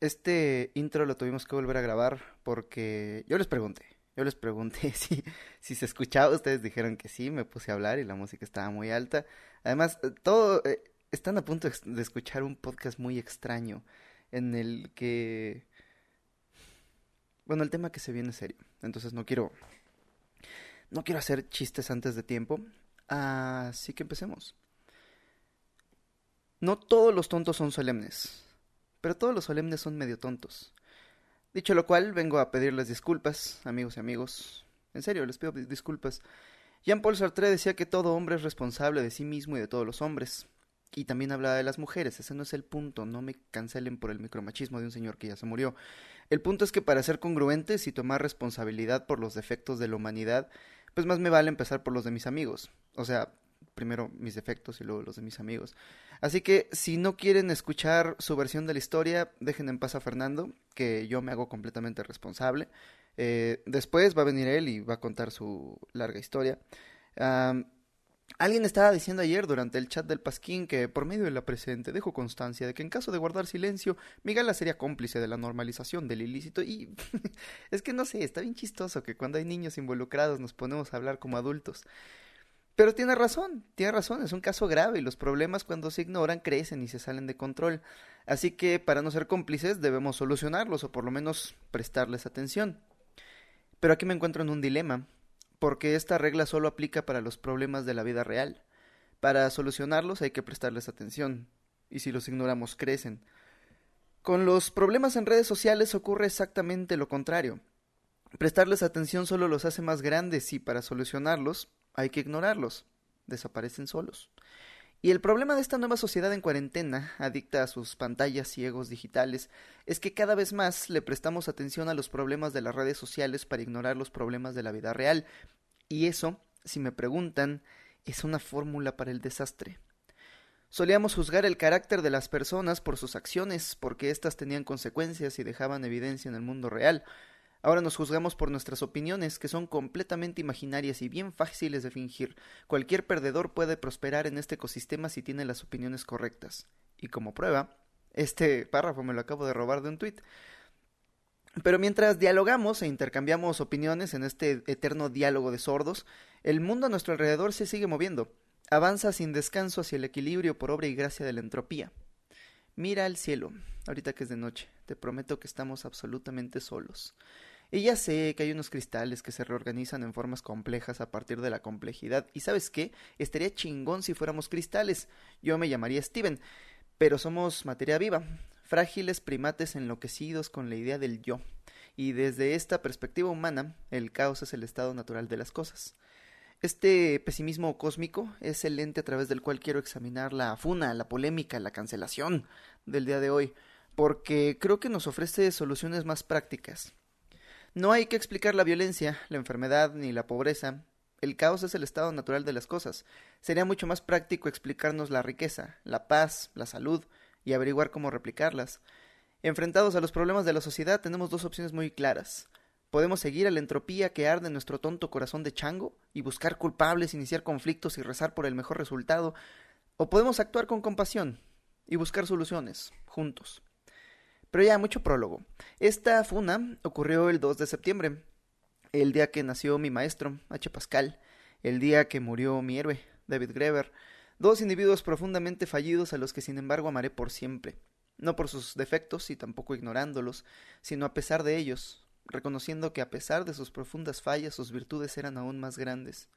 este intro lo tuvimos que volver a grabar porque yo les pregunté, yo les pregunté si, si se escuchaba, ustedes dijeron que sí, me puse a hablar y la música estaba muy alta. Además, eh, todo, eh, están a punto de escuchar un podcast muy extraño en el que... Bueno, el tema que se viene serio, entonces no quiero... No quiero hacer chistes antes de tiempo, así que empecemos. No todos los tontos son solemnes, pero todos los solemnes son medio tontos. Dicho lo cual, vengo a pedirles disculpas, amigos y amigos. En serio, les pido disculpas. Jean-Paul Sartre decía que todo hombre es responsable de sí mismo y de todos los hombres. Y también hablaba de las mujeres, ese no es el punto, no me cancelen por el micromachismo de un señor que ya se murió. El punto es que para ser congruentes y tomar responsabilidad por los defectos de la humanidad, pues más me vale empezar por los de mis amigos. O sea, primero mis defectos y luego los de mis amigos. Así que si no quieren escuchar su versión de la historia, dejen en paz a Fernando, que yo me hago completamente responsable. Eh, después va a venir él y va a contar su larga historia. alguien estaba diciendo ayer durante el chat del Pasquín que por medio de la presente dejo constancia de que en caso de guardar silencio, Migala sería cómplice de la normalización del ilícito y es que no sé, está bien chistoso que cuando hay niños involucrados nos ponemos a hablar como adultos. Pero tiene razón, tiene razón, es un caso grave y los problemas cuando se ignoran crecen y se salen de control. Así que para no ser cómplices debemos solucionarlos o por lo menos prestarles atención. Pero aquí me encuentro en un dilema, porque esta regla solo aplica para los problemas de la vida real. Para solucionarlos hay que prestarles atención, y si los ignoramos crecen. Con los problemas en redes sociales ocurre exactamente lo contrario. Prestarles atención solo los hace más grandes y para solucionarlos hay que ignorarlos. Desaparecen solos. Y el problema de esta nueva sociedad en cuarentena, adicta a sus pantallas ciegos digitales, es que cada vez más le prestamos atención a los problemas de las redes sociales para ignorar los problemas de la vida real. Y eso, si me preguntan, es una fórmula para el desastre. Solíamos juzgar el carácter de las personas por sus acciones, porque éstas tenían consecuencias y dejaban evidencia en el mundo real, Ahora nos juzgamos por nuestras opiniones, que son completamente imaginarias y bien fáciles de fingir. Cualquier perdedor puede prosperar en este ecosistema si tiene las opiniones correctas. Y como prueba, este párrafo me lo acabo de robar de un tuit. Pero mientras dialogamos e intercambiamos opiniones en este eterno diálogo de sordos, el mundo a nuestro alrededor se sigue moviendo. Avanza sin descanso hacia el equilibrio por obra y gracia de la entropía. Mira al cielo, ahorita que es de noche, te prometo que estamos absolutamente solos. Y ya sé que hay unos cristales que se reorganizan en formas complejas a partir de la complejidad. Y sabes qué? Estaría chingón si fuéramos cristales. Yo me llamaría Steven. Pero somos materia viva, frágiles primates enloquecidos con la idea del yo. Y desde esta perspectiva humana, el caos es el estado natural de las cosas. Este pesimismo cósmico es el lente a través del cual quiero examinar la funa, la polémica, la cancelación del día de hoy, porque creo que nos ofrece soluciones más prácticas. No hay que explicar la violencia, la enfermedad ni la pobreza. El caos es el estado natural de las cosas. Sería mucho más práctico explicarnos la riqueza, la paz, la salud y averiguar cómo replicarlas. Enfrentados a los problemas de la sociedad tenemos dos opciones muy claras. Podemos seguir a la entropía que arde en nuestro tonto corazón de chango y buscar culpables, iniciar conflictos y rezar por el mejor resultado, o podemos actuar con compasión y buscar soluciones, juntos. Pero ya, mucho prólogo. Esta funa ocurrió el 2 de septiembre, el día que nació mi maestro, H. Pascal, el día que murió mi héroe, David Greber, dos individuos profundamente fallidos a los que sin embargo amaré por siempre, no por sus defectos y tampoco ignorándolos, sino a pesar de ellos, reconociendo que a pesar de sus profundas fallas sus virtudes eran aún más grandes.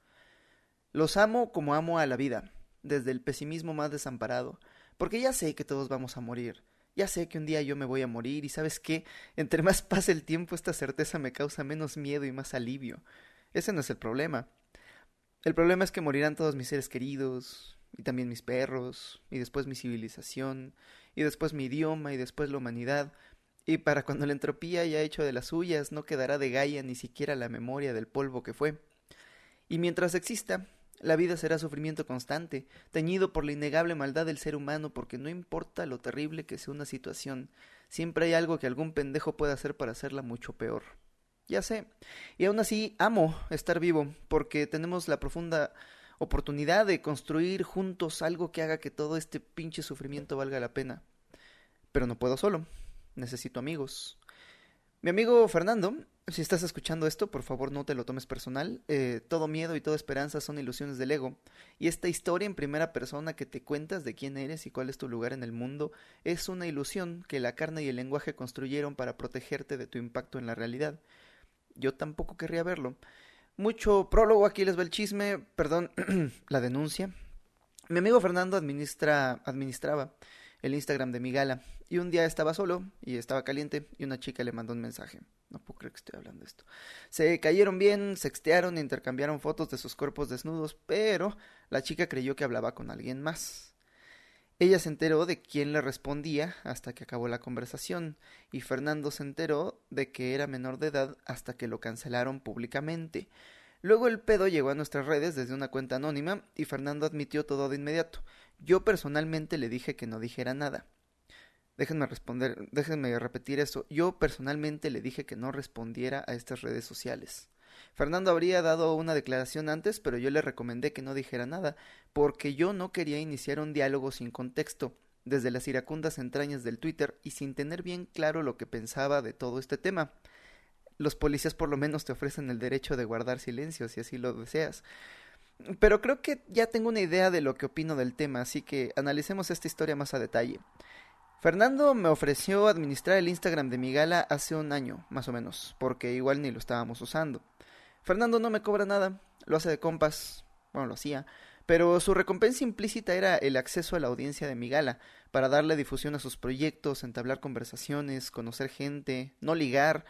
Los amo como amo a la vida, desde el pesimismo más desamparado, porque ya sé que todos vamos a morir, ya sé que un día yo me voy a morir y sabes qué, entre más pase el tiempo esta certeza me causa menos miedo y más alivio. Ese no es el problema. El problema es que morirán todos mis seres queridos, y también mis perros, y después mi civilización, y después mi idioma, y después la humanidad, y para cuando la entropía haya hecho de las suyas no quedará de Gaia ni siquiera la memoria del polvo que fue. Y mientras exista, la vida será sufrimiento constante, teñido por la innegable maldad del ser humano, porque no importa lo terrible que sea una situación, siempre hay algo que algún pendejo puede hacer para hacerla mucho peor. Ya sé. Y aún así amo estar vivo, porque tenemos la profunda oportunidad de construir juntos algo que haga que todo este pinche sufrimiento valga la pena. Pero no puedo solo. necesito amigos. Mi amigo Fernando, si estás escuchando esto, por favor no te lo tomes personal. Eh, todo miedo y toda esperanza son ilusiones del ego. Y esta historia en primera persona que te cuentas de quién eres y cuál es tu lugar en el mundo es una ilusión que la carne y el lenguaje construyeron para protegerte de tu impacto en la realidad. Yo tampoco querría verlo. Mucho prólogo, aquí les va el chisme, perdón, la denuncia. Mi amigo Fernando administra, administraba el Instagram de mi gala. Y un día estaba solo y estaba caliente y una chica le mandó un mensaje. No puedo creer que estoy hablando de esto. Se cayeron bien, sextearon e intercambiaron fotos de sus cuerpos desnudos, pero la chica creyó que hablaba con alguien más. Ella se enteró de quién le respondía hasta que acabó la conversación, y Fernando se enteró de que era menor de edad hasta que lo cancelaron públicamente. Luego el pedo llegó a nuestras redes desde una cuenta anónima y Fernando admitió todo de inmediato. Yo personalmente le dije que no dijera nada. Déjenme responder, déjenme repetir eso. Yo personalmente le dije que no respondiera a estas redes sociales. Fernando habría dado una declaración antes, pero yo le recomendé que no dijera nada, porque yo no quería iniciar un diálogo sin contexto, desde las iracundas entrañas del Twitter y sin tener bien claro lo que pensaba de todo este tema. Los policías por lo menos te ofrecen el derecho de guardar silencio si así lo deseas. Pero creo que ya tengo una idea de lo que opino del tema, así que analicemos esta historia más a detalle. Fernando me ofreció administrar el Instagram de mi gala hace un año, más o menos, porque igual ni lo estábamos usando. Fernando no me cobra nada, lo hace de compas, bueno, lo hacía, pero su recompensa implícita era el acceso a la audiencia de mi gala, para darle difusión a sus proyectos, entablar conversaciones, conocer gente, no ligar.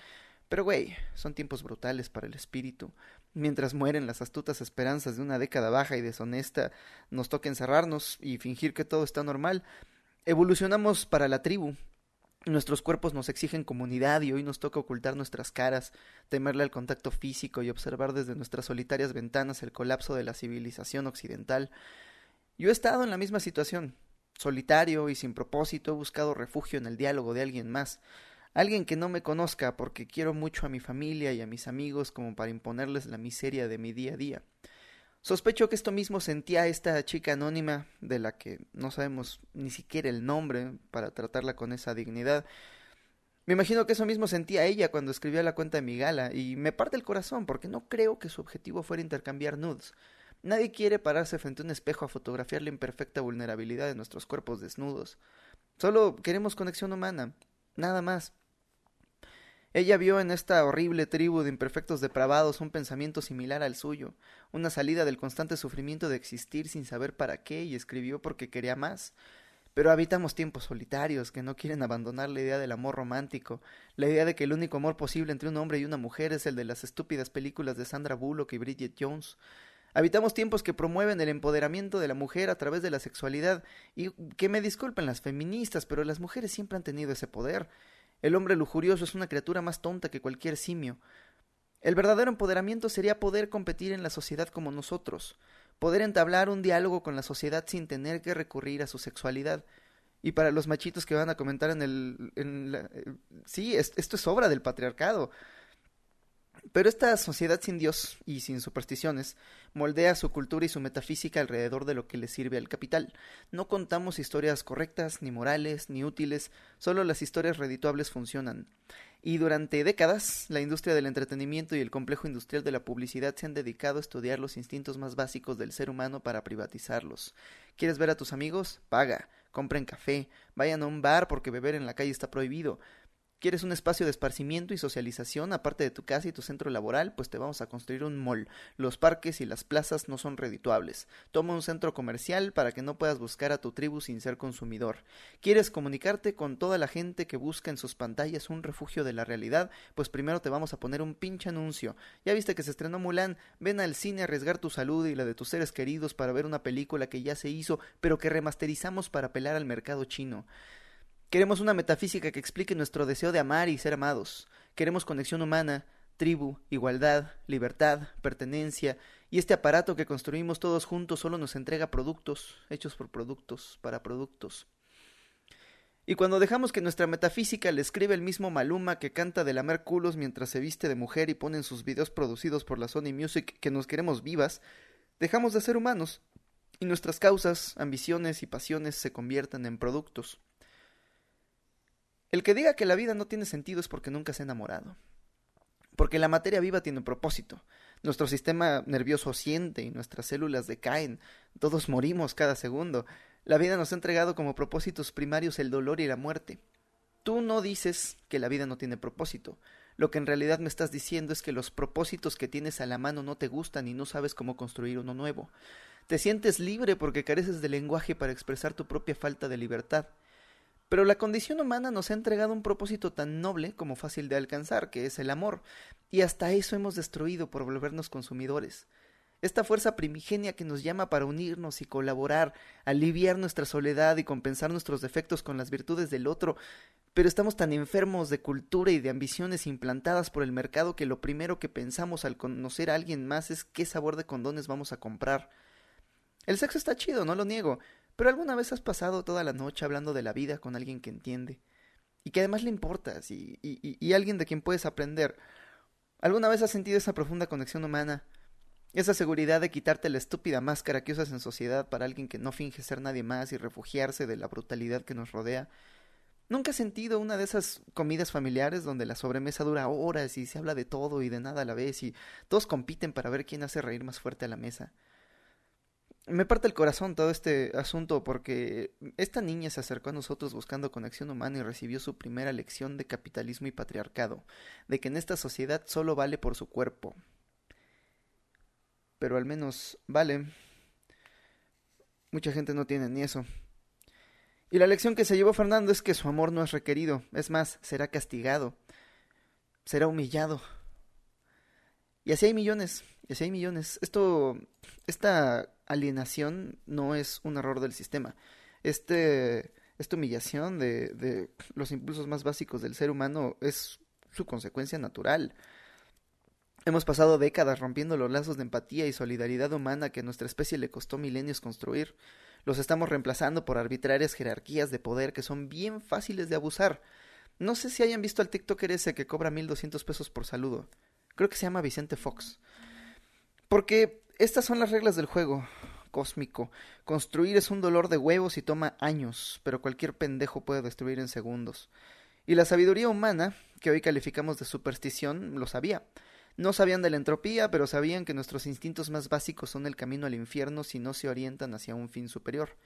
Pero güey, son tiempos brutales para el espíritu. Mientras mueren las astutas esperanzas de una década baja y deshonesta, nos toca encerrarnos y fingir que todo está normal, Evolucionamos para la tribu. Nuestros cuerpos nos exigen comunidad y hoy nos toca ocultar nuestras caras, temerle al contacto físico y observar desde nuestras solitarias ventanas el colapso de la civilización occidental. Yo he estado en la misma situación. Solitario y sin propósito he buscado refugio en el diálogo de alguien más, alguien que no me conozca porque quiero mucho a mi familia y a mis amigos como para imponerles la miseria de mi día a día. Sospecho que esto mismo sentía esta chica anónima, de la que no sabemos ni siquiera el nombre para tratarla con esa dignidad. Me imagino que eso mismo sentía ella cuando escribió la cuenta de mi gala, y me parte el corazón porque no creo que su objetivo fuera intercambiar nudes. Nadie quiere pararse frente a un espejo a fotografiar la imperfecta vulnerabilidad de nuestros cuerpos desnudos. Solo queremos conexión humana, nada más. Ella vio en esta horrible tribu de imperfectos depravados un pensamiento similar al suyo, una salida del constante sufrimiento de existir sin saber para qué, y escribió porque quería más. Pero habitamos tiempos solitarios que no quieren abandonar la idea del amor romántico, la idea de que el único amor posible entre un hombre y una mujer es el de las estúpidas películas de Sandra Bullock y Bridget Jones. Habitamos tiempos que promueven el empoderamiento de la mujer a través de la sexualidad, y que me disculpen las feministas, pero las mujeres siempre han tenido ese poder. El hombre lujurioso es una criatura más tonta que cualquier simio. El verdadero empoderamiento sería poder competir en la sociedad como nosotros, poder entablar un diálogo con la sociedad sin tener que recurrir a su sexualidad. Y para los machitos que van a comentar en el... En eh, sí, esto es obra del patriarcado. Pero esta sociedad sin Dios y sin supersticiones moldea su cultura y su metafísica alrededor de lo que le sirve al capital. No contamos historias correctas, ni morales, ni útiles, solo las historias redituables funcionan. Y durante décadas, la industria del entretenimiento y el complejo industrial de la publicidad se han dedicado a estudiar los instintos más básicos del ser humano para privatizarlos. ¿Quieres ver a tus amigos? Paga. Compren café. Vayan a un bar porque beber en la calle está prohibido. ¿Quieres un espacio de esparcimiento y socialización aparte de tu casa y tu centro laboral? Pues te vamos a construir un mall. Los parques y las plazas no son redituables. Toma un centro comercial para que no puedas buscar a tu tribu sin ser consumidor. ¿Quieres comunicarte con toda la gente que busca en sus pantallas un refugio de la realidad? Pues primero te vamos a poner un pinche anuncio. Ya viste que se estrenó Mulan, ven al cine a arriesgar tu salud y la de tus seres queridos para ver una película que ya se hizo, pero que remasterizamos para apelar al mercado chino. Queremos una metafísica que explique nuestro deseo de amar y ser amados. Queremos conexión humana, tribu, igualdad, libertad, pertenencia, y este aparato que construimos todos juntos solo nos entrega productos, hechos por productos, para productos. Y cuando dejamos que nuestra metafísica le escribe el mismo Maluma que canta de lamer culos mientras se viste de mujer y pone en sus videos producidos por la Sony Music que nos queremos vivas, dejamos de ser humanos, y nuestras causas, ambiciones y pasiones se convierten en productos. El que diga que la vida no tiene sentido es porque nunca se ha enamorado. Porque la materia viva tiene un propósito. Nuestro sistema nervioso siente y nuestras células decaen. Todos morimos cada segundo. La vida nos ha entregado como propósitos primarios el dolor y la muerte. Tú no dices que la vida no tiene propósito. Lo que en realidad me estás diciendo es que los propósitos que tienes a la mano no te gustan y no sabes cómo construir uno nuevo. Te sientes libre porque careces de lenguaje para expresar tu propia falta de libertad. Pero la condición humana nos ha entregado un propósito tan noble como fácil de alcanzar, que es el amor, y hasta eso hemos destruido por volvernos consumidores. Esta fuerza primigenia que nos llama para unirnos y colaborar, aliviar nuestra soledad y compensar nuestros defectos con las virtudes del otro, pero estamos tan enfermos de cultura y de ambiciones implantadas por el mercado que lo primero que pensamos al conocer a alguien más es qué sabor de condones vamos a comprar. El sexo está chido, no lo niego, pero alguna vez has pasado toda la noche hablando de la vida con alguien que entiende y que además le importas y, alguien de quien puedes aprender. ¿Alguna vez has sentido esa profunda conexión humana? Esa seguridad de quitarte la estúpida máscara que usas en sociedad para alguien que no finge ser nadie más y refugiarse de la brutalidad que nos rodea. ¿Nunca has sentido una de esas comidas familiares donde la sobremesa dura horas y se habla de todo y de nada a la vez y todos compiten para ver quién hace reír más fuerte a la mesa? Me parte el corazón todo este asunto porque esta niña se acercó a nosotros buscando conexión humana y recibió su primera lección de capitalismo y patriarcado, de que en esta sociedad solo vale por su cuerpo. Pero al menos vale. Mucha gente no tiene ni eso. Y la lección que se llevó Fernando es que su amor no es requerido, es más, será castigado, será humillado. Y así hay millones, y así hay millones. Esto, esta alienación no es un error del sistema. Este, esta humillación de, de los impulsos más básicos del ser humano es su consecuencia natural. Hemos pasado décadas rompiendo los lazos de empatía y solidaridad humana que a nuestra especie le costó milenios construir. Los estamos reemplazando por arbitrarias jerarquías de poder que son bien fáciles de abusar. No sé si hayan visto al TikToker ese que cobra 1200 pesos por saludo. Creo que se llama Vicente Fox. Porque estas son las reglas del juego cósmico. Construir es un dolor de huevos y toma años, pero cualquier pendejo puede destruir en segundos. Y la sabiduría humana, que hoy calificamos de superstición, lo sabía. No sabían de la entropía, pero sabían que nuestros instintos más básicos son el camino al infierno si no se orientan hacia un fin superior.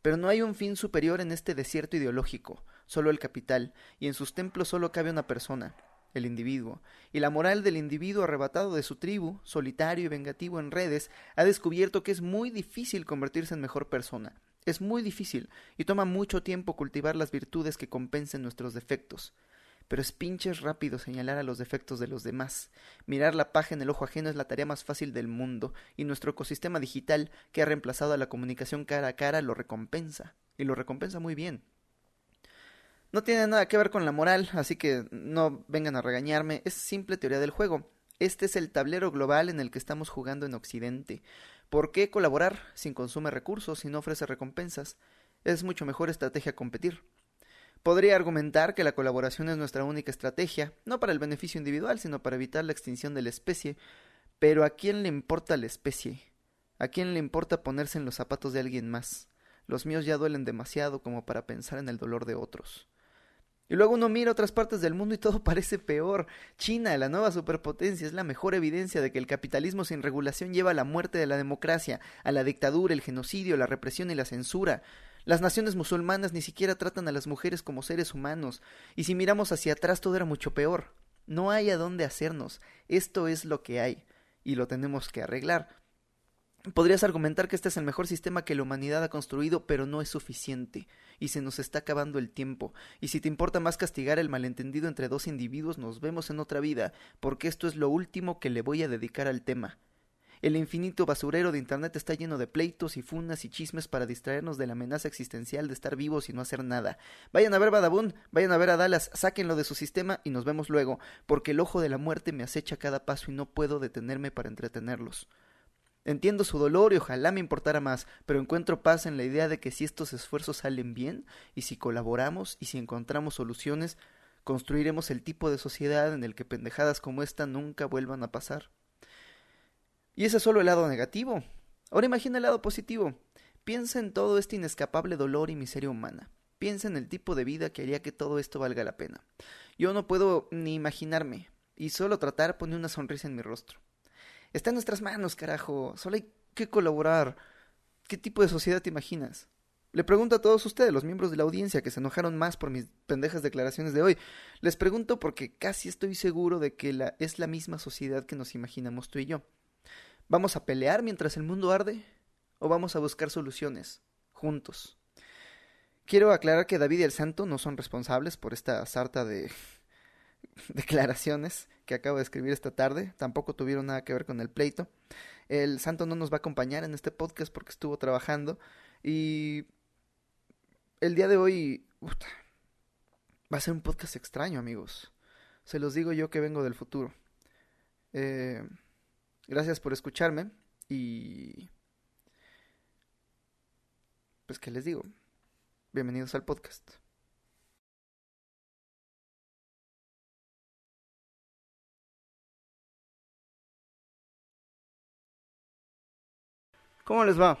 Pero no hay un fin superior en este desierto ideológico, solo el capital, y en sus templos solo cabe una persona, el individuo, y la moral del individuo arrebatado de su tribu, solitario y vengativo en redes, ha descubierto que es muy difícil convertirse en mejor persona. Es muy difícil, y toma mucho tiempo cultivar las virtudes que compensen nuestros defectos. Pero es pinches rápido señalar a los defectos de los demás. Mirar la paja en el ojo ajeno es la tarea más fácil del mundo, y nuestro ecosistema digital, que ha reemplazado a la comunicación cara a cara, lo recompensa, y lo recompensa muy bien. No tiene nada que ver con la moral, así que no vengan a regañarme, es simple teoría del juego. Este es el tablero global en el que estamos jugando en Occidente. ¿Por qué colaborar sin consume recursos y no ofrece recompensas? Es mucho mejor estrategia competir. Podría argumentar que la colaboración es nuestra única estrategia, no para el beneficio individual, sino para evitar la extinción de la especie. Pero ¿a quién le importa la especie? ¿A quién le importa ponerse en los zapatos de alguien más? Los míos ya duelen demasiado como para pensar en el dolor de otros. Y luego uno mira otras partes del mundo y todo parece peor. China, la nueva superpotencia, es la mejor evidencia de que el capitalismo sin regulación lleva a la muerte de la democracia, a la dictadura, el genocidio, la represión y la censura. Las naciones musulmanas ni siquiera tratan a las mujeres como seres humanos, y si miramos hacia atrás todo era mucho peor. No hay a dónde hacernos. Esto es lo que hay, y lo tenemos que arreglar. Podrías argumentar que este es el mejor sistema que la humanidad ha construido, pero no es suficiente, y se nos está acabando el tiempo. Y si te importa más castigar el malentendido entre dos individuos, nos vemos en otra vida, porque esto es lo último que le voy a dedicar al tema. El infinito basurero de Internet está lleno de pleitos y funas y chismes para distraernos de la amenaza existencial de estar vivos y no hacer nada. Vayan a ver Badabun, vayan a ver a Dallas, sáquenlo de su sistema y nos vemos luego, porque el ojo de la muerte me acecha cada paso y no puedo detenerme para entretenerlos. Entiendo su dolor y ojalá me importara más, pero encuentro paz en la idea de que si estos esfuerzos salen bien, y si colaboramos, y si encontramos soluciones, construiremos el tipo de sociedad en el que pendejadas como esta nunca vuelvan a pasar. Y ese es solo el lado negativo. Ahora imagina el lado positivo. Piensa en todo este inescapable dolor y miseria humana. piensa en el tipo de vida que haría que todo esto valga la pena. Yo no puedo ni imaginarme, y solo tratar pone una sonrisa en mi rostro. Está en nuestras manos, carajo. Solo hay que colaborar. ¿Qué tipo de sociedad te imaginas? Le pregunto a todos ustedes, los miembros de la audiencia que se enojaron más por mis pendejas declaraciones de hoy. Les pregunto porque casi estoy seguro de que es la misma sociedad que nos imaginamos tú y yo. ¿Vamos a pelear mientras el mundo arde? ¿O vamos a buscar soluciones? Juntos. Quiero aclarar que David y el Santo no son responsables por esta sarta de declaraciones que acabo de escribir esta tarde. Tampoco tuvieron nada que ver con el pleito. El Santo no nos va a acompañar en este podcast porque estuvo trabajando. Y el día de hoy va a ser un podcast extraño, amigos. Se los digo yo que vengo del futuro. Eh, gracias por escucharme y... Pues, ¿qué les digo? Bienvenidos al podcast. ¿Cómo les va?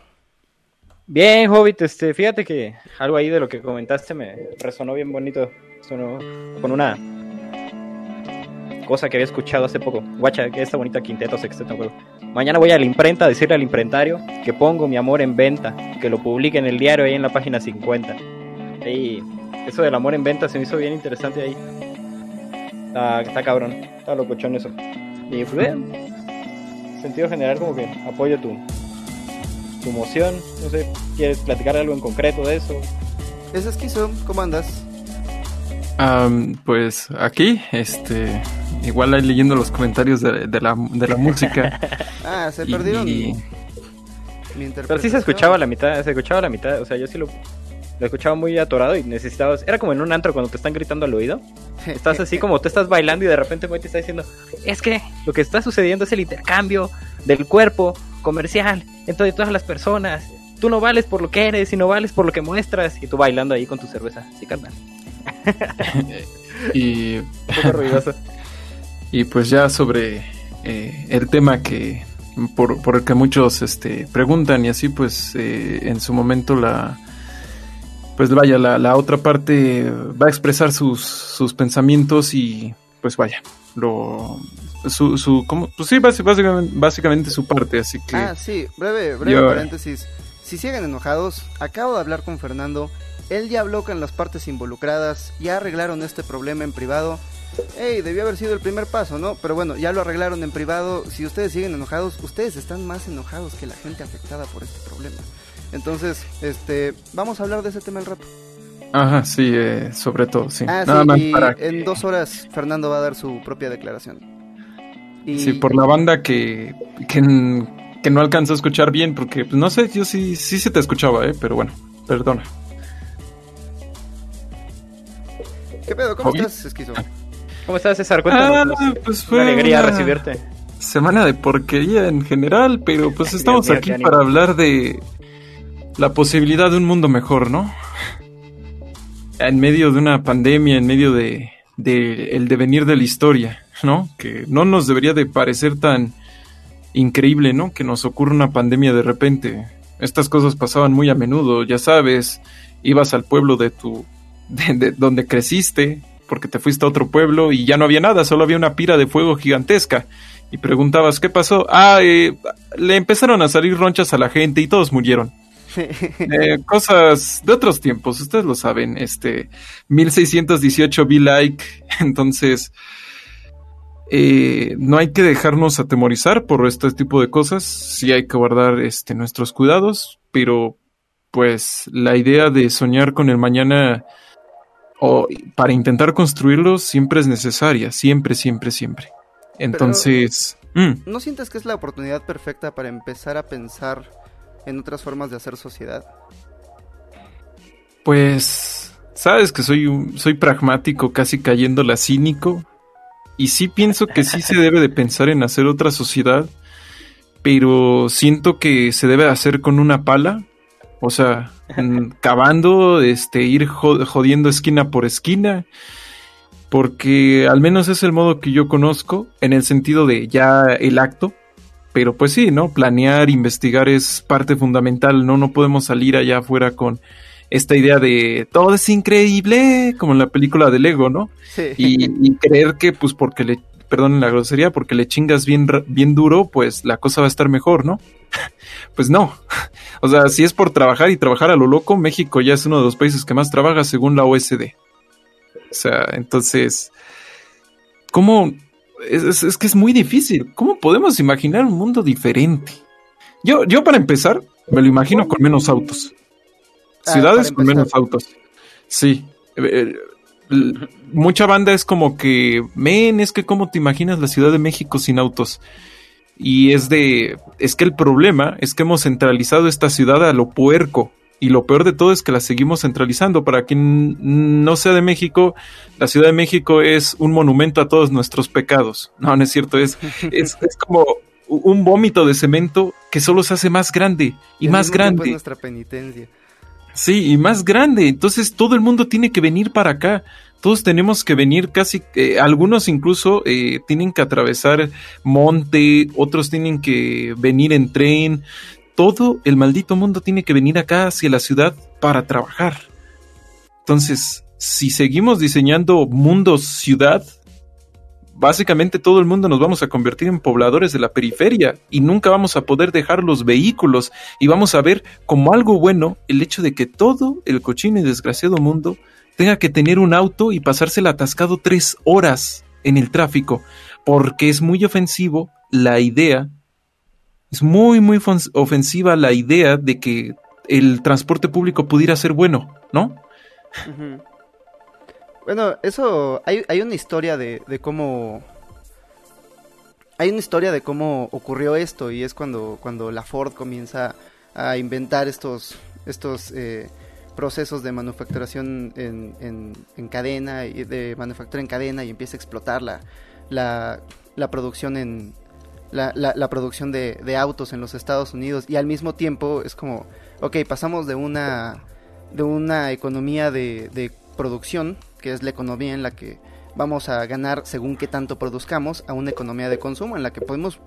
Bien, Hobbit, este, fíjate que algo ahí de lo que comentaste me resonó bien bonito. Sonó con una cosa que había escuchado hace poco. Guacha, que esta bonita quinteto sexteto juego. Mañana voy a la imprenta a decirle al imprentario que pongo mi amor en venta, que lo publique en el diario ahí en la página 50. Y eso del amor en venta se me hizo bien interesante ahí. Está, está cabrón, está locochón eso. Y pues sentido general como que apoyo tu, tu emoción, no sé, ¿quieres platicar algo en concreto de eso? Es esquizo, ¿cómo andas? pues aquí, este, igual ahí leyendo los comentarios de, la, de la música. ah, se perdieron. Pero sí se escuchaba la mitad, se escuchaba la mitad, o sea, yo sí lo, lo escuchaba muy atorado y necesitabas, era como en un antro cuando te están gritando al oído. Estás así como tú estás bailando y de repente te está diciendo, es que lo que está sucediendo es el intercambio del cuerpo comercial entre todas las personas. Tú no vales por lo que eres y no vales por lo que muestras. Y tú bailando ahí con tu cerveza. Sí, carnal. y... y pues ya sobre eh, el tema que... Por, por, el que muchos este, preguntan y así pues eh, en su momento la... Pues vaya, la, la otra parte va a expresar sus, sus pensamientos y pues vaya, lo su, su ¿cómo? pues sí, básicamente, básicamente su parte, así que... Ah, sí, breve, breve paréntesis. Si siguen enojados, acabo de hablar con Fernando, él ya habló con las partes involucradas, ya arreglaron este problema en privado. Ey, debió haber sido el primer paso, ¿no? Pero bueno, ya lo arreglaron en privado. Si ustedes siguen enojados, ustedes están más enojados que la gente afectada por este problema. Entonces, este, vamos a hablar de ese tema al rato. Ajá, sí, eh, sobre todo, sí. Ah, Nada más para en dos horas Fernando va a dar su propia declaración. Sí, por la banda que, que, no alcanzó a escuchar bien, porque pues, no sé, yo sí, sí se te escuchaba, ¿eh? pero bueno, perdona. ¿Qué pedo? ¿Cómo estás, Esquizo? ¿Cómo estás, César? Cuéntanos. Ah, pues fue una alegría recibirte. Semana de porquería en general, pero pues estamos aquí para hablar de la posibilidad de un mundo mejor, ¿no? En medio de una pandemia, en medio de, de el devenir de la historia. ¿no? Que no nos debería de parecer tan increíble, ¿no? Que nos ocurra una pandemia de repente. Estas cosas pasaban muy a menudo, ya sabes, ibas al pueblo de tu de, donde creciste, porque te fuiste a otro pueblo y ya no había nada, solo había una pira de fuego gigantesca. Y preguntabas, ¿qué pasó? Ah, eh, le empezaron a salir ronchas a la gente y todos murieron. Eh, cosas de otros tiempos, ustedes lo saben, este, 1618 be like, entonces, eh, no hay que dejarnos atemorizar por este tipo de cosas, sí hay que guardar este, nuestros cuidados, pero pues la idea de soñar con el mañana o para intentar construirlo siempre es necesaria, siempre, siempre, siempre. Entonces... Mm. ¿No sientes que es la oportunidad perfecta para empezar a pensar en otras formas de hacer sociedad? Pues, sabes que soy, soy pragmático, casi cayéndola cínico, y sí pienso que sí se debe de pensar en hacer otra sociedad, pero siento que se debe hacer con una pala, o sea, cavando, este, ir jodiendo esquina por esquina, porque al menos es el modo que yo conozco, en el sentido de ya el acto, pero pues sí, ¿no? Planear, investigar es parte fundamental, ¿no? No podemos salir allá afuera con esta idea de todo es increíble, como en la película de Lego, ¿no? Sí. Y, creer que, pues, porque le, perdón la grosería, porque le chingas bien, bien duro, pues la cosa va a estar mejor, ¿no? pues no. O sea, si es por trabajar y trabajar a lo loco, México ya es uno de los países que más trabaja según la OSD. O sea, entonces, ¿cómo? Es, es que es muy difícil. ¿Cómo podemos imaginar un mundo diferente? Yo, yo para empezar, me lo imagino con menos autos. Ah, Ciudades con menos autos. Sí. Eh, eh, mucha banda es como que, men, es que cómo te imaginas la Ciudad de México sin autos. Y es de, es que el problema es que hemos centralizado esta ciudad a lo puerco. Y lo peor de todo es que la seguimos centralizando. Para quien no sea de México, la Ciudad de México es un monumento a todos nuestros pecados. No, no es cierto, es, es, es como un vómito de cemento que solo se hace más grande y más grande. nuestra penitencia. Sí, y más grande. Entonces todo el mundo tiene que venir para acá. Todos tenemos que venir casi, eh, algunos incluso eh, tienen que atravesar monte, otros tienen que venir en tren. Todo el maldito mundo tiene que venir acá hacia la ciudad para trabajar. Entonces, si seguimos diseñando mundos ciudad, básicamente todo el mundo nos vamos a convertir en pobladores de la periferia y nunca vamos a poder dejar los vehículos y vamos a ver como algo bueno el hecho de que todo el cochino y desgraciado mundo tenga que tener un auto y pasársela atascado tres horas en el tráfico, porque es muy ofensivo la idea, es muy, muy ofensiva la idea de que el transporte público pudiera ser bueno, ¿no? Bueno, eso. Hay, hay una historia de, de cómo. Hay una historia de cómo ocurrió esto y es cuando, cuando la Ford comienza a inventar estos, estos eh, procesos de manufacturación en, en, cadena y de manufactura en cadena y empieza a explotar la, la, producción en la, la, producción de, de, autos en los Estados Unidos y al mismo tiempo es como ok pasamos de una de una economía de, de producción que es la economía en la que vamos a ganar según qué tanto produzcamos, a una economía de consumo en la que podemos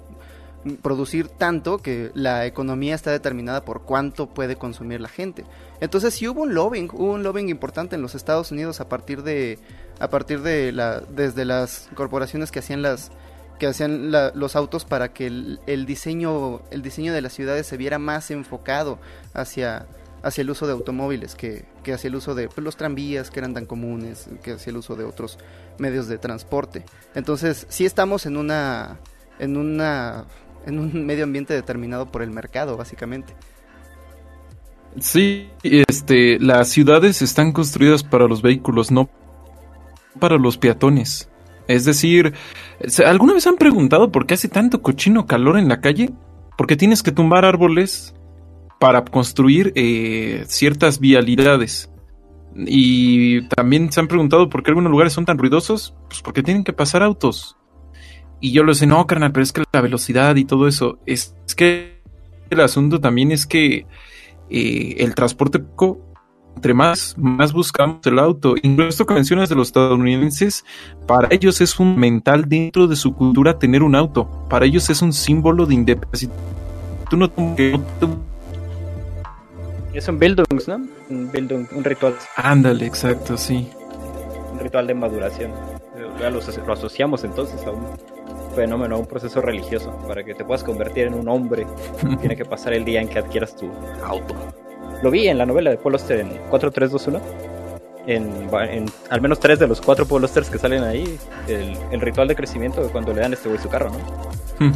producir tanto que la economía está determinada por cuánto puede consumir la gente. Entonces si hubo un lobbying, hubo un lobbying importante en los Estados Unidos a partir de a partir de la desde las corporaciones que hacían las que hacían los autos para que el, el, diseño el diseño de las ciudades se viera más enfocado hacia hacia el uso de automóviles que, que hacia el uso de pues, los tranvías que eran tan comunes, que hacia el uso de otros medios de transporte. Entonces, sí estamos en una en una en un medio ambiente determinado por el mercado, básicamente. Sí, este, las ciudades están construidas para los vehículos, no para los peatones. Es decir, ¿alguna vez han preguntado por qué hace tanto cochino calor en la calle? Porque tienes que tumbar árboles para construir eh, ciertas vialidades. Y también se han preguntado por qué algunos lugares son tan ruidosos, pues porque tienen que pasar autos. Y yo lo sé, no, carnal, pero es que la velocidad y todo eso, es, que el asunto también es que eh, el transporte entre más, más buscamos el auto. Incluso canciones de los estadounidenses, para ellos es fundamental dentro de su cultura tener un auto. Para ellos es un símbolo de independencia. Tú no, es un Bildungs, ¿no? Un Bildung, un ritual. Ándale, exacto, sí. Un ritual de maduración. Ya lo, asociamos entonces a un fenómeno, a un proceso religioso. Para que te puedas convertir en un hombre, tiene que pasar el día en que adquieras tu auto. Lo vi en la novela de Paul Oster en 4321. En, en al menos tres de los cuatro Paul Osters que salen ahí, el, ritual de crecimiento cuando le dan este güey su carro, ¿no?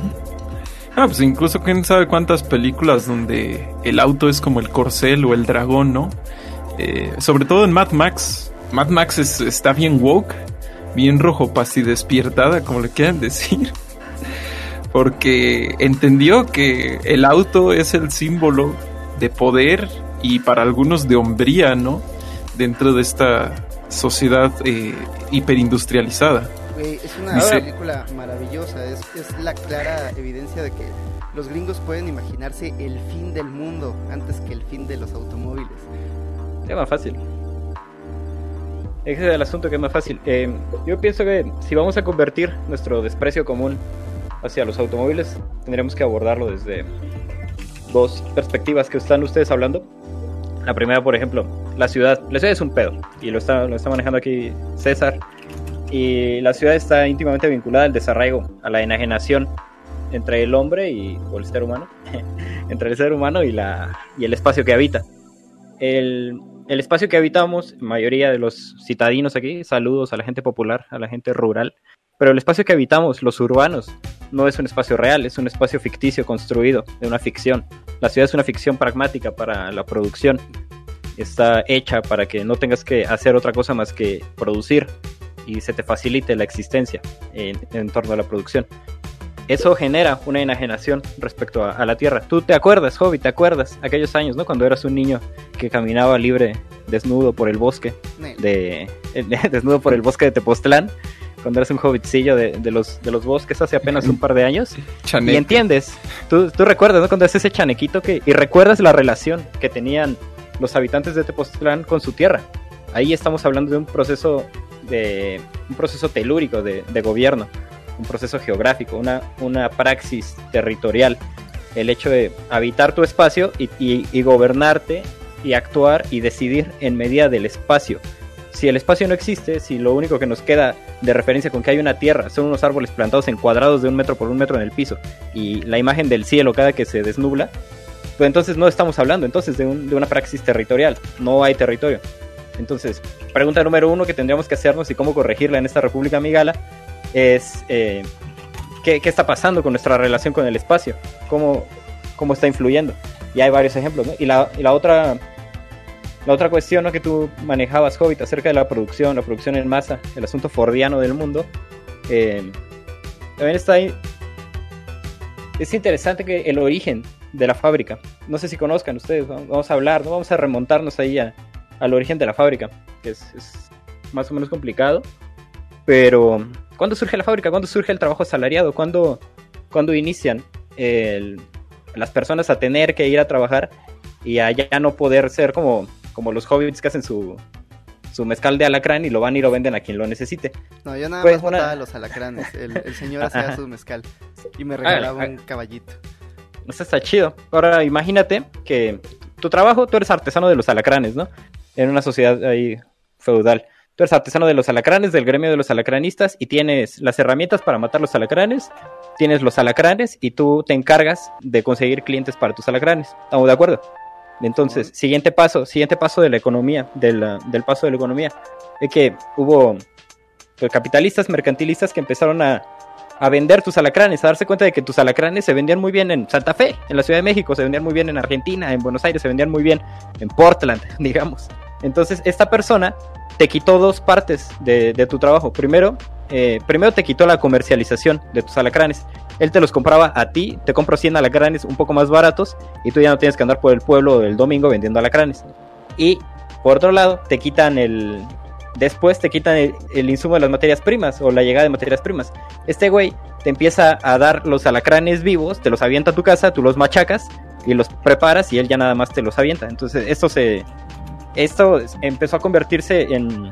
Ah, pues incluso quién sabe cuántas películas donde el auto es como el corcel o el dragón, ¿no? Eh, sobre todo en Mad Max. Mad Max está bien woke, bien rojo pasi despiertada, como le quieran decir. Porque entendió que el auto es el símbolo de poder y para algunos de hombría, ¿no? Dentro de esta sociedad eh, hiperindustrializada es una película maravillosa, es, la clara evidencia de que los gringos pueden imaginarse el fin del mundo antes que el fin de los automóviles. Es más fácil. Ese es el asunto que es más fácil. Eh, yo pienso que si vamos a convertir nuestro desprecio común hacia los automóviles, tendremos que abordarlo desde dos perspectivas que están ustedes hablando. La primera, por ejemplo, la ciudad, la ciudad es un pedo, y lo está, lo está manejando aquí César, y la ciudad está íntimamente vinculada al desarraigo, a la enajenación entre el hombre y o el ser humano, entre el ser humano y, la, y el espacio que habita. El, el espacio que habitamos, mayoría de los citadinos aquí, saludos a la gente popular, a la gente rural, pero el espacio que habitamos, los urbanos, no es un espacio real, es un espacio ficticio construido de una ficción. La ciudad es una ficción pragmática para la producción. Está hecha para que no tengas que hacer otra cosa más que producir y se te facilite la existencia en, torno a la producción. Eso genera una enajenación respecto a, la tierra. Tú te acuerdas, Hobby, te acuerdas aquellos años, ¿no? Cuando eras un niño que caminaba libre, desnudo por el bosque, de, desnudo por el bosque de Tepoztlán cuando eras un hobbitcillo de, los, de los bosques hace apenas un par de años. Y entiendes, tú, tú recuerdas, ¿no? Cuando es ese chanequito que, y recuerdas la relación que tenían los habitantes de Tepoztlán con su tierra. Ahí estamos hablando de un proceso de un proceso telúrico de, gobierno, un proceso geográfico, una, una praxis territorial. El hecho de habitar tu espacio y, y gobernarte y actuar y decidir en medida del espacio si el espacio no existe, si lo único que nos queda de referencia con que hay una tierra son unos árboles plantados en cuadrados de un metro por un metro en el piso y la imagen del cielo cada que se desnubla, pues entonces no estamos hablando entonces de, una praxis territorial, no hay territorio. Entonces, pregunta número uno que tendríamos que hacernos y cómo corregirla en esta República Migala es eh, ¿qué, está pasando con nuestra relación con el espacio, cómo, está influyendo. Y hay varios ejemplos, y la otra la otra cuestión que tú manejabas, Hobbit, acerca de la producción, la producción en masa, el asunto fordiano del mundo, eh, también está ahí. Es interesante que el origen de la fábrica, no sé si conozcan ustedes, vamos a hablar, ¿no? vamos a remontarnos ahí al origen de la fábrica, que es, más o menos complicado, pero ¿cuándo surge la fábrica? ¿Cuándo surge el trabajo asalariado? ¿Cuándo, cuándo inician las personas a tener que ir a trabajar y a ya no poder ser como como los hobbits que hacen su, su mezcal de alacrán y lo van y lo venden a quien lo necesite. No, yo nada pues, más mataba los alacranes. El, señor hacía su mezcal y me regalaba un caballito. Eso está chido. Ahora imagínate que tu trabajo, tú eres artesano de los alacranes, ¿no? En una sociedad ahí feudal. Tú eres artesano de los alacranes, del gremio de los alacranistas, y tienes las herramientas para matar los alacranes, tienes los alacranes, y tú te encargas de conseguir clientes para tus alacranes. ¿Estamos de acuerdo? Entonces, siguiente paso, siguiente paso de la economía, del, del paso de la economía, es que hubo pues, capitalistas, mercantilistas que empezaron a, a vender tus alacranes, a darse cuenta de que tus alacranes se vendían muy bien en Santa Fe, en la Ciudad de México, se vendían muy bien en Argentina, en Buenos Aires, se vendían muy bien en Portland, digamos. Entonces, esta persona te quitó dos partes de, de tu trabajo. Primero, eh, primero te quitó la comercialización de tus alacranes. Él te los compraba a ti, te compro 100 alacranes un poco más baratos y tú ya no tienes que andar por el pueblo el domingo vendiendo alacranes. Y por otro lado, te quitan el... Después te quitan el, insumo de las materias primas o la llegada de materias primas. Este güey te empieza a dar los alacranes vivos, te los avienta a tu casa, tú los machacas y los preparas y él ya nada más te los avienta. Entonces esto se... Esto empezó a convertirse en,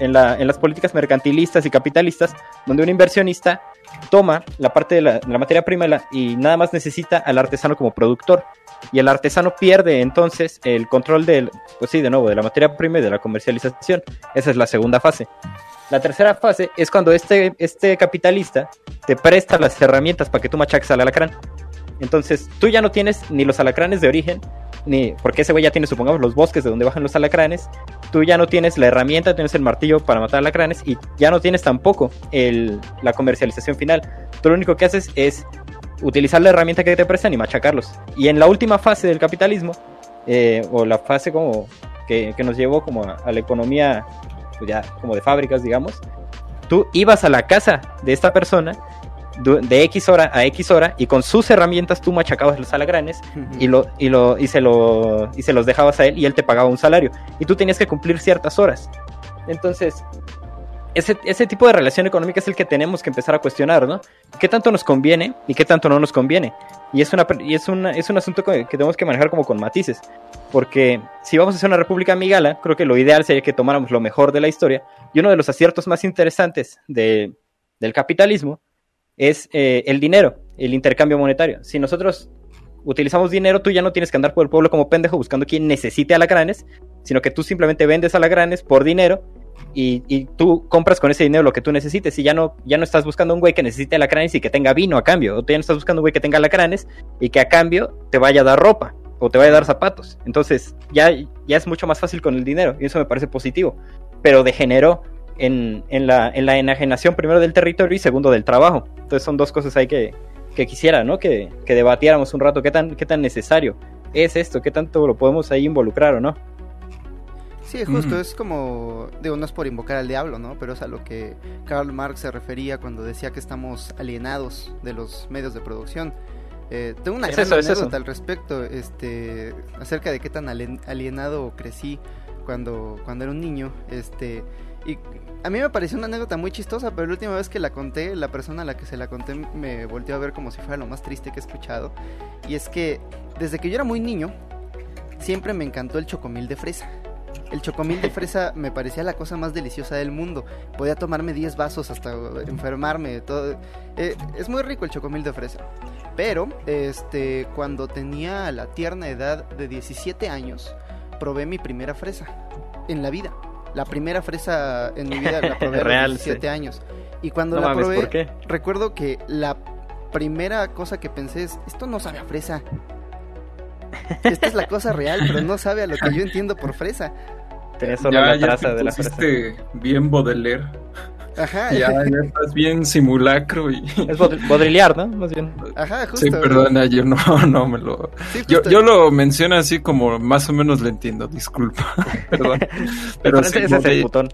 en, las políticas mercantilistas y capitalistas, donde un inversionista toma la parte de la, materia prima y nada más necesita al artesano como productor. Y el artesano pierde entonces el control del, pues sí, de nuevo, de la materia prima y de la comercialización. Esa es la segunda fase. La tercera fase es cuando este, este capitalista te presta las herramientas para que tú machaques al alacrán. Entonces, tú ya no tienes ni los alacranes de origen, ni porque ese güey ya tiene, supongamos, los bosques de donde bajan los alacranes. Tú ya no tienes la herramienta, tienes el martillo para matar alacranes y ya no tienes tampoco el, la comercialización final. Tú lo único que haces es utilizar la herramienta que te prestan y machacarlos. Y en la última fase del capitalismo, eh, o la fase como que, nos llevó como a, la economía, pues ya como de fábricas, digamos, tú ibas a la casa de esta persona de X hora a X hora y con sus herramientas tú machacabas los alacranes y, lo, y, lo, y, se lo, y se los dejabas a él y él te pagaba un salario y tú tenías que cumplir ciertas horas. Entonces, ese, ese tipo de relación económica es el que tenemos que empezar a cuestionar, ¿no? ¿Qué tanto nos conviene y qué tanto no nos conviene? Y es, una, y es, una, es un asunto que, tenemos que manejar como con matices. Porque si vamos a hacer una república amigala, creo que lo ideal sería que tomáramos lo mejor de la historia. Y uno de los aciertos más interesantes de, del capitalismo es eh, el dinero, el intercambio monetario. Si nosotros utilizamos dinero, tú ya no tienes que andar por el pueblo como pendejo buscando quien necesite alacranes, sino que tú simplemente vendes alacranes por dinero y, y, tú compras con ese dinero lo que tú necesites y ya no, ya no estás buscando un güey que necesite alacranes y que tenga vino a cambio, o tú ya no estás buscando un güey que tenga alacranes y que a cambio te vaya a dar ropa o te vaya a dar zapatos. Entonces ya, ya es mucho más fácil con el dinero y eso me parece positivo, pero degeneró en, en, la, en la enajenación primero del territorio y segundo del trabajo. Entonces son dos cosas ahí que, que quisiera, ¿no? Que, que debatiéramos un rato qué tan, qué tan necesario es esto, qué tanto lo podemos ahí involucrar o no. Sí, justo, es como, digo, no es por invocar al diablo, ¿no? Pero es a lo que Karl Marx se refería cuando decía que estamos alienados de los medios de producción. Eh, tengo una gran anécdota al respecto, este, acerca de qué tan alienado crecí cuando, cuando era un niño, este, y a mí me pareció una anécdota muy chistosa, pero la última vez que la conté, la persona a la que se la conté me volteó a ver como si fuera lo más triste que he escuchado, y es que desde que yo era muy niño, siempre me encantó el chocomil de fresa. El chocomil de fresa me parecía la cosa más deliciosa del mundo. Podía tomarme 10 vasos hasta enfermarme. Todo. Eh, es muy rico el chocomil de fresa. Pero, este, cuando tenía la tierna edad de 17 años, probé mi primera fresa en la vida. La primera fresa en mi vida la probé a los 17 años. Y cuando la probé, recuerdo que la primera cosa que pensé es, esto no sabe a fresa. Esta es la cosa real, pero no sabe a lo que yo entiendo por fresa. Tenía solo la traza de la fresa. bien Baudelaire. Ajá. Ya, ya estás bien simulacro y... Es bodriliar, ¿no? Más bien. Ajá, justo. Sí, perdona, yo no, no me lo... yo, yo, lo menciono así como más o menos lo entiendo, disculpa. Perdón. Pero sí, ese es el botón.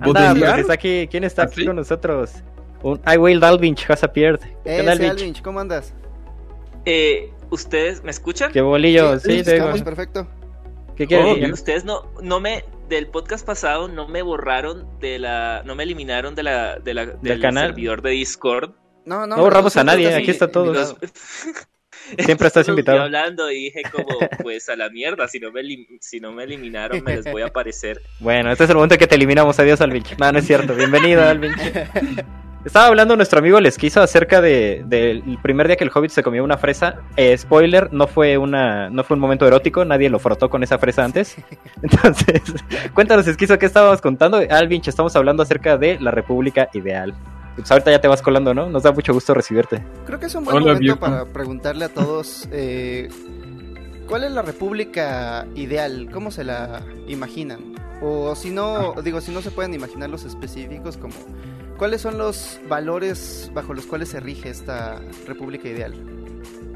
Anda, pues, está aquí, ¿quién está aquí con nosotros? Un I Will Dalvinch has appeared. ¿Qué tal, Dalvinch? ¿Cómo andas? Eh, ¿Ustedes me escuchan? Qué bolillo, sí, te digo. perfecto. ¿Qué quieres oh, Ustedes no, no me, del podcast pasado no me borraron de la, no me eliminaron de la, de la del, canal? servidor de Discord. No, no. No borramos a nadie, aquí está todo. Siempre estás invitado. Estoy hablando y dije como, pues a la mierda, si no me, si no me eliminaron me les voy a aparecer. Bueno, este es el momento que te eliminamos. Adiós, Alvinch. No, no es cierto. Bienvenido, Alvinch. Estaba hablando nuestro amigo Lesquizo acerca del de, primer día que el Hobbit se comió una fresa. Eh, spoiler, no fue una, no fue un momento erótico, nadie lo frotó con esa fresa antes. Entonces, cuéntanos, Esquizo, ¿qué estábamos contando? Alvinch, estamos hablando acerca de la República Ideal. Pues ahorita ya te vas colando, ¿no? Nos da mucho gusto recibirte. Creo que es un buen momento para preguntarle a todos eh, ¿cuál es la República Ideal? ¿Cómo se la imaginan? O si no, digo, si no se pueden imaginar los específicos como ¿Cuáles son los valores bajo los cuales se rige esta república ideal?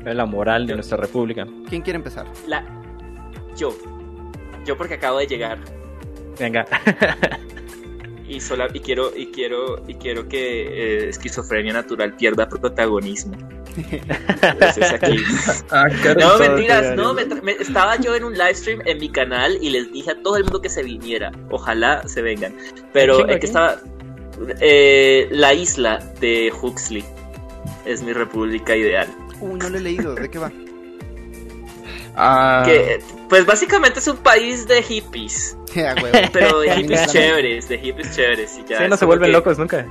La moral de nuestra república. ¿Quién quiere empezar? La... Yo. Yo porque acabo de llegar. Venga. y, sola, y quiero y quiero y quiero que eh, esquizofrenia natural pierda protagonismo. aquí. Ah, no, mentiras, no, me, estaba yo en un live stream en mi canal y les dije a todo el mundo que se viniera. Ojalá se vengan. Pero es que estaba eh, la isla de Huxley es mi república ideal. Uy, no lo he leído, ¿de qué va? Ah. pues básicamente es un país de hippies. pero de hippies chéveres, de hippies chéveres. Y ya sí, no se vuelven locos nunca.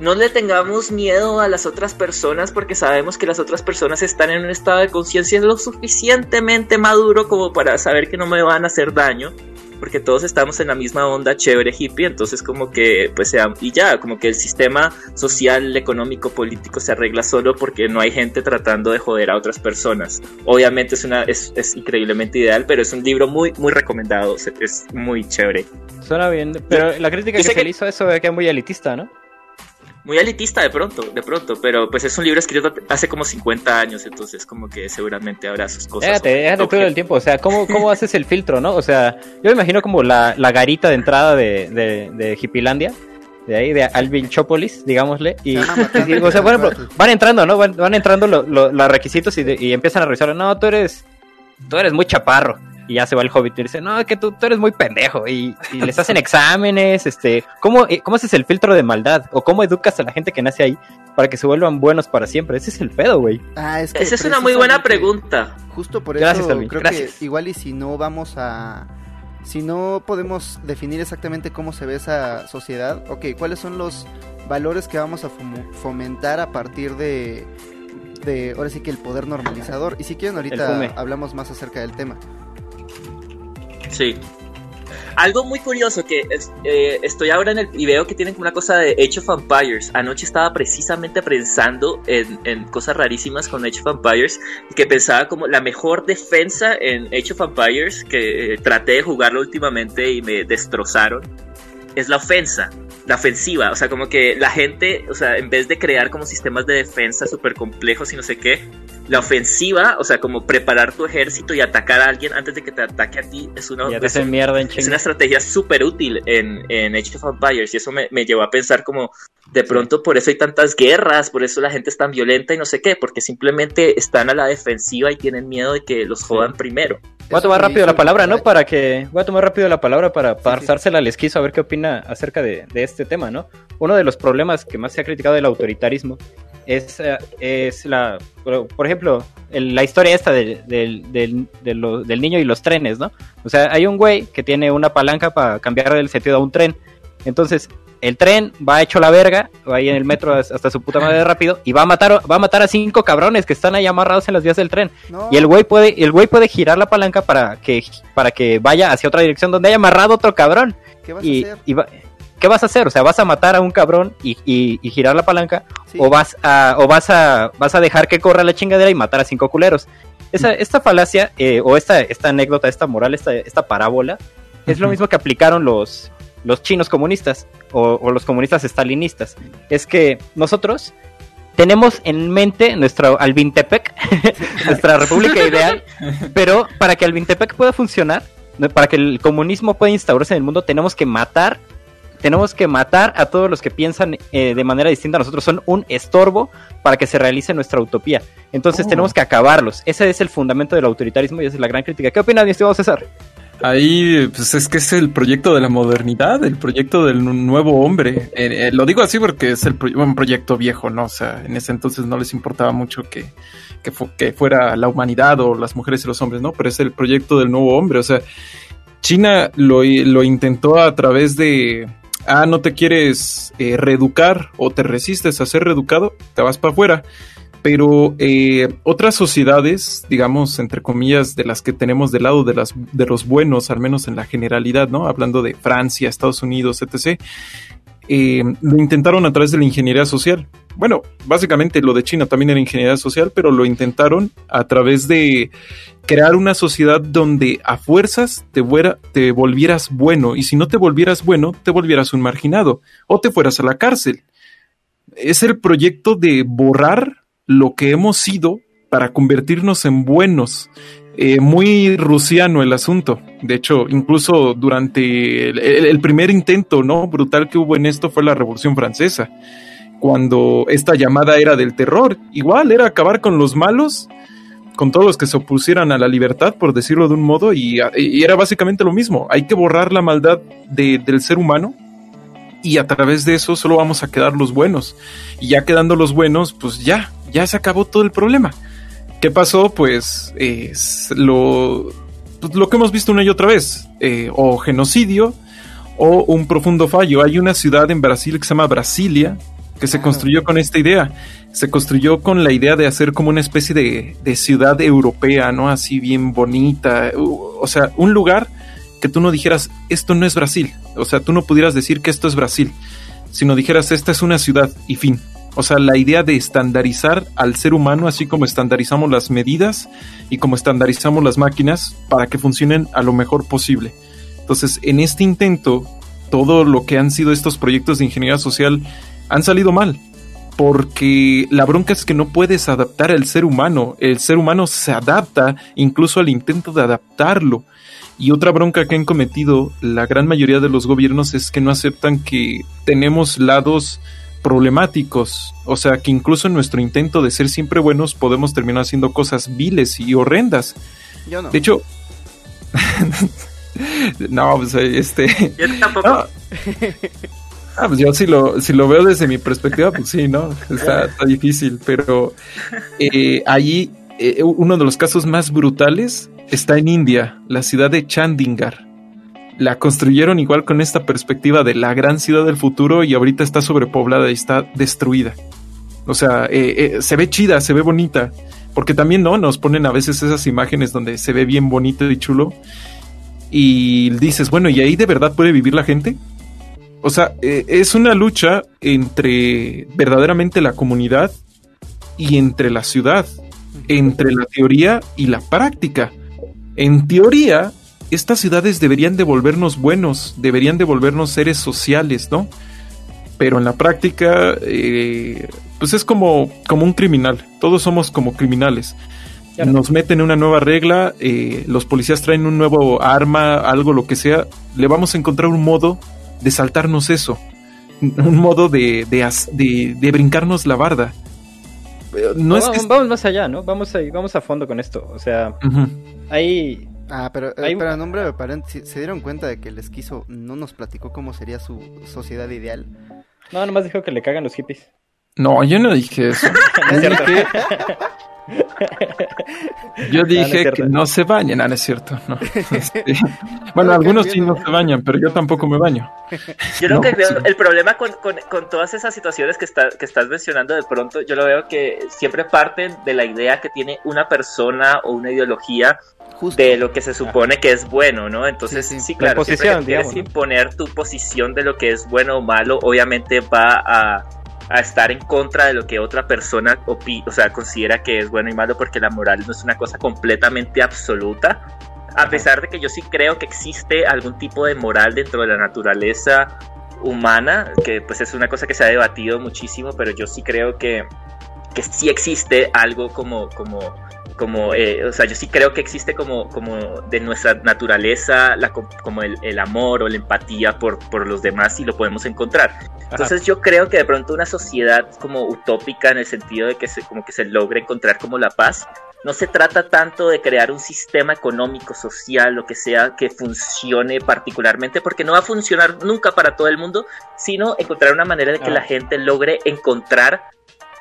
No le tengamos miedo a las otras personas porque sabemos que las otras personas están en un estado de conciencia lo suficientemente maduro como para saber que no me van a hacer daño porque todos estamos en la misma onda chévere hippie, entonces como que pues sea, y ya, como que el sistema social, económico, político se arregla solo porque no hay gente tratando de joder a otras personas. Obviamente es una es, es increíblemente ideal, pero es un libro muy muy recomendado, es muy chévere. Suena bien, pero la crítica que se le hizo eso es que es muy elitista, ¿no? Muy elitista de pronto, de pronto, pero pues es un libro escrito hace como 50 años, entonces como que seguramente habrá sus cosas. Déjate, déjate todo el tiempo, o sea, ¿cómo, cómo haces el filtro, no? O sea, yo me imagino como la, la garita de entrada de, de, de Hippilandia, de ahí, de Alvin Chopolis, digámosle, y, o sea, bueno, van entrando, ¿no? Van, van entrando los requisitos y, y empiezan a revisar, no, tú eres, tú eres muy chaparro y ya se va el hobbit y dice, no, que tú, tú eres muy pendejo. Y, les hacen exámenes, este, ¿cómo, eh, ¿cómo haces el filtro de maldad? ¿O cómo educas a la gente que nace ahí para que se vuelvan buenos para siempre? Ese es el pedo, güey. Ah, Esa es una muy buena pregunta. Justo por eso creo que igual y si no vamos a... Si no podemos definir exactamente cómo se ve esa sociedad, ok, ¿cuáles son los valores que vamos a fomentar a partir de, de, ahora sí que el poder normalizador? Y si quieren ahorita hablamos más acerca del tema. Sí. algo muy curioso que eh, estoy ahora en el y veo que tienen como una cosa de Age of Empires. Anoche estaba precisamente pensando en, cosas rarísimas con Age of Empires que pensaba como la mejor defensa en Age of Empires que eh, traté de jugarlo últimamente y me destrozaron es la ofensa la ofensiva, o sea, como que la gente, o sea, en vez de crear como sistemas de defensa súper complejos y no sé qué, la ofensiva, o sea, como preparar tu ejército y atacar a alguien antes de que te ataque a ti, es una, es, mierda en es una estrategia súper útil en, en Age of Empires y eso me, me, llevó a pensar como, de pronto por eso hay tantas guerras, por eso la gente es tan violenta y no sé qué, porque simplemente están a la defensiva y tienen miedo de que los jodan primero. Voy a tomar rápido la palabra, ¿no? Para que. Voy a tomar rápido la palabra para pasársela al esquizo a ver qué opina acerca de, este tema, ¿no? Uno de los problemas que más se ha criticado del autoritarismo es, eh, es la. Por ejemplo, la historia esta del, del niño y los trenes, ¿no? O sea, hay un güey que tiene una palanca para cambiar el sentido a un tren. Entonces, el tren va hecho la verga, va ahí en el metro hasta su puta madre rápido y va a matar va a matar a cinco cabrones que están ahí amarrados en las vías del tren. Y el güey puede el güey puede girar la palanca para que para que vaya hacia otra dirección donde haya amarrado otro cabrón. ¿Qué vas y, a hacer? ¿Qué vas a hacer? O sea, vas a matar a un cabrón y, girar la palanca o vas a o vas a vas a dejar que corra la chingadera y matar a cinco culeros. Esa, esta falacia eh, o esta, esta anécdota, esta moral, esta, esta parábola, es lo mismo que aplicaron los, los chinos comunistas o, los comunistas estalinistas. Es que nosotros tenemos en mente nuestro Albintepec, nuestra república ideal, pero para que Albintepec pueda funcionar, para que el comunismo pueda instaurarse en el mundo, tenemos que matar, tenemos que matar a todos los que piensan eh, de manera distinta a nosotros, son un estorbo para que se realice nuestra utopía. Entonces oh. tenemos que acabarlos. Ese es el fundamento del autoritarismo y esa es la gran crítica. ¿Qué opinas, mi estimado César? Ahí, pues es que es el proyecto de la modernidad, el proyecto del nuevo hombre. Eh, eh, lo digo así porque es el un proyecto viejo, ¿no? O sea, en ese entonces no les importaba mucho que, que, fuera la humanidad o las mujeres y los hombres, ¿no? Pero es el proyecto del nuevo hombre. O sea, China lo, lo intentó a través de, ah, no te quieres eh, reeducar o te resistes a ser reeducado, te vas para afuera pero eh, otras sociedades, digamos, entre comillas, de las que tenemos del lado de, las, de los buenos, al menos en la generalidad, ¿no? Hablando de Francia, Estados Unidos, etc., lo intentaron a través de la ingeniería social. Bueno, básicamente lo de China también era ingeniería social, pero lo intentaron a través de crear una sociedad donde a fuerzas te, te volvieras bueno y si no te volvieras bueno, te volvieras un marginado o te fueras a la cárcel. Es el proyecto de borrar lo que hemos sido para convertirnos en buenos. Eh, muy rusiano el asunto. De hecho, incluso durante el, primer intento no brutal que hubo en esto fue la Revolución Francesa, cuando esta llamada era del terror. Igual era acabar con los malos, con todos los que se opusieran a la libertad, por decirlo de un modo, y, era básicamente lo mismo. Hay que borrar la maldad del ser humano y a través de eso solo vamos a quedar los buenos. Y ya quedando los buenos, pues ya, ya se acabó todo el problema. ¿Qué pasó? Pues es lo, pues, lo que hemos visto una y otra vez, eh, o genocidio o un profundo fallo. Hay una ciudad en Brasil que se llama Brasilia, que se construyó con esta idea. Se construyó con la idea de hacer como una especie de, de ciudad europea, ¿no? Así bien bonita. O sea, un lugar que tú no dijeras, esto no es Brasil. O sea, tú no pudieras decir que esto es Brasil, sino dijeras, esta es una ciudad y fin. O sea, la idea de estandarizar al ser humano, así como estandarizamos las medidas y como estandarizamos las máquinas para que funcionen a lo mejor posible. Entonces, en este intento, todo lo que han sido estos proyectos de ingeniería social han salido mal. Porque la bronca es que no puedes adaptar al ser humano. El ser humano se adapta incluso al intento de adaptarlo. Y otra bronca que han cometido la gran mayoría de los gobiernos es que no aceptan que tenemos lados problemáticos, o sea que incluso en nuestro intento de ser siempre buenos podemos terminar haciendo cosas viles y horrendas. Yo no. De hecho, no, pues este... Yo tampoco. Ah, pues yo si lo, si lo veo desde mi perspectiva, pues sí, ¿no? Está, difícil, pero eh, allí eh, uno de los casos más brutales está en India, la ciudad de Chandigarh. La construyeron igual con esta perspectiva de la gran ciudad del futuro y ahorita está sobrepoblada y está destruida. O sea, eh, eh, se ve chida, se ve bonita, porque también no nos ponen a veces esas imágenes donde se ve bien bonito y chulo. y dices, bueno, ¿y ahí de verdad puede vivir la gente? O sea, eh, es una lucha entre verdaderamente la comunidad y entre la ciudad, entre la teoría y la práctica. En teoría, estas ciudades deberían devolvernos buenos, deberían devolvernos seres sociales, ¿no? Pero en la práctica, eh, pues es como, como un criminal. Todos somos como criminales. Nos meten una nueva regla, eh, los policías traen un nuevo arma, algo, lo que sea. Le vamos a encontrar un modo de saltarnos eso. Un modo de, de, de, brincarnos la barda. No, es vamos, más allá, ¿no? Vamos a, vamos a fondo con esto. O sea, hay Ah, pero, eh, pero nombre ¿se dieron cuenta de que el esquizo no nos platicó cómo sería su sociedad ideal? No, nomás dijo que le cagan los hippies. No, yo no dije eso. Yo dije que no se bañen, ah, no es cierto. No. Este, bueno, algunos sí no se bañan, pero yo tampoco me baño. Yo creo que el problema con, con, todas esas situaciones que, está, que estás mencionando de pronto, yo lo veo que siempre parten de la idea que tiene una persona o una ideología de lo que se supone que es bueno, ¿no? Entonces, sí, claro, siempre quieres imponer tu posición de lo que es bueno o malo, obviamente va a a estar en contra de lo que otra persona o sea, considera que es bueno y malo, porque la moral no es una cosa completamente absoluta. A pesar de que yo sí creo que existe algún tipo de moral dentro de la naturaleza humana, que pues es una cosa que se ha debatido muchísimo, pero yo sí creo que, que sí existe algo como, como como, eh, o sea, yo sí creo que existe como, como de nuestra naturaleza, la, como el, el, amor o la empatía por, por los demás y lo podemos encontrar. Entonces yo creo que de pronto una sociedad como utópica en el sentido de que se, como que se logre encontrar como la paz, no se trata tanto de crear un sistema económico, social, lo que sea, que funcione particularmente, porque no va a funcionar nunca para todo el mundo, sino encontrar una manera de que la gente logre encontrar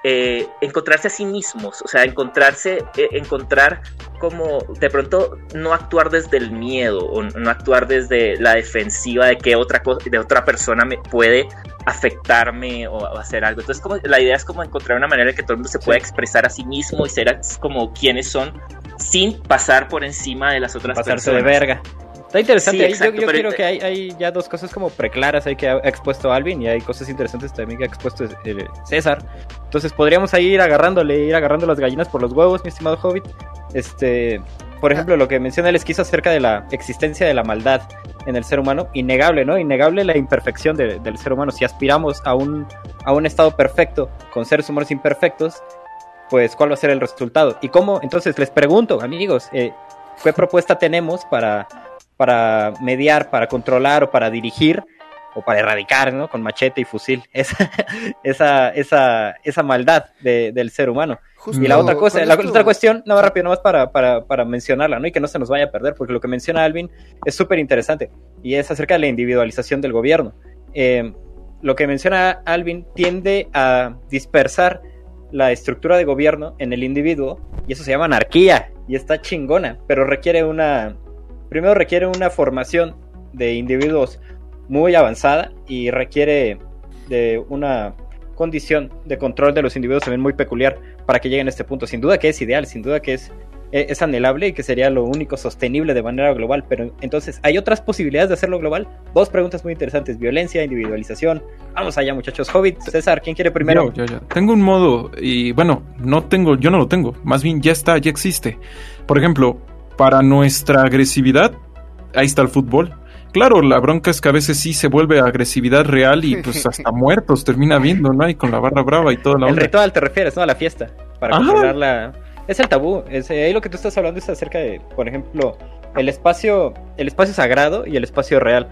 eh, encontrarse a sí mismos, o sea, encontrarse, eh, encontrar como de pronto no actuar desde el miedo o no actuar desde la defensiva de que otra cosa, de otra persona me puede afectarme o hacer algo. Entonces, como la idea es como encontrar una manera en que todo el mundo se pueda expresar a sí mismo y ser como quienes son sin pasar por encima de las otras Pasarse de verga. Está interesante. yo, creo que hay, ya dos cosas como preclaras ahí que ha expuesto Alvin y hay cosas interesantes también que ha expuesto eh, César. Entonces podríamos ahí ir agarrándole, ir agarrando las gallinas por los huevos, mi estimado Hobbit. Este, por ejemplo, lo que menciona el esquizo acerca de la existencia de la maldad en el ser humano, innegable, ¿no? Innegable la imperfección del ser humano. Si aspiramos a un, a un estado perfecto con seres humanos imperfectos, pues ¿cuál va a ser el resultado? ¿Y cómo? Entonces les pregunto, amigos, eh, ¿qué propuesta tenemos para para mediar, para controlar o para dirigir o para erradicar, ¿no? Con machete y fusil, esa, esa, esa, esa maldad del ser humano. y la otra cosa, la otra cuestión, no, rápido, nomás para, para, para mencionarla, ¿no? Y que no se nos vaya a perder, porque lo que menciona Alvin es súper interesante y es acerca de la individualización del gobierno. Eh, lo que menciona Alvin tiende a dispersar la estructura de gobierno en el individuo y eso se llama anarquía y está chingona, pero requiere una primero requiere una formación de individuos muy avanzada y requiere de una condición de control de los individuos también muy peculiar para que lleguen a este punto. Sin duda que es ideal, sin duda que es, e, es anhelable y que sería lo único sostenible de manera global. Pero entonces, ¿hay otras posibilidades de hacerlo global? Dos preguntas muy interesantes: violencia, individualización. Vamos allá, muchachos. Hobbit, César, ¿quién quiere primero? Yo, yo, Tengo un modo, y bueno, no tengo, yo no lo tengo. Más bien ya está, ya existe. Por ejemplo, para nuestra agresividad, ahí está el fútbol. Claro, la bronca es que a veces sí se vuelve agresividad real y pues hasta muertos termina viendo, ¿no? Y con la barra brava y toda la onda. El ritual te refieres, ¿no? A la fiesta. Para controlar la... Es el tabú. Es, ahí lo que tú estás hablando es acerca de, por ejemplo, el espacio, el espacio sagrado y el espacio real.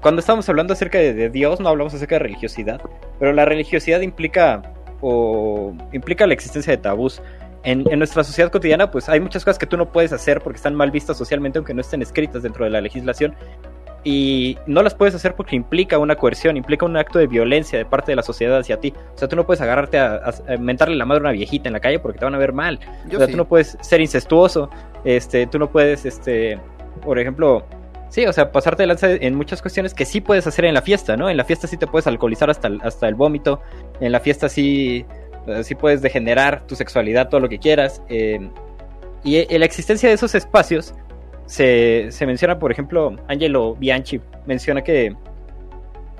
Cuando estamos hablando acerca de, Dios, no hablamos acerca de religiosidad, pero la religiosidad implica o implica la existencia de tabús en, nuestra sociedad cotidiana, pues hay muchas cosas que tú no puedes hacer porque están mal vistas socialmente, aunque no estén escritas dentro de la legislación. Y no las puedes hacer porque implica una coerción, implica un acto de violencia de parte de la sociedad hacia ti. O sea, tú no puedes agarrarte a, mentarle la madre a una viejita en la calle porque te van a ver mal. o sea, tú no puedes ser incestuoso, este, tú no puedes, este, por ejemplo, Sí, o sea, pasarte de lanza en muchas cuestiones que sí puedes hacer en la fiesta, ¿no? En la fiesta sí te puedes alcoholizar hasta hasta el vómito. En la fiesta sí Así puedes degenerar tu sexualidad, todo lo que quieras. Eh, y eh, la existencia de esos espacios se, se menciona, por ejemplo, Angelo Bianchi menciona que,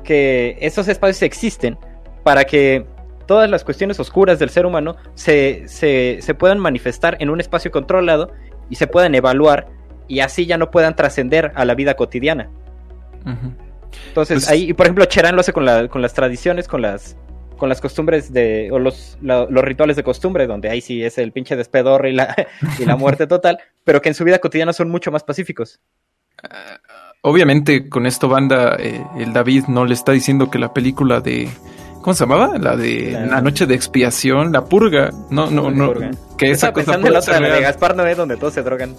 que estos espacios existen para que todas las cuestiones oscuras del ser humano se, se, se puedan manifestar en un espacio controlado y se puedan evaluar y así ya no puedan trascender a la vida cotidiana. Entonces, pues ahí, por ejemplo, Cherán lo hace con, la, con las tradiciones, con las con las costumbres de, o los, los rituales de costumbre, donde ahí sí es el pinche despedor y la, y la muerte total, pero que en su vida cotidiana son mucho más pacíficos. Ah, obviamente, con esto, banda, eh, el David no le está diciendo que la película de ¿Cómo se llamaba? La de la, noche de expiación, la purga. No, no, no. Que esa cosa pensando en la otra, la de Gaspar Noé, donde todos se drogan.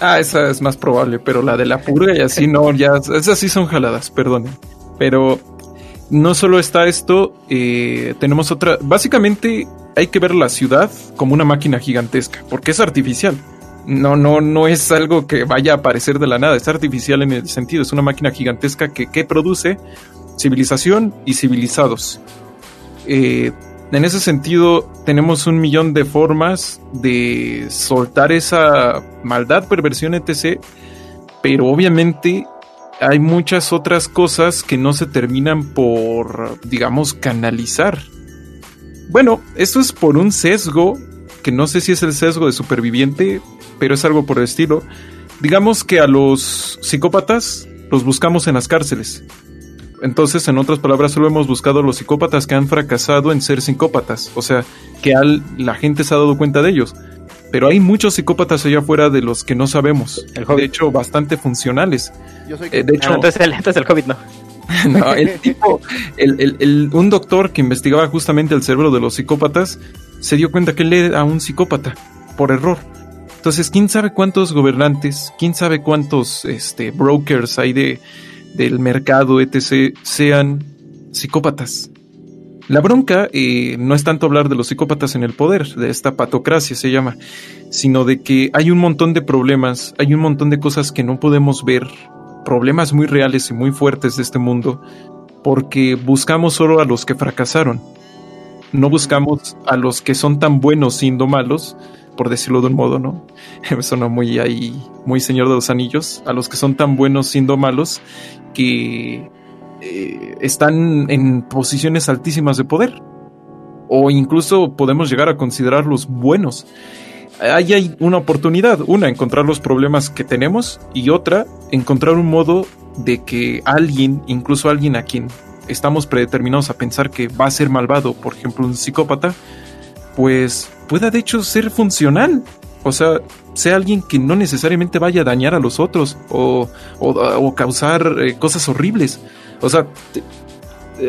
Ah, esa es más probable, pero la de la purga y así no, ya, esas sí son jaladas, perdonen. Pero no solo está esto, eh, tenemos otra. Básicamente hay que ver la ciudad como una máquina gigantesca, porque es artificial. No, no, no es algo que vaya a aparecer de la nada, es artificial en el sentido, es una máquina gigantesca que, que produce civilización y civilizados. Eh, en ese sentido, tenemos un millón de formas de soltar esa maldad, perversión, etc. Pero obviamente hay muchas otras cosas que no se terminan por, digamos, canalizar. Bueno, esto es por un sesgo, que no sé si es el sesgo de superviviente, pero es algo por el estilo. Digamos que a los psicópatas los buscamos en las cárceles. Entonces, en otras palabras, solo hemos buscado a los psicópatas que han fracasado en ser psicópatas, o sea, que la gente se ha dado cuenta de ellos. Pero hay muchos psicópatas allá afuera de los que no sabemos. de hecho, bastante funcionales. Yo soy... Eh, de hecho, entonces, el, entonces el COVID no. no, el tipo, un doctor que investigaba justamente el cerebro de los psicópatas se dio cuenta que él era un psicópata por error. Entonces, quién sabe cuántos gobernantes, quién sabe cuántos este, brokers hay de, del mercado, etc., sean psicópatas. La bronca eh, no es tanto hablar de los psicópatas en el poder, de esta patocracia se llama, sino de que hay un montón de problemas, hay un montón de cosas que no podemos ver, problemas muy reales y muy fuertes de este mundo, porque buscamos solo a los que fracasaron. No buscamos a los que son tan buenos siendo malos, por decirlo de un modo, ¿no? Me suena muy ahí, muy Señor de los Anillos, a los que son tan buenos siendo malos que eh, están en posiciones altísimas de poder. O incluso podemos llegar a considerarlos buenos. Ahí hay una oportunidad. Una, encontrar los problemas que tenemos. Y otra, encontrar un modo de que alguien, incluso alguien a quien estamos predeterminados a pensar que va a ser malvado, por ejemplo un psicópata, pues pueda de hecho ser funcional. O sea, sea alguien que no necesariamente vaya a dañar a los otros o, o, causar eh, cosas horribles. O sea,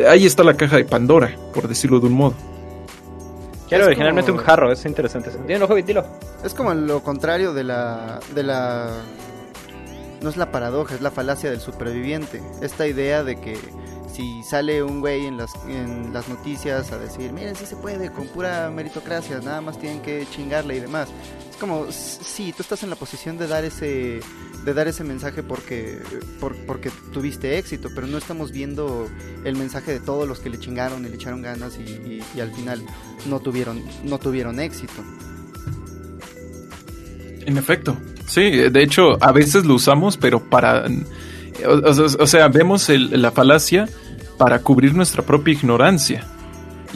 ahí está la caja de Pandora, por decirlo de un modo. Quiero originalmente un jarro, es interesante. Dilo, Hobbit, dilo. Es como lo contrario de la, de la... No es la paradoja, es la falacia del superviviente. Esta idea de que si sale un güey en las, en las noticias a decir, miren, sí se puede, con pura meritocracia, nada más tienen que chingarle y demás. Es como, sí, tú estás en la posición de dar ese, de dar ese mensaje porque, porque tuviste éxito, pero no estamos viendo el mensaje de todos los que le chingaron y le echaron ganas y, y, al final no tuvieron, no tuvieron éxito. En efecto, sí, de hecho a veces lo usamos, pero para... O, sea, vemos la falacia para cubrir nuestra propia ignorancia.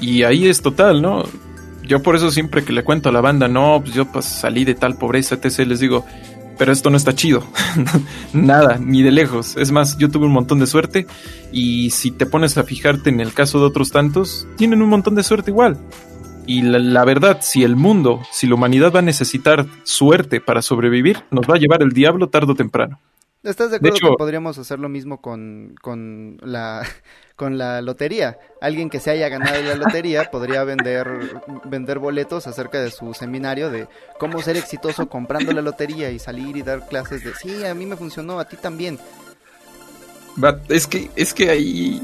Y ahí es total, ¿no? Yo por eso siempre que le cuento a la banda, no, pues yo pues salí de tal pobreza, etc., les digo, pero esto no está chido. Nada, ni de lejos. Es más, yo tuve un montón de suerte y si te pones a fijarte en el caso de otros tantos, tienen un montón de suerte igual. Y la, verdad, si el mundo, si la humanidad va a necesitar suerte para sobrevivir, nos va a llevar el diablo tarde o temprano. ¿Estás de acuerdo que podríamos hacer lo mismo con, con, la, con la lotería? Alguien que se haya ganado la lotería podría vender, vender boletos acerca de su seminario de cómo ser exitoso comprando la lotería y salir y dar clases de, sí, a mí me funcionó, a ti también. Es que, es que ahí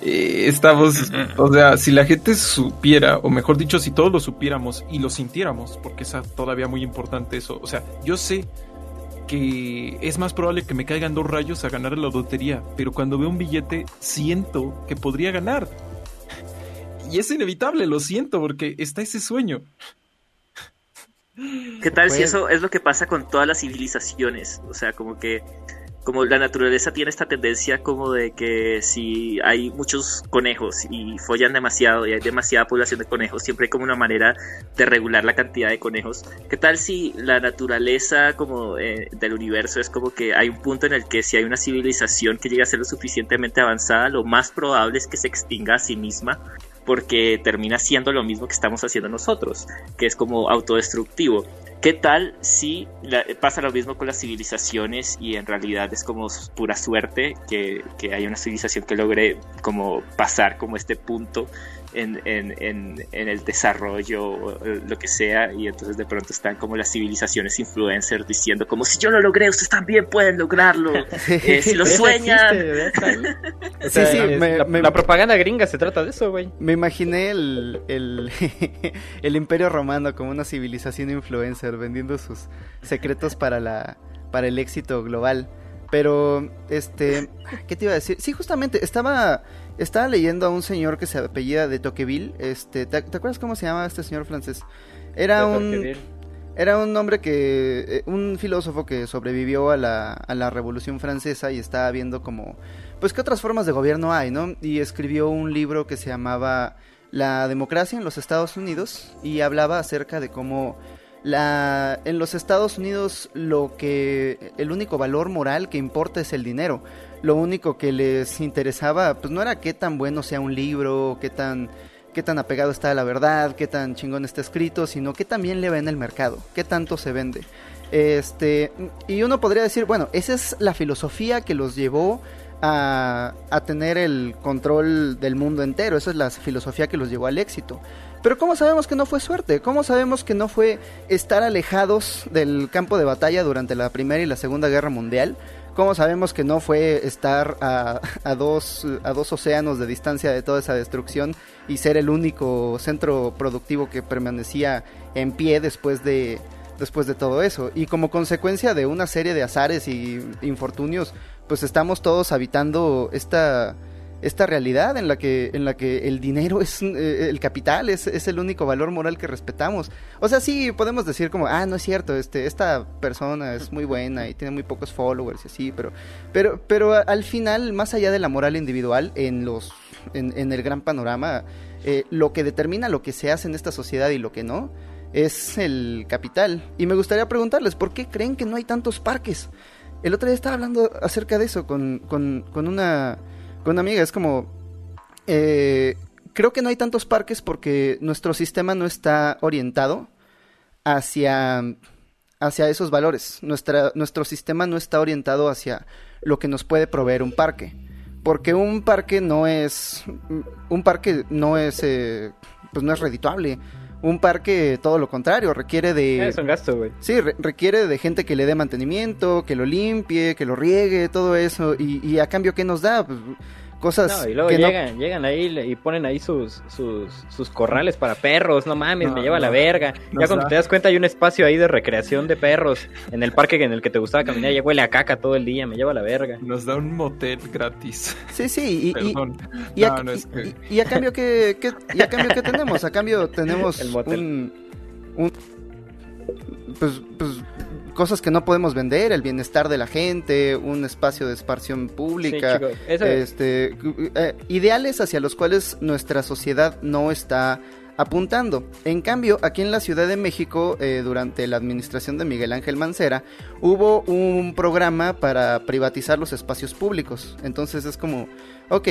eh, estamos, o sea, si la gente supiera, o mejor dicho, si todos lo supiéramos y lo sintiéramos, porque es todavía muy importante eso, o sea, yo sé que es más probable que me caigan dos rayos a ganar la lotería, pero cuando veo un billete siento que podría ganar. Y es inevitable, lo siento, porque está ese sueño. ¿Qué tal si eso es lo que pasa con todas las civilizaciones? O sea, como que como la naturaleza tiene esta tendencia como de que si hay muchos conejos y follan demasiado y hay demasiada población de conejos, siempre hay como una manera de regular la cantidad de conejos. ¿Qué tal si la naturaleza como eh, del universo es como que hay un punto en el que si hay una civilización que llega a ser lo suficientemente avanzada, lo más probable es que se extinga a sí misma porque termina siendo lo mismo que estamos haciendo nosotros, que es como autodestructivo. ¿Qué tal si pasa lo mismo con las civilizaciones y en realidad es como pura suerte que, que hay una civilización que logre como pasar como este punto en, en, en, en, el desarrollo o lo que sea y entonces de pronto están como las civilizaciones influencers diciendo como si yo lo logré ustedes también pueden lograrlo eh, si lo sueñan. sí, sí, la, propaganda gringa se trata de eso güey. me imaginé el, el, el imperio romano como una civilización influencer vendiendo sus secretos para la para el éxito global. Pero este qué te iba a decir sí justamente estaba estaba leyendo a un señor que se apellida de Tocqueville. Este, ¿te, acuerdas cómo se llama este señor francés? Era un era un hombre que eh, un filósofo que sobrevivió a la, a la Revolución Francesa y estaba viendo como pues qué otras formas de gobierno hay, ¿no? Y escribió un libro que se llamaba La democracia en los Estados Unidos y hablaba acerca de cómo la en los Estados Unidos lo que el único valor moral que importa es el dinero lo único que les interesaba, pues no era qué tan bueno sea un libro, qué tan, qué tan apegado está a la verdad, qué tan chingón está escrito, sino qué también le va en el mercado, qué tanto se vende. Este, y uno podría decir, bueno, esa es la filosofía que los llevó a, a tener el control del mundo entero, esa es la filosofía que los llevó al éxito. Pero ¿cómo sabemos que no fue suerte? ¿Cómo sabemos que no fue estar alejados del campo de batalla durante la Primera y la Segunda Guerra Mundial? ¿Cómo sabemos que no fue estar a, a, dos, a dos océanos de distancia de toda esa destrucción y ser el único centro productivo que permanecía en pie después de, después de todo eso? Y como consecuencia de una serie de azares y infortunios, pues estamos todos habitando esta esta realidad en la que, en la que el dinero es eh, el capital, es, es, el único valor moral que respetamos. O sea, sí podemos decir como, ah, no es cierto, este, esta persona es muy buena y tiene muy pocos followers y así, pero, pero, pero al final, más allá de la moral individual, en los, en, el gran panorama, eh, lo que determina lo que se hace en esta sociedad y lo que no, es el capital. Y me gustaría preguntarles, ¿por qué creen que no hay tantos parques? El otro día estaba hablando acerca de eso con, con, con una con amiga. Es como, eh, creo que no hay tantos parques porque nuestro sistema no está orientado hacia, hacia esos valores. Nuestra, nuestro sistema no está orientado hacia lo que nos puede proveer un parque. Porque un parque no es, un parque no es, eh, pues no es redituable un parque todo lo contrario, requiere de... Es un gasto, güey. Sí, requiere de gente que le dé mantenimiento, que lo limpie, que lo riegue, todo eso. Y, y a cambio, ¿qué nos da? Pues, cosas no, y luego llegan, llegan ahí y ponen ahí sus, sus, sus corrales para perros, no mames, me lleva la verga. ya cuando te das cuenta hay un espacio ahí de recreación de perros en el parque en el que te gustaba caminar, ya huele a caca todo el día, me lleva la verga. Nos da un motel gratis. Sí, sí, y, y, a, y, a, cambio que, y a cambio que tenemos, a cambio tenemos un, un pues, pues cosas que no podemos vender, el bienestar de la gente, un espacio de esparción pública, este, eh, ideales hacia los cuales nuestra sociedad no está apuntando. En cambio, aquí en la Ciudad de México, eh, durante la administración de Miguel Ángel Mancera, hubo un programa para privatizar los espacios públicos. Entonces es como, ok,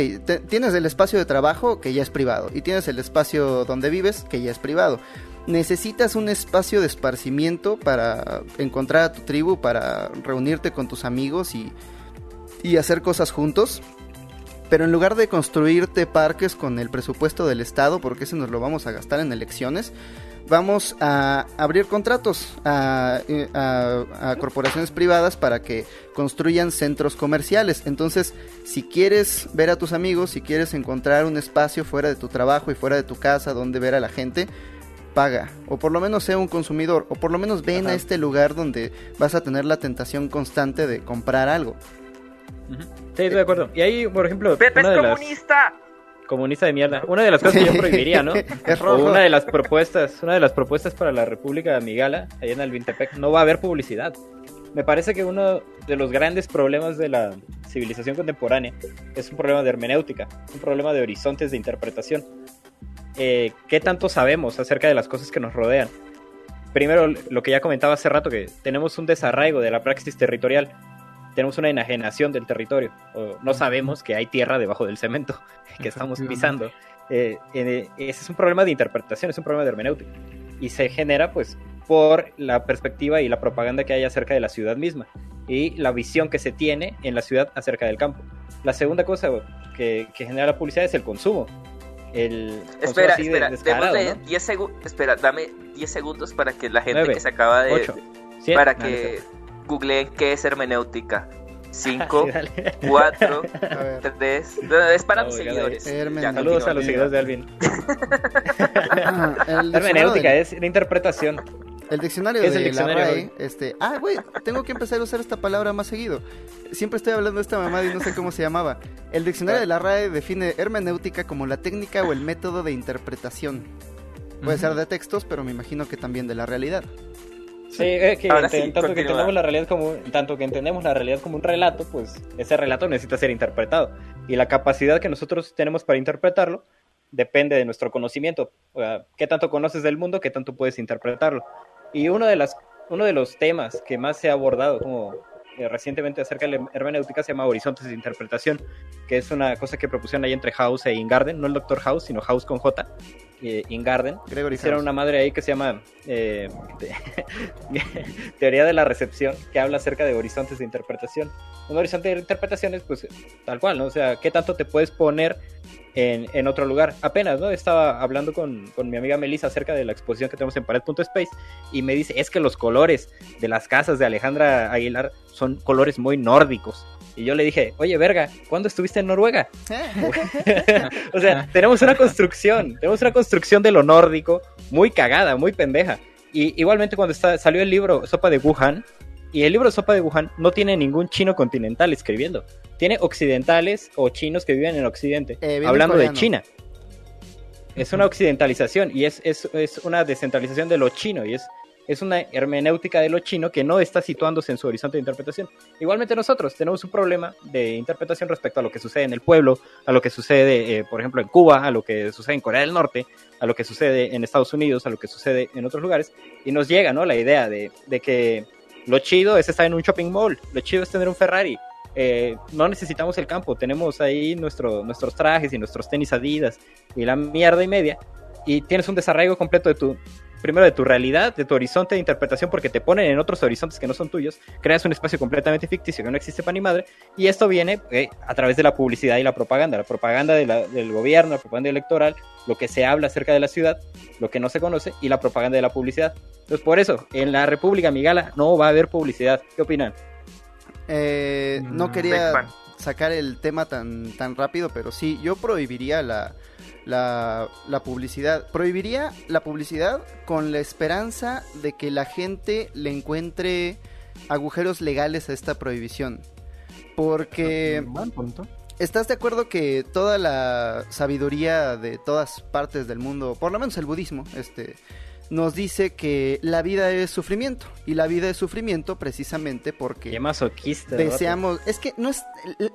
tienes el espacio de trabajo que ya es privado y tienes el espacio donde vives que ya es privado necesitas un espacio de esparcimiento para encontrar a tu tribu, para reunirte con tus amigos y, y hacer cosas juntos. Pero en lugar de construirte parques con el presupuesto del Estado, porque ese nos lo vamos a gastar en elecciones, vamos a abrir contratos a, a, corporaciones privadas para que construyan centros comerciales. Entonces, si quieres ver a tus amigos, si quieres encontrar un espacio fuera de tu trabajo y fuera de tu casa donde ver a la gente, paga, o por lo menos sea un consumidor, o por lo menos ven a este lugar donde vas a tener la tentación constante de comprar algo. Sí, estoy de acuerdo. Y ahí, por ejemplo, Pepe es comunista. comunista de mierda. Una de las cosas que yo prohibiría, ¿no? Es O una de las propuestas, una de las propuestas para la República de Migala, allá en Alvintepec, no va a haber publicidad. Me parece que uno de los grandes problemas de la civilización contemporánea es un problema de hermenéutica, un problema de horizontes de interpretación. Eh, ¿Qué tanto sabemos acerca de las cosas que nos rodean? Primero, lo que ya comentaba hace rato, que tenemos un desarraigo de la praxis territorial, tenemos una enajenación del territorio, o no sabemos que hay tierra debajo del cemento que estamos pisando. Eh, eh, ese es un problema de interpretación, es un problema de hermenéutica. Y se genera, pues, por la perspectiva y la propaganda que hay acerca de la ciudad misma y la visión que se tiene en la ciudad acerca del campo. La segunda cosa que, que genera la publicidad es el consumo. El Espera, así de- espera, descarado, démosle ¿no? 10 segundos. Espera, dame 10 segundos para que la gente Nueve, que se acaba de. ocho, Siete. para No, no que sé. googleen qué es hermenéutica. 5, Sí, dale. 4, A ver. 3. Es para No, mis seguidores. hermenéutica. Ya, Saludos a los seguidores de Alvin. Ah, hermenéutica es la interpretación. El diccionario ¿Qué es de el diccionario la? RAE, este... Ah, güey, tengo que empezar a usar esta palabra más seguido. Siempre estoy hablando de esta mamada y no sé cómo se llamaba. El diccionario de la RAE define hermenéutica como la técnica o el método de interpretación. Puede ser de textos, pero me imagino que también de la realidad. Sí, eh, que Ahora ente- sí, tanto que entendemos la realidad como un- tanto que entendemos la realidad como un relato, pues ese relato necesita ser interpretado y la capacidad que nosotros tenemos para interpretarlo depende de nuestro conocimiento. O sea, qué tanto conoces del mundo, qué tanto puedes interpretarlo. Y uno de las uno de los temas que más se ha abordado como eh, recientemente acerca de la hermenéutica se llama horizontes de interpretación, que es una cosa que propusieron ahí entre House e Ingarden, no el Doctor House, sino House con J, eh, Ingarden. Gregory Hicieron House. una madre ahí que se llama eh, Teoría de la Recepción, que habla acerca de horizontes de interpretación. Un horizonte de interpretación es pues tal cual, ¿no? O sea, ¿qué tanto te puedes poner en, otro lugar? Apenas, ¿no? Estaba hablando con, con mi amiga Melissa acerca de la exposición que tenemos en Pared.space y me dice, es que los colores de las casas de Alejandra Aguilar son colores muy nórdicos. Y yo le dije, oye, verga, ¿cuándo estuviste en Noruega? o sea, tenemos una construcción, tenemos una construcción de lo nórdico muy cagada, muy pendeja. Y igualmente cuando salió el libro Sopa de Wuhan, y el libro Sopa de Wuhan no tiene ningún chino continental escribiendo. Tiene occidentales o chinos que viven en Occidente, Eh, hablando de. China. Es una occidentalización y es, es, es una descentralización de lo chino y es, es una hermenéutica de lo chino que no está situándose en su horizonte de interpretación. Igualmente nosotros tenemos un problema de interpretación respecto a lo que sucede en el pueblo, a lo que sucede, eh, por ejemplo, en Cuba, a lo que sucede en Corea del Norte, a lo que sucede en Estados Unidos, a lo que sucede en otros lugares, y nos llega, ¿no? La idea de, de que lo chido es estar en un shopping mall, lo chido es tener un Ferrari. Eh, no necesitamos el campo, tenemos ahí nuestro, nuestros trajes y nuestros tenis adidas y la mierda y media, y tienes un desarraigo completo de tu, primero de tu realidad, de tu horizonte de interpretación, porque te ponen en otros horizontes que no son tuyos, creas un espacio completamente ficticio que no existe para ni madre, y esto viene eh, a través de la publicidad y la propaganda, la propaganda de la- del gobierno, la propaganda electoral, lo que se habla acerca de la ciudad, lo que no se conoce, y la propaganda de la publicidad. Entonces, por eso, en la República Migala no va a haber publicidad. ¿Qué opinan? Eh, no Mm, quería sacar el tema tan, tan rápido, pero sí, yo prohibiría la, la, la publicidad. Prohibiría la publicidad con la esperanza de que la gente le encuentre agujeros legales a esta prohibición. Porque Buen punto. ¿estás de acuerdo que toda la sabiduría de todas partes del mundo, por lo menos el budismo, este nos dice que la vida es sufrimiento y la vida es sufrimiento precisamente porque Qué masoquista. deseamos es que no es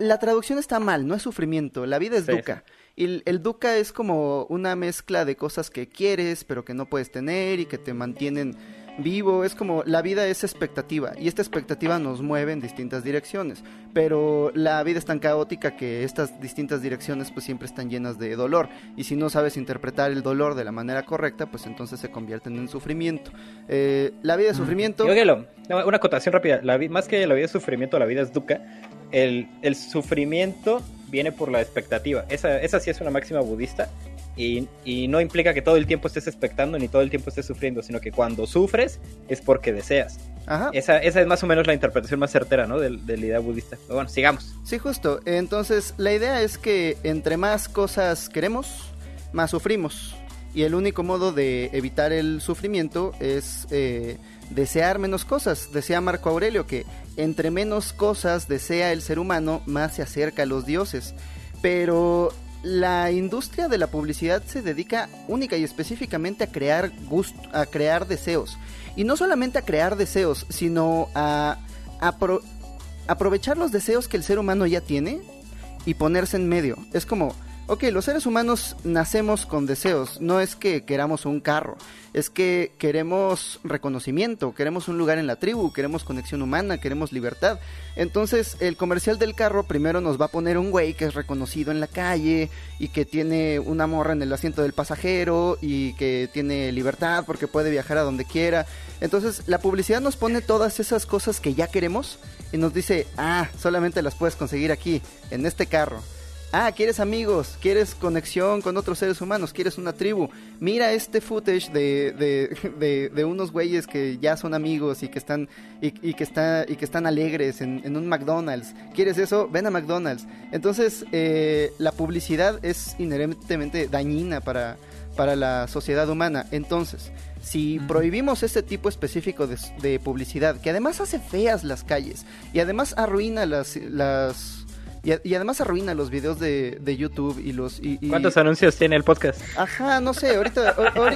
la traducción está mal no es sufrimiento la vida es Sí, dukkha y el, dukkha es como una mezcla de cosas que quieres pero que no puedes tener y que te mantienen vivo. Es como la vida es expectativa y esta expectativa nos mueve en distintas direcciones. Pero la vida es tan caótica que estas distintas direcciones pues siempre están llenas de dolor. Y si no sabes interpretar el dolor de la manera correcta pues entonces se convierten en sufrimiento. Eh, la vida es sufrimiento. Y óyelo, no, una acotación rápida. La más que la vida es sufrimiento, la vida es. El, el sufrimiento viene por la expectativa. Esa, esa sí es una máxima budista. Y, y no implica que todo el tiempo estés expectando ni todo el tiempo estés sufriendo, sino que cuando sufres es porque deseas. Ajá. Esa, esa es más o menos la interpretación más certera, ¿no? De, de la idea budista. Pero bueno, sigamos. Sí, justo. Entonces, la idea es que entre más cosas queremos, más sufrimos. Y el único modo de evitar el sufrimiento es eh, desear menos cosas. Decía Marco Aurelio que entre menos cosas desea el ser humano, más se acerca a los dioses. Pero la industria de la publicidad se dedica única y específicamente a crear gusto, a crear deseos. Y no solamente a crear deseos, sino a, aprovechar los deseos que el ser humano ya tiene y ponerse en medio. Es como, ok, los seres humanos nacemos con deseos, no es que queramos un carro, es que queremos reconocimiento, queremos un lugar en la tribu, queremos conexión humana, queremos libertad. Entonces el comercial del carro primero nos va a poner un güey que es reconocido en la calle y que tiene una morra en el asiento del pasajero y que tiene libertad porque puede viajar a donde quiera. Entonces la publicidad nos pone todas esas cosas que ya queremos y nos dice, ah, solamente las puedes conseguir aquí, en este carro. Ah, quieres amigos, quieres conexión con otros seres humanos, quieres una tribu. Mira este footage de, de, de, unos güeyes que ya son amigos y que están, y, que, está, y que están alegres en, en, un McDonald's. ¿Quieres eso? Ven a McDonald's. Entonces, eh, la publicidad es inherentemente dañina para, para la sociedad humana. Entonces, si prohibimos este tipo específico de, de, publicidad, que además hace feas las calles y además arruina las, las y, además arruina los videos de, YouTube y los... Y, ¿Cuántos anuncios tiene el podcast? Ajá, no sé, ahorita,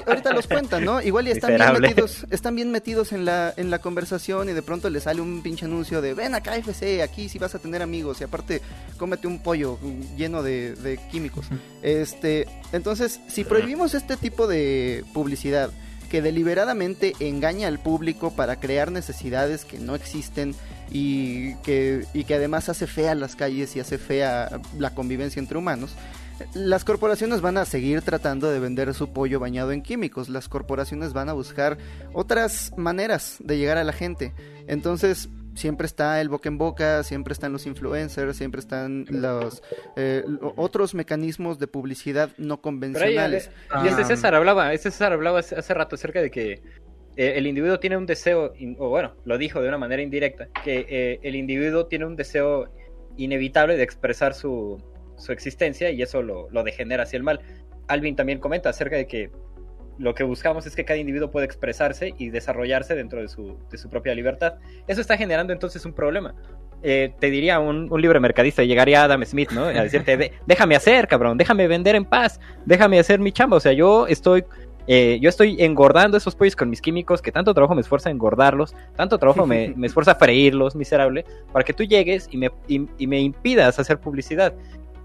ahorita los cuentan, ¿no? Igual y están bien metidos, están bien metidos en la, en la conversación y de pronto le sale un pinche anuncio de ven a KFC, aquí sí vas a tener amigos y aparte cómete un pollo lleno de, de químicos. Este, entonces, si prohibimos este tipo de publicidad que deliberadamente engaña al público para crear necesidades que no existen, y que, y que además hace fea las calles y hace fea la convivencia entre humanos, las corporaciones van a seguir tratando de vender su pollo bañado en químicos. Las corporaciones van a buscar otras maneras de llegar a la gente. Entonces, siempre está el boca en boca, siempre están los influencers, siempre están los eh, otros mecanismos de publicidad no convencionales. y este César hablaba, este César hablaba hace rato acerca de que eh, el individuo tiene un deseo, o bueno, lo dijo de una manera indirecta, que eh, el individuo tiene un deseo inevitable de expresar su, su existencia y eso lo, lo, degenera hacia el mal. Alvin también comenta acerca de que lo que buscamos es que cada individuo pueda expresarse y desarrollarse dentro de su, de su propia libertad. Eso está generando entonces un problema. Eh, te diría un, un libre mercadista, llegaría Adam Smith, ¿no? A decirte, déjame hacer, cabrón, déjame vender en paz, déjame hacer mi chamba. O sea, yo estoy eh, yo estoy engordando esos pollos con mis químicos, que tanto trabajo me esfuerza a engordarlos, tanto trabajo me, me esfuerza a freírlos, miserable, para que tú llegues y me, y, me impidas hacer publicidad.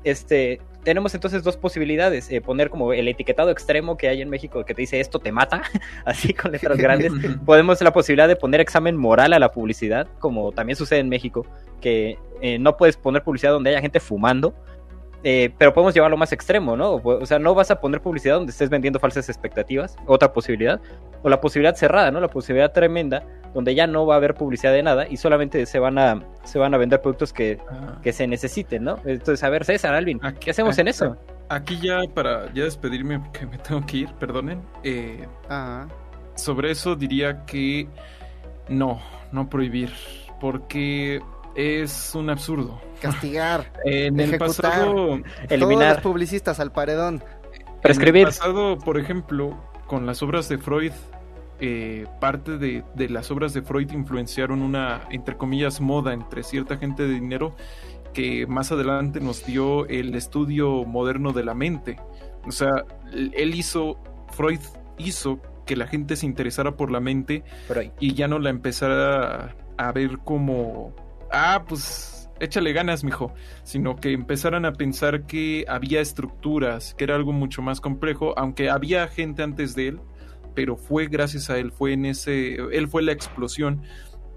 Este, tenemos entonces dos posibilidades, eh, poner como el etiquetado extremo que hay en México que te dice esto te mata, así con letras grandes. Podemos la posibilidad de poner examen moral a la publicidad, como también sucede en México, que eh, no puedes poner publicidad donde haya gente fumando, eh, pero podemos llevarlo más extremo, ¿no? O sea, no vas a poner publicidad donde estés vendiendo falsas expectativas, otra posibilidad, o la posibilidad cerrada, ¿no? La posibilidad tremenda, donde ya no va a haber publicidad de nada y solamente se van a, se van a vender productos que, ah. que se necesiten, ¿no? Entonces, a ver, César, Alvin, ¿qué hacemos en eso? Aquí ya, para ya despedirme, que me tengo que ir, perdonen, eh, sobre eso diría que no, no prohibir, porque es un absurdo. Castigar, en el pasado, eliminar los publicistas al paredón. Prescribir. En el pasado, por ejemplo, con las obras de Freud, eh, parte de, de, las obras de Freud influenciaron una, entre comillas, moda entre cierta gente de dinero que más adelante nos dio el estudio moderno de la mente. O sea, él hizo, Freud hizo que la gente se interesara por la mente y ya no la empezara a ver como ah, pues échale ganas, mijo, sino que empezaran a pensar que había estructuras, que era algo mucho más complejo, aunque había gente antes de él, pero fue gracias a él, fue en ese, él fue la explosión.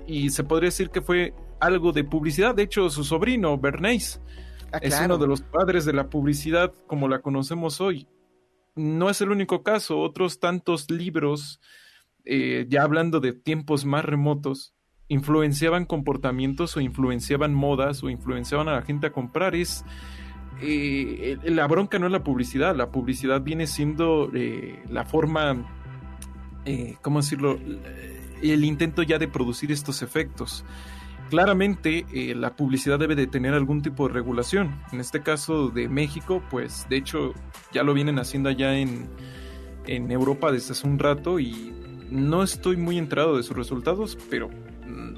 Y se podría decir que fue algo de publicidad, de hecho su sobrino Bernays ah, es uno de los padres de la publicidad como la conocemos hoy. No es el único caso, otros tantos libros, eh, ya hablando de tiempos más remotos, influenciaban comportamientos o influenciaban modas o influenciaban a la gente a comprar. Es eh, la bronca no es la publicidad, la publicidad viene siendo eh, la forma, eh, ¿cómo decirlo? El intento ya de producir estos efectos. Claramente la publicidad debe de tener algún tipo de regulación. En este caso de México, pues de hecho ya lo vienen haciendo allá en, en Europa desde hace un rato y no estoy muy enterado de sus resultados, pero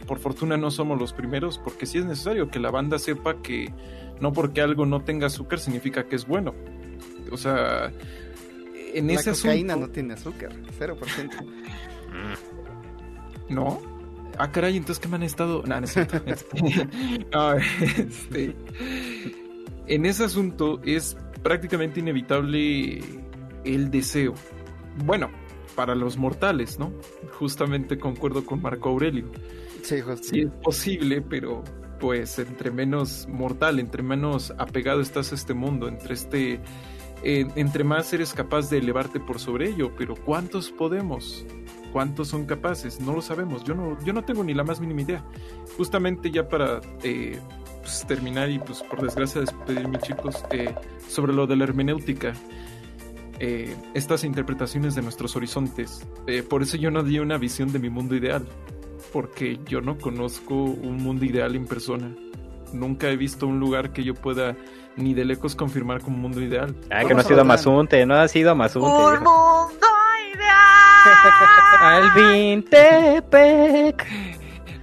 por fortuna no somos los primeros, porque sí es necesario que la banda sepa que no porque algo no tenga azúcar significa que es bueno. O sea, en La ese cocaína asunto... no tiene azúcar, 0%. ¿No? Ah, caray, entonces ¿qué me han estado...? No, no es cierto. No, este, En ese asunto es prácticamente inevitable el deseo. Bueno, para los mortales, ¿no? Justamente concuerdo con Marco Aurelio. Sí, justo. Sí es posible, pero pues entre menos mortal, entre menos apegado estás a este mundo, entre este... eh, entre más eres capaz de elevarte por sobre ello, pero ¿cuántos podemos? ¿Cuántos son capaces? No lo sabemos. Yo no, yo no tengo ni la más mínima idea. Justamente ya para eh, pues, terminar y pues por desgracia despedirme chicos, eh, sobre lo de la hermenéutica, eh, estas interpretaciones de nuestros horizontes. Eh, por eso yo no di una visión de mi mundo ideal, porque yo no conozco un mundo ideal en persona. Nunca he visto un lugar que yo pueda ni de lejos confirmar como mundo ideal. Ah, que no a has ido a hablar. Mazunte, no has ido a Mazunte. ¡Un mundo ideal! Alvin Tepec.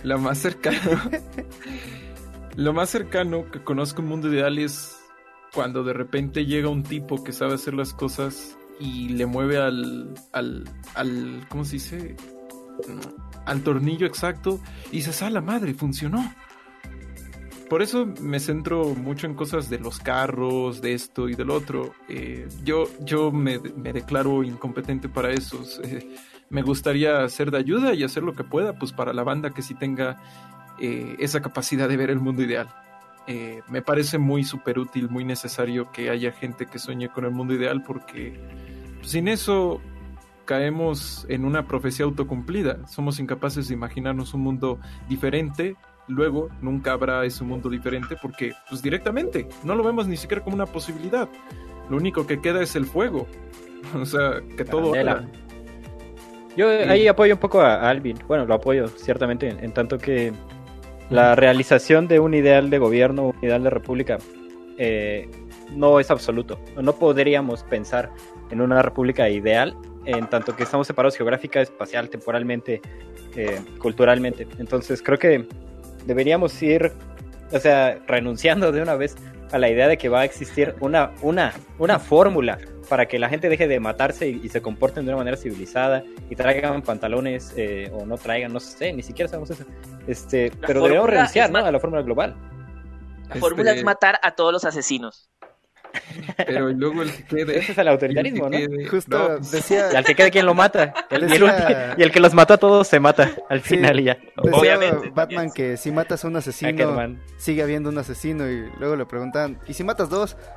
La más cercano. lo más cercano que conozco un mundo ideal es cuando de repente llega un tipo que sabe hacer las cosas y le mueve al. al. al. ¿cómo se dice? al tornillo exacto y dices, ah, la madre, funcionó. Por eso me centro mucho en cosas de los carros, de esto y del otro. Eh, yo yo me, declaro incompetente para eso. Me gustaría ser de ayuda y hacer lo que pueda, pues para la banda que sí tenga eh, esa capacidad de ver el mundo ideal. Eh, me parece muy súper útil, muy necesario que haya gente que sueñe con el mundo ideal porque sin eso caemos en una profecía autocumplida. Somos incapaces de imaginarnos un mundo diferente. Luego nunca habrá ese mundo diferente porque, pues directamente, no lo vemos ni siquiera como una posibilidad. Lo único que queda es el fuego. O sea, que todo... Yo ahí apoyo un poco a Alvin. Bueno, lo apoyo ciertamente en, en tanto que la realización de un ideal de gobierno, un ideal de república, eh, no es absoluto. No podríamos pensar en una república ideal en tanto que estamos separados geográfica, espacial, temporalmente, eh, culturalmente. Entonces creo que deberíamos ir, o sea, renunciando de una vez a la idea de que va a existir una, una, una fórmula para que la gente deje de matarse y, y se comporten de una manera civilizada y traigan pantalones eh, o no traigan, no sé, ni siquiera sabemos eso. Este, La pero deberíamos fórmula renunciar ¿no? a la fórmula global. La fórmula Este- es matar a todos los asesinos. Pero luego el que quede... Ese es el autoritarismo, el ¿no? que quede- Justo no, pues, decía, Y al que quede quien lo mata. El- y, el, Decía- ulti- y el que los mató a todos se mata al Sí. final y ya. decía Obviamente, Batman también. que si matas a un asesino, Ackerman. sigue habiendo un asesino y luego le preguntan, ¿y si matas dos?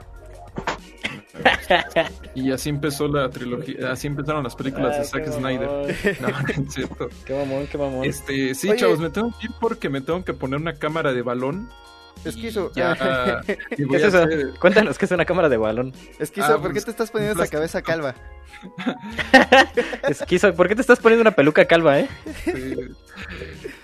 Y así empezó la trilogía, así empezaron las películas de Ay, Zack Snyder. mamón. No, no es cierto. Qué mamón, qué mamón. Este, sí, Oye. chavos, me tengo que ir porque me tengo que poner una cámara de balón. Esquizo, Y Ya, voy ¿Qué es eso? hacer- Qué que es una cámara de balón. Esquizo, Ah, ¿por qué pues, te estás poniendo esa cabeza calva? Esquizo, ¿por qué te estás poniendo una peluca calva, eh? Sí,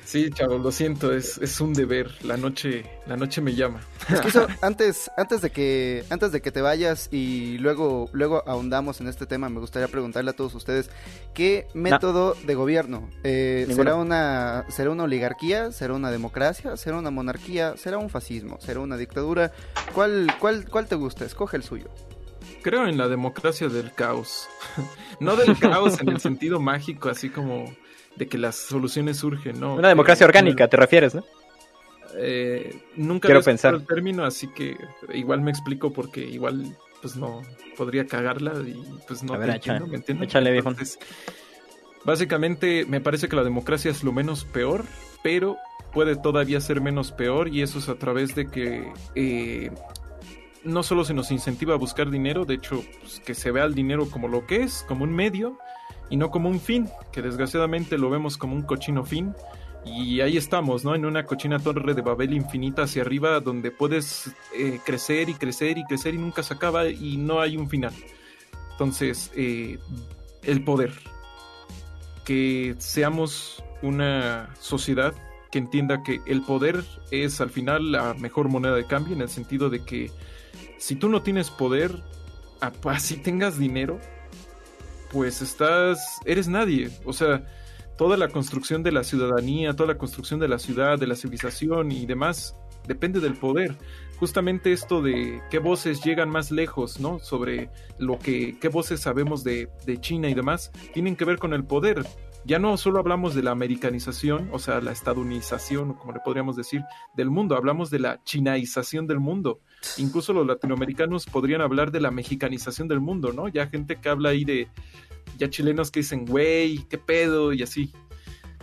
sí, chavos, lo siento, es, es un deber. La noche, la noche me llama. Esquizo, antes, antes de que, antes de que te vayas y luego, luego ahondamos en este tema, me gustaría preguntarle a todos ustedes qué método de gobierno eh, será una, será una oligarquía, será una democracia, será una monarquía, será un fascismo, será una dictadura. ¿Cuál, cuál, cuál te gusta? Escoge el suyo. Creo en la democracia del caos. No del caos en el sentido mágico, así como de que las soluciones surgen, ¿no? Una democracia orgánica, ¿te refieres, no? Eh, nunca Quiero pensar. el término, así que igual me explico porque igual pues no podría cagarla y pues no A te ver, entiendo, échale. ¿me entiendes? Échale, viejo. Entonces, básicamente me parece que la democracia es lo menos peor, pero puede todavía ser menos peor y eso es a través de que eh, no solo se nos incentiva a buscar dinero, de hecho pues, que se vea el dinero como lo que es, como un medio y no como un fin, que desgraciadamente lo vemos como un cochino fin. Y ahí estamos, ¿no? En una cochina torre de Babel infinita hacia arriba donde puedes eh, crecer y crecer y crecer y nunca se acaba y no hay un final. Entonces, eh, el poder. Que seamos una sociedad que entienda que el poder es al final la mejor moneda de cambio en el sentido de que si tú no tienes poder, así tengas dinero, pues estás, eres nadie. O sea, toda la construcción de la ciudadanía, toda la construcción de la ciudad, de la civilización y demás, depende del poder. Justamente esto de qué voces llegan más lejos, ¿no? Sobre lo que, qué voces sabemos de, de China y demás, tienen que ver con el poder ya no solo hablamos de la americanización, o sea, la estadounización, como le podríamos decir, del mundo, hablamos de la chinaización del mundo. Incluso los latinoamericanos podrían hablar de la mexicanización del mundo, ¿no? Ya gente que habla ahí de, ya chilenos que dicen, güey, qué pedo, y así.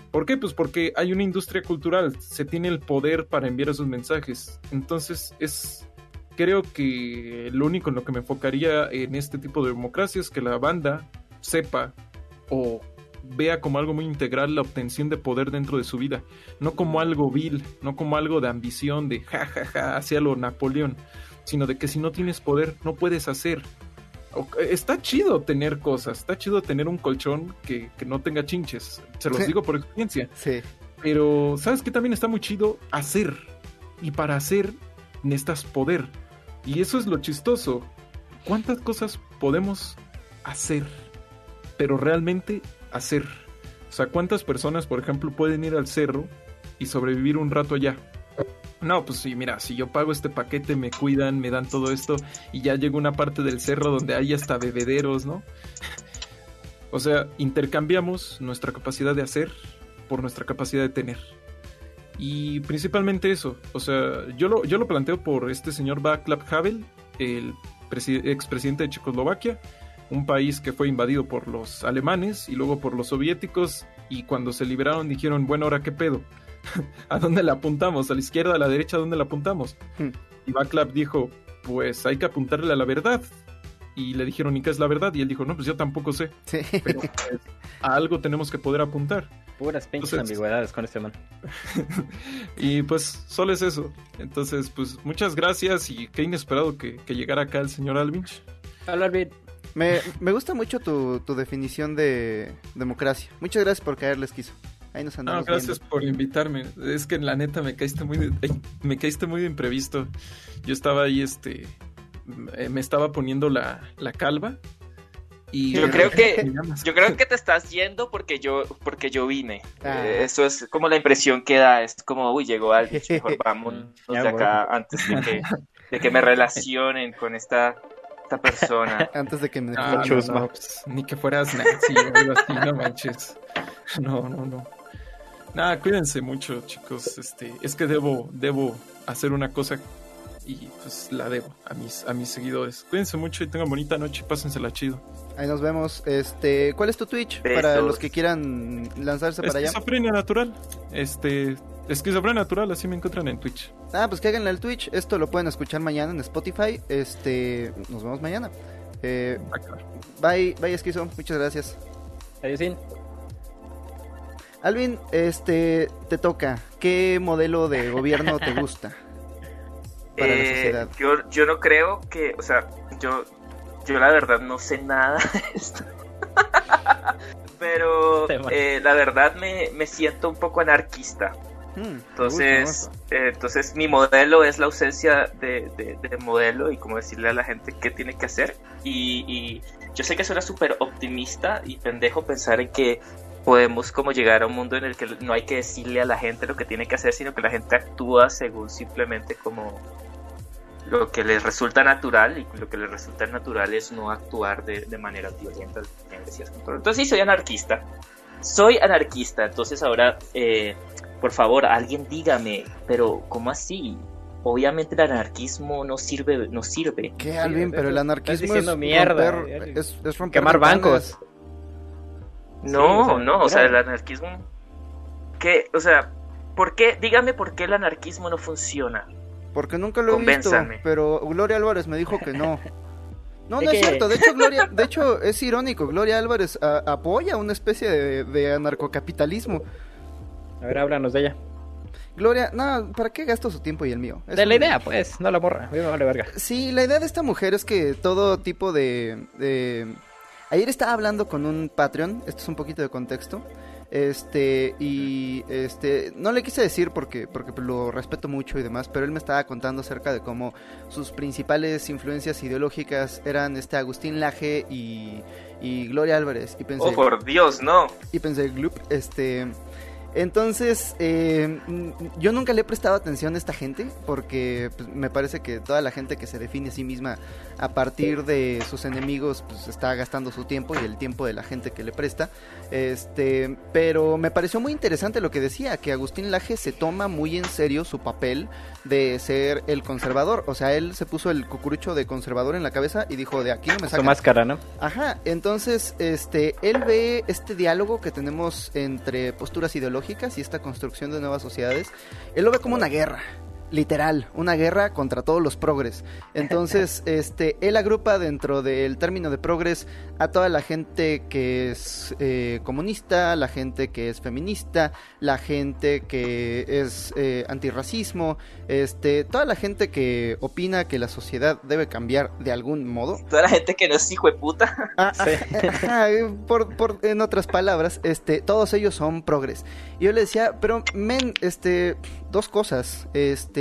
¿Por qué? Pues porque hay una industria cultural, se tiene el poder para enviar esos mensajes. Entonces es, creo que lo único en lo que me enfocaría en este tipo de democracia es que la banda sepa o vea como algo muy integral la obtención de poder dentro de su vida, no como algo vil, no como algo de ambición, de jajaja, ja, ja, hacia lo Napoleón, sino de que si no tienes poder no puedes hacer. Está chido tener cosas, está chido tener un colchón que, no tenga chinches, se los digo por experiencia. Sí. Pero, ¿sabes qué también está muy chido? Hacer. Y para hacer necesitas poder. Y eso es lo chistoso. ¿Cuántas cosas podemos hacer? Pero realmente hacer. O sea, ¿cuántas personas, por ejemplo, pueden ir al cerro y sobrevivir un rato allá? No, pues sí, mira, si yo pago este paquete, me cuidan, me dan todo esto y ya llego a una parte del cerro donde hay hasta bebederos, ¿no? O sea, intercambiamos nuestra capacidad de hacer por nuestra capacidad de tener. Y principalmente eso, o sea, yo lo, yo lo planteo por este señor Václav Havel, el expresidente de Checoslovaquia, un país que fue invadido por los alemanes y luego por los soviéticos y cuando se liberaron dijeron, bueno, ahora qué pedo, ¿a dónde le apuntamos? ¿A la izquierda, a la derecha, a dónde le apuntamos? Hmm. Y Backlav dijo, pues hay que apuntarle a la verdad. Y le dijeron, ¿y qué es la verdad? Y él dijo, no, pues yo tampoco sé. Pero pues, a algo tenemos que poder apuntar. Puras pinches ambigüedades con este man. y pues solo es eso. Entonces, pues muchas gracias y qué inesperado que, llegara acá el señor Alvinch. Hola Alvin. Me, me gusta mucho tu, tu, definición de democracia. Muchas gracias por caerles quiso. Ahí nos andamos. No, gracias por invitarme. Es que la neta me caíste muy de, me caíste muy de imprevisto. Yo estaba ahí, este, me estaba poniendo la, la calva. Y yo creo que yo creo que te estás yendo porque yo porque yo vine. Ah. Eh, eso es como la impresión que da. Es como, uy, llegó alguien. Mejor vamos de acá antes de que, de que me relacionen con esta esta persona. Antes de que me ah, no, pues, ni que fueras Nancy o algo así, no manches. No, no, no. Nada, cuídense mucho, chicos. Este, es que debo, debo hacer una cosa y pues la debo a mis, a mis seguidores. Cuídense mucho y tengan bonita noche, pásensela chido. Ahí nos vemos. Este, ¿cuál es tu Twitch para los que quieran lanzarse para allá? Esquizofrenia natural. Este, esquizofrenia natural, así me encuentran en Twitch. Ah, pues háganle al Twitch. Esto lo pueden escuchar mañana en Spotify. Este, nos vemos mañana. Eh, bye, bye Esquizo. Muchas gracias. Adiós. Alvin, este, te toca. ¿Qué modelo de gobierno te gusta para la eh, sociedad? Yo, yo no creo que, o sea, yo, yo la verdad no sé nada de esto. Pero eh, la verdad me, me siento un poco anarquista. Entonces, eh, entonces mi modelo es la ausencia de, modelo y como decirle a la gente qué tiene que hacer. Y, yo sé que suena súper optimista y pendejo pensar en que podemos como llegar a un mundo en el que no hay que decirle a la gente lo que tiene que hacer, sino que la gente actúa según simplemente como lo que les resulta natural y lo que les resulta natural es no actuar de, manera violenta. Entonces sí, soy anarquista. Soy anarquista, entonces ahora... Eh, por favor, alguien dígame, pero ¿cómo así? Obviamente el anarquismo no sirve, no sirve. ¿Qué, Alvin? Pero el anarquismo es mierda. Romper, es, quemar bancos. No, no, o sea, el anarquismo. ¿Qué? O sea, ¿por qué? Dígame por qué el anarquismo no funciona. Porque nunca lo he visto, pero Gloria Álvarez me dijo que no. No, no es cierto. De hecho, Gloria, de hecho es irónico. Gloria Álvarez apoya una especie de, de anarcocapitalismo. A ver, háblanos de ella. Gloria, no, ¿para qué gasto su tiempo y el mío? de la idea, pues, no la borra, vale verga. Sí, la idea de esta mujer es que todo tipo de, Ayer estaba hablando con un Patreon, esto es un poquito de contexto. Este, y este, no le quise decir porque, porque lo respeto mucho y demás, pero él me estaba contando acerca de cómo sus principales influencias ideológicas eran este Agustín Laje y, y Gloria Álvarez. Y pensé, oh, por Dios, no. Y pensé, Gloop, este. Entonces, eh, yo nunca le he prestado atención a esta gente porque pues, me parece que toda la gente que se define a sí misma a partir de sus enemigos pues está gastando su tiempo y el tiempo de la gente que le presta. Este, pero me pareció muy interesante lo que decía, que Agustín Laje se toma muy en serio su papel de ser el conservador. O sea, él se puso el cucurucho de conservador en la cabeza y dijo, de aquí no me saca. Su máscara, ¿no? Ajá, entonces, este, él ve este diálogo que tenemos entre posturas ideológicas y esta construcción de nuevas sociedades, él lo ve como una guerra literal, una guerra contra todos los progres. Entonces, este, él agrupa dentro del término de progres a toda la gente que es eh, comunista, la gente que es feminista, la gente que es eh, antirracismo, este, toda la gente que opina que la sociedad debe cambiar de algún modo. Toda la gente que no es hijo de puta. Ah, por, por, en otras palabras, este, todos ellos son progres. Y yo le decía, pero men, este, dos cosas, este,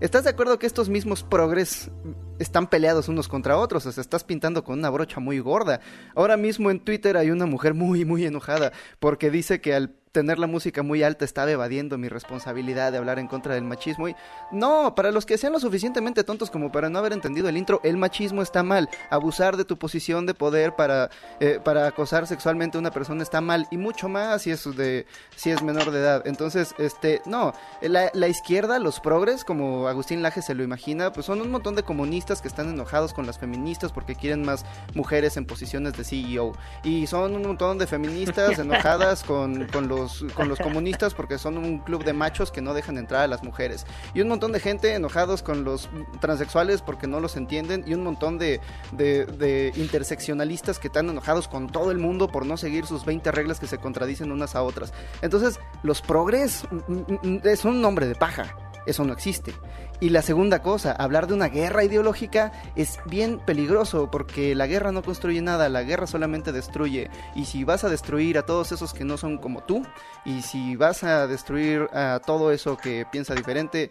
¿estás de acuerdo que estos mismos progres están peleados unos contra otros, o sea, estás pintando con una brocha muy gorda. Ahora mismo en Twitter hay una mujer muy, muy enojada porque dice que al tener la música muy alta estaba evadiendo mi responsabilidad de hablar en contra del machismo. Y no, para los que sean lo suficientemente tontos como para no haber entendido el intro, el machismo está mal. Abusar de tu posición de poder para, eh, para acosar sexualmente a una persona está mal. Y mucho más si es, de, si es menor de edad. Entonces, este, no, la, la izquierda, los progres, como Agustín Laje se lo imagina, pues son un montón de comunistas que están enojados con las feministas porque quieren más mujeres en posiciones de CEO. Y son un montón de feministas enojadas con, con los con los comunistas porque son un club de machos que no dejan entrar a las mujeres. Y un montón de gente enojados con los transexuales porque no los entienden. Y un montón de, de, interseccionalistas que están enojados con todo el mundo por no seguir sus 20 reglas que se contradicen unas a otras. Entonces, los progres mm, mm, mm, es un nombre de paja. Eso no existe. Y la segunda cosa, hablar de una guerra ideológica es bien peligroso porque la guerra no construye nada, la guerra solamente destruye. Y si vas a destruir a todos esos que no son como tú, y si vas a destruir a todo eso que piensa diferente,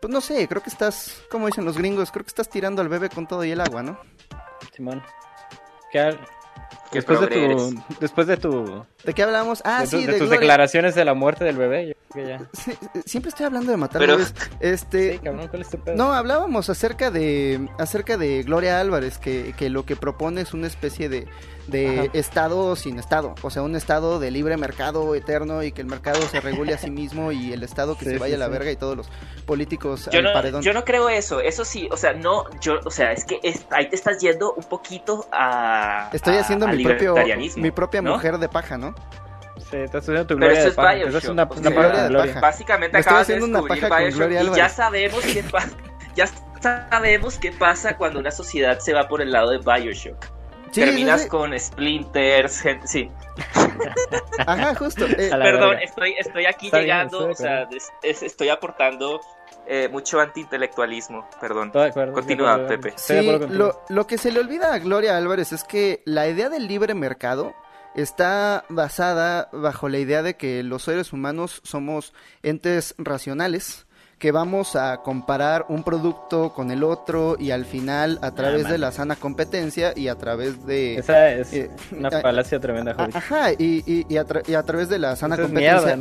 pues no sé, creo que estás, como dicen los gringos, creo que estás tirando al bebé con todo y el agua, ¿no? Simón. ¿Qué, después de tu después de tu de qué hablamos ah de sí de, tus declaraciones de la muerte del bebé siempre estoy hablando de matar bebés. Este no hablábamos acerca de acerca de Gloria Álvarez que, que lo que propone es una especie de de estado sin estado, o sea, un estado de libre mercado eterno y que el mercado se regule a sí mismo y el estado que se vaya a la verga y todos los políticos yo al no, paredón. Yo no creo eso, eso sí, o sea, no, yo, o sea, es que ahí te estás yendo un poquito a Estoy haciendo mi propio mi propia mujer de paja, ¿no? Sí, estás haciendo tu gloria de paja. Eso es una, una gloria de paja. Básicamente acabas de descubrir una paja Bioshock y ya sabemos qué pasa. Ya sabemos qué pasa cuando una sociedad se va por el lado de Bioshock. Terminas con splinters, gente, sí. Ajá, justo. Eh, perdón, estoy, estoy aquí llegando, o sea, estoy aportando eh, mucho antiintelectualismo, perdón. Continúa, Pepe. Sí, lo, lo que se le olvida a Gloria Álvarez es que la idea del libre mercado está basada bajo la idea de que los seres humanos somos entes racionales que vamos a comparar un producto con el otro y al final a través de la sana competencia y a través de... Esa es eh, una falacia tremenda. Ajá, y, y, y, a través de la sana competencia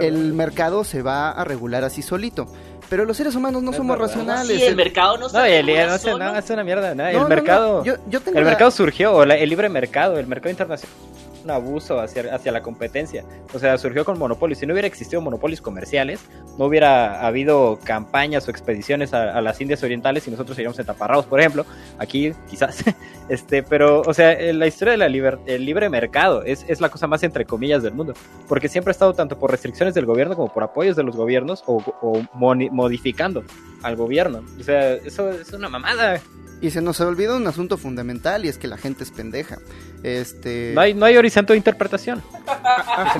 el, mercado se va a regular así solito. Pero los seres humanos no, somos racionales. Sí, el, mercado no, no, el, no, no, es una mierda. el mercado, el mercado surgió, el libre mercado, el mercado internacional un abuso hacia, hacia la competencia. O sea, surgió con monopolios. Si no hubiera existido monopolios comerciales, no hubiera habido campañas o expediciones a, las Indias Orientales y nosotros seríamos entaparrados, por ejemplo. Aquí, quizás. este Pero, o sea, la historia del libre mercado es, es, la cosa más entre comillas del mundo. Porque siempre ha estado tanto por restricciones del gobierno como por apoyos de los gobiernos o, o modificando al gobierno. O sea, eso es una mamada. Y se nos olvida un asunto fundamental y es que la gente es pendeja. Este... No hay, no hay horizonte de interpretación.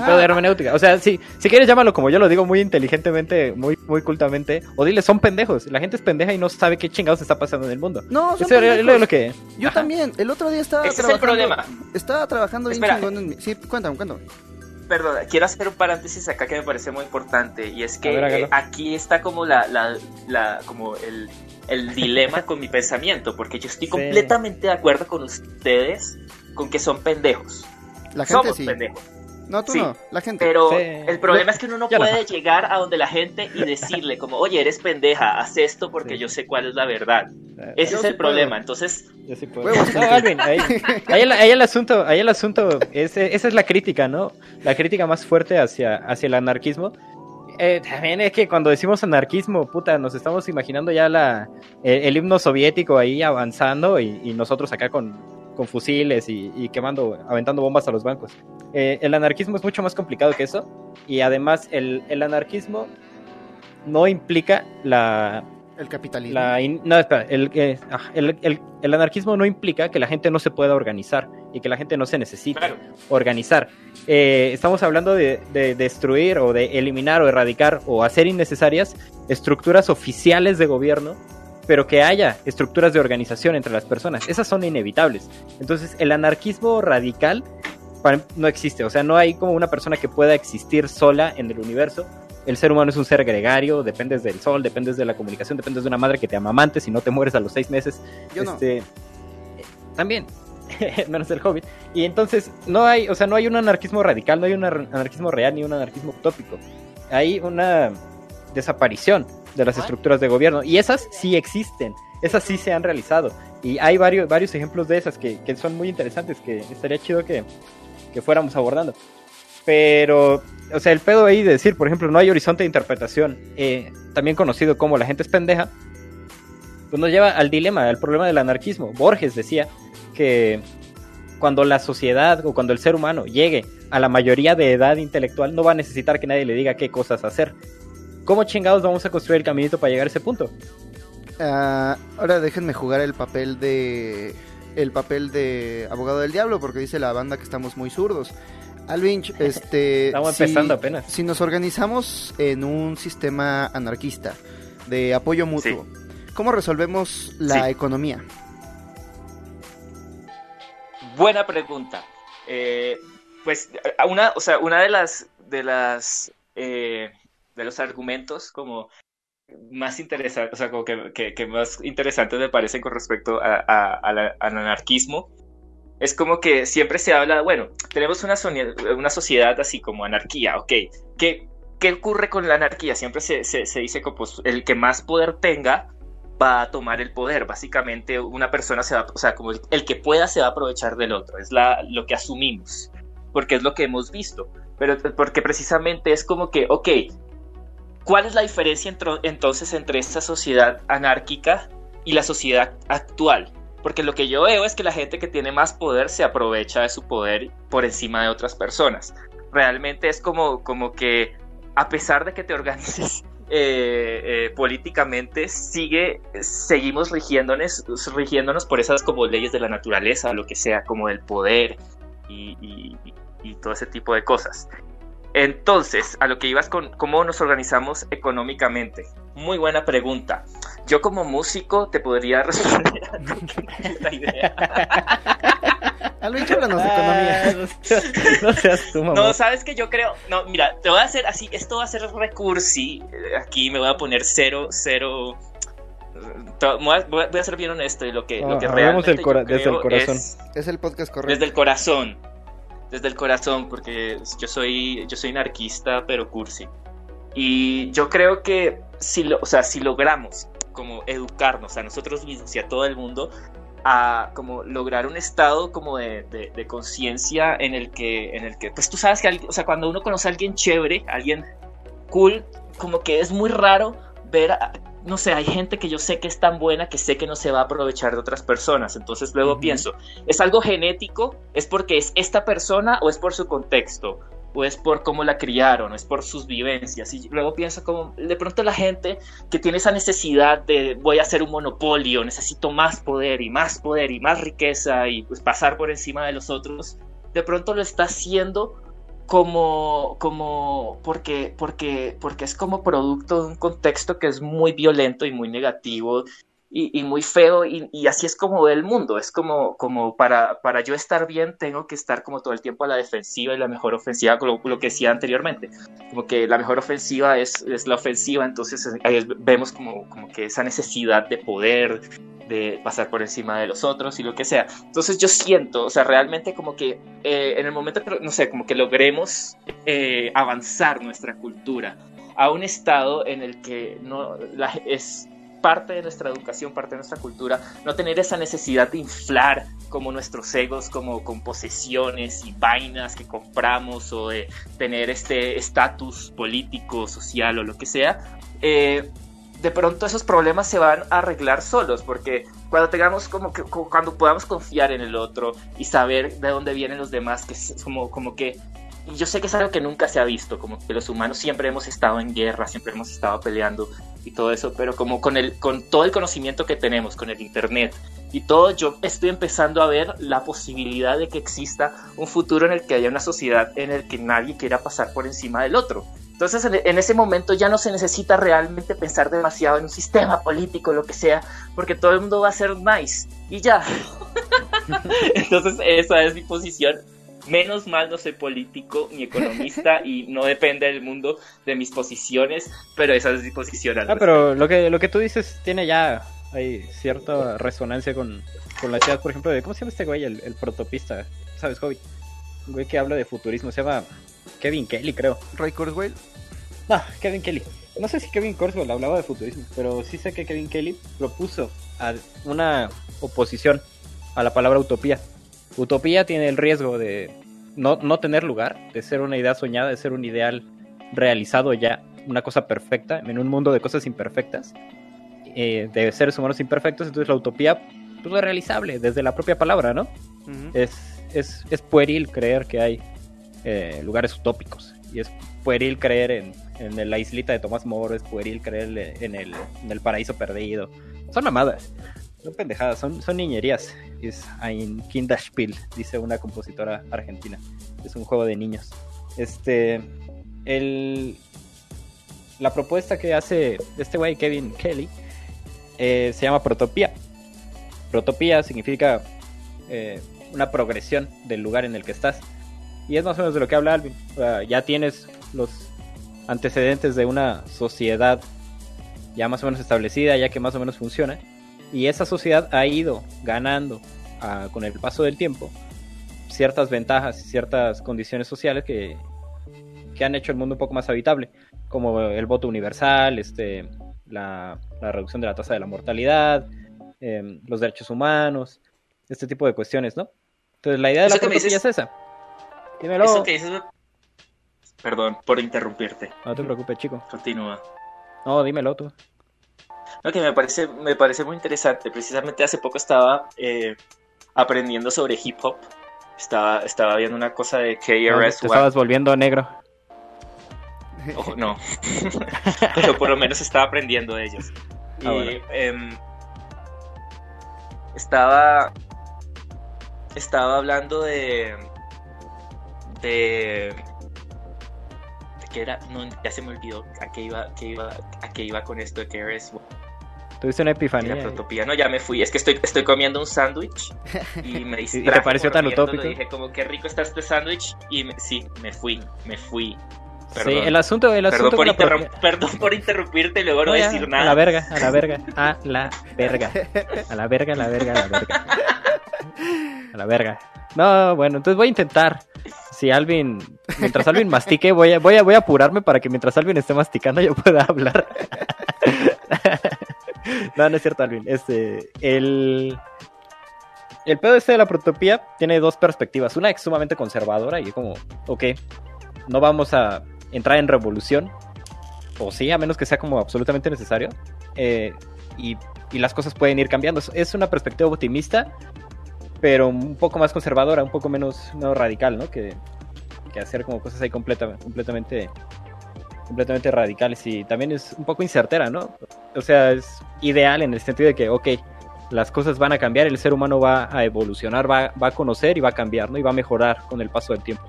de hermenéutica. O sea, si, si quieres llámalo como yo lo digo muy inteligentemente, muy, muy cultamente, o dile, son pendejos. La gente es pendeja y no sabe qué chingados está pasando en el mundo. No, son es lo, que... Yo también. El otro día estaba trabajando... Es el problema. Estaba trabajando bien chingón en mi... Sí, cuéntame, cuéntame. Perdón, quiero hacer un paréntesis acá que me parece muy importante y es que eh, aquí está como la, la, la como el, el dilema con mi pensamiento, porque yo estoy completamente de acuerdo con ustedes con que son pendejos. La gente Somos pendejos. No, tú no, la gente. Pero el problema es que uno no puede llegar a donde la gente y decirle como, oye, eres pendeja, haz esto porque yo sé cuál es la verdad. Eh, Ese es el problema, entonces... Yo sí puedo. ahí, el, asunto, ahí el asunto, esa es la crítica, ¿no? La crítica más fuerte hacia, hacia el anarquismo. Eh, también es que cuando decimos anarquismo, puta, nos estamos imaginando ya la, el, himno soviético ahí avanzando y nosotros acá con, con fusiles y, quemando, aventando bombas a los bancos. Eh, el anarquismo es mucho más complicado que eso y además el, el anarquismo no implica la... El capitalismo. La no, espera, eh, ah, el, el, el, anarquismo no implica que la gente no se pueda organizar y que la gente no se necesite organizar. Eh, estamos hablando de, de, destruir o de eliminar o erradicar o hacer innecesarias estructuras oficiales de gobierno pero que haya estructuras de organización entre las personas. Esas son inevitables. Entonces, el anarquismo radical no existe. O sea, no hay como una persona que pueda existir sola en el universo. El ser humano es un ser gregario, dependes del sol, dependes de la comunicación, dependes de una madre que te amamante si no te mueres a los seis meses. Yo este, eh, También, menos el hobbit. Y entonces no hay, o sea, no hay un anarquismo radical, no hay un anarquismo real ni un anarquismo utópico. Hay una desaparición de las estructuras de gobierno. Y esas sí existen, esas sí se han realizado. Y hay varios, varios ejemplos de esas que, son muy interesantes, que estaría chido que, fuéramos abordando. Pero, o sea, el pedo ahí de decir, por ejemplo, no hay horizonte de interpretación, eh, también conocido como la gente es pendeja, pues nos lleva al dilema, al problema del anarquismo. Borges decía que cuando la sociedad o cuando el ser humano llegue a la mayoría de edad intelectual, no va a necesitar que nadie le diga qué cosas hacer, ¿Cómo chingados vamos a construir el caminito para llegar a ese punto? Ah, ahora déjenme jugar el papel de el papel de abogado del diablo porque dice la banda que estamos muy zurdos. Alvinch, este estamos empezando apenas. Si nos organizamos en un sistema anarquista de apoyo mutuo, ¿cómo resolvemos la economía? Buena pregunta. Eh, pues una, o sea, una de las de las eh, de los argumentos como más interesantes, o sea, como que, que, más interesantes me parecen con respecto a, al anarquismo, es como que siempre se habla, bueno, tenemos una, una sociedad así como anarquía, ok, ¿qué, qué ocurre con la anarquía? Siempre se, se, dice que pues, el que más poder tenga va a tomar el poder, básicamente una persona se va, o sea, como el, que pueda se va a aprovechar del otro, es la, lo que asumimos, porque es lo que hemos visto, pero porque precisamente es como que, ok, ¿Cuál es la diferencia entonces entre esta sociedad anárquica y la sociedad actual? Porque lo que yo veo es que la gente que tiene más poder se aprovecha de su poder por encima de otras personas. Realmente es como, como que a pesar de que te organices eh, eh, políticamente, sigue, seguimos rigiéndonos, rigiéndonos por esas como leyes de la naturaleza, lo que sea, como del poder y todo ese tipo de cosas. Entonces, a lo que ibas con cómo nos organizamos económicamente. Muy buena pregunta. Yo como músico te podría responder a la idea. háblanos de economía. No seas tú, mamá. No, sabes que yo creo. No, mira, te voy a hacer así. Esto va a ser recursi. Aquí me voy a poner cero, cero. Voy a, ser bien honesto y lo que, lo que ah, realmente desde el corazón. es el podcast correcto. Desde el corazón desde el corazón, porque yo soy, yo soy anarquista, pero cursi. Y yo creo que si, lo, o sea, si logramos como educarnos a nosotros mismos y a todo el mundo, a como lograr un estado como de, de, conciencia en el que en el que pues tú sabes que o sea, cuando uno conoce a alguien chévere alguien cool como que es muy raro ver no sé, hay gente que yo sé que es tan buena que sé que no se va a aprovechar de otras personas. Entonces luego pienso, ¿es algo genético? ¿Es porque es esta persona o es por su contexto? ¿O es por cómo la criaron? ¿O es por sus vivencias? Y luego pienso como, de pronto la gente que tiene esa necesidad de voy a hacer un monopolio, necesito más poder y más poder y más riqueza y pues pasar por encima de los otros, de pronto lo está haciendo como, como porque, porque, porque es como producto de un contexto que es muy violento y muy negativo y, muy feo y, así es como ve el mundo, es como, como para, para yo estar bien tengo que estar como todo el tiempo a la defensiva y la mejor ofensiva, lo, lo que decía anteriormente, como que la mejor ofensiva es, es la ofensiva, entonces ahí vemos como, como que esa necesidad de poder, de pasar por encima de los otros y lo que sea. Entonces yo siento, o sea, realmente como que eh, en el momento que, no sé, como que logremos eh, avanzar nuestra cultura a un estado en el que no la, es parte de nuestra educación, parte de nuestra cultura, no tener esa necesidad de inflar como nuestros egos, como con posesiones y vainas que compramos o de tener este estatus político, social o lo que sea, eh, de pronto esos problemas se van a arreglar solos, porque cuando tengamos como que, cuando podamos confiar en el otro y saber de dónde vienen los demás, que es como, como que yo sé que es algo que nunca se ha visto, como que los humanos siempre hemos estado en guerra, siempre hemos estado peleando y todo eso, pero como con el con todo el conocimiento que tenemos, con el internet y todo, yo estoy empezando a ver la posibilidad de que exista un futuro en el que haya una sociedad en el que nadie quiera pasar por encima del otro. Entonces en, ese momento ya no se necesita realmente pensar demasiado en un sistema político, lo que sea, porque todo el mundo va a ser nice y ya. Entonces esa es mi posición Menos mal no soy político ni economista y no depende del mundo de mis posiciones, pero esa es mi posición. ah, pero lo que, lo que tú dices tiene ya hay cierta resonancia con, con la ciudad, por ejemplo, de cómo se llama este güey, el, el protopista, ¿sabes, Hobbit? Un güey que habla de futurismo, se llama Kevin Kelly, creo. Ray Kurzweil. No, Kevin Kelly. No sé si Kevin Kurzweil hablaba de futurismo, pero sí sé que Kevin Kelly propuso a una oposición a la palabra utopía. Utopía tiene el riesgo de no, no tener lugar, de ser una idea soñada, de ser un ideal realizado ya, una cosa perfecta, en un mundo de cosas imperfectas, eh, de seres humanos imperfectos, entonces la utopía pues, es realizable desde la propia palabra, ¿no? es, es, es, pueril creer que hay eh, lugares utópicos y es pueril creer en, en la islita de Tomás Moro, es pueril creer en el, en el paraíso perdido. Son mamadas. Son pendejadas, son, son niñerías. Es ein Kinderspiel, dice una compositora argentina. Es un juego de niños. Este. El, la propuesta que hace este güey, Kevin Kelly, eh, se llama Protopía. Protopía significa eh, una progresión del lugar en el que estás. Y es más o menos de lo que habla Alvin. ya tienes los antecedentes de una sociedad ya más o menos establecida, ya que más o menos funciona. Y esa sociedad ha ido ganando ah, con el paso del tiempo ciertas ventajas y ciertas condiciones sociales que, que, han hecho el mundo un poco más habitable, como el voto universal, este, la, reducción de la tasa de la mortalidad, em, los derechos humanos, este tipo de cuestiones, ¿no? Entonces la idea de la protopía es esa. Dímelo. Eso que dices... Perdón por interrumpirte. No te preocupes, chico. Continúa. No, dímelo tú. Lo que me parece, me parece muy interesante. Precisamente hace poco estaba eh, aprendiendo sobre hip hop. Estaba, estaba viendo una cosa de KRS. te estabas volviendo negro. Oh, no, pero por lo menos estaba aprendiendo de ellos. Ah, y em, estaba, estaba hablando de, de que era, no, ya se me olvidó a qué iba, qué iba, a qué iba con esto de KRS Tuviste una epifanía. La no, ya me fui. Es que estoy, estoy comiendo un sándwich y me distraje. ¿Y te pareció tan utópico? Dije, como, qué rico está este sándwich. Y sí, me fui, me fui. Perdón. Sí, el asunto, el asunto perdón, por perdón por interrumpirte y luego no, decir nada. A la verga, a la verga, a la verga. A la verga, a la verga, a la verga. A la verga. No, bueno, entonces voy a intentar. Si Alvin, mientras Alvin mastique, voy a, voy a, voy a apurarme para que mientras Alvin esté masticando yo pueda hablar. no, no es cierto, Alvin. Este, el, el pedo este de la protopía tiene dos perspectivas. Una es sumamente conservadora y es como, ok, no vamos a entrar en revolución. O sí, a menos que sea como absolutamente necesario. Eh, y, las cosas pueden ir cambiando. Es una perspectiva optimista, pero un poco más conservadora, un poco menos, radical, ¿no? Que, que hacer como cosas ahí completamente completamente radicales y también es un poco incertera, ¿no? O sea, es ideal en el sentido de que, ok, las cosas van a cambiar, el ser humano va a evolucionar, va, va a conocer y va a cambiar, ¿no? Y va a mejorar con el paso del tiempo.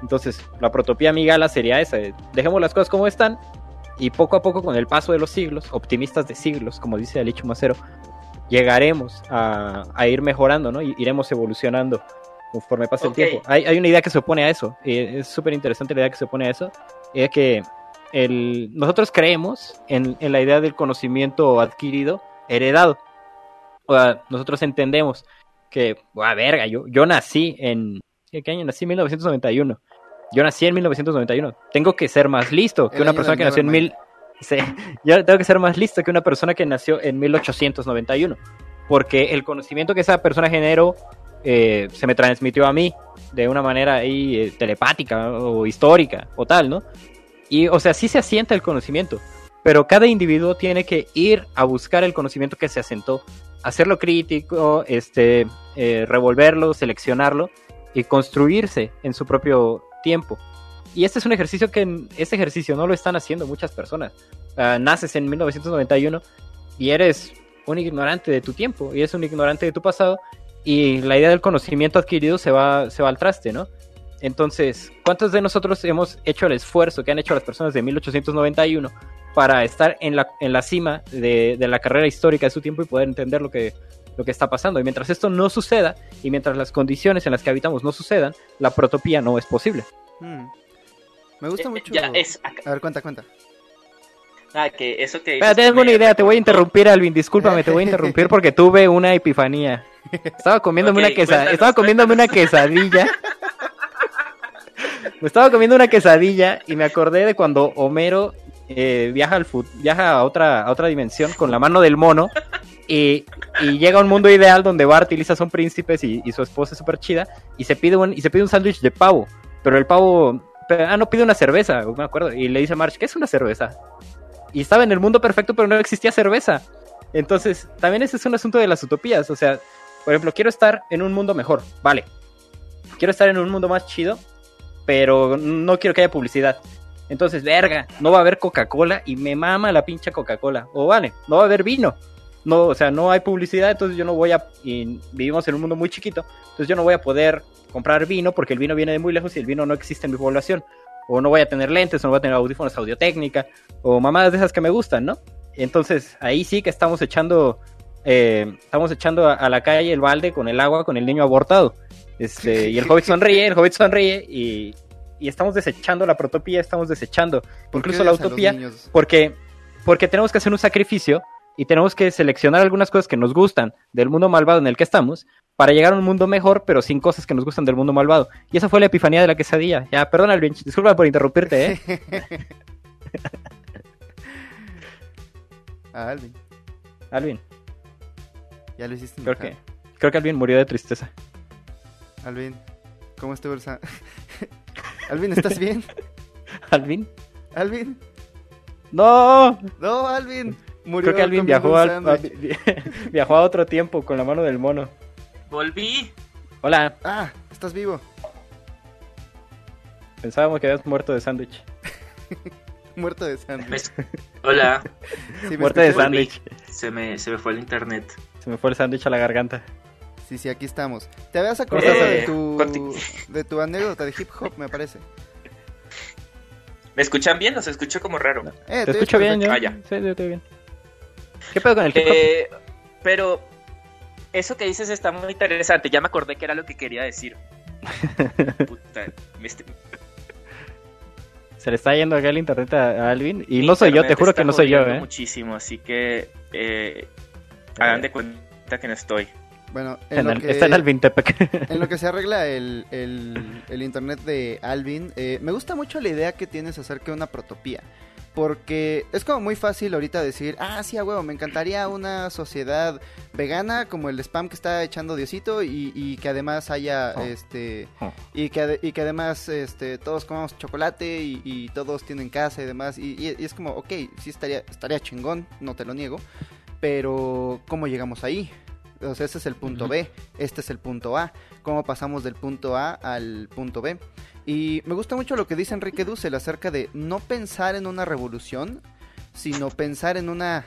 Entonces, la protopía amigala sería esa, dejemos las cosas como están y poco a poco con el paso de los siglos, optimistas de siglos, como dice Alicho Macero, llegaremos a, ir mejorando, ¿no? Y iremos evolucionando conforme pase el tiempo. Hay, hay, una idea que se opone a eso, es súper interesante la idea que se opone a eso, es que el, nosotros creemos en, en, la idea del conocimiento adquirido, heredado. O sea, nosotros entendemos que, a verga, yo, yo nací en, ¿qué año nací? En 1991. Yo nací en 1991. Tengo que ser más listo que una persona que nació en mil... Sí, yo tengo que ser más listo que una persona que nació en 1891. Porque el conocimiento que esa persona generó eh, se me transmitió a mí de una manera eh, telepática o histórica o tal, ¿no? Y, o sea, sí se asienta el conocimiento, pero cada individuo tiene que ir a buscar el conocimiento que se asentó, hacerlo crítico, este, eh, revolverlo, seleccionarlo y construirse en su propio tiempo. Y este es un ejercicio que este ejercicio no lo están haciendo muchas personas. Ah, naces en 1991 y eres un ignorante de tu tiempo y eres un ignorante de tu pasado y la idea del conocimiento adquirido se va, se va al traste, ¿no? Entonces, ¿cuántos de nosotros hemos hecho el esfuerzo que han hecho las personas de 1891 para estar en la, en la cima de, de la carrera histórica de su tiempo y poder entender lo que, lo que está pasando. Y mientras esto no suceda, y mientras las condiciones en las que habitamos no sucedan, la protopía no es posible. Hmm. Me gusta eh, mucho. Ya es A ver, cuenta, cuenta. Ah, que eso que. tengo una idea, te voy a interrumpir, Alvin. Discúlpame, te voy a interrumpir porque tuve una epifanía. Estaba comiéndome una quesadilla. Estaba comiéndome una quesadilla. Me estaba comiendo una quesadilla y me acordé de cuando Homero eh, viaja al viaja a otra, a otra dimensión con la mano del mono y, llega a un mundo ideal donde Bart y Lisa son príncipes y, su esposa es súper chida y se pide un, y se pide un sándwich de pavo, pero el pavo, ah, no pide una cerveza, me acuerdo, y le dice a Marge, ¿qué es una cerveza? Y estaba en el mundo perfecto, pero no existía cerveza. Entonces, también ese es un asunto de las utopías, o sea, por ejemplo, quiero estar en un mundo mejor, vale. Quiero estar en un mundo más chido, pero no quiero que haya publicidad. Entonces, verga, no va a haber Coca-Cola y me mama la pincha Coca-Cola. O vale, no va a haber vino. No, o sea, no hay publicidad, entonces yo no voy a. Y vivimos en un mundo muy chiquito, entonces yo no voy a poder comprar vino porque el vino viene de muy lejos y el vino no existe en mi población. O no voy a tener lentes, o no voy a tener audífonos audio técnica, o mamadas de esas que me gustan, ¿no? Entonces, ahí sí que estamos echando. Eh, estamos echando a, la calle el balde con el agua, con el niño abortado. Este, y el hobbit sonríe, el hobbit sonríe y, y estamos desechando la protopía, estamos desechando incluso la utopía, porque, porque tenemos que hacer un sacrificio y tenemos que seleccionar algunas cosas que nos gustan del mundo malvado en el que estamos para llegar a un mundo mejor, pero sin cosas que nos gustan del mundo malvado. Y esa fue la epifanía de la quesadilla. Ya, perdona, Alvin, disculpa por interrumpirte, ¿eh? Alvin. Alvin. Ya lo hiciste. Creo que, creo que Alvin murió de tristeza. Alvin, ¿cómo estuvo el... Alvin, ¿estás bien? ¿Alvin? ¿Alvin? ¡No! ¡No, Alvin! Murió Creo que Alvin viajó, a, viajó a otro tiempo con la mano del mono. Volví. Hola. Ah, estás vivo. Pensábamos que habías muerto de sándwich. muerto de sándwich. Hola. Muerte de sándwich. Se me, se me fue el internet. Se me fue el sándwich a la garganta. Sí, sí, aquí estamos. Te habías acordado de, eh, tu, de tu anécdota de hip hop, me parece. ¿Me escuchan bien o se escucha como raro? Eh, te, escucho bien, yo. Ah, ya. Sí, yo estoy bien. ¿Qué pedo con el hip hop? Eh, pero eso que dices está muy interesante. Ya me acordé que era lo que quería decir. Puta, Se le está yendo acá el internet a Alvin. Y no soy yo, te juro que no soy yo, ¿eh? Muchísimo, así que eh, hagan de cuenta que no estoy. Bueno, en, lo que, está en Alvin Tepec. En lo que se arregla el, el, internet de Alvin, eh, me gusta mucho la idea que tienes acerca de una protopía. Porque es como muy fácil ahorita decir, ah, sí, a huevo, me encantaría una sociedad vegana como el spam que está echando Diosito y, que además haya, oh. este, oh. Y, que, y que además este, todos comamos chocolate y, todos tienen casa y demás. Y, es como, ok, sí estaría, estaría chingón, no te lo niego, pero ¿cómo llegamos ahí? O sea, ese es el punto B, este es el punto A. ¿Cómo pasamos del punto A al punto B? Y me gusta mucho lo que dice Enrique Dussel acerca de no pensar en una revolución, sino pensar en una...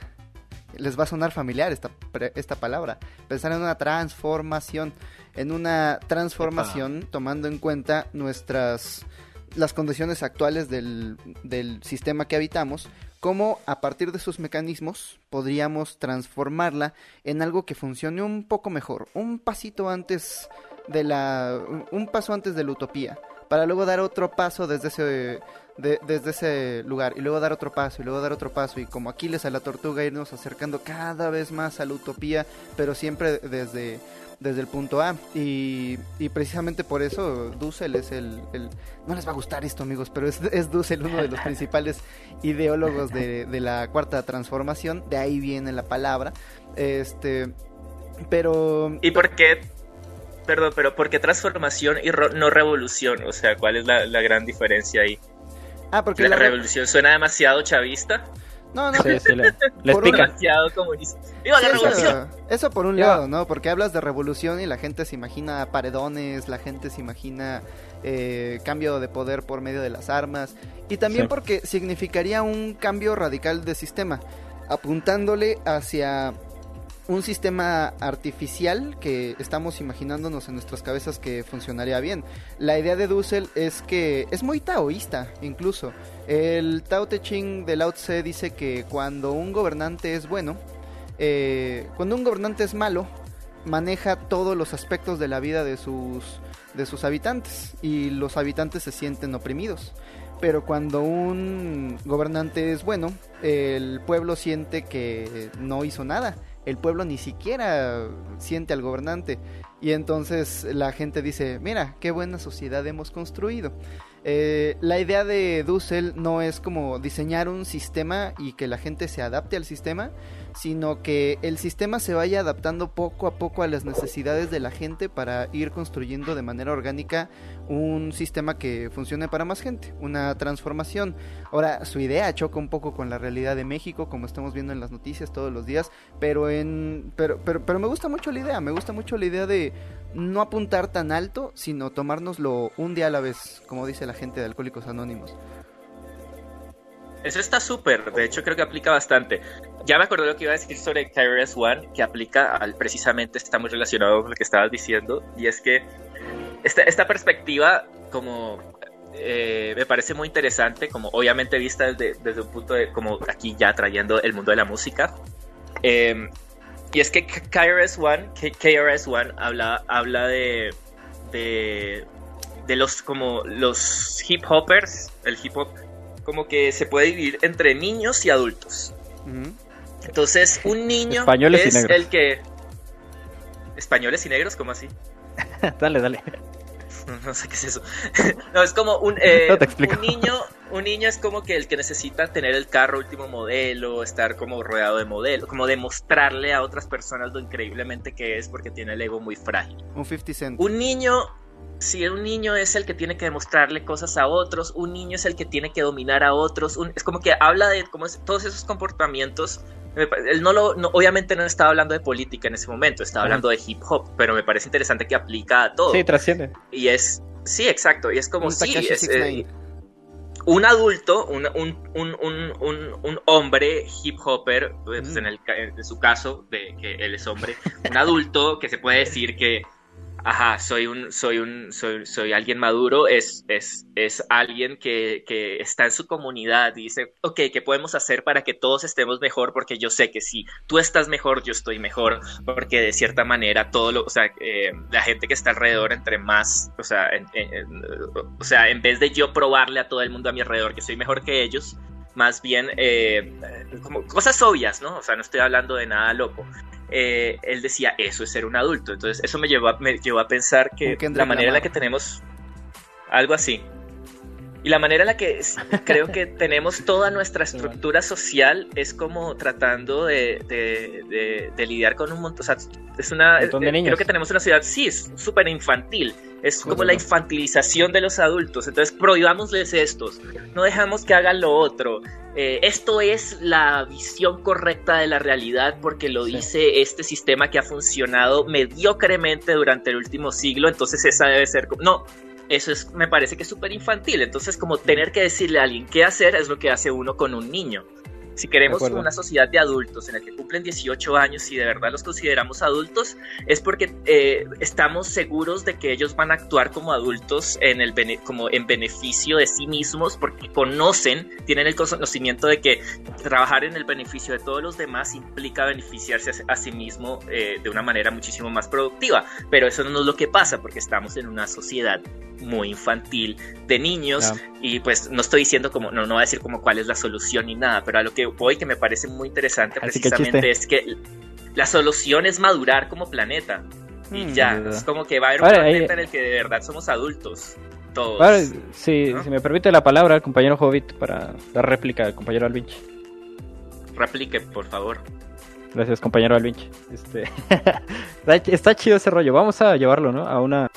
Les va a sonar familiar esta, esta palabra. Pensar en una transformación. En una transformación tomando en cuenta nuestras las condiciones actuales del, del sistema que habitamos, cómo a partir de sus mecanismos podríamos transformarla en algo que funcione un poco mejor, un pasito antes de la un paso antes de la utopía, para luego dar otro paso desde ese desde ese lugar y luego dar otro paso y luego dar otro paso y como Aquiles a la tortuga irnos acercando cada vez más a la utopía, pero siempre desde desde el punto A. Y, y precisamente por eso Dussel es el, No les va a gustar esto, amigos, pero es, es Dussel uno de los principales ideólogos de, de, la cuarta transformación. De ahí viene la palabra. Este. Pero. ¿Y por qué? Perdón, pero ¿por qué transformación y no revolución? O sea, ¿cuál es la, la gran diferencia ahí? Ah, porque la, revolución suena demasiado chavista. No, no, sí, sí, le, les por pica. demasiado comunista. ¡Viva la Sí, revolución! Eso, eso por un lado, ¿no? Porque hablas de revolución y la gente se imagina paredones, la gente se imagina eh, cambio de poder por medio de las armas. Y también Sí. porque significaría un cambio radical de sistema, apuntándole hacia un sistema artificial que estamos imaginándonos en nuestras cabezas que funcionaría bien. La idea de Dussel es que es muy taoísta, incluso. El Tao Te Ching de Lao Tse dice que cuando un gobernante es bueno, eh, cuando un gobernante es malo, maneja todos los aspectos de la vida de sus, de sus habitantes y los habitantes se sienten oprimidos. Pero cuando un gobernante es bueno, el pueblo siente que no hizo nada. El pueblo ni siquiera siente al gobernante. Y entonces la gente dice, mira, qué buena sociedad hemos construido. Eh, la idea de Dussel no es como diseñar un sistema y que la gente se adapte al sistema, sino que el sistema se vaya adaptando poco a poco a las necesidades de la gente para ir construyendo de manera orgánica un sistema que funcione para más gente, una transformación. Ahora, su idea choca un poco con la realidad de México, como estamos viendo en las noticias todos los días, pero en pero pero, pero me gusta mucho la idea, me gusta mucho la idea de no apuntar tan alto, sino tomárnoslo un día a la vez, como dice la gente de Alcohólicos Anónimos. Eso está súper, de hecho creo que aplica bastante. Ya me acordé lo que iba a decir sobre KRS One, que aplica al precisamente, está muy relacionado con lo que estabas diciendo, y es que esta, esta perspectiva como eh, me parece muy interesante, como obviamente vista desde, desde un punto de, como aquí ya trayendo el mundo de la música. Eh, y es que KRS One, KRS One habla, habla de, de, de los como los hip hoppers, el hip hop como que se puede dividir entre niños y adultos. Entonces, un niño Españoles y es negros. el que españoles y negros, ¿cómo así? dale, dale. No sé qué es eso. No, es como un, eh, No te explico. un niño, un niño es como que el que necesita tener el carro último modelo, estar como rodeado de modelos, como demostrarle a otras personas lo increíblemente que es porque tiene el ego muy frágil. Un 50 Cent. Un niño, si un niño es el que tiene que demostrarle cosas a otros, un niño es el que tiene que dominar a otros, un- es como que habla de como es- todos esos comportamientos. Él no lo, no- obviamente no estaba hablando de política en ese momento, estaba hablando de hip hop, pero me parece interesante que aplica a todo. Sí, trasciende. Y es, sí, exacto, y es como, Un sí, es, 69. eh, un adulto, un, un, un, un, un, un hombre hip hopper, pues, Mm. en, el, en su caso, de que él es hombre, un adulto que se puede decir que, ajá, soy un, soy un, soy, soy alguien maduro, es, es, es alguien que, que está en su comunidad dice, ok, ¿qué podemos hacer para que todos estemos mejor? Porque yo sé que si tú estás mejor, yo estoy mejor, porque de cierta manera todo lo, o sea, eh, la gente que está alrededor, entre más, o sea, en- o sea, en vez de yo probarle a todo el mundo a mi alrededor que soy mejor que ellos, más bien eh, como cosas obvias, ¿no? O sea, no estoy hablando de nada loco. Eh, él decía, eso es ser un adulto. Entonces, eso me llevó a, me llevó a pensar que la manera en la que tenemos algo así. Y la manera en la que creo que tenemos toda nuestra estructura social es como tratando de, de- de- de lidiar con un montón. O sea, es una. Un montón de eh, niños. Creo que tenemos una ciudad, sí, es súper infantil. Es como la infantilización de los adultos. Entonces, prohibámosles estos. No dejamos que hagan lo otro. Eh, esto es la visión correcta de la realidad porque lo Sí. dice este sistema que ha funcionado mediocremente durante el último siglo. Entonces, esa debe ser. No, eso es, me parece que es súper infantil. Entonces, como tener que decirle a alguien qué hacer es lo que hace uno con un niño. Si queremos una sociedad de adultos en la que cumplen 18 años y de verdad los consideramos adultos, es porque eh, estamos seguros de que ellos van a actuar como adultos en, el como en beneficio de sí mismos, porque conocen, tienen el conocimiento de que trabajar en el beneficio de todos los demás implica beneficiarse a, sí mismo eh, de una manera muchísimo más productiva. Pero eso no es lo que pasa, porque estamos en una sociedad muy infantil de niños y pues no estoy diciendo como, no, no voy a decir como cuál es la solución ni nada, pero a lo que voy que me parece muy interesante precisamente es que la solución es madurar como planeta y mm, ya, es como que va a haber un planeta en el que de verdad somos adultos. Todos. si, me permite la palabra, el compañero Hobbit, para dar réplica al compañero Alvinch. Replique, por favor. Gracias, compañero Alvinch. Este... está chido ese rollo. Vamos a llevarlo, ¿no? A una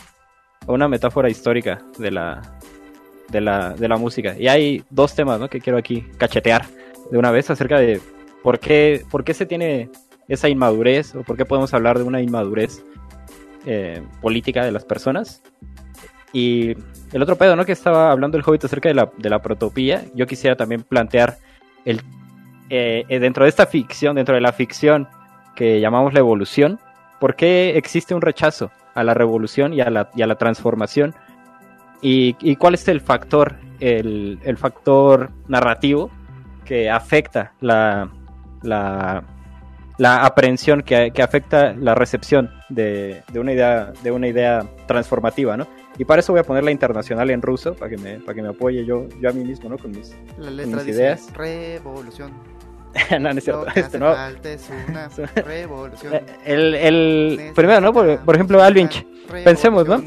una metáfora histórica de la, de la, de la música. Y hay dos temas ¿no? que quiero aquí cachetear de una vez acerca de por qué, por qué se tiene esa inmadurez o por qué podemos hablar de una inmadurez eh, política de las personas. Y el otro pedo, ¿no? Que estaba hablando el Hobbit acerca de la, de la protopía. Yo quisiera también plantear el, eh, eh, dentro de esta ficción, dentro de la ficción que llamamos la evolución, ¿por qué existe un rechazo a la revolución y a la, y a la transformación. Y, cuál es el factor, el, factor narrativo que afecta la, la, la aprehensión, que, afecta la recepción de, una idea, de una idea transformativa, ¿no? Y para eso voy a poner la internacional en ruso, para que me, para que me apoye yo, yo a mí mismo, ¿no? Con mis, la letra ideas. Revolución. no, no es cierto. Este, no. El, el primero, ¿no? Por, por ejemplo, Alvin. Pensemos, ¿no?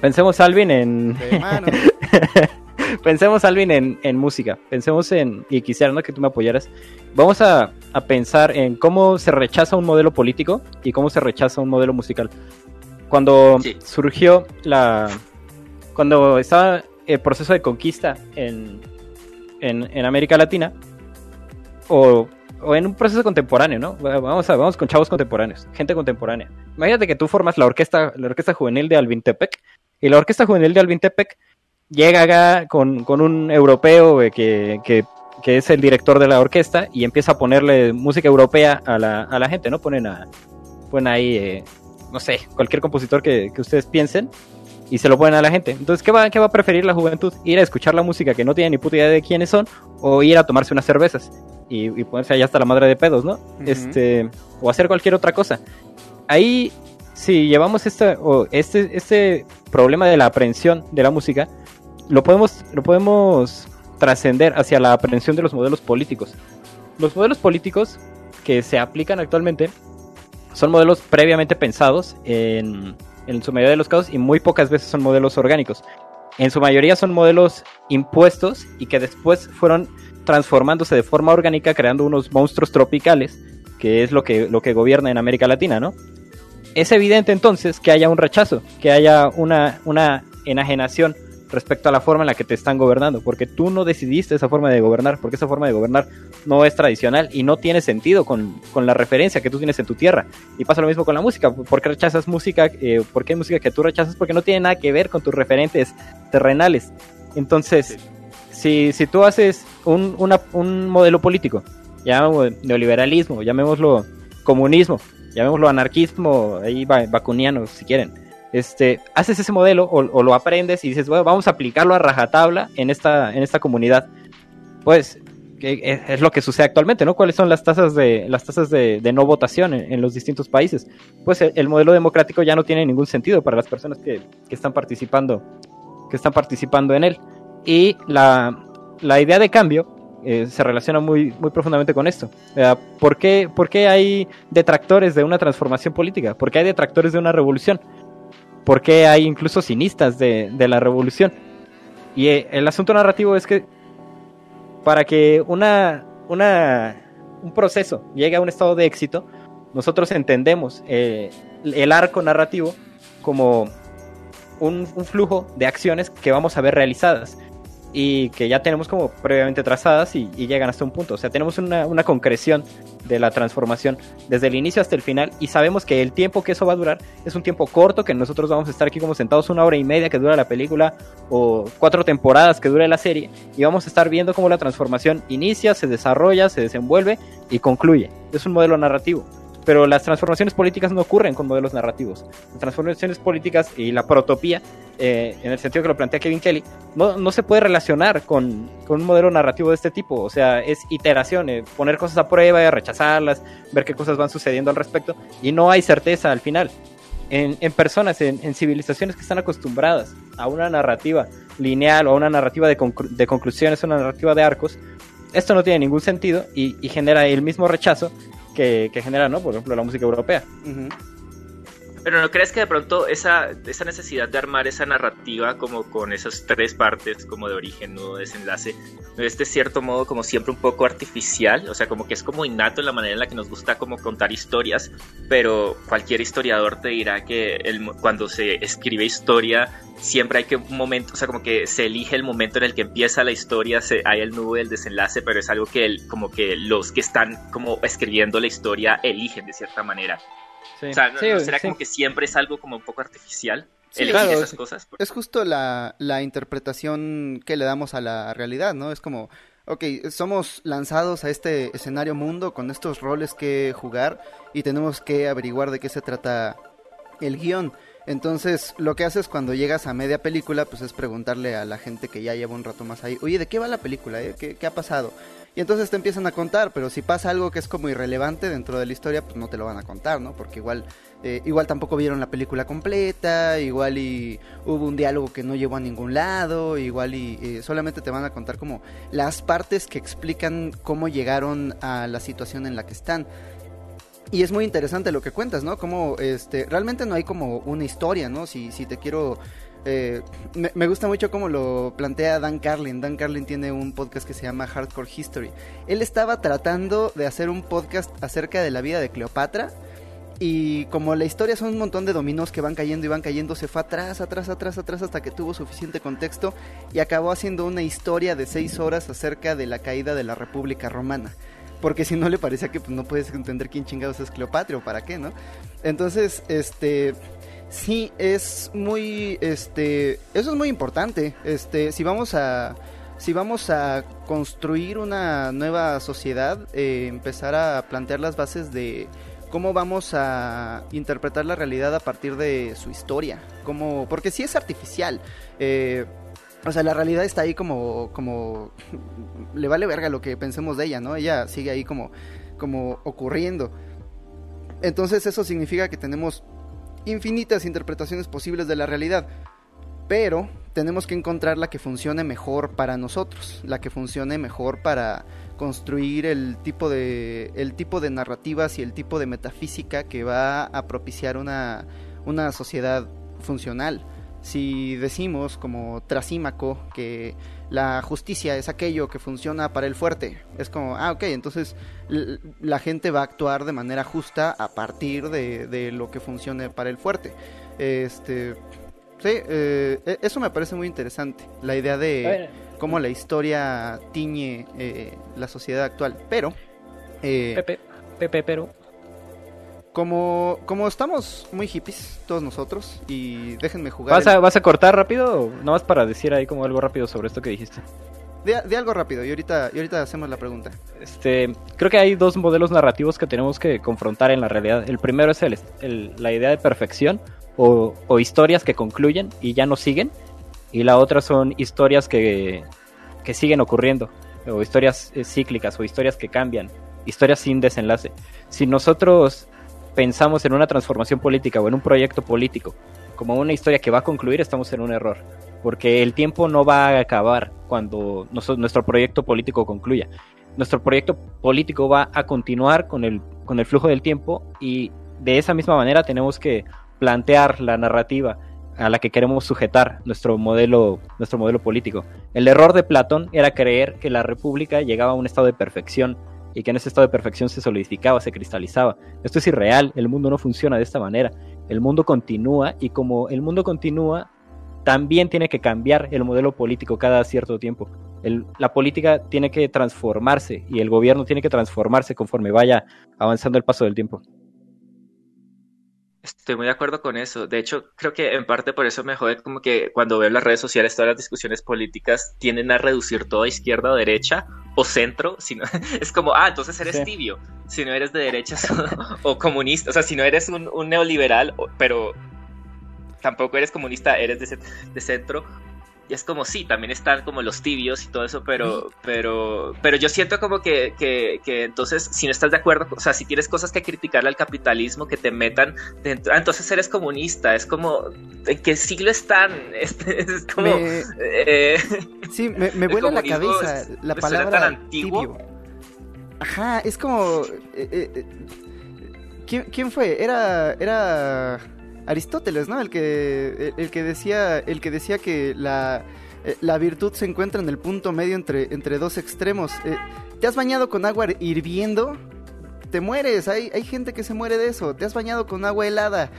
Pensemos, Alvin, en. Pensemos, Alvin, en, en, música. Pensemos en. Y quisiera, ¿no? Que tú me apoyaras. Vamos a, a, pensar en cómo se rechaza un modelo político y cómo se rechaza un modelo musical. Cuando surgió la. Cuando estaba el proceso de conquista en, en, en América Latina o, en un proceso contemporáneo, ¿no? Vamos, a, vamos con chavos contemporáneos, gente contemporánea. Imagínate que tú formas la orquesta, la orquesta juvenil de Alvin Tepec, y la orquesta juvenil de Alvin Tepec llega acá con, un europeo que, es el director de la orquesta y empieza a ponerle música europea a la, a la gente, ¿no? Ponen, a, ponen ahí, eh, no sé, cualquier compositor que, que ustedes piensen y se lo ponen a la gente. Entonces, ¿qué va, ¿qué va a preferir la juventud? ¿Ir a escuchar la música que no tiene ni puta idea de quiénes son? ¿O ir a tomarse unas cervezas? Y, ponerse allá hasta la madre de pedos, ¿no? Este, o hacer cualquier otra cosa. Ahí, si llevamos esta, o este, este problema de la aprehensión de la música, lo podemos, lo podemos trascender hacia la aprehensión de los modelos políticos. Los modelos políticos que se aplican actualmente son modelos previamente pensados en en su mayoría de los casos y muy pocas veces son modelos orgánicos. En su mayoría son modelos impuestos y que después fueron transformándose de forma orgánica creando unos monstruos tropicales, que es lo que, lo que gobierna en América Latina, ¿no? Es evidente entonces que haya un rechazo, que haya una, una enajenación respecto a la forma en la que te están gobernando, porque tú no decidiste esa forma de gobernar, porque esa forma de gobernar no es tradicional y no tiene sentido con, la referencia que tú tienes en tu tierra. Y pasa lo mismo con la música, ¿por qué rechazas música? Eh, ¿Por qué hay música que tú rechazas? Porque no tiene nada que ver con tus referentes terrenales. Entonces, si, si tú haces un, un modelo político, llamémoslo neoliberalismo, llamémoslo comunismo, llamémoslo anarquismo, ahí vacuniano si quieren este, haces ese modelo o, lo aprendes y dices, bueno, vamos a aplicarlo a rajatabla en esta, en esta comunidad. Pues es lo que sucede actualmente, ¿no? ¿Cuáles son las tasas de, las tasas de, no votación en, los distintos países? Pues el, modelo democrático ya no tiene ningún sentido para las personas que, están participando, que están participando en él. Y la, idea de cambio eh, se relaciona muy, muy profundamente con esto. ¿por, qué, ¿Por qué hay detractores de una transformación política? ¿Por qué hay detractores de una revolución? Porque hay incluso cinistas de, la revolución. Y eh, el asunto narrativo es que para que una, una, un proceso llegue a un estado de éxito, nosotros entendemos eh, el arco narrativo como un, flujo de acciones que vamos a ver realizadas. Y que ya tenemos como previamente trazadas y, llegan hasta un punto. O sea, tenemos una, una, concreción de la transformación desde el inicio hasta el final y sabemos que el tiempo que eso va a durar es un tiempo corto, que nosotros vamos a estar aquí como sentados una hora y media que dura la película o cuatro temporadas que dura la serie y vamos a estar viendo cómo la transformación inicia, se desarrolla, se desenvuelve y concluye. Es un modelo narrativo pero las transformaciones políticas no ocurren con modelos narrativos. Las transformaciones políticas y la protopía, eh, en el sentido que lo plantea Kevin Kelly, no, no se puede relacionar con, con, un modelo narrativo de este tipo. O sea, es iteración, eh, poner cosas a prueba, rechazarlas, ver qué cosas van sucediendo al respecto, y no hay certeza al final. En, en personas, en, en, civilizaciones que están acostumbradas a una narrativa lineal o a una narrativa de, de conclusiones, una narrativa de arcos, esto no tiene ningún sentido y, y genera el mismo rechazo que, genera, ¿no? Por ejemplo, la música europea. Pero ¿no crees que de pronto esa, esa necesidad de armar esa narrativa como con esas tres partes, como de origen, nudo, desenlace, es de cierto modo como siempre un poco artificial? O sea, como que es como innato en la manera en la que nos gusta como contar historias, pero cualquier historiador te dirá que el, cuando se escribe historia siempre hay que un momento, o sea, como que se elige el momento en el que empieza la historia, se, hay el nudo del desenlace, pero es algo que el, como que los que están como escribiendo la historia eligen de cierta manera. O sea, ¿no, será como que siempre es algo como un poco artificial? elegir esas cosas. Es justo la, la interpretación que le damos a la realidad, ¿no? Es como, ok, somos lanzados a este escenario mundo con estos roles que jugar y tenemos que averiguar de qué se trata el guion. Entonces, lo que haces cuando llegas a media película, pues es preguntarle a la gente que ya lleva un rato más ahí, oye, ¿de qué va la película? Eh? ¿Qué, ¿Qué, ha pasado? Y entonces te empiezan a contar, pero si pasa algo que es como irrelevante dentro de la historia, pues no te lo van a contar, ¿no? Porque igual, eh, igual tampoco vieron la película completa, igual y hubo un diálogo que no llevó a ningún lado, igual y eh, solamente te van a contar como las partes que explican cómo llegaron a la situación en la que están. Y es muy interesante lo que cuentas, ¿no? Como este, realmente no hay como una historia, ¿no? Si, si te quiero eh, me, gusta mucho cómo lo plantea Dan Carlin. Dan Carlin tiene un podcast que se llama Hardcore History. Él estaba tratando de hacer un podcast acerca de la vida de Cleopatra. Y como la historia son un montón de dominos que van cayendo y van cayendo, se fue atrás, atrás, atrás, atrás hasta que tuvo suficiente contexto y acabó haciendo una historia de seis horas acerca de la caída de la República Romana porque si no le parecía que pues, no puedes entender quién chingados es Cleopatra o para qué, ¿no? Entonces, este, sí, es muy, este, eso es muy importante, este, si vamos a, si vamos a construir una nueva sociedad, eh, empezar a plantear las bases de cómo vamos a interpretar la realidad a partir de su historia, como, porque sí es artificial, eh, o sea, la realidad está ahí como, como, le vale verga lo que pensemos de ella, ¿no? Ella sigue ahí como, como ocurriendo. Entonces eso significa que tenemos infinitas interpretaciones posibles de la realidad, pero tenemos que encontrar la que funcione mejor para nosotros, la que funcione mejor para construir el tipo de, el tipo de narrativas y el tipo de metafísica que va a propiciar una, una sociedad funcional si decimos como Trasímaco que la justicia es aquello que funciona para el fuerte, es como, ah, ok, entonces la gente va a actuar de manera justa a partir de, lo que funcione para el fuerte. Este, sí, eh, e, eso me parece muy interesante, la idea de cómo la historia tiñe eh, la sociedad actual, pero... Eh, Pepe, Pepe, pero como, como estamos muy hippies, todos nosotros, y déjenme jugar. ¿Vas a, ¿vas a cortar rápido? No más para decir ahí como algo rápido sobre esto que dijiste. De, algo rápido, y ahorita, y ahorita hacemos la pregunta. Este, creo que hay dos modelos narrativos que tenemos que confrontar en la realidad. El primero es el, la idea de perfección o, o, historias que concluyen y ya no siguen. Y la otra son historias que, que siguen ocurriendo, o historias eh, cíclicas, o historias que cambian, historias sin desenlace. Si nosotros pensamos en una transformación política o en un proyecto político como una historia que va a concluir, estamos en un error. Porque el tiempo no va a acabar cuando nuestro proyecto político concluya. Nuestro proyecto político va a continuar con el, con el flujo del tiempo y de esa misma manera tenemos que plantear la narrativa a la que queremos sujetar nuestro modelo, nuestro modelo político. El error de Platón era creer que la república llegaba a un estado de perfección y que en ese estado de perfección se solidificaba, se cristalizaba. Esto es irreal, el mundo no funciona de esta manera. El mundo continúa y como el mundo continúa, también tiene que cambiar el modelo político cada cierto tiempo. la política tiene que transformarse y el gobierno tiene que transformarse conforme vaya avanzando el paso del tiempo. Estoy muy de acuerdo con eso. De hecho, creo que en parte por eso me jode como que cuando veo las redes sociales todas las discusiones políticas tienden a reducir todo a izquierda o derecha o centro. Sino, es como, ah, entonces eres tibio. Si no eres de derechas o, comunista. O sea, si no eres un, neoliberal, pero tampoco eres comunista, eres de, de centro y es como, sí, también están como los tibios y todo eso, pero, pero, pero yo siento como que, que, que, entonces, si no estás de acuerdo, o sea, si tienes cosas que criticarle al capitalismo, que te metan dentro, ah, entonces eres comunista, es como, ¿en qué siglo están? Es, como... Eh, sí, me, me vuela la cabeza la palabra tan antiguo. Ajá, es como... Eh, eh, ¿quién, ¿Quién fue? Era... Era... Aristóteles, ¿no? El que, el, que decía, el que decía que la, eh, la, virtud se encuentra en el punto medio entre, entre dos extremos. Eh, ¿Te has bañado con agua hirviendo? Te mueres, hay, hay gente que se muere de eso. ¿Te has bañado con agua helada?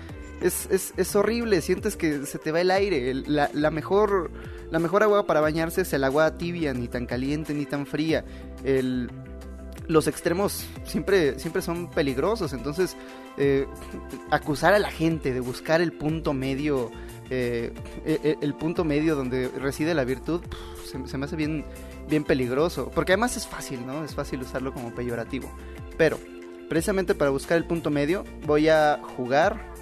Es, es, es horrible, sientes que se te va el aire. La, mejor, la mejor agua para bañarse es el agua tibia, ni tan caliente ni tan fría. Los extremos siempre, siempre son peligrosos, entonces eh, acusar a la gente de buscar el punto medio, eh, e, e, el punto medio donde reside la virtud, se, me hace bien, bien peligroso, porque además es fácil, ¿no? Es fácil usarlo como peyorativo. Pero, precisamente para buscar el punto medio, voy a jugar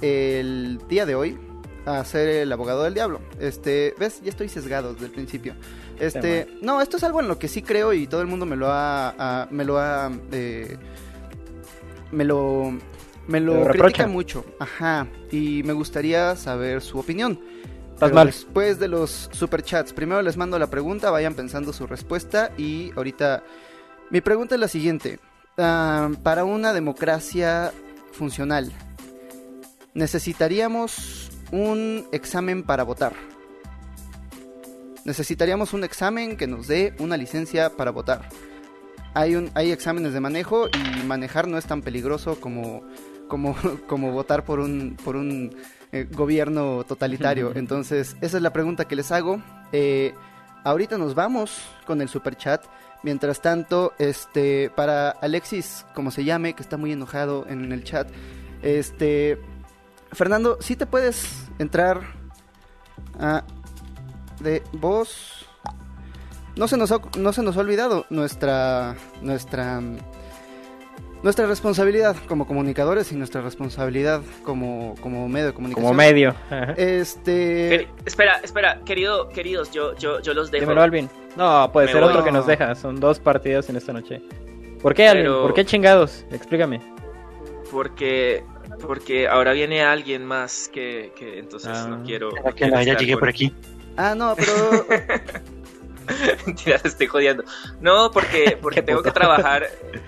el día de hoy a ser el abogado del diablo. Este, ¿ves? Ya estoy sesgado desde el principio. Este, no, esto es algo en lo que sí creo y todo el mundo me lo ha, me lo ha, eh, me lo, me lo, critica mucho. Ajá. Y me gustaría saber su opinión. Después de los superchats, primero les mando la pregunta, vayan pensando su respuesta y ahorita mi pregunta es la siguiente. Para una democracia funcional, necesitaríamos un examen para votar necesitaríamos un examen que nos dé una licencia para votar. Hay, un, hay exámenes de manejo y manejar no es tan peligroso como, como, como votar por un, por un eh, gobierno totalitario. Entonces, esa es la pregunta que les hago. Eh, ahorita nos vamos con el super chat. Mientras tanto, este, para Alexis, como se llame, que está muy enojado en el chat, este, Fernando, si te puedes entrar a de voz. No se nos ha, no se nos ha olvidado nuestra nuestra nuestra responsabilidad como comunicadores y nuestra responsabilidad como, como medio de comunicación. Como medio. Este. espera, espera, querido, queridos, yo, yo, yo los dejo. Dímelo, Alvin. No, puede ser otro que nos deja. Son dos partidos en esta noche. ¿Por qué, Alvin? ¿Por qué chingados? Explícame. Porque porque ahora viene alguien más que, que entonces no ah. quiero. Que ya llegué por aquí. Ah, no, pero. Mentira, te estoy jodiendo. No, porque, porque tengo que trabajar,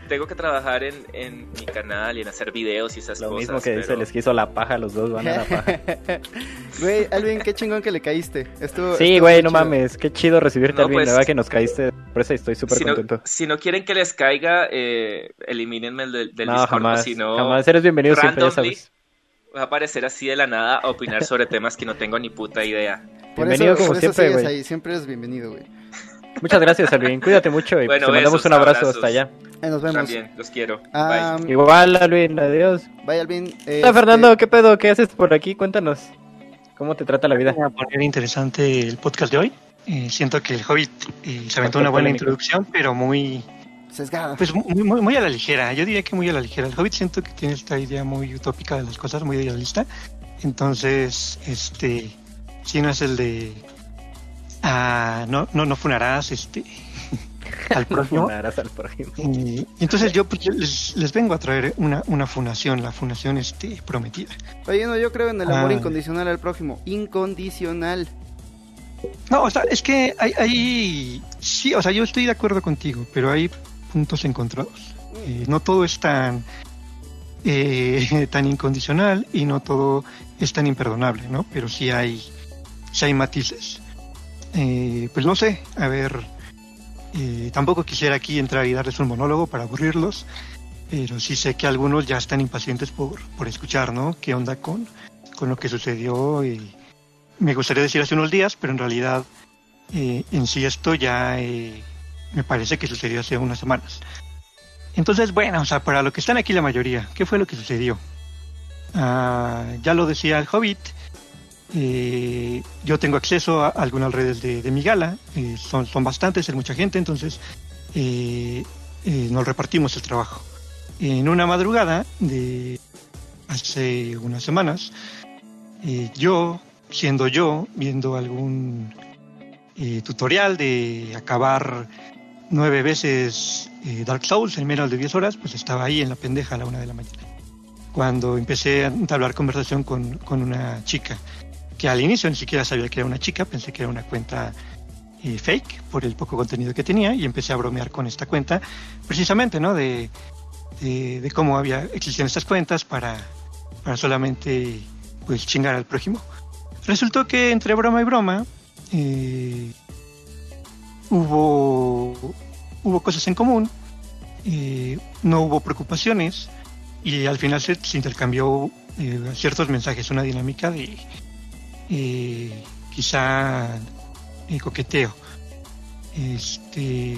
tengo que trabajar en, en, mi canal y en hacer videos y esas cosas. Lo mismo que dice, les quiso la paja, los dos van a la paja. Güey, Alvin, qué chingón que le caíste. Estuvo, sí, güey, no mames, qué chido recibirte, Alvin. Pues, la verdad que nos caíste por eso estoy súper contento. si no quieren que les caiga, eh, elimínenme del, del no, Discord. Jamás, si no, jamás eres bienvenido siempre, ya sabes. Va a aparecer así de la nada a opinar sobre temas que no tengo ni puta idea. bienvenido como siempre, güey. Siempre es bienvenido, güey. Muchas gracias, Alvin. Cuídate mucho y te mandamos un abrazo hasta allá. nos vemos. También, los quiero. Igual, Alvin, adiós. Bye, Alvin. Hola, Fernando, ¿qué pedo? ¿Qué haces por aquí? Cuéntanos. ¿Cómo te trata la vida? a poner interesante el podcast de hoy. Eh, siento que el Hobbit eh, se aventó una buena introducción, pero muy pues muy, muy, a la ligera, yo diría que muy a la ligera. El Hobbit siento que tiene esta idea muy utópica de las cosas, muy idealista. Entonces, este, si no es el de, ah, no, no, no funarás, este, al prójimo. al prójimo. Y, entonces yo, pues, les, vengo a traer una, una funación, la funación este, prometida. Oye, no, yo creo en el amor ah. incondicional al prójimo. Incondicional. No, o sea, es que hay, hay, sí, o sea, yo estoy de acuerdo contigo, pero hay puntos encontrados. Eh, no todo es tan, eh, tan incondicional y no todo es tan imperdonable, ¿no? Pero sí hay, sí hay matices. Eh, pues no sé, a ver, tampoco quisiera aquí entrar y darles un monólogo para aburrirlos, pero sí sé que algunos ya están impacientes por, por escuchar, ¿no? ¿Qué onda con, con lo que sucedió y, me gustaría decir hace unos días, pero en realidad eh, en sí esto ya eh, me parece que sucedió hace unas semanas. Entonces, bueno, o sea, para lo que están aquí la mayoría, ¿qué fue lo que sucedió? Ah, ya lo decía el Hobbit, eh, yo tengo acceso a algunas redes de, mi gala, eh, son, son bastantes, es mucha gente, entonces eh, eh, nos repartimos el trabajo. En una madrugada de hace unas semanas, yo, siendo yo, viendo algún tutorial de acabar nueve veces Dark Souls en menos de 10 horas, pues estaba ahí en la pendeja a la una de la mañana. Cuando empecé a entablar conversación con, con una chica, que al inicio ni siquiera sabía que era una chica, pensé que era una cuenta eh, fake por el poco contenido que tenía y empecé a bromear con esta cuenta, precisamente, ¿no? De, de, cómo había existían estas cuentas para, para solamente pues chingar al prójimo. Resultó que entre broma y broma eh, hubo, hubo cosas en común, eh, no hubo preocupaciones y al final se, intercambió ciertos mensajes, una dinámica de eh, quizá coqueteo. Este,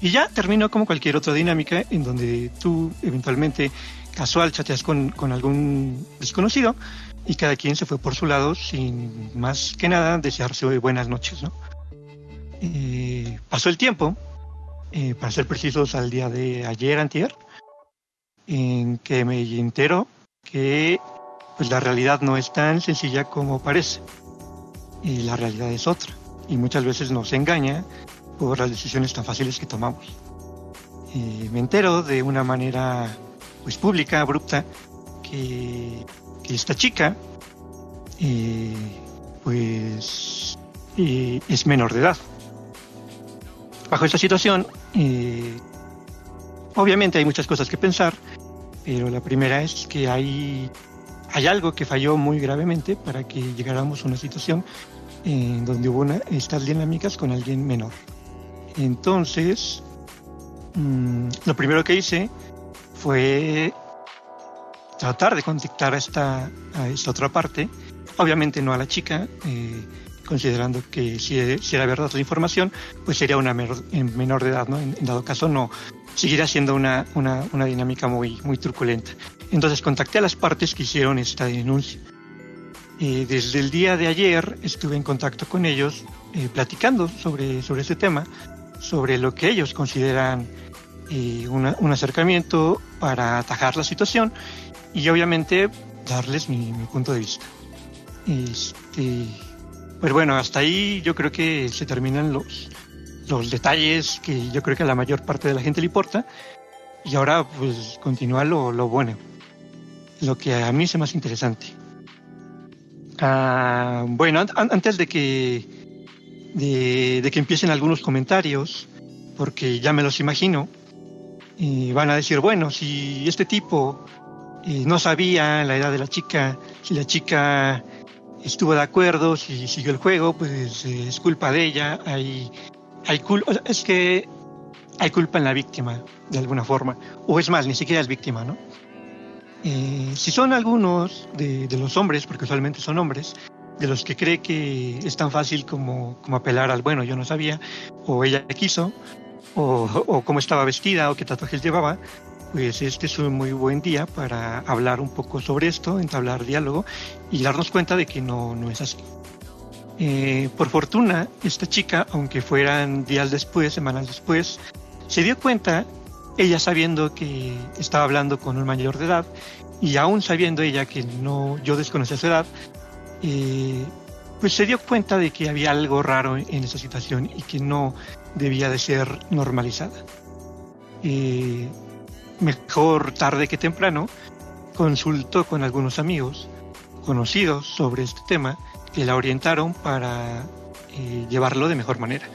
y ya terminó como cualquier otra dinámica en donde tú eventualmente casual chateas con, con algún desconocido y cada quien se fue por su lado sin más que nada desearse buenas noches, ¿no? Eh, pasó el tiempo, eh, para ser precisos al día de ayer, antier, en que me entero que pues la realidad no es tan sencilla como parece. Y la realidad es otra. Y muchas veces nos engaña por las decisiones tan fáciles que tomamos. Me entero de una manera pues pública, abrupta, que, que esta chica eh, pues eh, es menor de edad. Bajo esta situación, eh, obviamente hay muchas cosas que pensar, pero la primera es que hay, hay algo que falló muy gravemente para que llegáramos a una situación en donde hubo una, estas dinámicas con alguien menor. Entonces, mmm, lo primero que hice fue tratar de contactar a esta, a otra parte, obviamente no a la chica, eh, considerando que si, si, era verdad la información, pues sería una menor, menor de edad, ¿no? En, en, dado caso, no seguirá siendo una, una, una dinámica muy, muy truculenta. Entonces contacté a las partes que hicieron esta denuncia. Eh, desde el día de ayer estuve en contacto con ellos, eh, platicando sobre, sobre este tema, sobre lo que ellos consideran eh, una, un acercamiento para atajar la situación y obviamente darles mi, mi punto de vista. Este, pues bueno, hasta ahí yo creo que se terminan los, los detalles que yo creo que a la mayor parte de la gente le importa. Y ahora pues continúa lo, lo bueno, lo que a mí es más interesante. Ah, bueno, an antes de que, de, que empiecen algunos comentarios, porque ya me los imagino, van a decir, bueno, si este tipo eh, no sabía la edad de la chica, si la chica estuvo de acuerdo, si siguió el juego, pues eh, es culpa de ella. Hay, hay cul es que hay culpa en la víctima, de alguna forma. O es más, ni siquiera es víctima, ¿no? Eh, si son algunos de, de, los hombres, porque usualmente son hombres, de los que cree que es tan fácil como, como apelar al bueno, yo no sabía, o ella quiso, o, o cómo estaba vestida, o qué tatuajes llevaba, pues este es un muy buen día para hablar un poco sobre esto, entablar diálogo y darnos cuenta de que no, no es así. Eh, por fortuna, esta chica, aunque fueran días después, semanas después, se dio cuenta, ella sabiendo que estaba hablando con un mayor de edad y aún sabiendo ella que no, yo desconocía su edad, eh, pues se dio cuenta de que había algo raro en esa situación y que no debía de ser normalizada. Eh, mejor tarde que temprano, consultó con algunos amigos conocidos sobre este tema que la orientaron para eh, llevarlo de mejor manera.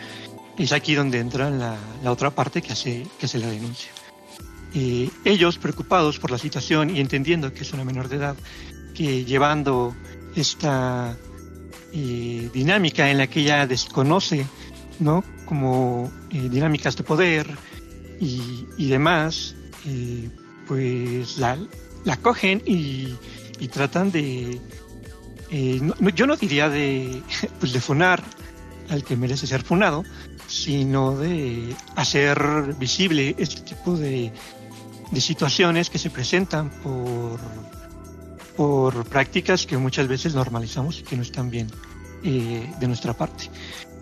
Es aquí donde entra la, la otra parte que hace, que hace la denuncia. Eh, ellos, preocupados por la situación y entendiendo que es una menor de edad, que llevando esta eh, dinámica en la que ella desconoce, ¿no? Como eh, dinámicas de poder y, y demás, pues la, la cogen y, y, tratan de, eh, yo no diría de, pues de funar al que merece ser funado, sino de hacer visible este tipo de, de situaciones que se presentan por, por prácticas que muchas veces normalizamos y que no están bien eh, de nuestra parte.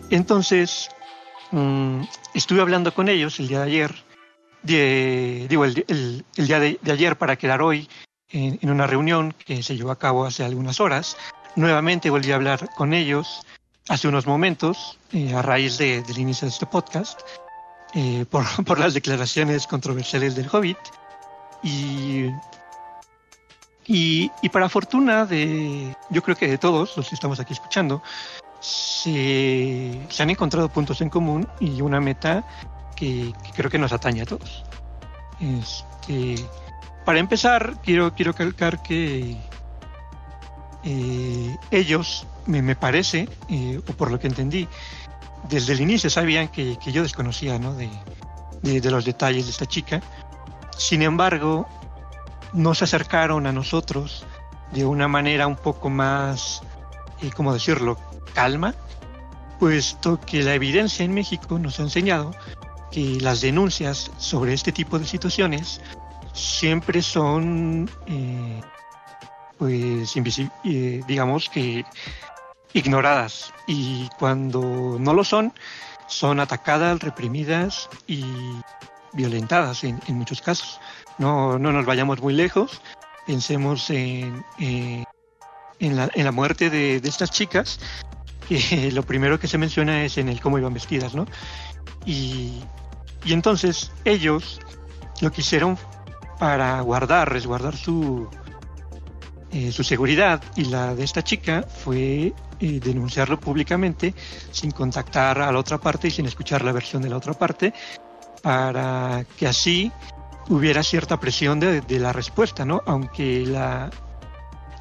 Entonces, mm, estuve hablando con ellos el día de ayer, digo, el, el, día de, ayer para quedar hoy en, en, una reunión que se llevó a cabo hace algunas horas. Nuevamente volví a hablar con ellos hace unos momentos, eh, a raíz de, del inicio de este podcast, eh, por, las declaraciones controversiales del Hobbit. Y, y, para fortuna de, yo creo que de todos los que estamos aquí escuchando, se, se han encontrado puntos en común y una meta que, que creo que nos atañe a todos. Este, para empezar, quiero, quiero calcar que eh, ellos, me, me parece, o por lo que entendí, desde el inicio sabían que, que yo desconocía ¿no? de, de, de, los detalles de esta chica. Sin embargo, no se acercaron a nosotros de una manera un poco más, eh, ¿cómo decirlo?, calma, puesto que la evidencia en México nos ha enseñado que las denuncias sobre este tipo de situaciones siempre son eh, pues eh, digamos que ignoradas y cuando no lo son son atacadas, reprimidas y violentadas en, muchos casos. No, no, nos vayamos muy lejos, pensemos en, en, la, en la, muerte de, de, estas chicas, que lo primero que se menciona es en el cómo iban vestidas, ¿no? Y, y entonces ellos lo que hicieron para guardar, resguardar su, eh, su seguridad y la de esta chica fue eh, denunciarlo públicamente sin contactar a la otra parte y sin escuchar la versión de la otra parte para que así hubiera cierta presión de, la respuesta, ¿no? Aunque la,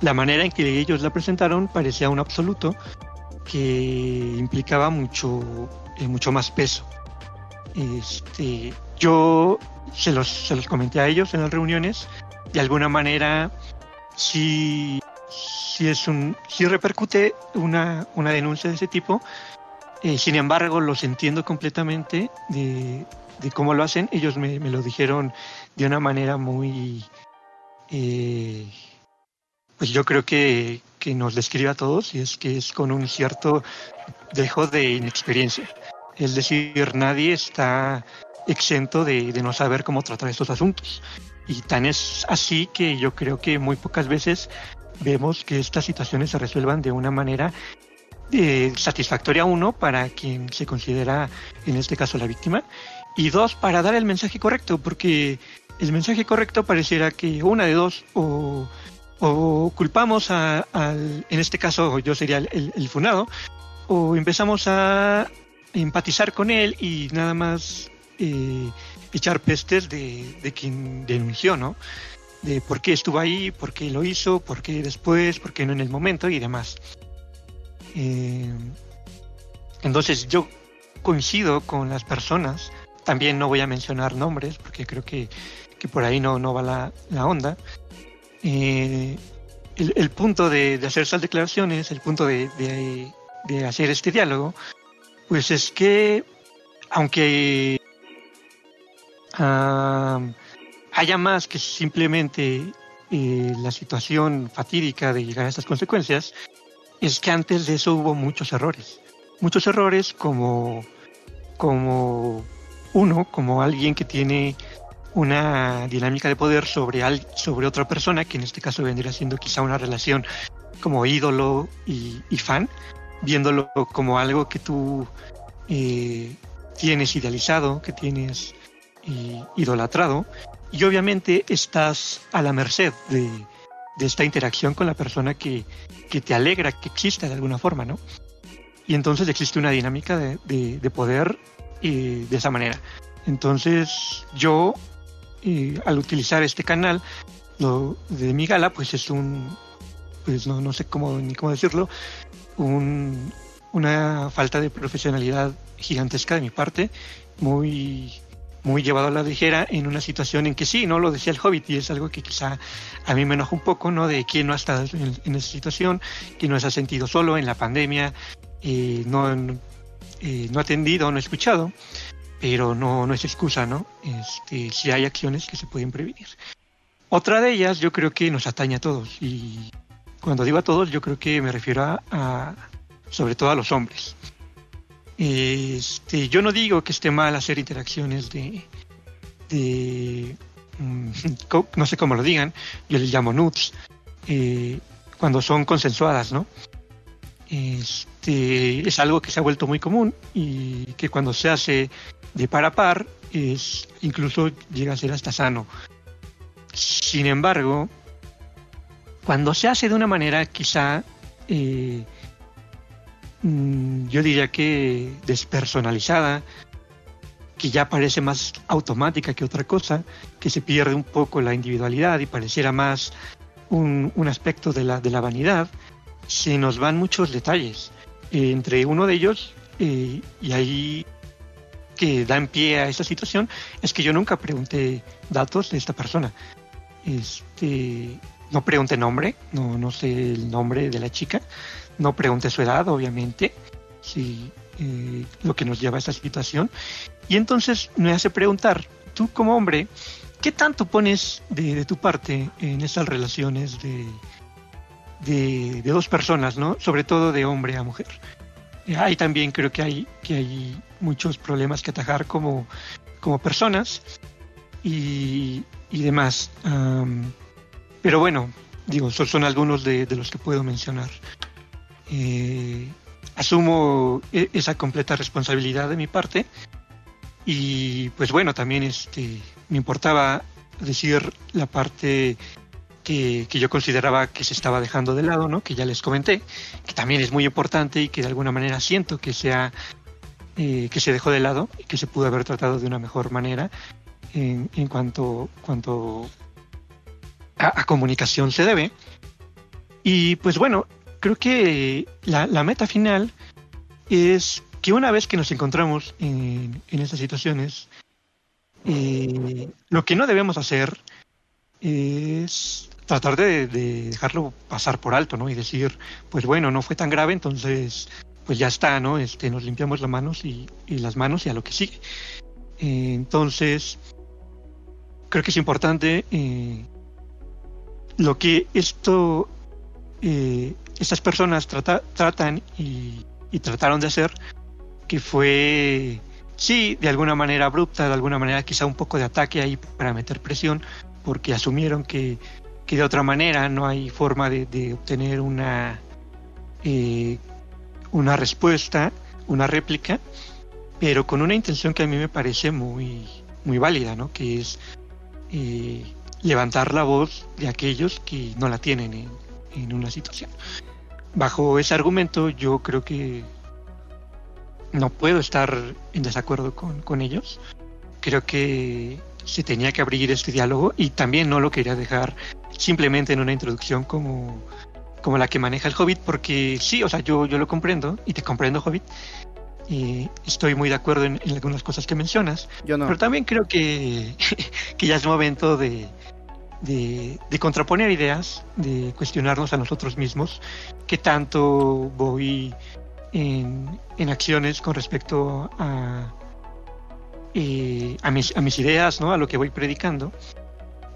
la manera en que ellos la presentaron parecía un absoluto que implicaba mucho, eh, mucho más peso. Este, yo se los, se los comenté a ellos en las reuniones, de alguna manera si, si, es un, si repercute una, una denuncia de ese tipo. Eh, sin embargo, los entiendo completamente de, de cómo lo hacen. Ellos me, me, lo dijeron de una manera muy... Eh, pues yo creo que, que nos describe a todos y es que es con un cierto dejo de inexperiencia. Es decir, nadie está exento de, de no saber cómo tratar estos asuntos. Y tan es así que yo creo que muy pocas veces vemos que estas situaciones se resuelvan de una manera eh, satisfactoria, uno, para quien se considera, en este caso, la víctima, y dos, para dar el mensaje correcto, porque el mensaje correcto pareciera que una de dos, o, culpamos a, al, en este caso yo sería el, el, el funado, o empezamos a empatizar con él y nada más eh, echar pestes de, de, quien denunció, ¿no? De por qué estuvo ahí, por qué lo hizo, por qué después, por qué no en el momento y demás. Eh, entonces yo coincido con las personas, también no voy a mencionar nombres porque creo que, que por ahí no, no va la, la onda. Eh, el, el, punto de, de, hacer esas declaraciones, el punto de, de, de hacer este diálogo, pues es que aunque uh, haya más que simplemente eh, la situación fatídica de llegar a estas consecuencias, es que antes de eso hubo muchos errores. Muchos errores como, como uno, como alguien que tiene una dinámica de poder sobre, al, sobre otra persona, que en este caso vendría siendo quizá una relación como ídolo y, y fan, viéndolo como algo que tú eh, tienes idealizado, que tienes eh, idolatrado, y obviamente estás a la merced de, esta interacción con la persona que, te alegra que exista de alguna forma, ¿no? Y entonces existe una dinámica de poder eh, de esa manera. Entonces yo, eh, al utilizar este canal lo, de mi gala, pues es un, pues no, no sé cómo ni cómo decirlo, un, una falta de profesionalidad gigantesca de mi parte, muy muy llevado a la ligera en una situación en que sí, no lo decía el Hobbit y es algo que quizá a mí me enoja un poco, ¿no? De quién no ha estado en, esa situación, quién no se ha sentido solo en la pandemia, eh, no, eh, no atendido, no ha escuchado, pero no, no es excusa, ¿no? Este, si hay acciones que se pueden prevenir. Otra de ellas yo creo que nos atañe a todos y cuando digo a todos yo creo que me refiero a sobre todo a los hombres. Este, yo no digo que esté mal hacer interacciones de, mm, no sé cómo lo digan, yo les llamo nudes, eh, cuando son consensuadas, ¿no? Este, es algo que se ha vuelto muy común y que cuando se hace de par a par, es, incluso llega a ser hasta sano. Sin embargo, cuando se hace de una manera quizá eh, yo diría que despersonalizada, que ya parece más automática que otra cosa, que se pierde un poco la individualidad y pareciera más un, aspecto de la, de la vanidad, se nos van muchos detalles. entre uno de ellos, eh, y ahí que da en pie a esa situación, es que yo nunca pregunté datos de esta persona. Este, no pregunté nombre, no, no sé el nombre de la chica, no pregunté su edad, obviamente, sí, eh, lo que nos lleva a esta situación. Y entonces me hace preguntar, tú como hombre, ¿qué tanto pones de, tu parte en esas relaciones de, de, dos personas, ¿no? Sobre todo de hombre a mujer. Ahí también creo que hay, que hay muchos problemas que atajar como, como personas y, y demás. pero bueno, digo, son, algunos de, los que puedo mencionar. Eh, asumo e, esa completa responsabilidad de mi parte y pues bueno, también este, me importaba decir la parte que, yo consideraba que se estaba dejando de lado, ¿no? que ya les comenté, que también es muy importante y que de alguna manera siento que, sea, eh, que se dejó de lado y que se pudo haber tratado de una mejor manera en, en cuanto, cuanto a comunicación se debe. Y pues bueno, creo que la, meta final es que una vez que nos encontramos en, estas situaciones, eh, lo que no debemos hacer es tratar de, dejarlo pasar por alto, ¿no? Y decir, pues bueno, no fue tan grave, entonces, pues ya está, ¿no? Este, nos limpiamos las manos y, las manos y a lo que sigue. Eh, entonces, creo que es importante eh, lo que esto estas personas tratan y, trataron de hacer, que fue, sí, de alguna manera abrupta, de alguna manera quizá un poco de ataque ahí para meter presión, porque asumieron que, de otra manera no hay forma de, obtener una, eh, una respuesta, una réplica, pero con una intención que a mí me parece muy, muy válida, ¿no? que es eh, levantar la voz de aquellos que no la tienen en, en una situación. Bajo ese argumento yo creo que no puedo estar en desacuerdo con, ellos. Creo que se tenía que abrir este diálogo y también no lo quería dejar simplemente en una introducción como, como la que maneja el Hobbit, porque sí, o sea, yo, yo lo comprendo y te comprendo, Hobbit. Y estoy muy de acuerdo en, algunas cosas que mencionas. Yo no. Pero también creo que, que ya es momento de, de, contraponer ideas, de cuestionarnos a nosotros mismos, qué tanto voy en, acciones con respecto a, eh, a, mis, a, mis, ideas, ¿no? a lo que voy predicando,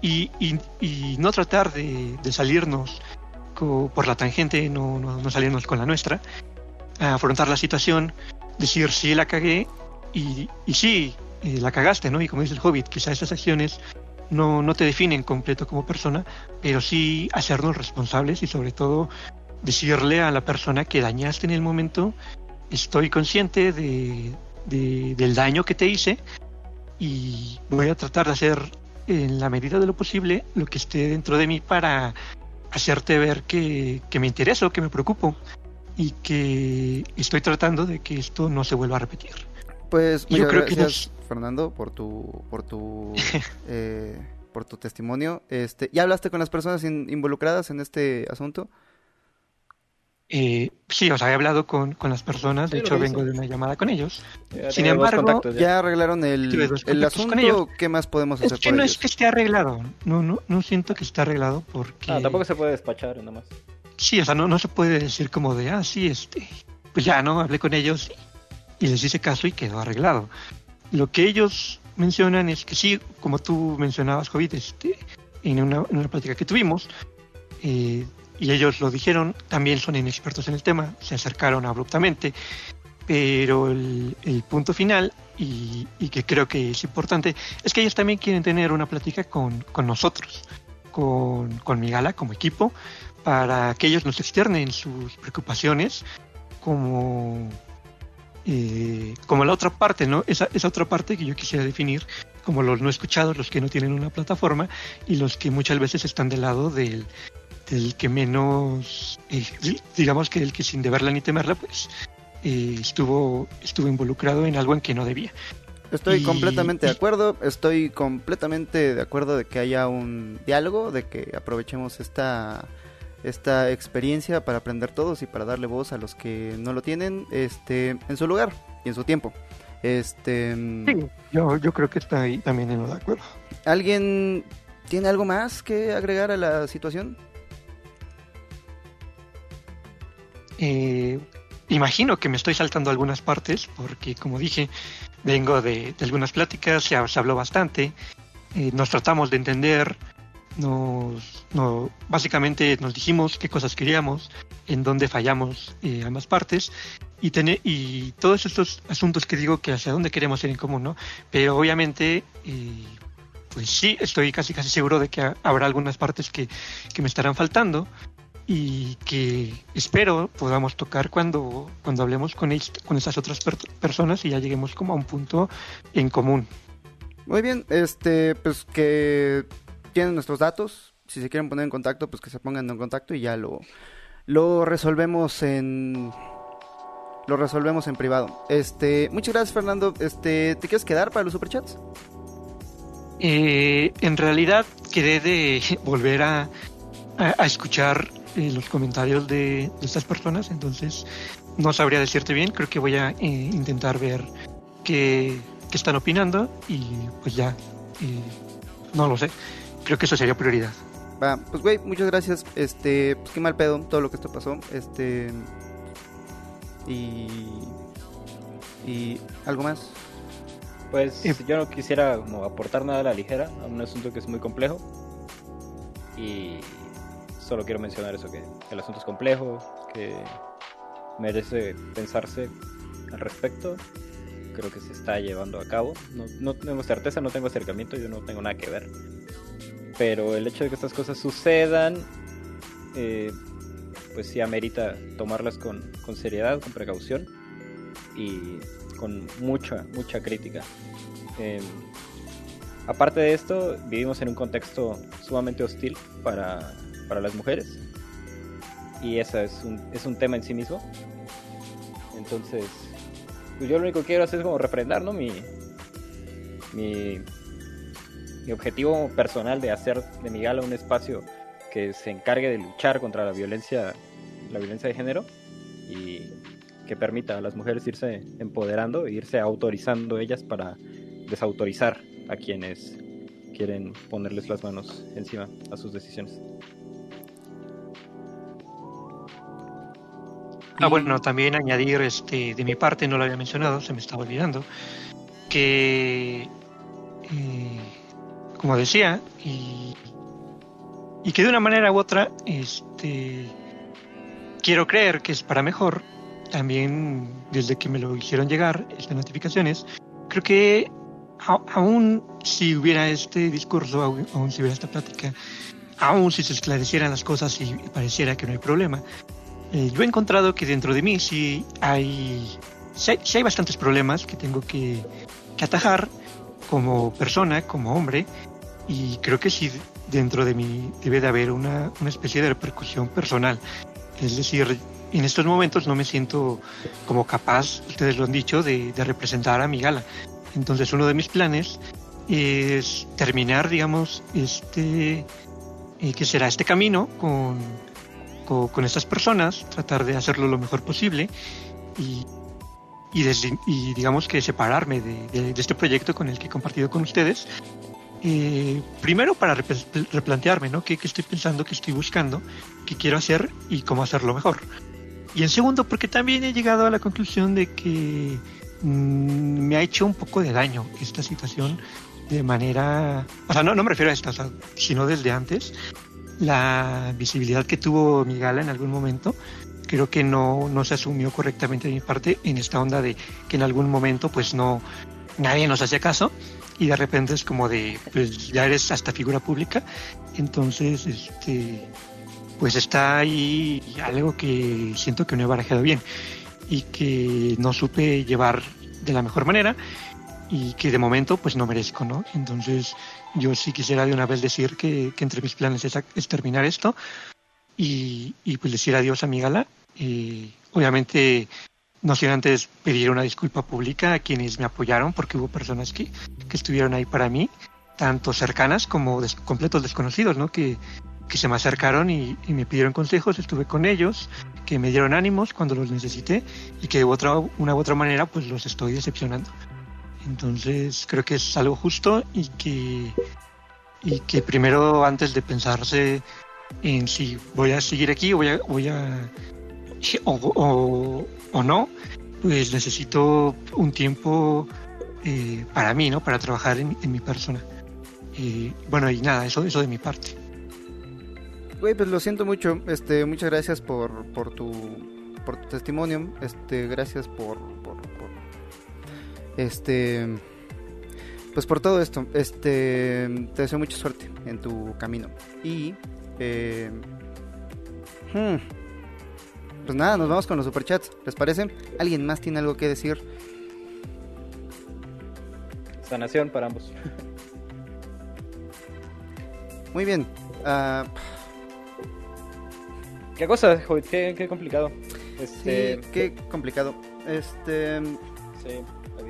y, no tratar de, salirnos por la tangente, no, no, salirnos con la nuestra, afrontar la situación, decir sí la cagué y, y sí, eh, la cagaste, ¿no? Y como dice el Hobbit, quizá esas acciones no, no te definen completo como persona, pero sí hacernos responsables y sobre todo decirle a la persona que dañaste en el momento, estoy consciente de, del daño que te hice y voy a tratar de hacer en la medida de lo posible lo que esté dentro de mí para hacerte ver que, que me intereso, que me preocupo y que estoy tratando de que esto no se vuelva a repetir. Pues yo creo gracias, que Fernando, por tu, por tu, eh, por tu testimonio. Este, ¿ya hablaste con las personas involucradas en este asunto? Eh, sí, o sea, he hablado con, con las personas, de Sí, hecho vengo de una llamada con ellos. Ya Sin embargo, ya. Ya arreglaron el, el asunto. ¿Qué más podemos hacer Es que por no ellos? es que esté arreglado, no, no, no siento que esté arreglado porque... Ah, tampoco se puede despachar nada más. Sí, o sea, no, no se puede decir como de, ah, sí, este, pues ya, ¿no? Hablé con ellos y les hice caso y quedó arreglado. Lo que ellos mencionan es que sí, como tú mencionabas, Jovid, este, en una, en una plática que tuvimos, eh, y ellos lo dijeron, también son inexpertos en el tema, se acercaron abruptamente, pero el, el punto final, y, que creo que es importante, es que ellos también quieren tener una plática con, con nosotros, con, con Migala como equipo, para que ellos nos externen sus preocupaciones como eh, como la otra parte, ¿no? Esa, esa otra parte que yo quisiera definir como los no escuchados, los que no tienen una plataforma y los que muchas veces están del lado del, del que menos, eh, digamos que el que sin deberla ni temerla, pues eh, estuvo, estuvo involucrado en algo en que no debía. Estoy Y- completamente de acuerdo. Estoy completamente de acuerdo de que haya un diálogo, de que aprovechemos esta esta experiencia para aprender todos y para darle voz a los que no lo tienen, este, en su lugar y en su tiempo. Este, Sí, yo, yo creo que está ahí también en lo de acuerdo. ¿alguien tiene algo más que agregar a la situación? Eh, imagino que me estoy saltando algunas partes porque, como dije, vengo de, de algunas pláticas, se habló bastante, eh, nos tratamos de entender, nos, no, básicamente nos dijimos qué cosas queríamos, en dónde fallamos eh, ambas partes y, tener, y todos estos asuntos que digo que hacia dónde queremos ir en común, ¿no? Pero obviamente... eh, pues sí, estoy casi casi seguro de que ha- habrá algunas partes que, que me estarán faltando, y que espero podamos tocar cuando, cuando hablemos con, con esas otras per- personas y ya lleguemos como a un punto en común. Muy bien, este, pues que tienen nuestros datos. Si se quieren poner en contacto, pues que se pongan en contacto y ya lo, lo resolvemos en lo resolvemos en privado. Este, muchas gracias Fernando. Este, ¿te quieres quedar para los superchats? Eh, en realidad quedé de volver a, a- escuchar eh, los comentarios de, de estas personas, entonces no sabría decirte bien, creo que voy a eh, intentar ver qué, qué están opinando y pues ya, eh, no lo sé, creo que eso sería prioridad. Va, pues güey, muchas gracias. Este, pues qué mal pedo todo lo que esto pasó. Este y y algo más. Pues yo no quisiera como aportar nada a la ligera a un asunto que es muy complejo. Y solo quiero mencionar eso, que el asunto es complejo, que merece pensarse al respecto. Creo que se está llevando a cabo. No, no tengo certeza, no tengo acercamiento, yo no tengo nada que ver. Pero el hecho de que estas cosas sucedan, eh, pues sí amerita tomarlas con, con seriedad, con precaución y con mucha, mucha crítica. Eh, aparte de esto, vivimos en un contexto sumamente hostil para, para las mujeres y ese es un, es un tema en sí mismo. Entonces, pues yo lo único que quiero hacer es como refrendar, ¿no? Mi, mi, mi objetivo personal de hacer de mi gala un espacio que se encargue de luchar contra la violencia, la violencia de género y que permita a las mujeres irse empoderando e irse autorizando ellas para desautorizar a quienes quieren ponerles las manos encima a sus decisiones. Ah, bueno, también añadir este, de mi parte, no lo había mencionado, se me estaba olvidando, que, eh, como decía, y, y que de una manera u otra, este, quiero creer que es para mejor, también desde que me lo hicieron llegar, estas notificaciones, creo que a- aún si hubiera este discurso, aún, aún si hubiera esta plática, aún si se esclarecieran las cosas y pareciera que no hay problema, eh, yo he encontrado que dentro de mí sí hay, sí hay, sí hay bastantes problemas que tengo que, que atajar como persona, como hombre, y creo que sí dentro de mí debe de haber una, una especie de repercusión personal. Es decir, en estos momentos no me siento como capaz, ustedes lo han dicho, de, representar a mi gala. Entonces uno de mis planes es terminar, digamos, este, eh, que será este camino con, con estas personas, tratar de hacerlo lo mejor posible y, y, digamos que separarme de, este proyecto con el que he compartido con ustedes. Eh, primero para replantearme, ¿no? ¿Qué, estoy pensando, qué estoy buscando, qué quiero hacer y cómo hacerlo mejor. Y en segundo, porque también he llegado a la conclusión de que mm, me ha hecho un poco de daño esta situación de manera, o sea, no, no me refiero a esta, sino desde antes, la visibilidad que tuvo mi gala en algún momento, creo que no, no se asumió correctamente de mi parte en esta onda de que en algún momento pues no, nadie nos hacía caso y de repente es como de, pues ya eres hasta figura pública, entonces, este, pues está ahí algo que siento que no he barajado bien y que no supe llevar de la mejor manera y que de momento pues no merezco, ¿no? Entonces yo sí quisiera de una vez decir que, entre mis planes es, terminar esto y, pues decir adiós a mi gala. y obviamente no sin antes pedir una disculpa pública a quienes me apoyaron porque hubo personas que, que estuvieron ahí para mí, tanto cercanas como completos desconocidos, ¿no? Que, que se me acercaron y, y, me pidieron consejos, estuve con ellos, que me dieron ánimos cuando los necesité y que de otra, una u otra manera pues los estoy decepcionando. Entonces creo que es algo justo y que, y que primero antes de pensarse en si voy a seguir aquí voy a, voy a o, o, no, pues necesito un tiempo eh, para mí, ¿no? Para trabajar en, mi persona. Y bueno, y nada, eso, eso de mi parte. Güey, pues lo siento mucho. Este, muchas gracias por, por tu por tu testimonio. Este, gracias por, este. Pues por todo esto, este. Te deseo mucha suerte en tu camino. Y. Eh, hmm, pues nada, nos vamos con los superchats. ¿Les parece? ¿Alguien más tiene algo que decir? Sanación para ambos. Muy bien. Uh... ¿Qué cosa, Qué, qué complicado. Este... Sí, qué complicado. Este. Sí.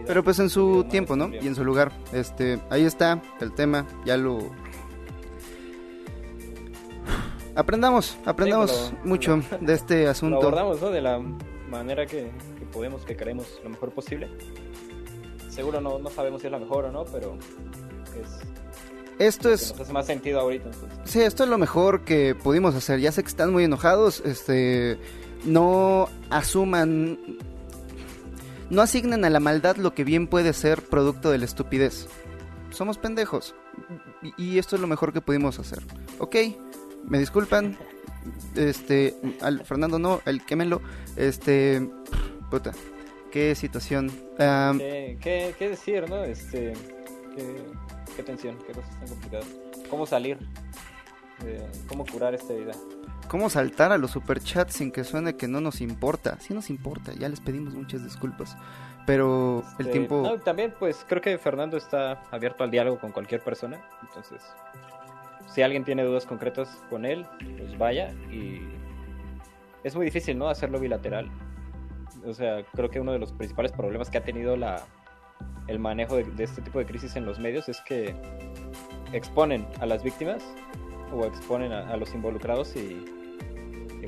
Pero pues en su tiempo, ¿no? Y en su lugar. Este, ahí está el tema, ya lo aprendamos, aprendamos mucho de este asunto. Lo abordamos, ¿no? De la manera que, podemos, que queremos lo mejor posible. Seguro no, no sabemos si es la mejor o no, pero es esto es hace más sentido ahorita sí esto es lo mejor que pudimos hacer ya sé que están muy enojados este no asuman no asignen a la maldad lo que bien puede ser producto de la estupidez. Somos pendejos. Y esto es lo mejor que pudimos hacer. Ok, me disculpan. Este, al Fernando no, el quémelo. Este, puta, qué situación. ¿Qué, ¿Qué, decir, no? Este, qué, tensión, qué cosas tan complicadas. ¿Cómo salir? ¿Cómo curar esta vida? cómo saltar a los superchats sin que suene que no nos importa. Sí nos importa, ya les pedimos muchas disculpas. Pero el este, tiempo... también pues creo que Fernando está abierto al diálogo con cualquier persona. Entonces, si alguien tiene dudas concretas con él, pues vaya. Y es muy difícil, ¿no? Hacerlo bilateral. O sea, creo que uno de los principales problemas que ha tenido la, el manejo de, este tipo de crisis en los medios es que exponen a las víctimas o exponen a los involucrados y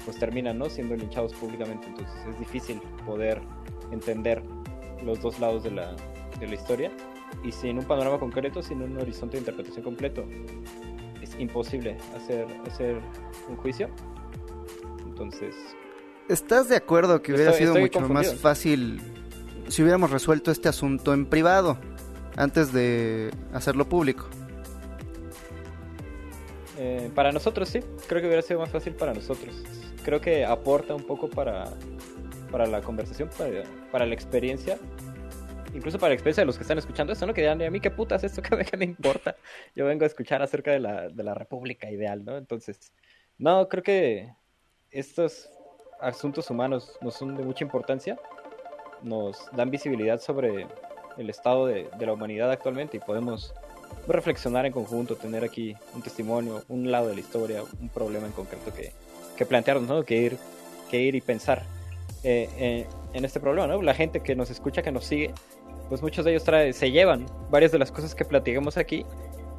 pues terminan ¿no? siendo linchados públicamente. Entonces es difícil poder entender los dos lados de la, de la historia. Y sin un panorama concreto, sin un horizonte de interpretación completo, imposible hacer, hacer un juicio. Entonces... ¿Estás de acuerdo que hubiera sido mucho más fácil si hubiéramos resuelto este asunto en privado antes de hacerlo público? Eh, para nosotros sí, creo que hubiera sido más fácil para nosotros creo que aporta un poco para, para la conversación, para, la experiencia. Incluso para la experiencia de los que están escuchando esto, ¿no? Que digan, a mí qué putas esto me, me importa. Yo vengo a escuchar acerca de la, de la república ideal, ¿no? Entonces, no, creo que estos asuntos humanos nos son de mucha importancia. Nos dan visibilidad sobre el estado de, de la humanidad actualmente y podemos reflexionar en conjunto, tener aquí un testimonio, un lado de la historia, un problema en concreto que, que plantearnos, ¿no? que, ir, que ir y pensar eh, eh, en este problema. ¿no? La gente que nos escucha, que nos sigue, pues muchos de ellos se llevan varias de las cosas que platicamos aquí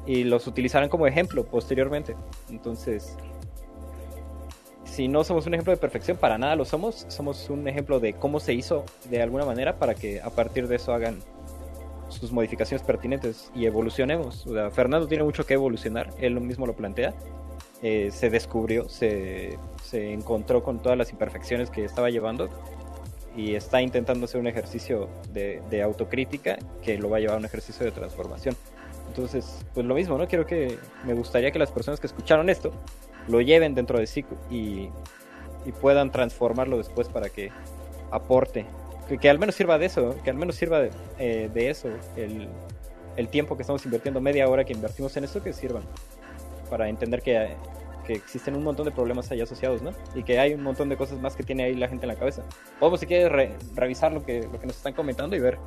y los utilizarán como ejemplo posteriormente. Entonces, si no somos un ejemplo de perfección, para nada lo somos. Somos un ejemplo de cómo se hizo de alguna manera para que a partir de eso hagan sus modificaciones pertinentes y evolucionemos. Fernando tiene mucho que evolucionar, él mismo lo plantea. Eh, se descubrió, se encontró con todas las imperfecciones que estaba llevando y está intentando hacer un ejercicio de, de, autocrítica que lo va a llevar a un ejercicio de transformación. Entonces, pues lo mismo, ¿no? Quiero que me gustaría que las personas que escucharon esto lo lleven dentro de sí y, y puedan transformarlo después para que aporte, que, que, al menos sirva de eso, que al menos sirva de, eh, de eso, el, el, tiempo que estamos invirtiendo, media hora que invertimos en esto, que sirvan para entender que, que existen un montón de problemas ahí asociados, ¿no? Y que hay un montón de cosas más que tiene ahí la gente en la cabeza. Podemos, si quieres, re, revisar lo que, lo que nos están comentando y ver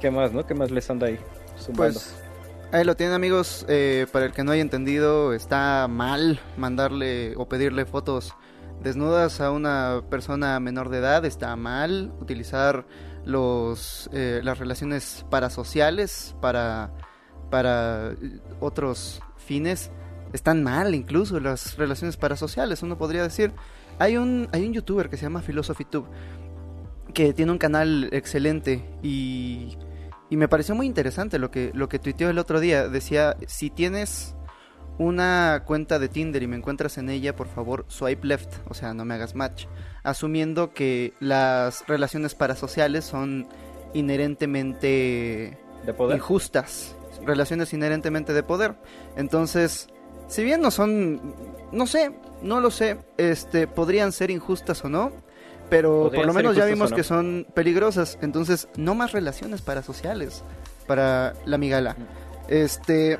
qué más, ¿no? ¿Qué más les anda ahí zumbando? Pues Ahí lo tienen amigos, eh, para el que no haya entendido, está mal mandarle o pedirle fotos desnudas a una persona menor de edad, está mal utilizar los, eh, las relaciones parasociales para, para otros fines, están mal incluso las relaciones parasociales, uno podría decir. Hay un, hay un youtuber que se llama PhilosophyTube que tiene un canal excelente y y me pareció muy interesante lo que, lo que tuiteó el otro día. Decía, si tienes una cuenta de Tinder y me encuentras en ella, por favor, swipe left, o sea, no me hagas match. Asumiendo que las relaciones parasociales son inherentemente ¿De poder? injustas. Relaciones inherentemente de poder. Entonces, si bien no son, no sé, no lo sé, este, podrían ser injustas o no pero por lo menos ya vimos no? que son peligrosas. Entonces, no más relaciones parasociales para la migala. Este.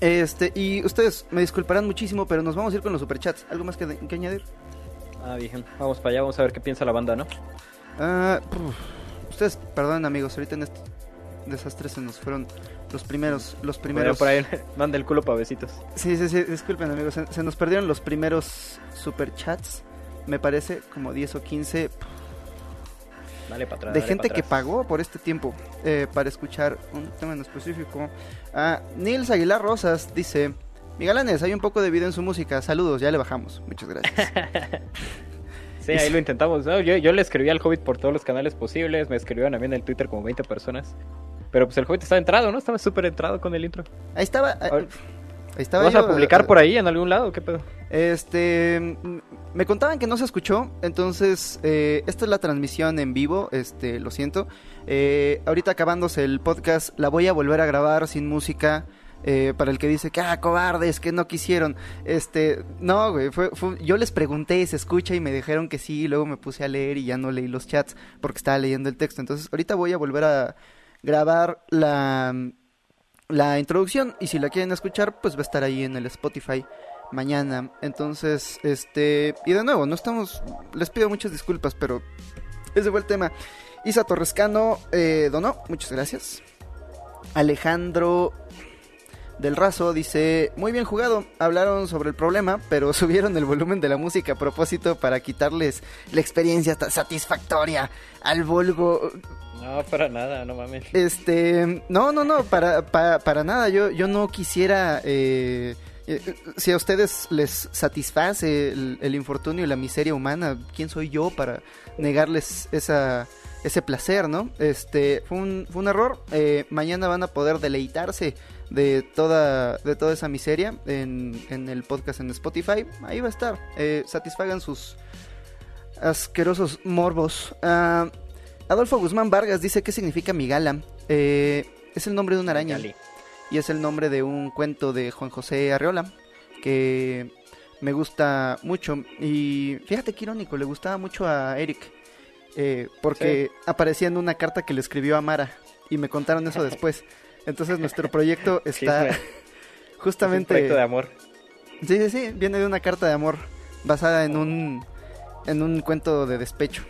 Este, y ustedes me disculparán muchísimo, pero nos vamos a ir con los superchats. ¿Algo más que, que añadir? Ah, bien. Vamos para allá, vamos a ver qué piensa la banda, ¿no? Uh, ustedes, perdonen amigos, ahorita en este desastre se nos fueron los primeros, los primeros. Por ahí, manda el culo para besitos. Sí, sí, sí, disculpen amigos, se, se nos perdieron los primeros superchats me parece, como 10 o 15 dale para atrás, de dale gente que pagó por este tiempo eh, para escuchar un tema en específico. Ah, Nils Aguilar Rosas dice, Migalanes, hay un poco de video en su música, saludos, ya le bajamos, muchas gracias. sí, ahí lo intentamos. No, yo, yo, le escribí al Hobbit por todos los canales posibles, me escribieron a mí en el Twitter como 20 personas. Pero pues el Hobbit estaba entrado, ¿no? Estaba súper entrado con el intro. Ahí estaba... Ahí, ahí estaba ¿Vas yo, a publicar por ahí en algún lado? ¿Qué pedo? Este, me contaban que no se escuchó, entonces eh, esta es la transmisión en vivo, este, lo siento. Eh, ahorita acabándose el podcast, la voy a volver a grabar sin música. Eh, para el que dice que, ah, cobardes, que no quisieron. Este, no, güey, fue, fue, yo les pregunté, se escucha y me dijeron que sí, y luego me puse a leer y ya no leí los chats porque estaba leyendo el texto. Entonces, ahorita voy a volver a grabar la, la introducción y si la quieren escuchar, pues va a estar ahí en el Spotify mañana. Entonces, este, y de nuevo, no estamos, les pido muchas disculpas, pero ese fue el tema. Isa Torrescano eh, donó, muchas gracias. Alejandro del Razo dice, muy bien jugado, hablaron sobre el problema, pero subieron el volumen de la música a propósito para quitarles la experiencia satisfactoria al Volgo. No, para nada, no mames. Este, no, no, no, para, para, para nada, yo, yo no quisiera... Eh, si a ustedes les satisface el, infortunio y la miseria humana, ¿quién soy yo para negarles esa, ese placer, no? Este, fue un, fue un error. Eh, mañana van a poder deleitarse de toda, de toda esa miseria en, en el podcast en Spotify. Ahí va a estar. Eh, satisfagan sus asquerosos morbos. Uh, Adolfo Guzmán Vargas dice qué significa migala. Eh, es el nombre de una araña. Migali. Y es el nombre de un cuento de Juan José Arreola que me gusta mucho. Y fíjate qué irónico, le gustaba mucho a Eric. Eh, porque sí. aparecía en una carta que le escribió a Mara. Y me contaron eso después. Entonces nuestro proyecto está justamente... Es un proyecto de amor. Sí, sí, sí. Viene de una carta de amor basada en un, en un cuento de despecho.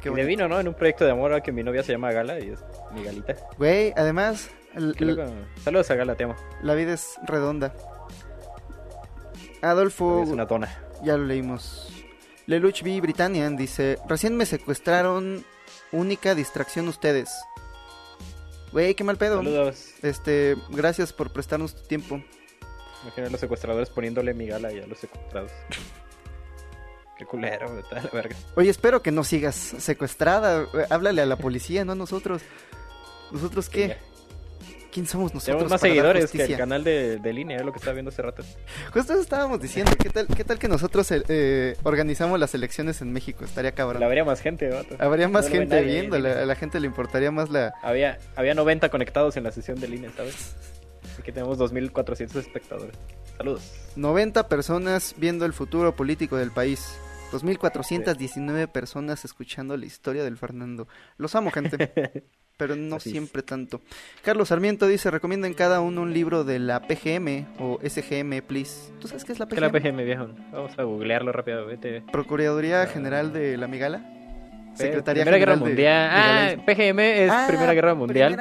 Qué me vino, ¿no? En un proyecto de amor a que mi novia se llama Gala y es mi galita. Güey, además... El, el, Saludos a Gala, te amo. La vida es redonda. Adolfo... Es una tona. Ya lo leímos. Leluch B. Britannian dice... Recién me secuestraron. Única distracción ustedes. Güey, qué mal pedo. Saludos. Este, gracias por prestarnos tu tiempo. Imagina a los secuestradores poniéndole mi gala y a los secuestrados. Qué culero, güey, la verga. Oye, espero que no sigas secuestrada. Háblale a la policía, no a nosotros. ¿Nosotros qué? ¿Quién somos nosotros? Tenemos más seguidores que el canal de, de línea, es lo que estaba viendo hace rato. Justo eso estábamos diciendo, ¿qué tal, qué tal que nosotros eh, eh organizamos las elecciones en México? Estaría cabrón. Habría más gente, vato. Habría más gente viendo, a la gente le importaría más la... Había, había 90 conectados en la sesión de línea, ¿sabes? Aquí tenemos 2.400 espectadores. Saludos. 90 personas viendo el futuro político del país. 2.419 personas escuchando la historia del Fernando. Los amo, gente. pero no siempre tanto. Carlos Sarmiento dice, recomienden cada uno un libro de la PGM o SGM, please. ¿Tú sabes qué es la PGM? ¿Qué es la PGM, viejo? Vamos a googlearlo rápidamente. Procuraduría General de la Migala. Secretaría Primera Guerra Mundial. Ah, PGM es ah, Primera Guerra Mundial.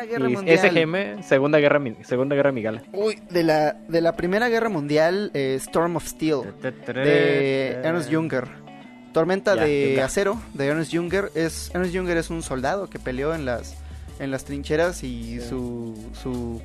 y SGM, Segunda Guerra, Segunda Guerra Migala. Uy, de la, de la Primera Guerra Mundial, eh, Storm of Steel, de Ernst Junger. Tormenta de Acero, de Ernst Junger. Es, Ernst Junger es un soldado que peleó en las en las trincheras y su, su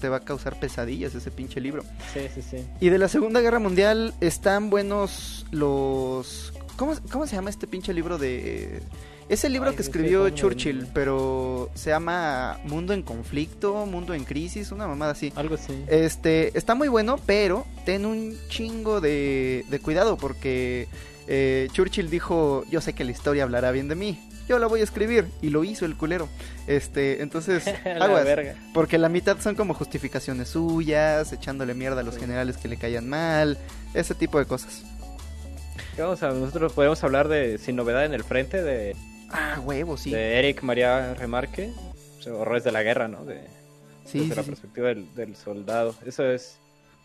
te va a causar pesadillas ese pinche libro. Sí, sí, sí. Y de la Segunda Guerra Mundial están buenos los ¿Cómo, cómo se llama este pinche libro de es el libro que escribió Churchill, pero se llama Mundo en conflicto, Mundo en crisis, una mamada así. Algo así. Este, está muy bueno, pero ten un chingo de, de cuidado porque eh, Churchill dijo, yo sé que la historia hablará bien de mí yo la voy a escribir. Y lo hizo el culero. Este, entonces, aguas. Porque la mitad son como justificaciones suyas, echándole mierda a los generales que le caían mal, ese tipo de cosas. Vamos a, nosotros podemos hablar de Sin Novedad en el Frente, de... Ah, huevo, sí. De Eric María Remarque, Horrores de la Guerra, ¿no? De, sí, desde la perspectiva del, del soldado. Eso es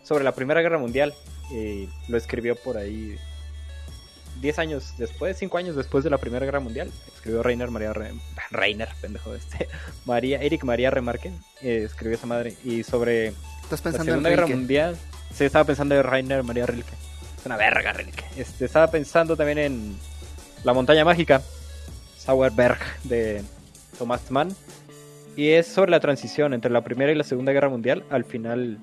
sobre la Primera Guerra Mundial y lo escribió por ahí 10 años después, 5 años después de la Primera Guerra Mundial, escribió Reiner María Reiner, pendejo este, María Eric María Remarque, eh, escribió esa madre y sobre ¿Estás pensando la Segunda Guerra Mundial. Sí, estaba pensando en Reiner María Rilke. Es una verga Rilke. Este, estaba pensando también en La montaña mágica, Sauerberg de Thomas Mann y es sobre la transición entre la Primera y la Segunda Guerra Mundial. Al final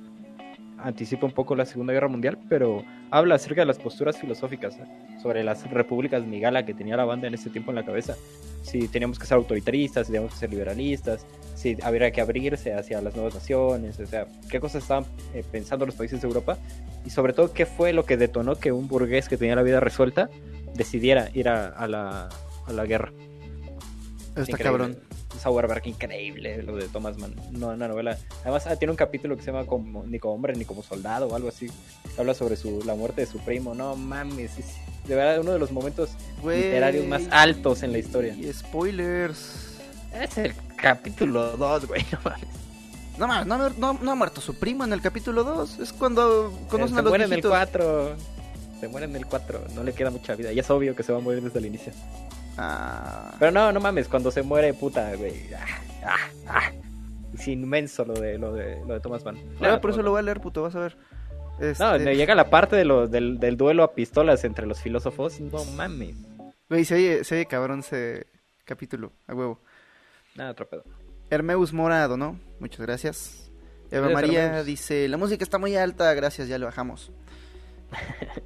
anticipa un poco la Segunda Guerra Mundial, pero habla acerca de las posturas filosóficas sobre las repúblicas migala que tenía la banda en ese tiempo en la cabeza. Si teníamos que ser autoritaristas, si teníamos que ser liberalistas, si habría que abrirse hacia las nuevas naciones, o sea, qué cosas estaban eh, pensando los países de Europa y sobre todo qué fue lo que detonó que un burgués que tenía la vida resuelta decidiera ir a, la, a la guerra. Está cabrón. Sauerberg increíble, lo de Thomas Mann. No, una novela. Además, ah, tiene un capítulo que se llama como, Ni como hombre ni como soldado o algo así. Habla sobre su, la muerte de su primo. No mames, es de verdad uno de los momentos literarios más altos en la historia. Y spoilers. Es el capítulo 2, güey, no mames. No mames, no, no, ha muerto su primo en el capítulo 2. Es cuando conocen se a los muere en el 4. Se muere en el 4. No le queda mucha vida. Ya es obvio que se va a morir desde el inicio. Ah. Pero no, no mames, cuando se muere, puta, güey. Ah, ah, ah. Es inmenso lo de, lo de, lo de Thomas Mann. Claro, por eso lo voy a leer, puto, vas a ver. Este... No, llega la parte de lo, del, del, duelo a pistolas entre los filósofos. No mames. Güey, se oye, se oye cabrón ese capítulo, a huevo. Nada, otro pedo. Hermeus Morado, ¿no? Muchas gracias. Eva María dice, la música está muy alta, gracias, ya lo bajamos.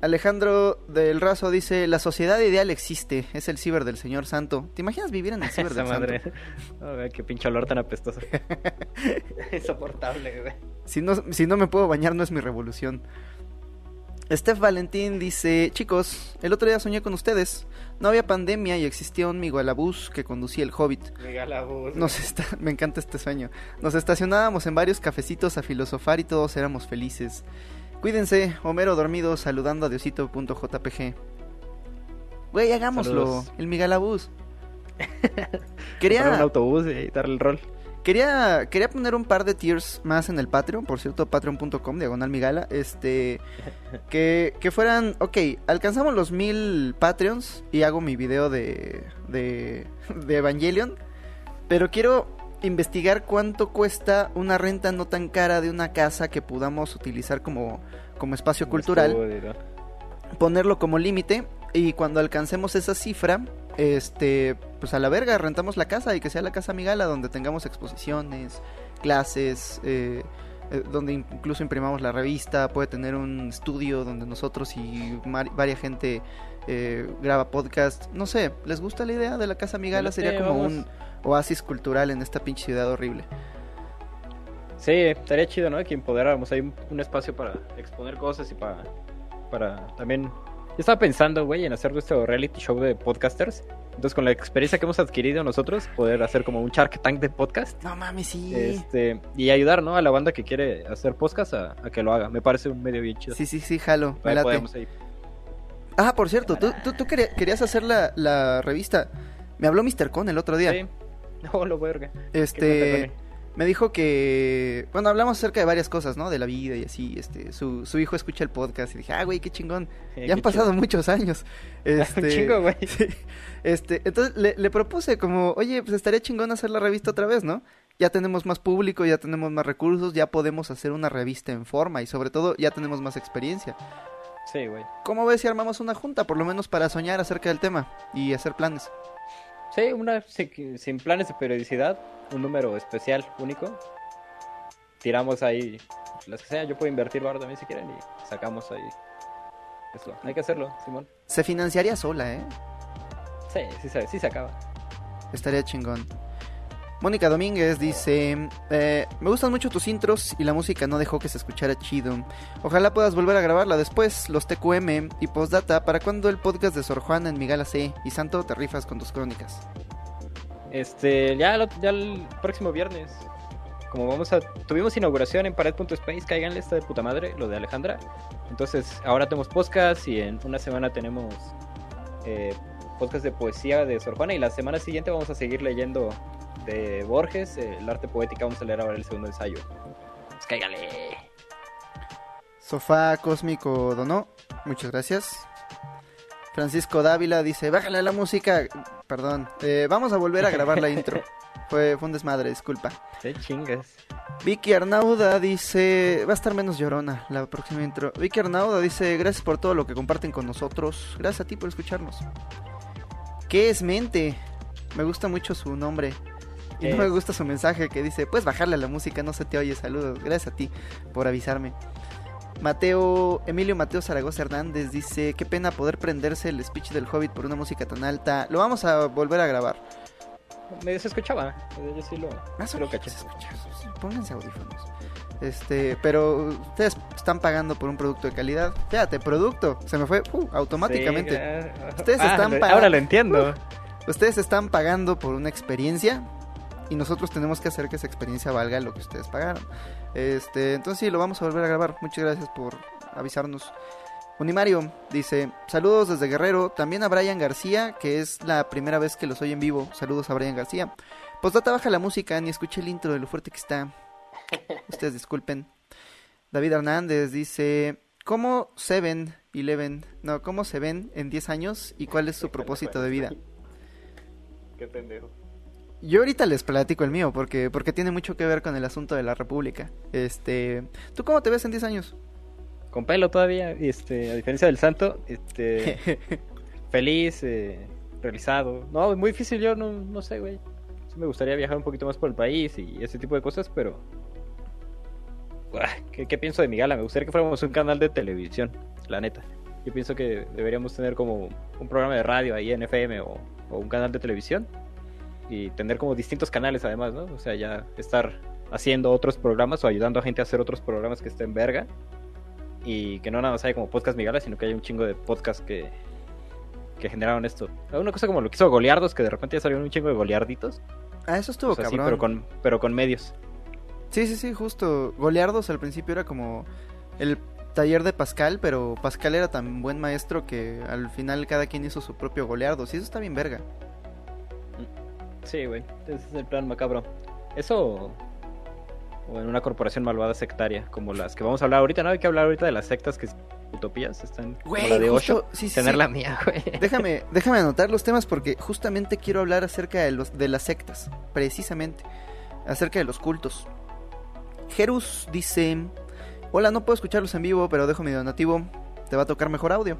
Alejandro del Razo dice, la sociedad ideal existe, es el ciber del Señor Santo. ¿Te imaginas vivir en el ciber del madre. Santo? Oh, qué pinche olor tan apestoso. Insoportable, güey. Si no, si no me puedo bañar no es mi revolución. Steph Valentín dice, chicos, el otro día soñé con ustedes. No había pandemia y existía un Miguelabús que conducía el Hobbit. Nos está... Me encanta este sueño. Nos estacionábamos en varios cafecitos a filosofar y todos éramos felices. Cuídense, Homero dormido saludando a Diosito.jpg. Güey, hagámoslo, el Migalabús. Quería un autobús y darle el rol. Quería, quería poner un par de tiers más en el Patreon, por cierto, patreon.com, diagonal migala, este, que, que fueran, ok, alcanzamos los mil Patreons y hago mi video de, de, de Evangelion, pero quiero investigar cuánto cuesta una renta no tan cara de una casa que podamos utilizar como, como espacio cultural. Ponerlo como límite y cuando alcancemos esa cifra, este, pues a la verga, rentamos la casa y que sea la casa Migala donde tengamos exposiciones, clases, eh, eh, donde incluso imprimamos la revista, puede tener un estudio donde nosotros y varias gente eh, graba podcast. No sé, ¿les gusta la idea de la Casa Migala? Sería como un oasis cultural en esta pinche ciudad horrible. Sí, estaría chido, ¿no? Que empoderáramos ahí un, espacio para exponer cosas y para, para también... Yo estaba pensando, güey, en hacer nuestro reality show de podcasters. Entonces, con la experiencia que hemos adquirido nosotros, poder hacer como un Shark Tank de podcast. No mames, sí. Este, y ayudar, ¿no? A la banda que quiere hacer podcast a, que lo haga. Me parece un medio bien chido. Sí, sí, sí, jalo. Me late. Ah, por cierto, tú, tú, querías hacer la, la, revista. Me habló Mr. Con el otro día. Sí. No, lo verga. Este me dijo que, bueno, hablamos acerca de varias cosas, ¿no? De la vida y así, este, su, su hijo escucha el podcast y dije, ah, güey, qué chingón, ya han pasado muchos años. Este, chingo, güey. este, entonces le, le, propuse como, oye, pues estaría chingón hacer la revista otra vez, ¿no? Ya tenemos más público, ya tenemos más recursos, ya podemos hacer una revista en forma y sobre todo ya tenemos más experiencia. Sí, güey. ¿Cómo ves si armamos una junta, por lo menos para soñar acerca del tema y hacer planes? Sí, una sin planes de periodicidad, un número especial, único. Tiramos ahí las que sea, yo puedo invertir ahora también si quieren y sacamos ahí. Eso, hay que hacerlo, Simón. Se financiaría sola, ¿eh? Sí, sí, sí, sí se acaba. Estaría chingón. Mónica Domínguez dice, eh, me gustan mucho tus intros y la música no dejó que se escuchara chido. Ojalá puedas volver a grabarla después, los TQM y postdata, ¿para cuando el podcast de Sor Juana en Migala C? Y Santo, te rifas con tus crónicas. Este, ya, ya el próximo viernes. Como vamos a... Tuvimos inauguración en pared.space, cáiganle esta de puta madre, lo de Alejandra. Entonces, ahora tenemos podcast y en una semana tenemos eh, podcast de poesía de Sor Juana y la semana siguiente vamos a seguir leyendo de Borges, el arte poética, vamos a leer ahora el segundo ensayo. Pues cáigale. Sofá Cósmico donó, muchas gracias. Francisco Dávila dice, bájale la música. Perdón, eh, vamos a volver a grabar la intro. Fue, fue un desmadre, disculpa. Sí, chingas. Vicky Arnauda dice, va a estar menos llorona la próxima intro. Vicky Arnauda dice, gracias por todo lo que comparten con nosotros. Gracias a ti por escucharnos. ¿Qué es mente? Me gusta mucho su nombre. Y no me gusta su mensaje que dice, puedes bajarle a la música, no se te oye, saludos. Gracias a ti por avisarme. Mateo, Emilio Mateo Zaragoza Hernández dice, qué pena poder prenderse el speech del Hobbit por una música tan alta. Lo vamos a volver a grabar. Me se escuchaba, yo sí lo, Más lo caché. Pónganse audífonos. Este, pero ustedes están pagando por un producto de calidad. Fíjate, producto, se me fue uh, automáticamente. ustedes ah, están pagando. Ahora lo entiendo. ustedes están pagando por una experiencia y nosotros tenemos que hacer que esa experiencia valga lo que ustedes pagaron. Este, entonces sí, lo vamos a volver a grabar. Muchas gracias por avisarnos. Unimario dice, saludos desde Guerrero, también a Brian García, que es la primera vez que los oye en vivo. Saludos a Brian García. Pues data baja la música, ni escuché el intro de lo fuerte que está. Ustedes disculpen. David Hernández dice, ¿cómo se ven, Eleven? No, ¿cómo se ven en 10 años y cuál es su propósito de vida? Qué pendejo. Yo ahorita les platico el mío porque porque tiene mucho que ver con el asunto de la República. Este, ¿tú cómo te ves en 10 años? Con pelo todavía, este, a diferencia del santo, este feliz, eh, realizado. No, es muy difícil, yo no, no sé, güey. Sí me gustaría viajar un poquito más por el país y ese tipo de cosas, pero ¿Qué, pienso de mi gala? Me gustaría que fuéramos un canal de televisión, la neta. Yo pienso que deberíamos tener como un programa de radio ahí en FM o un canal de televisión y tener como distintos canales además, ¿no? O sea, ya estar haciendo otros programas o ayudando a gente a hacer otros programas que estén verga y que no nada más haya como podcast Migala, sino que haya un chingo de podcast que, que generaron esto. Una cosa como lo que hizo Goleardos, que de repente ya salieron un chingo de golearditos. Ah, eso estuvo cabrón. pero con, pero con medios. Sí, sí, sí, justo. Goleardos al principio era como el taller de Pascal, pero Pascal era tan buen maestro que al final cada quien hizo su propio Goleardos. Y eso está bien verga. Sí, güey. Ese es el plan macabro. Eso. O en una corporación malvada sectaria, como las que vamos a hablar ahorita, ¿no? Hay que hablar ahorita de las sectas que utopías están güey, la de justo, tener la mía, güey. Déjame, déjame anotar los temas porque justamente quiero hablar acerca de los de las sectas, precisamente, acerca de los cultos. Jerus dice, "Hola, no puedo escucharlos en vivo, pero dejo mi donativo, te va a tocar mejor audio."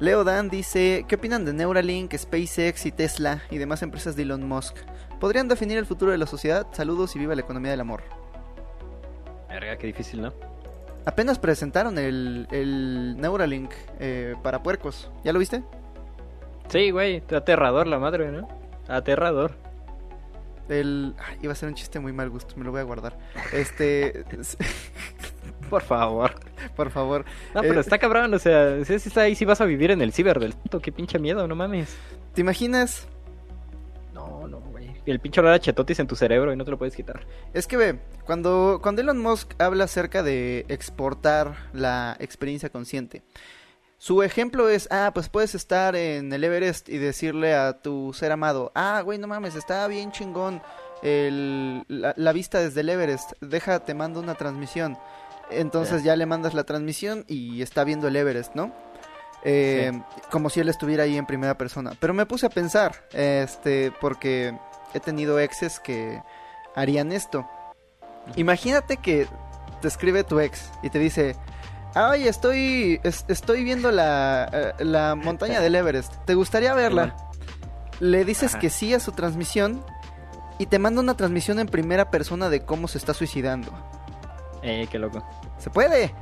Leo Dan dice, ¿qué opinan de Neuralink, SpaceX y Tesla y demás empresas de Elon Musk? ¿Podrían definir el futuro de la sociedad? Saludos y viva la economía del amor. Verga, qué difícil, ¿no? Apenas presentaron el, el Neuralink eh, para puercos. ¿Ya lo viste? Sí, güey, aterrador la madre, ¿no? Aterrador. El... iba a ser un chiste muy mal gusto, me lo voy a guardar. Este... Por favor. Por favor. No, pero eh, está cabrón, o sea, si está ahí, si vas a vivir en el ciber del puto, qué pinche miedo, no mames. ¿Te imaginas? No, no, güey. El pinche olor a chetotis en tu cerebro y no te lo puedes quitar. Es que ve, cuando, cuando Elon Musk habla acerca de exportar la experiencia consciente, su ejemplo es, ah, pues puedes estar en el Everest y decirle a tu ser amado, ah, güey, no mames, está bien chingón el, la, vista desde el Everest, deja, te mando una transmisión. Entonces ya le mandas la transmisión y está viendo el Everest, ¿no? Eh, como si él estuviera ahí en primera persona. Pero me puse a pensar, este, porque he tenido exes que harían esto. Imagínate que te escribe tu ex y te dice, ay, estoy, estoy viendo la, eh, la montaña del Everest, ¿te gustaría verla? Le dices que sí a su transmisión y te manda una transmisión en primera persona de cómo se está suicidando. Eh, qué loco. Se puede.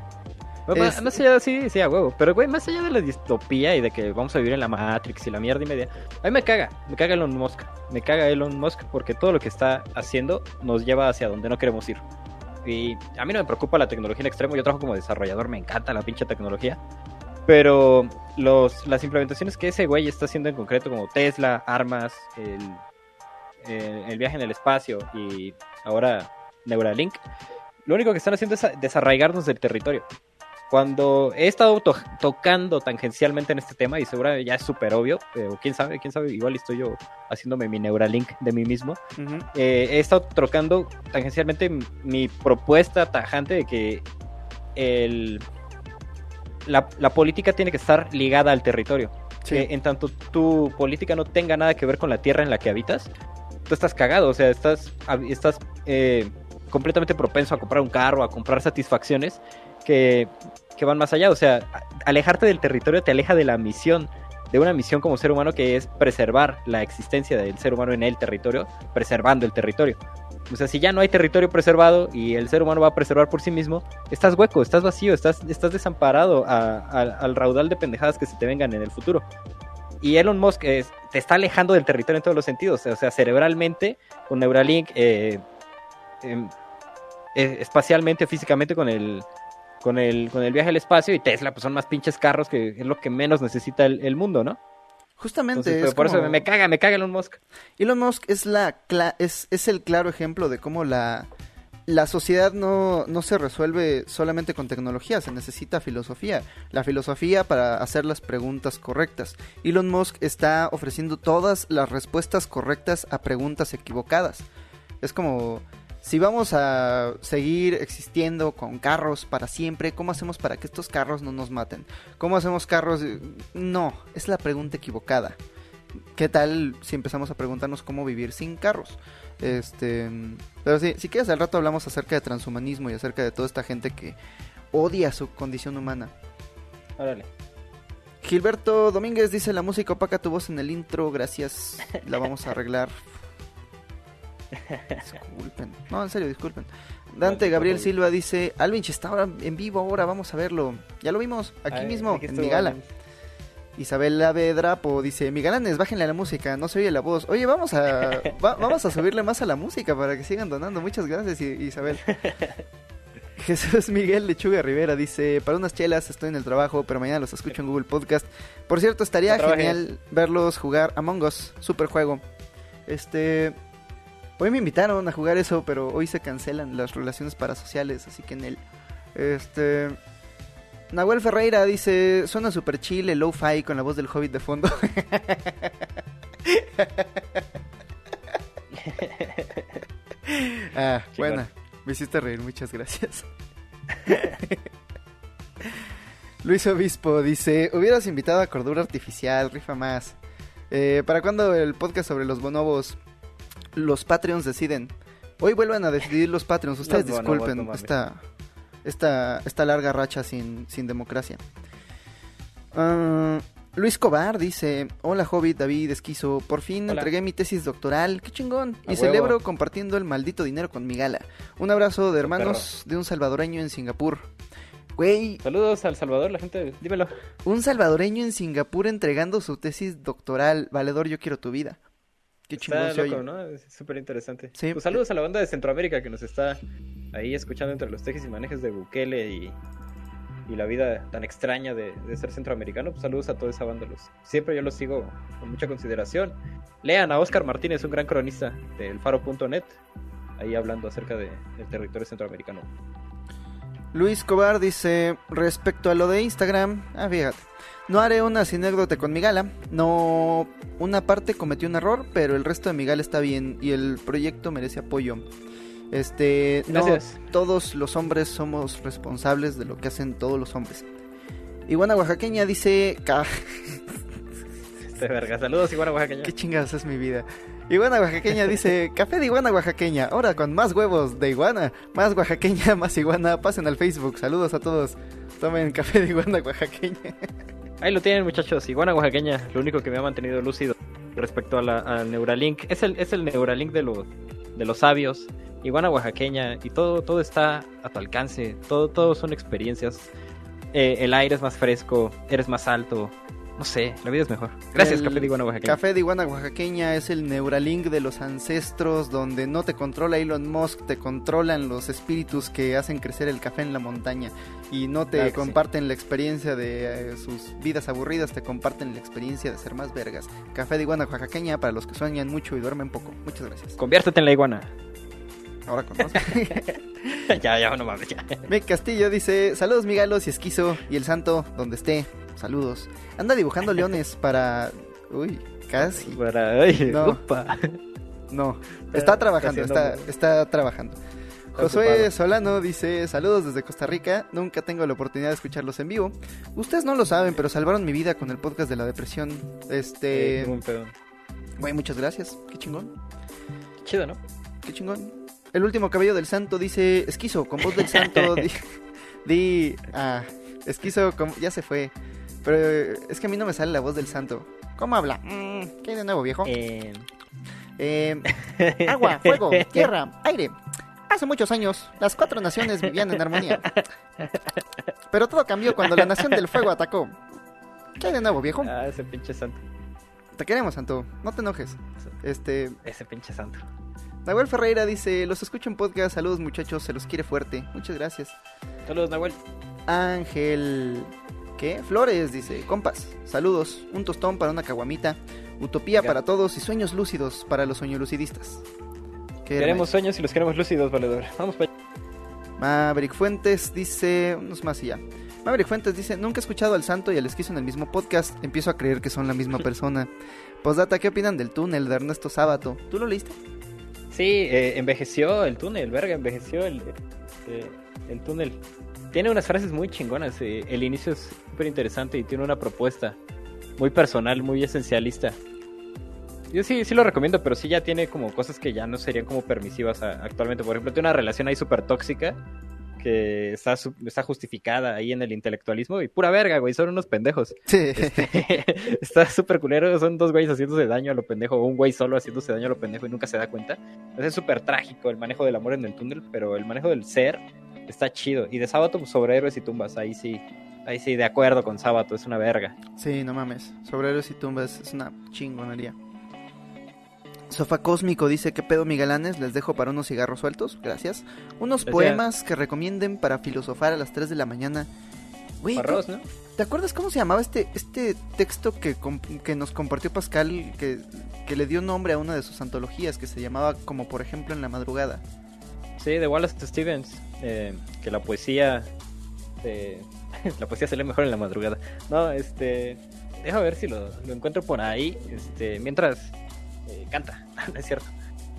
Más allá, sí, sí, a huevo. Pero, güey, más allá de la distopía y de que vamos a vivir en la Matrix y la mierda y media, a mí me caga, me caga Elon Musk. Me caga Elon Musk porque todo lo que está haciendo nos lleva hacia donde no queremos ir. A mí no me preocupa la tecnología en extremo, yo trabajo como desarrollador, me encanta la pinche tecnología. Pero los, las implementaciones que ese güey está haciendo en concreto, como Tesla, armas, el, el viaje en el espacio y ahora Neuralink, lo único que están haciendo es desarraigarnos del territorio. Cuando he estado tocando tangencialmente en este tema, y seguramente ya es súper obvio, pero quién sabe, quién sabe, igual estoy yo haciéndome mi Neuralink de mí mismo, eh, he estado tocando tangencialmente mi propuesta tajante de que el, la, política tiene que estar ligada al territorio. en tanto tu política no tenga nada que ver con la tierra en la que habitas, tú estás cagado, o sea, estás, estás eh, completamente propenso a comprar un carro, a comprar satisfacciones que, van más allá. O sea, alejarte del territorio te aleja de la misión, de una misión como ser humano que es preservar la existencia del ser humano en el territorio, preservando el territorio. O sea, si ya no hay territorio preservado y el ser humano va a preservar por sí mismo, estás hueco, estás vacío, estás, estás desamparado al raudal de pendejadas que se te vengan en el futuro. Y Elon Musk te está alejando del territorio en todos los sentidos, o sea, cerebralmente, con Neuralink, eh, em, eh, espacialmente, físicamente con el, con el, con el viaje al espacio y Tesla, pues son más pinches carros que es lo que menos necesita el, mundo, ¿no? Justamente. por eso me caga, me caga Elon Musk. Elon Musk es, la, es, es el claro ejemplo de cómo la, la sociedad no, no se resuelve solamente con tecnología, se necesita filosofía. La filosofía para hacer las preguntas correctas. Elon Musk está ofreciendo todas las respuestas correctas a preguntas equivocadas. Es como si vamos a seguir existiendo con carros para siempre, ¿cómo hacemos para que estos carros no nos maten? ¿Cómo hacemos carros? No, es la pregunta equivocada. ¿Qué tal si empezamos a preguntarnos cómo vivir sin carros? Este, pero sí, si quieres al rato hablamos acerca de transhumanismo y acerca de toda esta gente que odia su condición humana. Órale. Gilberto Domínguez dice la música opaca tu voz en el intro, gracias. La vamos a arreglar. Disculpen. No, en serio, disculpen. Dante Gabriel Silva dice, Alvinch está ahora en vivo ahora, vamos a verlo. Ya lo vimos, aquí mismo, en mi gala. Isabel Avedrapo dice, mi galanes, bájenle a la música, no se oye la voz. Oye, vamos a, vamos a subirle más a la música para que sigan donando. Muchas gracias, Isabel. Jesús Miguel Lechuga Rivera dice, para unas chelas estoy en el trabajo, pero mañana los escucho en Google Podcast. Por cierto, estaría genial verlos jugar Among Us, super juego. Este, Hoy me invitaron a jugar eso, pero hoy se cancelan las relaciones parasociales, así que en el... Este... Nahuel Ferreira dice, suena super chile, low-fi con la voz del hobbit de fondo. ah, bueno, me hiciste reír, muchas gracias. Luis Obispo dice, hubieras invitado a Cordura Artificial, rifa más. Eh, ¿Para cuándo el podcast sobre los bonobos? los Patreons deciden. Hoy vuelven a decidir los Patreons. Ustedes disculpen esta, esta, esta larga racha sin, sin democracia. Ah, Luis Cobar dice: Hola, Hobbit, David, esquizo. Por fin entregué mi tesis doctoral. ¡Qué chingón! Y celebro compartiendo el maldito dinero con mi gala. Un abrazo de hermanos de un salvadoreño en Singapur. Güey. Saludos al Salvador, la gente, dímelo. Un salvadoreño en Singapur entregando su tesis doctoral. Valedor, yo quiero tu vida. Qué está loco, ¿no? Es súper interesante. Pues saludos a la banda de Centroamérica que nos está ahí escuchando entre los tejes y manejes de Bukele y, y la vida tan extraña de, ser centroamericano. Pues saludos a toda esa banda. Los, siempre yo los sigo con mucha consideración. Lean a Oscar Martínez, un gran cronista del faro.net, ahí hablando acerca del territorio centroamericano. Luis Cobar dice, respecto a lo de Instagram, ah, fíjate. No haré una sinécdota con mi gala. No. Una parte cometió un error, pero el resto de mi gala está bien y el proyecto merece apoyo. Este, no todos los hombres somos responsables de lo que hacen todos los hombres. Iguana Oaxaqueña dice. este verga, saludos, Iguana Oaxaqueña. Qué chingados es mi vida. Iguana Oaxaqueña dice: Café de Iguana Oaxaqueña, ahora con más huevos de Iguana, más Oaxaqueña, más Iguana. Pasen al Facebook, saludos a todos. Tomen café de Iguana Oaxaqueña. Ahí lo tienen, muchachos. Iguana oaxaqueña, lo único que me ha mantenido lúcido respecto a la, al Neuralink. Es el, es el Neuralink de los, de los sabios. Iguana oaxaqueña. Y todo, todo está a tu alcance. Todo, todo son experiencias. Eh, el aire es más fresco, eres más alto, no sé, la vida es mejor. Gracias, Café de Iguana Oaxaqueña. Café de Iguana Oaxaqueña es el Neuralink de los ancestros, donde no te controla Elon Musk, te controlan los espíritus que hacen crecer el café en la montaña. Y no te comparten la experiencia de eh, sus vidas aburridas, te comparten la experiencia de ser más vergas. Café de Iguana Oaxaqueña para los que sueñan mucho y duermen poco. Muchas gracias. Conviértete en la iguana. Ahora conozco. ya, ya, no mames, ya. Mick Castillo dice: Saludos, migalos y esquizo y el santo, donde esté. Saludos. Anda dibujando leones para. Uy, casi. Para. Ay, no. Opa. no. Está trabajando, está, está, trabajando. Josué Solano dice, saludos desde Costa Rica, nunca tengo la oportunidad de escucharlos en vivo. Ustedes no lo saben, pero salvaron mi vida con el podcast de la depresión. Este... Sí, Güey, muchas gracias, qué chingón. Chido, ¿no? Qué chingón. El último cabello del santo dice, esquizo, con voz del santo, di... ah, esquizo, con... ya se fue. Pero eh, es que a mí no me sale la voz del santo. ¿Cómo habla? Mm, ¿Qué hay de nuevo, viejo? Eh. Eh, agua, fuego, tierra, aire. Hace muchos años, las cuatro naciones vivían en armonía. Pero todo cambió cuando la nación del fuego atacó. ¿Qué hay de nuevo, viejo? Ah, ese pinche santo. Te queremos, santo. No te enojes. Este. Ese pinche santo. Nahuel Ferreira dice: Los escucho en podcast. Saludos, muchachos. Se los quiere fuerte. Muchas gracias. Saludos, Nahuel. Ángel ¿Qué? Flores, dice. Compas, saludos. Un tostón para una caguamita. Utopía para todos y sueños lúcidos para los soñolucidistas. Queremos sueños y los queremos lúcidos, valedor. Vamos para Maverick Fuentes dice. Unos más y ya. Maverick Fuentes dice: Nunca he escuchado al santo y al esquizo en el mismo podcast. Empiezo a creer que son la misma persona. Postdata, ¿qué opinan del túnel de Ernesto Sábato? ¿Tú lo leíste? Sí, eh, envejeció el túnel, verga, envejeció el, eh, el túnel tiene unas frases muy chingonas. Eh, el inicio es súper interesante y tiene una propuesta muy personal, muy esencialista. Yo sí, sí lo recomiendo, pero sí ya tiene como cosas que ya no serían como permisivas a, actualmente. Por ejemplo, tiene una relación ahí súper tóxica que está, está justificada ahí en el intelectualismo y pura verga, güey, son unos pendejos. Sí. Este, está súper culero, son dos güeyes haciéndose daño a lo pendejo, o un güey solo haciéndose daño a lo pendejo y nunca se da cuenta. Es súper trágico el manejo del amor en el túnel, pero el manejo del ser está chido. Y de sábado, pues sobre héroes y tumbas, ahí sí. Ahí sí, de acuerdo con sábado, es una verga. Sí, no mames. Sobre héroes y tumbas es una chingonería. Sofá Cósmico dice, ¿qué pedo, migalanes? Les dejo para unos cigarros sueltos, gracias. Unos poemas que recomienden para filosofar a las 3 de la mañana. Güey, ¿Te acuerdas cómo se llamaba este, este texto que, que nos compartió Pascal, que, que, le dio nombre a una de sus antologías, que se llamaba Como por ejemplo en la madrugada? Sí, de Wallace Stevens, eh, que la poesía eh, la poesía se lee mejor en la madrugada. No, este, deja ver si lo, encuentro por ahí, este, mientras eh, canta, no es cierto.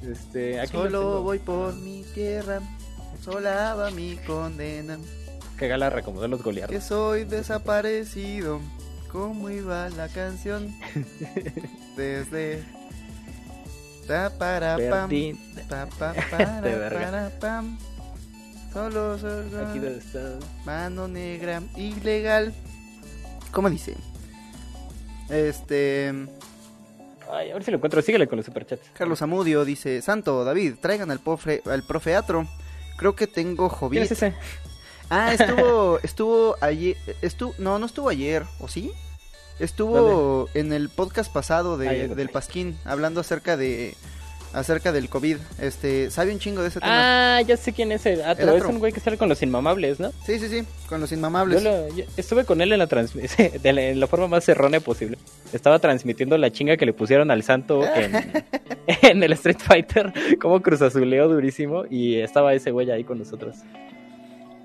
Este, Solo voy por mi tierra, sola va mi condena. Que gala recomendó los goleados. Que soy desaparecido, ¿Cómo iba la canción desde Ta para pam. Solo solo. Aquí donde está. Mano negra ilegal. ¿Cómo dice? Este Ay, a ver si lo encuentro. Síguele con los superchats. Carlos Amudio dice, "Santo David, traigan al profe al profeatro. Creo que tengo hobby." Ah, estuvo estuvo ayer estuvo no, no estuvo ayer, ¿o sí? Estuvo en el podcast pasado de, Ayer. del Pasquín, hablando acerca de, acerca del COVID. Este, sabe un chingo de ese tema. Ah, ya sé quién es el Atro. El Es un güey que sale con los inmamables, ¿no? Sí, sí, sí, con los Yo, inmamables. lo- yo estuve con él en la transmisión, de la, en la forma más errónea posible. Estaba transmitiendo la chinga que le pusieron al santo en, en el Street Fighter, como cruzazuleó durísimo, y estaba ese güey ahí con nosotros.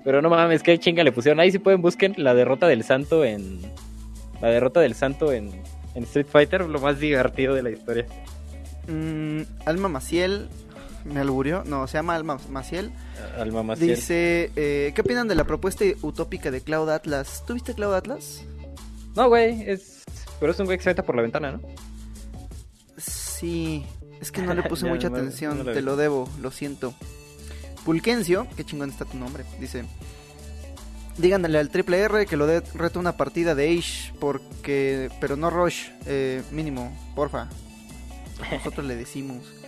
Pero no mames, qué chinga le pusieron. Ahí si pueden busquen la derrota del santo en... La derrota del santo en, en Street Fighter, lo más divertido de la historia. Mm, Alma Maciel, me alburió, no, se llama Alma Maciel. Al mamaciel. Dice, eh, ¿qué opinan de la propuesta utópica de Cloud Atlas? ¿Tuviste Cloud Atlas? No, güey, es... Pero es un güey que se meta por la ventana, ¿no? Sí, es que no le puse mucha no- atención, no lo te vi. lo debo, lo siento. Pulquencio, qué chingón está tu nombre, dice. Díganle al triple R que lo dé reto una partida de Age, porque, pero no Rush, eh, mínimo, porfa. Nosotros le decimos.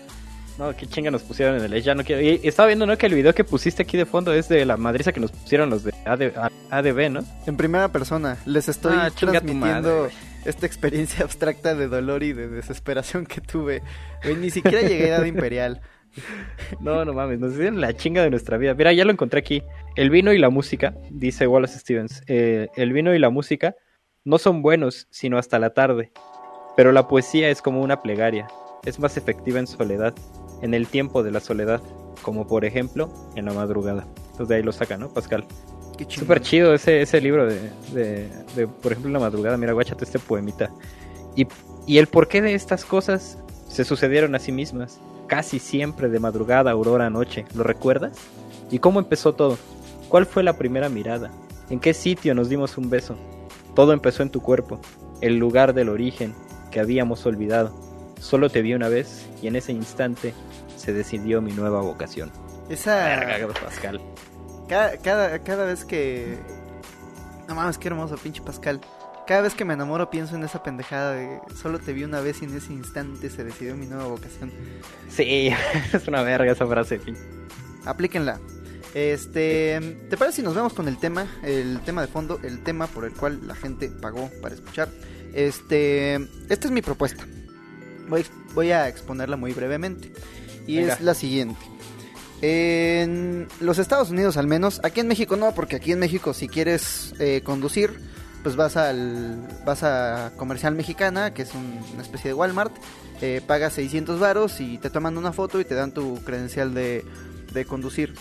No, qué chinga nos pusieron en el Edge, ya no quiero. Y estaba viendo, ¿no? Que el video que pusiste aquí de fondo es de la madriza que nos pusieron los de AD ADB, ¿no? En primera persona, les estoy Ah, transmitiendo esta experiencia abstracta de dolor y de desesperación que tuve. Ni siquiera llegué a edad imperial. No, no mames, nos dieron la chinga de nuestra vida. Mira, ya lo encontré aquí. El vino y la música, dice Wallace Stevens. eh, el vino y la música no son buenos, sino hasta la tarde. Pero la poesía es como una plegaria. Es más efectiva en soledad, en el tiempo de la soledad, como por ejemplo en la madrugada. Entonces de ahí lo saca, ¿no, Pascal? Súper chido ese, ese libro de, de, de, por ejemplo, La Madrugada. Mira, guáchate este poemita. Y, y el porqué de estas cosas se sucedieron a sí mismas. Casi siempre de madrugada, aurora, noche. ¿Lo recuerdas? ¿Y cómo empezó todo? ¿Cuál fue la primera mirada? ¿En qué sitio nos dimos un beso? Todo empezó en tu cuerpo, el lugar del origen que habíamos olvidado. Solo te vi una vez y en ese instante se decidió mi nueva vocación. Esa... Verga, Pascal. Cada, cada, cada vez que... No mames, qué hermoso, pinche Pascal. Cada vez que me enamoro pienso en esa pendejada de... Solo te vi una vez y en ese instante se decidió mi nueva vocación. Sí, es una verga esa frase. fin. Aplíquenla. Este, ¿te parece si nos vemos con el tema, el tema de fondo, el tema por el cual la gente pagó para escuchar? Este, esta es mi propuesta. Voy, voy a exponerla muy brevemente. Y Venga. es la siguiente. En los Estados Unidos al menos, aquí en México no, porque aquí en México si quieres eh, conducir, pues vas al vas a Comercial Mexicana, que es un- una especie de Walmart, eh, pagas 600 varos y te toman una foto y te dan tu credencial de, de conducir.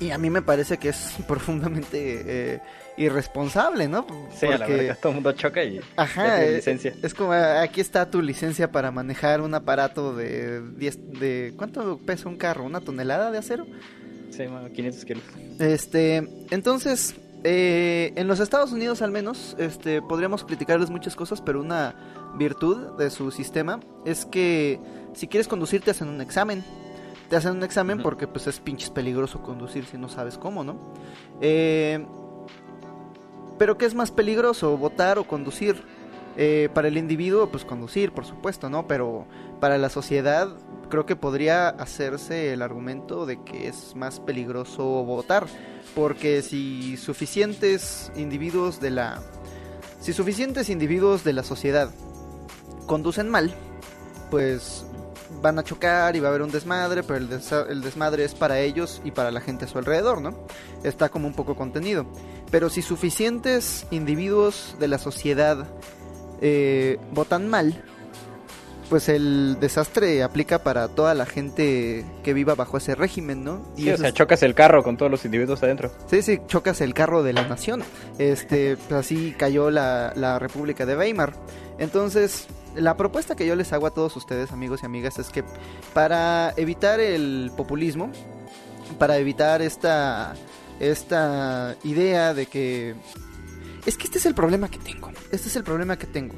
Y a mí me parece que es profundamente eh, irresponsable, ¿no? Sí, a la verga, todo el mundo choca y Ajá, tienes eh, licencia. es como ah, aquí está tu licencia para manejar un aparato de 10 de ¿cuánto pesa un carro? ¿Una tonelada de acero? Sí, mano, 500 kilos. Este, entonces, eh, en los Estados Unidos al menos, este, podríamos criticarles muchas cosas, pero una virtud de su sistema es que si quieres conducir te hacen un examen. Te hacen un examen porque pues es pinches peligroso conducir si no sabes cómo, ¿no? Eh, pero ¿qué es más peligroso, votar o conducir? Eh, para el individuo, pues conducir, por supuesto, ¿no? Pero para la sociedad, creo que podría hacerse el argumento de que es más peligroso votar. Porque si suficientes individuos de la. Si suficientes individuos de la sociedad conducen mal, pues van a chocar y va a haber un desmadre, pero el, desmadre es para ellos y para la gente a su alrededor, ¿no? Está como un poco contenido. Pero si suficientes individuos de la sociedad eh, votan mal, pues el desastre aplica para toda la gente que viva bajo ese régimen, ¿no? Sí, o sea, chocas el carro con todos los individuos adentro. Sí, sí, chocas el carro de la nación. Este, pues así cayó la, la República de Weimar. Entonces, la propuesta que yo les hago a todos ustedes, amigos y amigas, es que para evitar el populismo, para evitar esta, esta idea de que... Es que este es el problema que tengo. Este es el problema que tengo.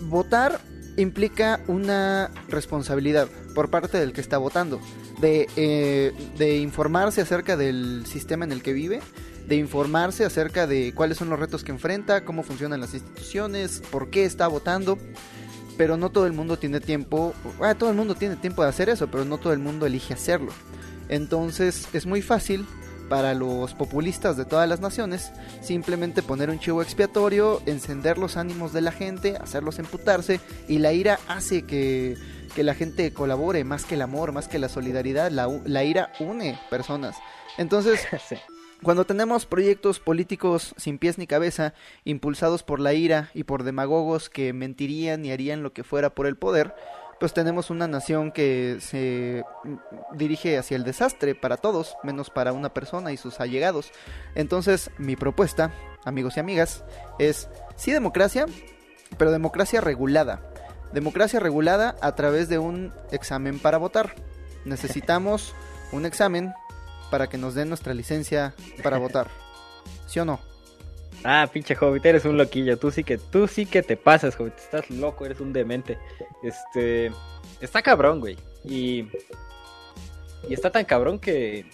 Votar implica una responsabilidad por parte del que está votando. de, eh, de informarse acerca del sistema en el que vive, de informarse acerca de cuáles son los retos que enfrenta, cómo funcionan las instituciones, por qué está votando. Pero no todo el mundo tiene tiempo, ah, todo el mundo tiene tiempo de hacer eso, pero no todo el mundo elige hacerlo. Entonces es muy fácil para los populistas de todas las naciones simplemente poner un chivo expiatorio, encender los ánimos de la gente, hacerlos emputarse y la ira hace que, que la gente colabore más que el amor, más que la solidaridad, la, la ira une personas. Entonces, Cuando tenemos proyectos políticos sin pies ni cabeza, impulsados por la ira y por demagogos que mentirían y harían lo que fuera por el poder, pues tenemos una nación que se dirige hacia el desastre para todos, menos para una persona y sus allegados. Entonces, mi propuesta, amigos y amigas, es sí democracia, pero democracia regulada. Democracia regulada a través de un examen para votar. Necesitamos un examen para que nos den nuestra licencia para votar. ¿Sí o no? Ah, pinche Hobbit, eres un loquillo. Tú sí que, tú sí que te pasas, Hobbit. Estás loco, eres un demente. Este. Está cabrón, güey. Y. Y está tan cabrón que.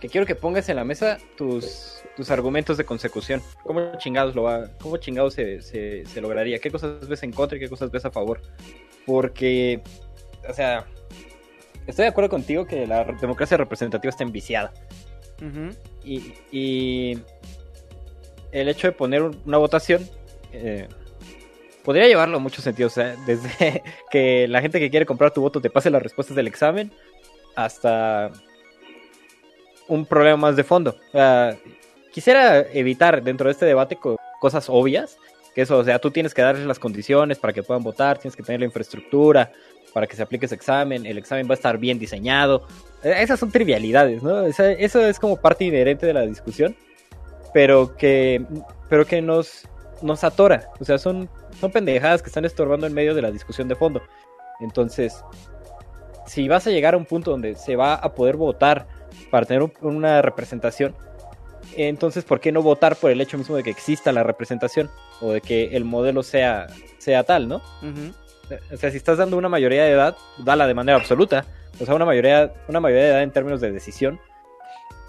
Que quiero que pongas en la mesa tus, tus argumentos de consecución. ¿Cómo chingados lo va? ¿Cómo chingados se, se, se lograría? ¿Qué cosas ves en contra y qué cosas ves a favor? Porque. O sea, estoy de acuerdo contigo que la democracia representativa está enviciada. y, el hecho de poner una votación eh, podría llevarlo a muchos sentidos. desde que la gente que quiere comprar tu voto te pase las respuestas del examen hasta un problema más de fondo. quisiera evitar dentro de este debate cosas obvias. Que eso, o sea, tú tienes que darles las condiciones para que puedan votar, tienes que tener la infraestructura, para que se aplique ese examen, el examen va a estar bien diseñado. Eh, esas son trivialidades, ¿no? Eso es como parte inherente de la discusión, pero que, pero que nos, nos atora. O sea, son, son pendejadas que están estorbando en medio de la discusión de fondo. Entonces, si vas a llegar a un punto donde se va a poder votar para tener una representación, entonces, ¿por qué no votar por el hecho mismo de que exista la representación? O de que el modelo sea, sea tal, ¿no? O sea, si estás dando una mayoría de edad, dala de manera absoluta. O sea, una mayoría, una mayoría de edad en términos de decisión,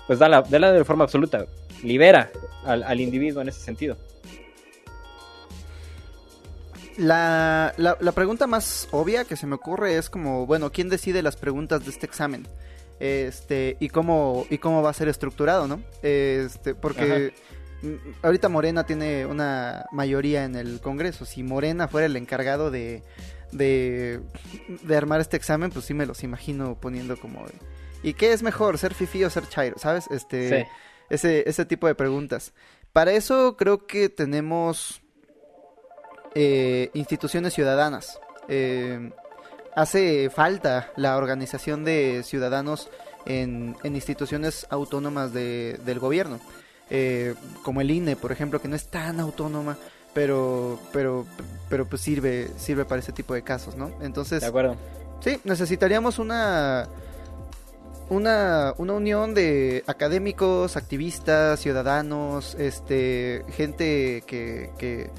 pues dala, dala de forma absoluta. Libera al, individuo en ese sentido. La, la, pregunta más obvia que se me ocurre es como, bueno, ¿quién decide las preguntas de este examen? Este, y cómo, y cómo va a ser estructurado, ¿no? Este, porque ahorita Morena tiene una mayoría en el Congreso. Si Morena fuera el encargado de, de, armar este examen, pues sí me los imagino poniendo como... ¿Y qué es mejor, ser fifi o ser chairo? ¿Sabes? Este, ese, ese tipo de preguntas. Para eso creo que tenemos eh, instituciones ciudadanas. Eh, hace falta la organización de ciudadanos en, en instituciones autónomas de, del gobierno. Eh, como el INE, por ejemplo, que no es tan autónoma, pero, pero, pero pues sirve, sirve para ese tipo de casos, ¿no? Entonces, de acuerdo. Sí, necesitaríamos una, una, una unión de académicos, activistas, ciudadanos, este, gente que, que,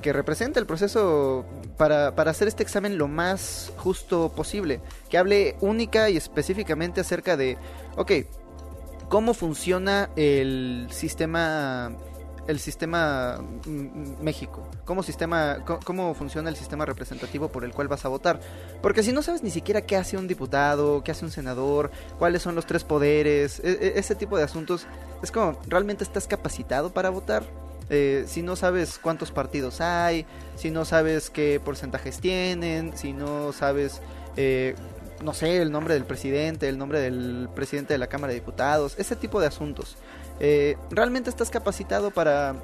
que represente el proceso para, para hacer este examen lo más justo posible, que hable única y específicamente acerca de, ok, cómo funciona el sistema el sistema México, cómo sistema cómo, funciona el sistema representativo por el cual vas a votar, porque si no sabes ni siquiera qué hace un diputado, qué hace un senador, cuáles son los tres poderes, e, e, ese tipo de asuntos, es como realmente estás capacitado para votar. Eh, si no sabes cuántos partidos hay, si no sabes qué porcentajes tienen, si no sabes eh, no sé, el nombre del presidente, el nombre del presidente de la Cámara de Diputados, ese tipo de asuntos. Eh, ¿Realmente estás capacitado para,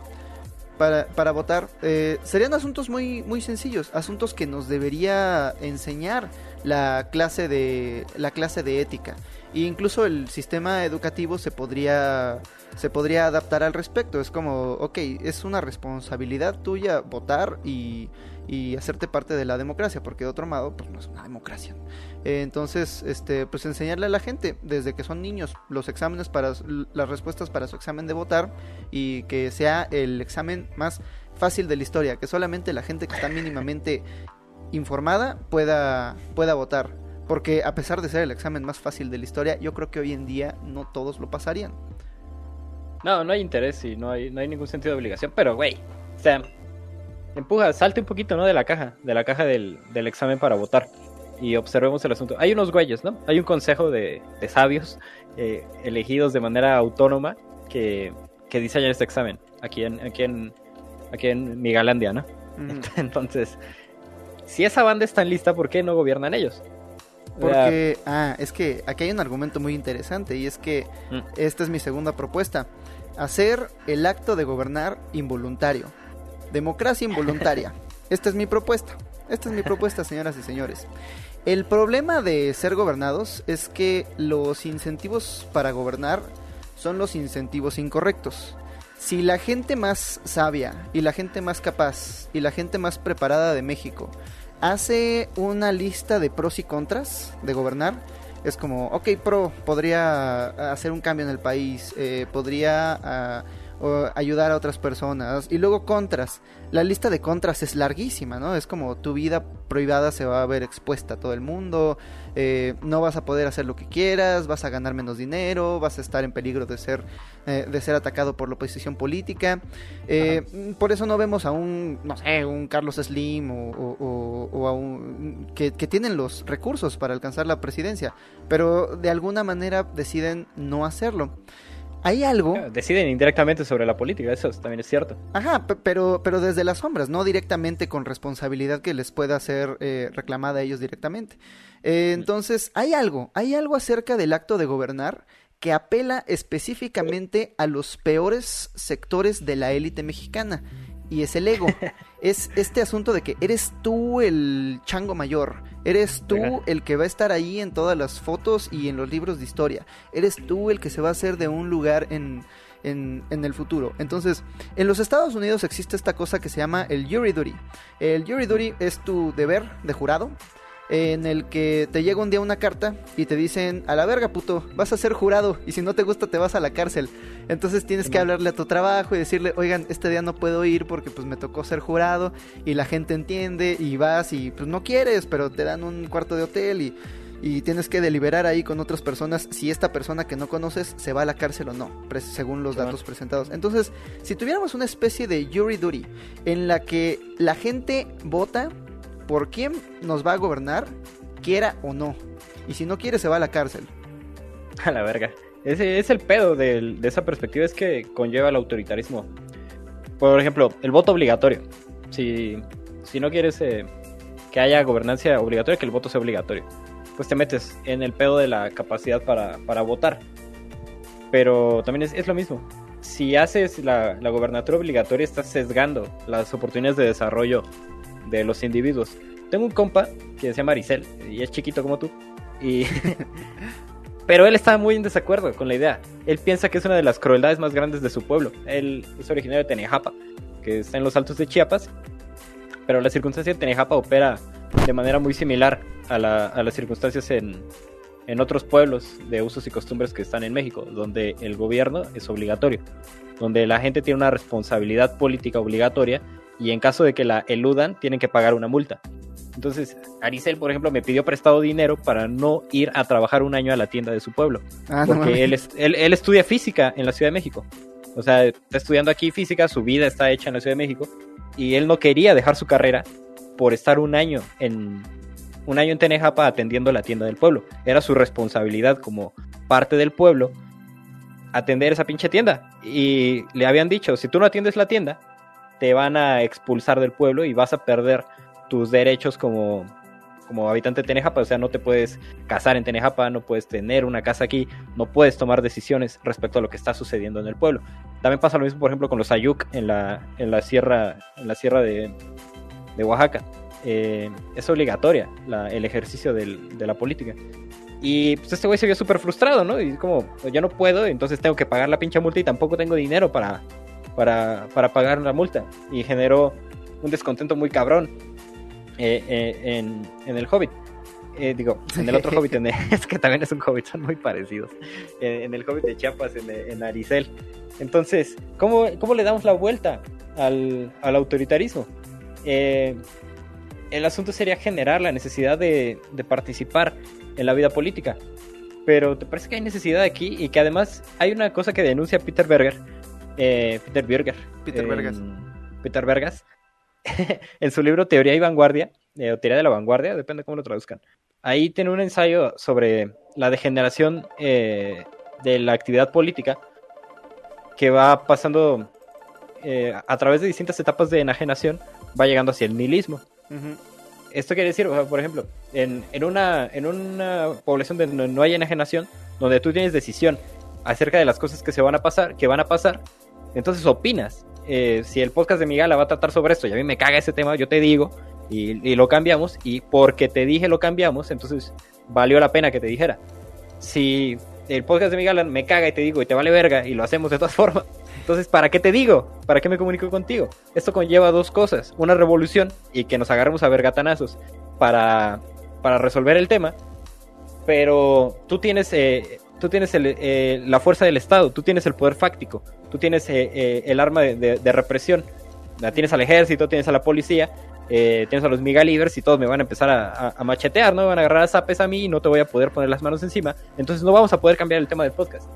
para, votar? Eh, serían asuntos muy, muy sencillos, asuntos que nos debería enseñar la clase de, la clase de ética. E incluso el sistema educativo se podría, se podría adaptar al respecto. Es como, ok, es una responsabilidad tuya votar y, y hacerte parte de la democracia, porque de otro modo, pues no es una democracia. Eh, entonces, este, pues enseñarle a la gente desde que son niños los exámenes para las respuestas para su examen de votar y que sea el examen más fácil de la historia, que solamente la gente que está mínimamente informada pueda pueda votar, Porque a pesar de ser el examen más fácil de la historia, yo creo que hoy en día no todos lo pasarían. No, no hay interés y no hay, no hay ningún sentido de obligación, pero güey, o sea, empuja, salte un poquito, ¿no? De la caja, de la caja del, del examen para votar y observemos el asunto. Hay unos güeyes, ¿no? Hay un consejo de, de sabios eh, elegidos de manera autónoma que, que diseñan este examen aquí en, aquí en, aquí en Migalandia, ¿no? Mm. Entonces, si esa banda está lista, ¿por qué no gobiernan ellos? Porque, ah, es que aquí hay un argumento muy interesante y es que Mm. esta es mi segunda propuesta. Hacer el acto de gobernar involuntario. Democracia involuntaria. Esta es mi propuesta. Esta es mi propuesta, señoras y señores. El problema de ser gobernados es que los incentivos para gobernar son los incentivos incorrectos. Si la gente más sabia y la gente más capaz y la gente más preparada de México hace una lista de pros y contras de gobernar, es como, ok, pro, podría hacer un cambio en el país, eh, podría ah, o ayudar a otras personas. Y luego contras. La lista de contras es larguísima, ¿no? Es como tu vida privada se va a ver expuesta a todo el mundo, eh, no vas a poder hacer lo que quieras, vas a ganar menos dinero, vas a estar en peligro de ser, eh, de ser atacado por la oposición política. Eh, por eso no vemos a un, no sé, un Carlos Slim o, o- o- o a un... Que, que tienen los recursos para alcanzar la presidencia, pero de alguna manera deciden no hacerlo. Hay algo... deciden indirectamente sobre la política, eso también es cierto. Ajá, pe- pero, pero desde las sombras, no directamente con responsabilidad que les pueda ser eh, reclamada a ellos directamente. Eh, entonces, hay algo, hay algo acerca del acto de gobernar que apela específicamente a los peores sectores de la élite mexicana. Y es el ego. es este asunto de que eres tú el chango mayor. Eres tú el que va a estar ahí en todas las fotos y en los libros de historia. Eres tú el que se va a hacer de un lugar en, en, en el futuro. Entonces, en los Estados Unidos existe esta cosa que se llama el jury duty. El jury duty es tu deber de jurado en el que te llega un día una carta y te dicen, a la verga puto, vas a ser jurado y si no te gusta te vas a la cárcel. Entonces tienes que hablarle a tu trabajo y decirle, oigan, este día no puedo ir porque pues me tocó ser jurado y la gente entiende y vas y pues no quieres, pero te dan un cuarto de hotel y, y tienes que deliberar ahí con otras personas si esta persona que no conoces se va a la cárcel o no, según los datos presentados. Entonces, si tuviéramos una especie de jury duty en la que la gente vota por quién nos va a gobernar, quiera o no. Y si no quiere, se va a la cárcel. A la verga. Ese es el pedo de esa perspectiva, es que conlleva el autoritarismo. Por ejemplo, el voto obligatorio. Si, si no quieres eh, que haya gobernancia obligatoria, que el voto sea obligatorio, pues te metes en el pedo de la capacidad para, para votar. Pero también es, es lo mismo. Si haces la, la gobernatura obligatoria, estás sesgando las oportunidades de desarrollo de los individuos. Tengo un compa que se llama Aricel y es chiquito como tú. Y Pero él está muy en desacuerdo con la idea. Él piensa que es una de las crueldades más grandes de su pueblo. Él es originario de Tenejapa, que está en los altos de Chiapas. Pero la circunstancia de Tenejapa opera de manera muy similar a, a las circunstancias en, en otros pueblos de usos y costumbres que están en México, donde el gobierno es obligatorio, donde la gente tiene una responsabilidad política obligatoria y en caso de que la eludan tienen que pagar una multa. Entonces, Aricel, por ejemplo, me pidió prestado dinero para no ir a trabajar un año a la tienda de su pueblo. Ah, no. Porque él, es- él, él estudia física en la Ciudad de México. O sea, está estudiando aquí física, su vida está hecha en la Ciudad de México. Y él no quería dejar su carrera por estar un año en un año en Tenejapa atendiendo la tienda del pueblo. Era su responsabilidad como parte del pueblo atender esa pinche tienda. Y le habían dicho, si tú no atiendes la tienda, te van a expulsar del pueblo y vas a perder tus derechos como, como habitante de Tenejapa. O sea, no te puedes casar en Tenejapa, no puedes tener una casa aquí, no puedes tomar decisiones respecto a lo que está sucediendo en el pueblo. También pasa lo mismo, por ejemplo, con los Ayuk en la, en la sierra, en la sierra de, de Oaxaca. Eh, es obligatoria el ejercicio de la política. Y pues este güey se vio súper frustrado, ¿no? Y como, "Pues, yo no puedo, entonces tengo que pagar la pinche multa y tampoco tengo dinero para, para, para pagar la multa. Y generó un descontento muy cabrón eh, eh, en, en el Hobbit. Eh, digo, en el otro Hobbit, en el- es que también es un Hobbit, son muy parecidos. En el Hobbit de Chiapas, en, en Aricel. Entonces, ¿cómo, ¿cómo le damos la vuelta al, al autoritarismo? El asunto sería generar la necesidad de, de participar en la vida política. Pero te parece que hay necesidad aquí y que además hay una cosa que denuncia Peter Berger, eh, Peter Berger, Peter en- Vergas. Peter Vergas, en su libro Teoría y Vanguardia, eh, o Teoría de la Vanguardia, depende cómo lo traduzcan. Ahí tiene un ensayo sobre la degeneración eh, de la actividad política que va pasando eh, a través de distintas etapas de enajenación, va llegando hacia el nihilismo. Esto quiere decir, o sea, por ejemplo, en, en, una, en una población donde no hay enajenación, donde tú tienes decisión acerca de las cosas que se van a pasar, que van a pasar, entonces opinas. Eh, si el podcast de Miguel va a tratar sobre esto y a mí me caga ese tema, yo te digo y, y lo cambiamos y porque te dije lo cambiamos, entonces valió la pena que te dijera. Si el podcast de Miguel me caga y te digo y te vale verga y lo hacemos de todas formas, entonces ¿para qué te digo? ¿Para qué me comunico contigo? Esto conlleva dos cosas, una revolución y que nos agarremos a vergatanazos para, para resolver el tema, pero tú tienes, eh, tú tienes el, eh, la fuerza del Estado, tú tienes el poder fáctico, tú tienes eh, eh, el arma de, represión, tienes al ejército, tienes a la policía, eh, tienes a los migalivers y todos me van a empezar a, machetear, ¿no? Me van a agarrar a zapes a mí y no te voy a poder poner las manos encima, entonces no vamos a poder cambiar el tema del podcast.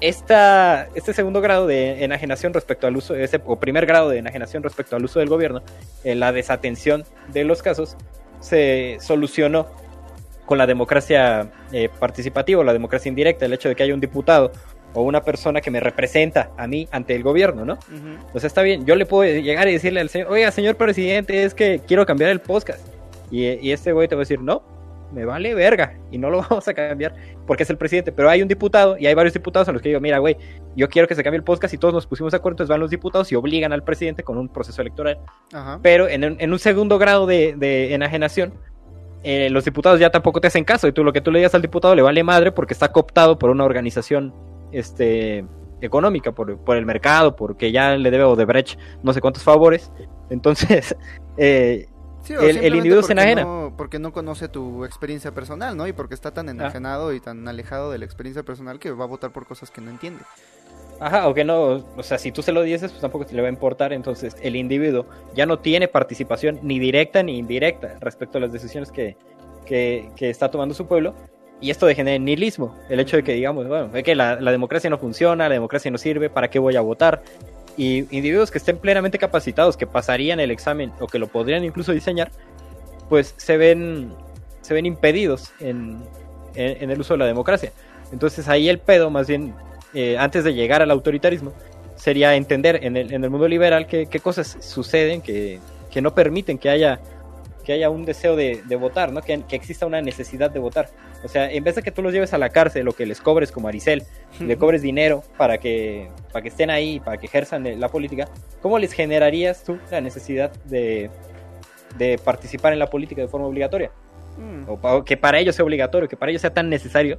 Esta, este segundo grado de enajenación respecto al uso, ese, o primer grado de enajenación respecto al uso del gobierno, la desatención de los casos, se solucionó con la democracia eh, participativa o la democracia indirecta, el hecho de que haya un diputado o una persona que me representa a mí ante el gobierno, ¿no? Ujú. O sea, está bien, yo le puedo llegar y decirle al señor, oiga, señor presidente, es que quiero cambiar el podcast. Y, y este güey te va a decir, no, me vale verga, y no lo vamos a cambiar porque es el presidente. Pero hay un diputado y hay varios diputados a los que digo, mira, güey, yo quiero que se cambie el podcast y todos nos pusimos de acuerdo, entonces van los diputados y obligan al presidente con un proceso electoral. Ajá. Pero en, un- en un segundo grado de, de enajenación, eh, los diputados ya tampoco te hacen caso y tú lo que tú le digas al diputado le vale madre porque está cooptado por una organización este, económica, por, por el mercado, porque ya le debe Odebrecht no sé cuántos favores. Entonces, eh, Sí, el- individuo se enajena. no- porque no conoce tu experiencia personal, ¿no? Y porque está Ah. tan enajenado y tan alejado de la experiencia personal que va a votar por cosas que no entiende. Ajá, o que no, o sea, si tú se lo dices, pues tampoco te le va a importar, entonces el individuo ya no tiene participación ni directa ni indirecta respecto a las decisiones que, que, que está tomando su pueblo, y esto degenera en nihilismo, el hecho de que digamos, bueno, es que la, la democracia no funciona, la democracia no sirve, ¿para qué voy a votar? Y individuos que estén plenamente capacitados, que pasarían el examen o que lo podrían incluso diseñar, pues se ven, se ven impedidos en, en- en el uso de la democracia. Entonces ahí el pedo, más bien, eh, antes de llegar al autoritarismo, sería entender en el, en el mundo liberal qué, qué cosas suceden que, que no permiten que haya, que haya un deseo de, de votar, ¿no? que, que exista una necesidad de votar. O sea, en vez de que tú los lleves a la cárcel o que les cobres como Aricel, le cobres dinero para que, para que estén ahí, para que ejerzan la política, ¿cómo les generarías tú la necesidad de, de participar en la política de forma obligatoria? Mm. o, o que para ellos sea obligatorio, que para ellos sea tan necesario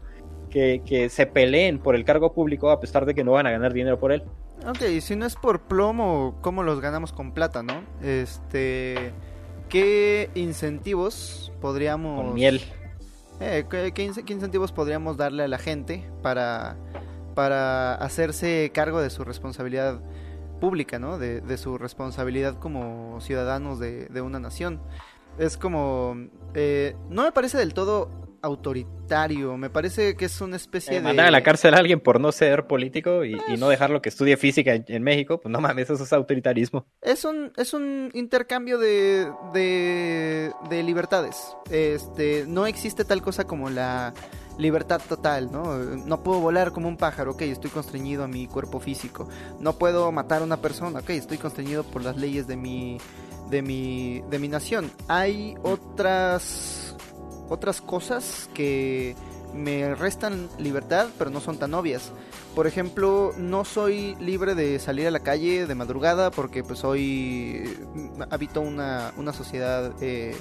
que, que se peleen por el cargo público a pesar de que no van a ganar dinero por él. Ok, si no es por plomo, ¿cómo los ganamos con plata, no? Este... ¿Qué incentivos podríamos... Con miel. Eh, ¿qué, qué ince- qué incentivos podríamos darle a la gente para, para hacerse cargo de su responsabilidad pública, ¿no? De, de su responsabilidad como ciudadanos de, de una nación. Es como... eh, no me parece del todo autoritario, me parece que es una especie Eh, de... mandar a la cárcel a alguien por no ser político y, y no dejarlo que estudie física en, en México, pues no mames, eso es autoritarismo. Es un, es un intercambio de, de, de libertades. Este, no existe tal cosa como la libertad total, ¿no? No puedo volar como un pájaro, ok, estoy constreñido a mi cuerpo físico. No puedo matar a una persona, ok, estoy constreñido por las leyes de mi, de mi, de mi nación. Hay otras, otras cosas que me restan libertad, pero no son tan obvias. Por ejemplo, no soy libre de salir a la calle de madrugada porque pues hoy habito una, una sociedad eh,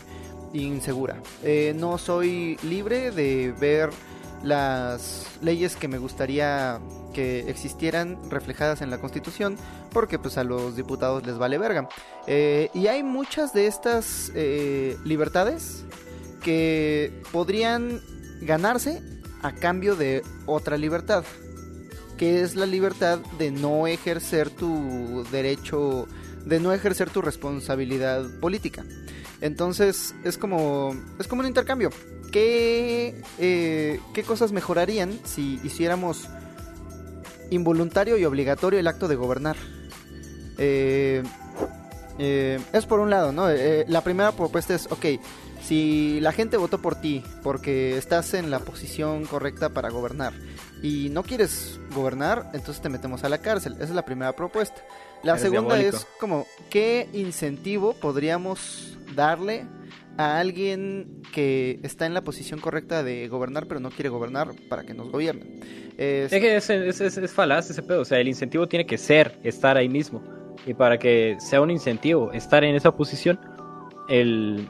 insegura. Eh, no soy libre de ver las leyes que me gustaría que existieran reflejadas en la constitución porque pues a los diputados les vale verga. Eh, y hay muchas de estas libertades que podrían ganarse a cambio de otra libertad que es la libertad de no ejercer tu derecho de no ejercer tu responsabilidad política. Entonces es como, es como un intercambio. ¿Qué, eh, ¿Qué cosas mejorarían si hiciéramos involuntario y obligatorio el acto de gobernar? Eh, eh, es por un lado, ¿no? la primera propuesta es, ok, si la gente votó por ti porque estás en la posición correcta para gobernar y no quieres gobernar, entonces te metemos a la cárcel. Esa es la primera propuesta. La segunda es como, ¿qué incentivo podríamos darle a alguien que está en la posición correcta de gobernar pero no quiere gobernar para que nos gobiernen? Es, que es, es, falaz ese pedo, o sea, el incentivo tiene que ser estar ahí mismo. Y para que sea un incentivo estar en esa posición, el,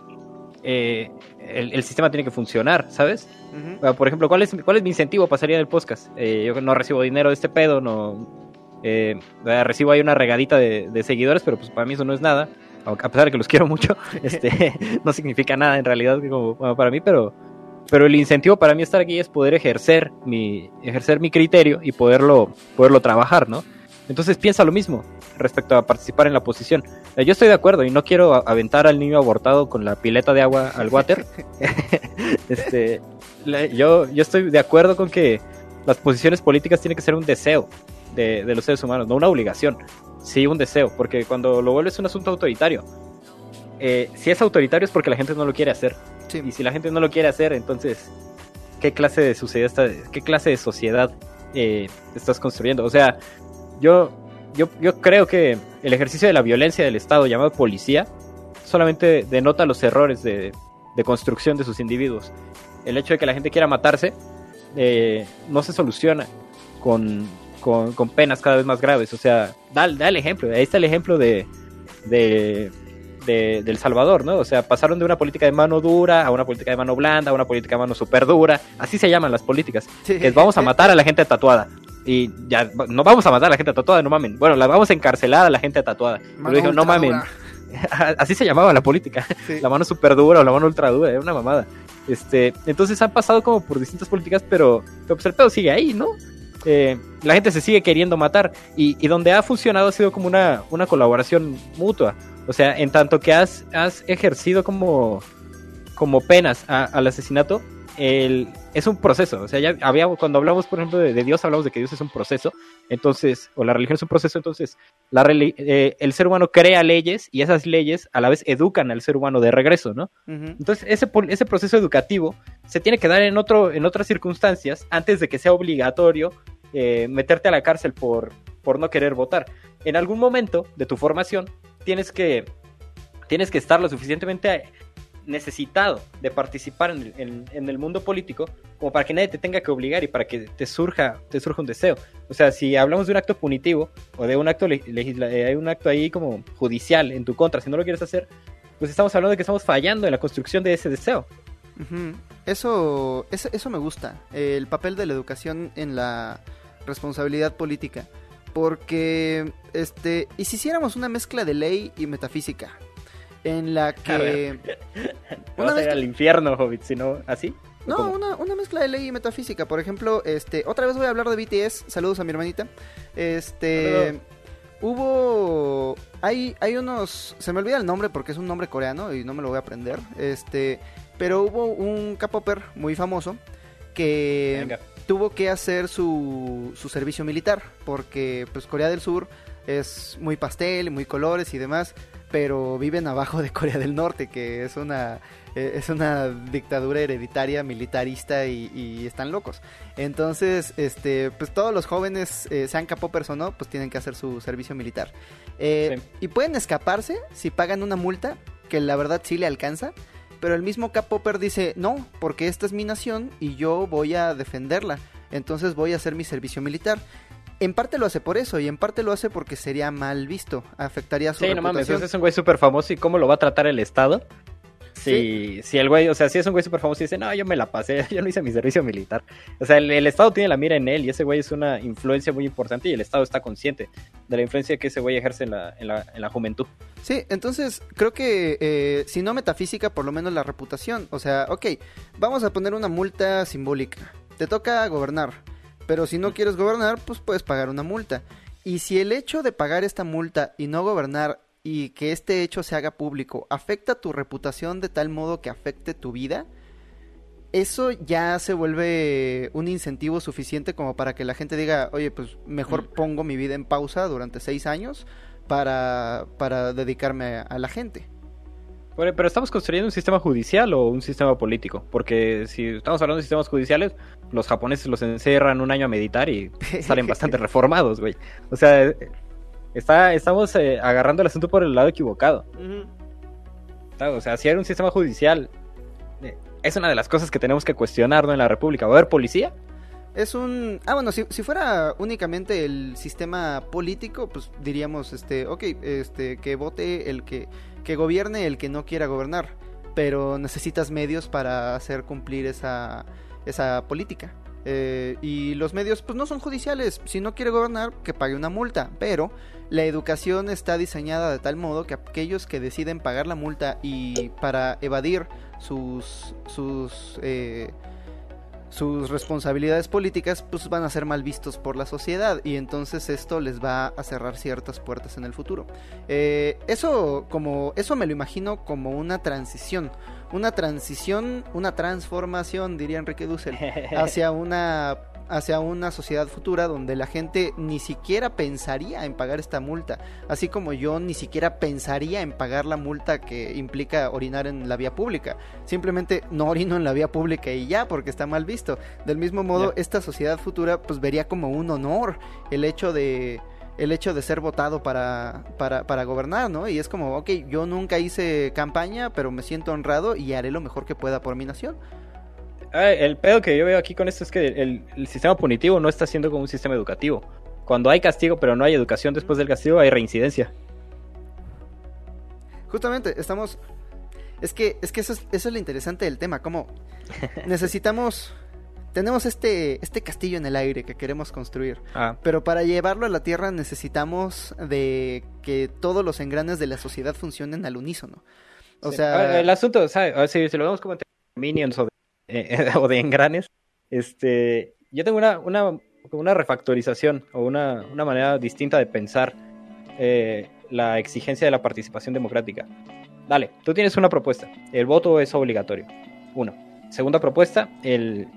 eh, el, sistema tiene que funcionar, ¿sabes? Por ejemplo, ¿cuál es, ¿cuál es mi incentivo para salir del podcast? Eh, yo no recibo dinero de este pedo, no eh, recibo ahí una regadita de, seguidores, pero pues para mí eso no es nada. A pesar de que los quiero mucho, este no significa nada en realidad como, para mí, pero, pero el incentivo para mí estar aquí es poder ejercer mi, ejercer mi criterio y poderlo, poderlo trabajar, ¿no? Entonces piensa lo mismo respecto a participar en la oposición. Eh, yo estoy de acuerdo y no quiero aventar al niño abortado con la pileta de agua al water. este, yo, yo estoy de acuerdo con que las posiciones políticas tienen que ser un deseo de, los seres humanos, no una obligación. Sí, un deseo, porque cuando lo vuelves un asunto autoritario, eh, si es autoritario es porque la gente no lo quiere hacer. Y si la gente no lo quiere hacer, entonces, ¿qué clase de sociedad, qué clase de sociedad eh, estás construyendo? O sea, yo, yo, yo creo que el ejercicio de la violencia del Estado llamado policía solamente denota los errores de, construcción de sus individuos. El hecho de que la gente quiera matarse eh, no se soluciona con, penas cada vez más graves. O sea, da, da, el ejemplo. Ahí está el ejemplo de, de, de, El Salvador, ¿no? O sea, pasaron de una política de mano dura a una política de mano blanda, a una política de mano super dura. Así se llaman las políticas. Que vamos a matar a la gente tatuada. Y ya, no vamos a matar a la gente tatuada, no mamen. Bueno, la vamos a encarcelar a la gente tatuada. Pero dijo, no mamen. Así se llamaba la política. La mano super dura o la mano ultra dura, era una mamada. Este, entonces han pasado como por distintas políticas, pero, pues el pedo sigue ahí, ¿no? Eh, la gente se sigue queriendo matar y, y, donde ha funcionado ha sido como una, una colaboración mutua. O sea, en tanto que has, has ejercido como, como penas al asesinato, el, es un proceso. O sea, ya había, cuando hablamos, por ejemplo, de, Dios, hablamos de que Dios es un proceso. Entonces, o la religión es un proceso. Entonces, la, eh, el ser humano crea leyes y esas leyes a la vez educan al ser humano de regreso, ¿no? Entonces, ese, ese proceso educativo se tiene que dar en, otro, en otras circunstancias antes de que sea obligatorio eh, meterte a la cárcel por, por no querer votar. En algún momento de tu formación tienes que, tienes que estar lo suficientemente necesitado de participar en el, mundo político como para que nadie te tenga que obligar y para que te surja, te surja un deseo. O sea, si hablamos de un acto punitivo o de un acto eh, hay un acto ahí como judicial en tu contra, si no lo quieres hacer, pues estamos hablando de que estamos fallando en la construcción de ese deseo. eso, eso, eso me gusta, el papel de la educación en la responsabilidad política. Porque, este, y si hiciéramos una mezcla de ley y metafísica, en la que... Una vez al infierno, Hobbit, sino así. No, una, una, mezcla de ley y metafísica. Por ejemplo, este, otra vez voy a hablar de BTS. Saludos a mi hermanita. Este, hubo, hay, hay unos, se me olvida el nombre porque es un nombre coreano y no me lo voy a aprender. Este, pero hubo un K-popper muy famoso que tuvo que hacer su, su servicio militar porque, pues, Corea del Sur es muy pastel, muy colores y demás pero viven abajo de Corea del Norte, que es una, eh, es una dictadura hereditaria, militarista y, están locos. Entonces, este, pues todos los jóvenes, eh, sean capopers o no, pues tienen que hacer su servicio militar. Eh, y pueden escaparse si pagan una multa, que la verdad sí le alcanza. Pero el mismo Capoper dice, no, porque esta es mi nación y yo voy a defenderla. Entonces voy a hacer mi servicio militar en parte lo hace por eso y en parte lo hace porque sería mal visto, afectaría su sí, no mames, es un güey súper famoso y cómo lo va a tratar el Estado. Si, si el güey, o sea, si es un güey súper famoso y dice, no, yo me la pasé, yo no hice mi servicio militar. O sea, el, Estado tiene la mira en él y ese güey es una influencia muy importante y el Estado está consciente de la influencia que ese güey ejerce en la, en la, en la juventud. Sí, entonces creo que eh, si no metafísica, por lo menos la reputación. O sea, ok, vamos a poner una multa simbólica. Te toca gobernar pero si no quieres gobernar, pues puedes pagar una multa. Y si el hecho de pagar esta multa y no gobernar y que este hecho se haga público afecta tu reputación de tal modo que afecte tu vida, eso ya se vuelve un incentivo suficiente como para que la gente diga, oye, pues mejor Mm. pongo mi vida en pausa durante seis años para, para dedicarme a la gente. Pero pero estamos construyendo un sistema judicial o un sistema político. Porque si estamos hablando de sistemas judiciales, los japoneses los encerran un año a meditar y salen bastante reformados, güey. O sea, eh, está, estamos eh, agarrando el asunto por el lado equivocado. O sea, si hay un sistema judicial, eh, es una de las cosas que tenemos que cuestionar ¿no? en la República. ¿Va a haber policía? Es un... Ah, bueno, si, si fuera únicamente el sistema político, pues diríamos, este, ok, este, que vote el que... que gobierne el que no quiera gobernar. Pero necesitas medios para hacer cumplir esa, esa política. Eh, y los medios, pues no son judiciales. Si no quiere gobernar, que pague una multa. Pero la educación está diseñada de tal modo que aquellos que deciden pagar la multa y para evadir sus... sus eh, sus responsabilidades políticas pues van a ser mal vistos por la sociedad y entonces esto les va a cerrar ciertas puertas en el futuro. Eh, eso como eso me lo imagino como una transición una transición una transformación diría Enrique Dussel hacia una hacia una sociedad futura donde la gente ni siquiera pensaría en pagar esta multa, así como yo ni siquiera pensaría en pagar la multa que implica orinar en la vía pública. Simplemente no orino en la vía pública y ya, porque está mal visto. Del mismo modo, esta sociedad futura pues vería como un honor el hecho de el hecho de ser votado para, para, para gobernar, ¿no? Y es como, ok, yo nunca hice campaña, pero me siento honrado y haré lo mejor que pueda por mi nación. El pedo que yo veo aquí con esto es que el, el sistema punitivo no está siendo como un sistema educativo. Cuando hay castigo pero no hay educación después del castigo hay reincidencia. Justamente, estamos... Es que, es que eso, es, eso es lo interesante del tema, como necesitamos... Tenemos este, este castillo en el aire que queremos construir, Ah, pero para llevarlo a la Tierra necesitamos de que todos los engranes de la sociedad funcionen al unísono. O sí. sea, Ah, el asunto, ¿sabes? Si, lo vemos como en minions o de, eh, o de engranes, este, yo tengo una, una, una refactorización o una, una manera distinta de pensar eh, la exigencia de la participación democrática. Dale, tú tienes una propuesta. El voto es obligatorio. Uno. Segunda propuesta, el,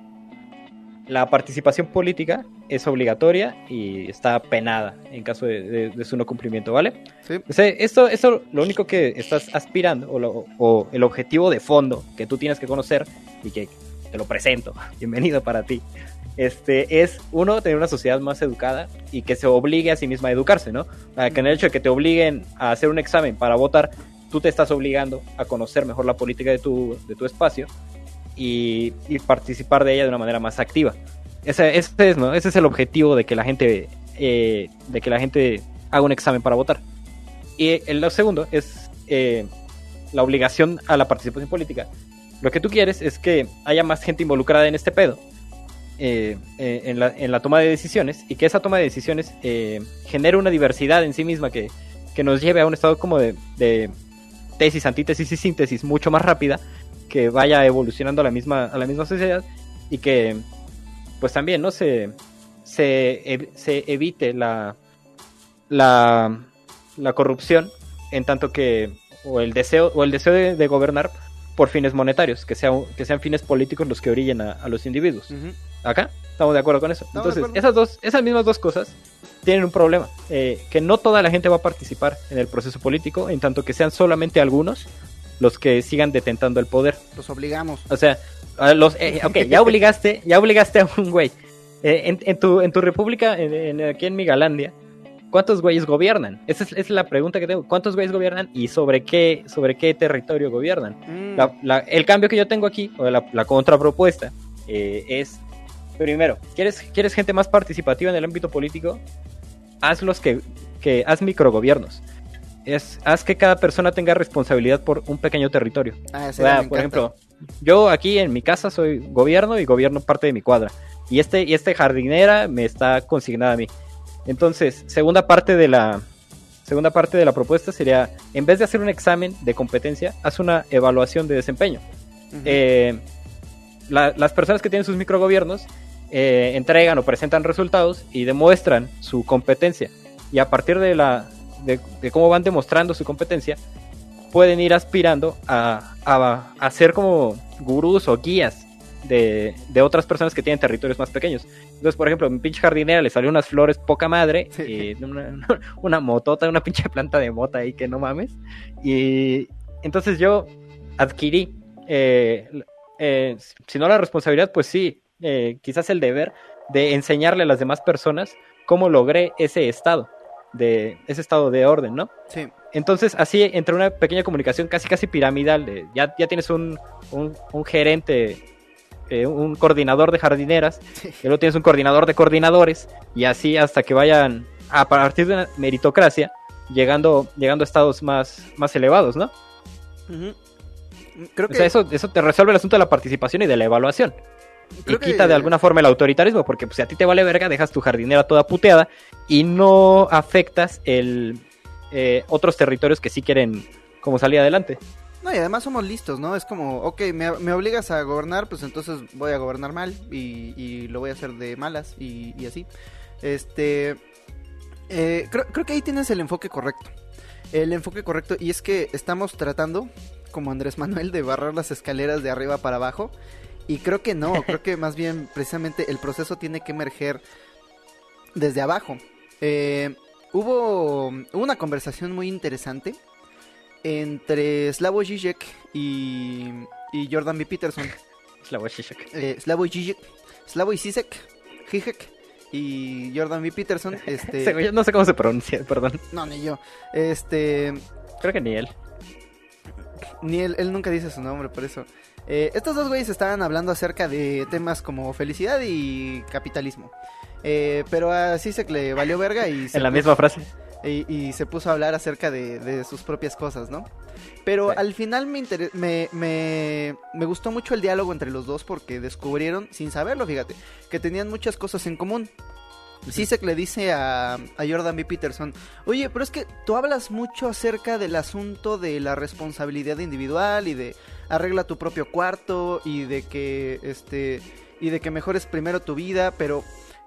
la participación política es obligatoria y está penada en caso de, de- de su no cumplimiento, ¿vale? sí, O sea, esto, esto lo único que estás aspirando, o, lo- o el objetivo de fondo que tú tienes que conocer y que te lo presento, bienvenido para ti, este, es uno, tener una sociedad más educada y que se obligue a sí misma a educarse, ¿no? A que en el hecho de que te obliguen a hacer un examen para votar, tú te estás obligando a conocer mejor la política de tu, de tu espacio y, y participar de ella de una manera más activa. Ese, ese es, ¿no? ese es el objetivo de que la gente, eh, de que la gente haga un examen para votar. Y el segundo es eh, la obligación a la participación política. Lo que tú quieres es que haya más gente involucrada en este pedo, eh, en, la, en la toma de decisiones, y que esa toma de decisiones genere una diversidad en sí misma que, que nos lleve a un estado como de, de tesis, antítesis y síntesis mucho más rápida, que vaya evolucionando a la misma, a la misma sociedad y que pues también no se, se, ev- se evite la, la, la corrupción en tanto que o el deseo o el deseo de, de gobernar por fines monetarios que sean que sean fines políticos los que orillen a, a los individuos. Acá estamos de acuerdo con eso. Entonces esas dos esas mismas dos cosas tienen un problema eh, que no toda la gente va a participar en el proceso político en tanto que sean solamente algunos los que sigan detentando el poder los obligamos. o sea, los, eh, ok, ya obligaste, ya obligaste a un güey. Eh, en, en tu, en tu república, en, en- aquí en Migalandia, ¿cuántos güeyes gobiernan? Esa es, esa es la pregunta que tengo. ¿Cuántos güeyes gobiernan y sobre qué, sobre qué territorio gobiernan? Mm, La- la- el cambio que yo tengo aquí, o la, la contrapropuesta, eh, es, primero, ¿quieres, ¿quieres gente más participativa en el ámbito político? Haz los que, que haz microgobiernos. Es, haz que cada persona tenga responsabilidad por un pequeño territorio. ah, ese O sea, me por ejemplo, yo aquí en mi casa soy gobierno y gobierno parte de mi cuadra. Y este, y este jardinera me está consignada a mí. Entonces, segunda parte de la segunda parte de la propuesta sería, en vez de hacer un examen de competencia, haz una evaluación de desempeño. Eh, la- las personas que tienen sus microgobiernos eh, entregan o presentan resultados y demuestran su competencia. Y a partir de la de, cómo van demostrando su competencia, pueden ir aspirando a, a, ser como gurús o guías de, de, otras personas que tienen territorios más pequeños. Entonces, por ejemplo, mi pinche jardinera le salió unas flores poca madre, y una, una, motota, una pinche planta de mota ahí que no mames. Y entonces yo adquirí, eh, eh, si no la responsabilidad, pues sí, eh, quizás el deber de enseñarle a las demás personas cómo logré ese estado de ese estado de orden, ¿no? Sí. Entonces, así entre una pequeña comunicación casi casi piramidal, de, ya, ya tienes un, un, gerente, eh, un coordinador de jardineras, y luego tienes un coordinador de coordinadores, y así hasta que vayan a partir de una meritocracia, llegando, llegando a estados más, más elevados, ¿no? Creo que... O sea, eso, eso te resuelve el asunto de la participación y de la evaluación y quita de alguna forma el autoritarismo, porque pues, si a ti te vale verga, dejas tu jardinera toda puteada y no afectas el eh, otros territorios que sí quieren como salir adelante. No, y además somos listos, ¿no? Es como, ok, me, obligas a gobernar, pues entonces voy a gobernar mal y, lo voy a hacer de malas y, así. Este, eh, creo, creo que ahí tienes el enfoque correcto. El enfoque correcto y es que estamos tratando, como Andrés Manuel, de barrar las escaleras de arriba para abajo y creo que no, creo que más bien precisamente el proceso tiene que emerger desde abajo. Eh, hubo, una conversación muy interesante entre Slavoj Žižek y, y Jordan B. Peterson. Slavoj Žižek. Eh, Slavoj Žižek. Slavoj Žižek. y Jordan B. Peterson. Este... no sé cómo se pronuncia, perdón. No, ni yo. Este... Creo que ni él. Ni él, él nunca dice su nombre, por eso. Eh, estos dos güeyes estaban hablando acerca de temas como felicidad y capitalismo. Eh, pero a Sisek le valió verga y... en la misma frase. Y, se puso a hablar acerca de, sus propias cosas, ¿no? Pero al final me, me, me, me, gustó mucho el diálogo entre los dos porque descubrieron, sin saberlo, fíjate, que tenían muchas cosas en común. Sisek le dice a, a, Jordan B. Peterson, oye, pero es que tú hablas mucho acerca del asunto de la responsabilidad individual y de arregla tu propio cuarto y de que este y de que mejores primero tu vida, pero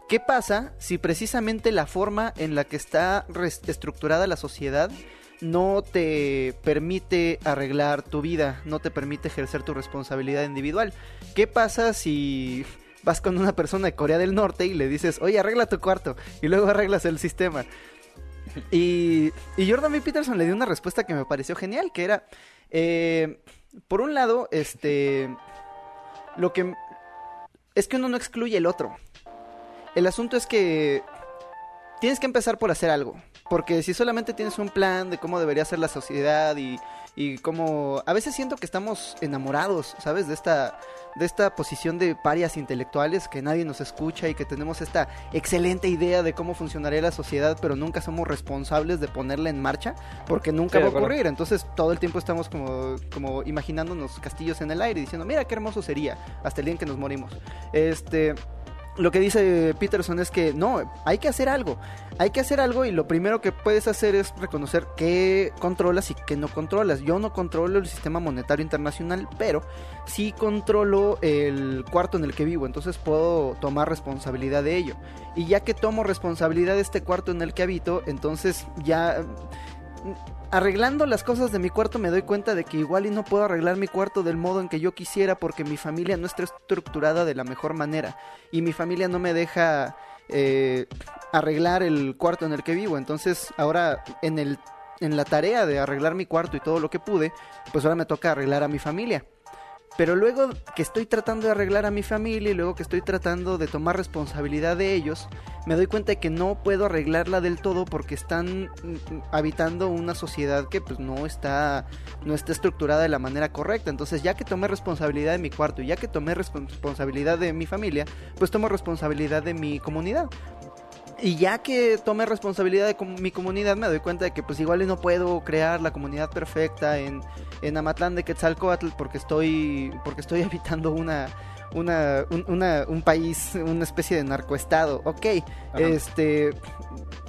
¿qué pasa si precisamente la forma en la que está estructurada la sociedad no te permite arreglar tu vida, no te permite ejercer tu responsabilidad individual? ¿Qué pasa si vas con una persona de Corea del Norte y le dices, oye, arregla tu cuarto y luego arreglas el sistema? Y, y Jordan B. Peterson le dio una respuesta que me pareció genial, que era, eh, por un lado, este, lo que es que uno no excluye el otro. El asunto es que tienes que empezar por hacer algo. Porque si solamente tienes un plan de cómo debería ser la sociedad y, y cómo... A veces siento que estamos enamorados, ¿sabes? De esta de esta posición de parias intelectuales que nadie nos escucha y que tenemos esta excelente idea de cómo funcionaría la sociedad, pero nunca somos responsables de ponerla en marcha porque nunca va a ocurrir. Entonces todo el tiempo estamos como, como imaginándonos castillos en el aire diciendo, mira qué hermoso sería hasta el día en que nos morimos. Este lo que dice Peterson es que no, hay que hacer algo. Hay que hacer algo y lo primero que puedes hacer es reconocer qué controlas y qué no controlas. Yo no controlo el sistema monetario internacional, pero sí controlo el cuarto en el que vivo, entonces puedo tomar responsabilidad de ello. Y ya que tomo responsabilidad de este cuarto en el que habito, entonces ya arreglando las cosas de mi cuarto me doy cuenta de que igual y no puedo arreglar mi cuarto del modo en que yo quisiera porque mi familia no está estructurada de la mejor manera y mi familia no me deja eh, arreglar el cuarto en el que vivo. Entonces ahora en, el, en la tarea de arreglar mi cuarto y todo lo que pude, pues ahora me toca arreglar a mi familia. Pero luego que estoy tratando de arreglar a mi familia y luego que estoy tratando de tomar responsabilidad de ellos, me doy cuenta de que no puedo arreglarla del todo porque están mm, habitando una sociedad que pues no está no está estructurada de la manera correcta. Entonces, ya que tomé responsabilidad de mi cuarto y ya que tomé responsabilidad de mi familia, pues tomo responsabilidad de mi comunidad. Y ya que tomé responsabilidad de mi comunidad, me doy cuenta de que pues igual no puedo crear la comunidad perfecta en, en Amatlán de Quetzalcoatl porque estoy, porque estoy habitando una, una, un, país, una especie de narcoestado. Ok, este,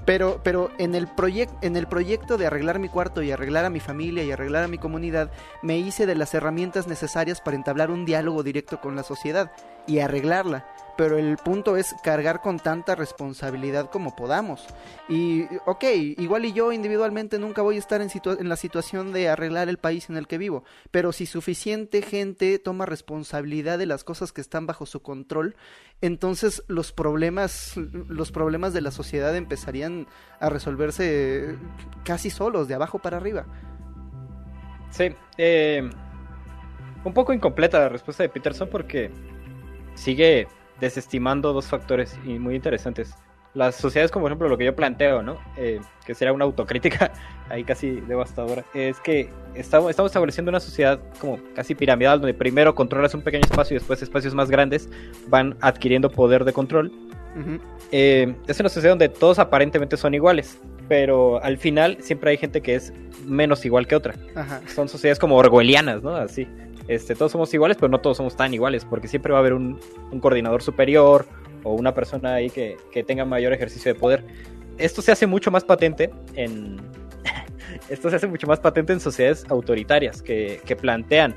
pero, pero en el proyecto, en el proyecto de arreglar mi cuarto y arreglar a mi familia y arreglar a mi comunidad, me hice de las herramientas necesarias para entablar un diálogo directo con la sociedad y arreglarla pero el punto es cargar con tanta responsabilidad como podamos. Y, ok, igual y yo individualmente nunca voy a estar en, en la situación de arreglar el país en el que vivo, pero si suficiente gente toma responsabilidad de las cosas que están bajo su control, entonces los problemas, los problemas de la sociedad empezarían a resolverse casi solos, de abajo para arriba. Sí, eh, un poco incompleta la respuesta de Peterson porque sigue desestimando dos factores y muy interesantes. Las sociedades, como por ejemplo lo que yo planteo, ¿no? Eh, que sería una autocrítica ahí casi devastadora, es que estamos, estamos estableciendo una sociedad como casi piramidal, donde primero controlas un pequeño espacio y después espacios más grandes van adquiriendo poder de control. Eh, es una sociedad donde todos aparentemente son iguales, pero al final siempre hay gente que es menos igual que otra. Son sociedades como orwellianas, ¿no? Así. Este, todos somos iguales, pero no todos somos tan iguales, porque siempre va a haber un, coordinador superior o una persona ahí que, tenga mayor ejercicio de poder. Esto se hace mucho más patente en. esto se hace mucho más patente en sociedades autoritarias que, plantean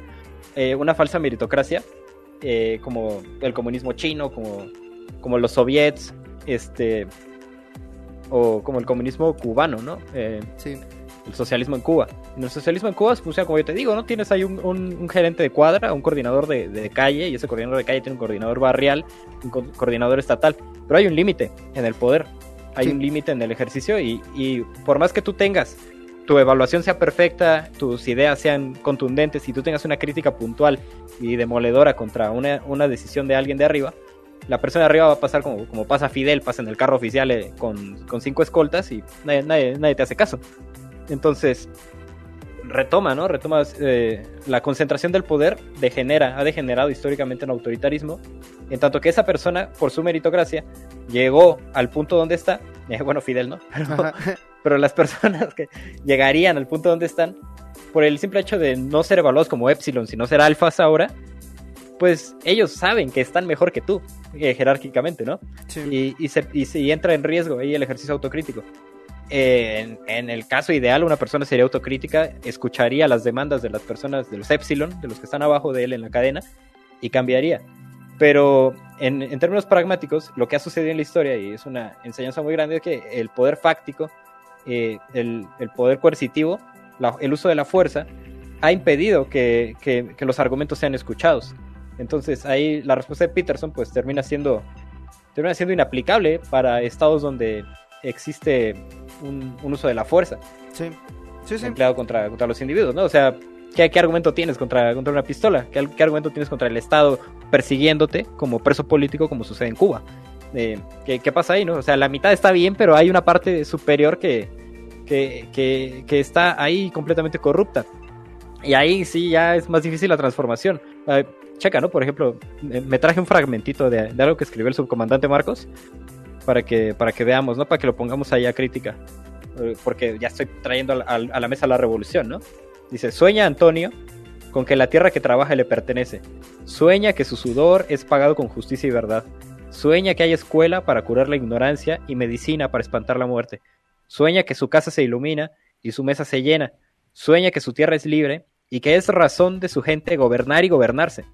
eh, una falsa meritocracia, eh, como el comunismo chino, como, como los soviets, este, o como el comunismo cubano, ¿no? Eh, sí el socialismo en Cuba. En el socialismo en Cuba funciona como yo te digo, ¿no? Tienes ahí un, gerente de cuadra, un coordinador de, calle, y ese coordinador de calle tiene un coordinador barrial, un coordinador estatal. Pero hay un límite en el poder, hay un límite en el ejercicio, y, y por más que tú tengas tu evaluación sea perfecta, tus ideas sean contundentes y tú tengas una crítica puntual y demoledora contra una, una decisión de alguien de arriba, la persona de arriba va a pasar como, como pasa Fidel, pasa en el carro oficial eh, con, con, cinco escoltas y nadie, nadie, nadie, te hace caso. Entonces, retoma, ¿no? Retoma eh, la concentración del poder, degenera, ha degenerado históricamente en autoritarismo, en tanto que esa persona, por su meritocracia, llegó al punto donde está, eh, bueno, Fidel, ¿no? Pero, las personas que llegarían al punto donde están, por el simple hecho de no ser evaluados como Epsilon, sino ser alfas ahora, pues ellos saben que están mejor que tú, eh, jerárquicamente, ¿no? Sí. Y, se, y, y entra en riesgo ahí el ejercicio autocrítico en, el caso ideal, una persona sería autocrítica, escucharía las demandas de las personas, de los Epsilon, de los que están abajo de él en la cadena, y cambiaría. Pero en, términos pragmáticos, lo que ha sucedido en la historia, y es una enseñanza muy grande, es que el poder fáctico, eh, el, poder coercitivo, el uso de la fuerza, ha impedido que, los argumentos sean escuchados. Entonces ahí la respuesta de Peterson pues termina siendo, termina siendo inaplicable para estados donde existe un, uso de la fuerza. Sí. Sí, sí. Empleado contra, contra los individuos, ¿no? O sea, ¿qué, qué argumento tienes contra, contra una pistola? ¿Qué, ¿Qué, argumento tienes contra el Estado persiguiéndote como preso político como sucede en Cuba? Eh, ¿qué, ¿qué, pasa ahí, no? O sea, la mitad está bien, pero hay una parte superior que, que, que, que está ahí completamente corrupta. Y ahí sí ya es más difícil la transformación. Eh, checa, ¿no? Por ejemplo, me traje un fragmentito de, de algo que escribió el subcomandante Marcos para que, para que veamos, ¿no? Para que lo pongamos ahí a crítica. Eh, porque ya estoy trayendo a, la mesa la revolución, ¿no? Dice, sueña Antonio con que la tierra que trabaja le pertenece. Sueña que su sudor es pagado con justicia y verdad. Sueña que hay escuela para curar la ignorancia y medicina para espantar la muerte. Sueña que su casa se ilumina y su mesa se llena. Sueña que su tierra es libre y que es razón de su gente gobernar y gobernarse.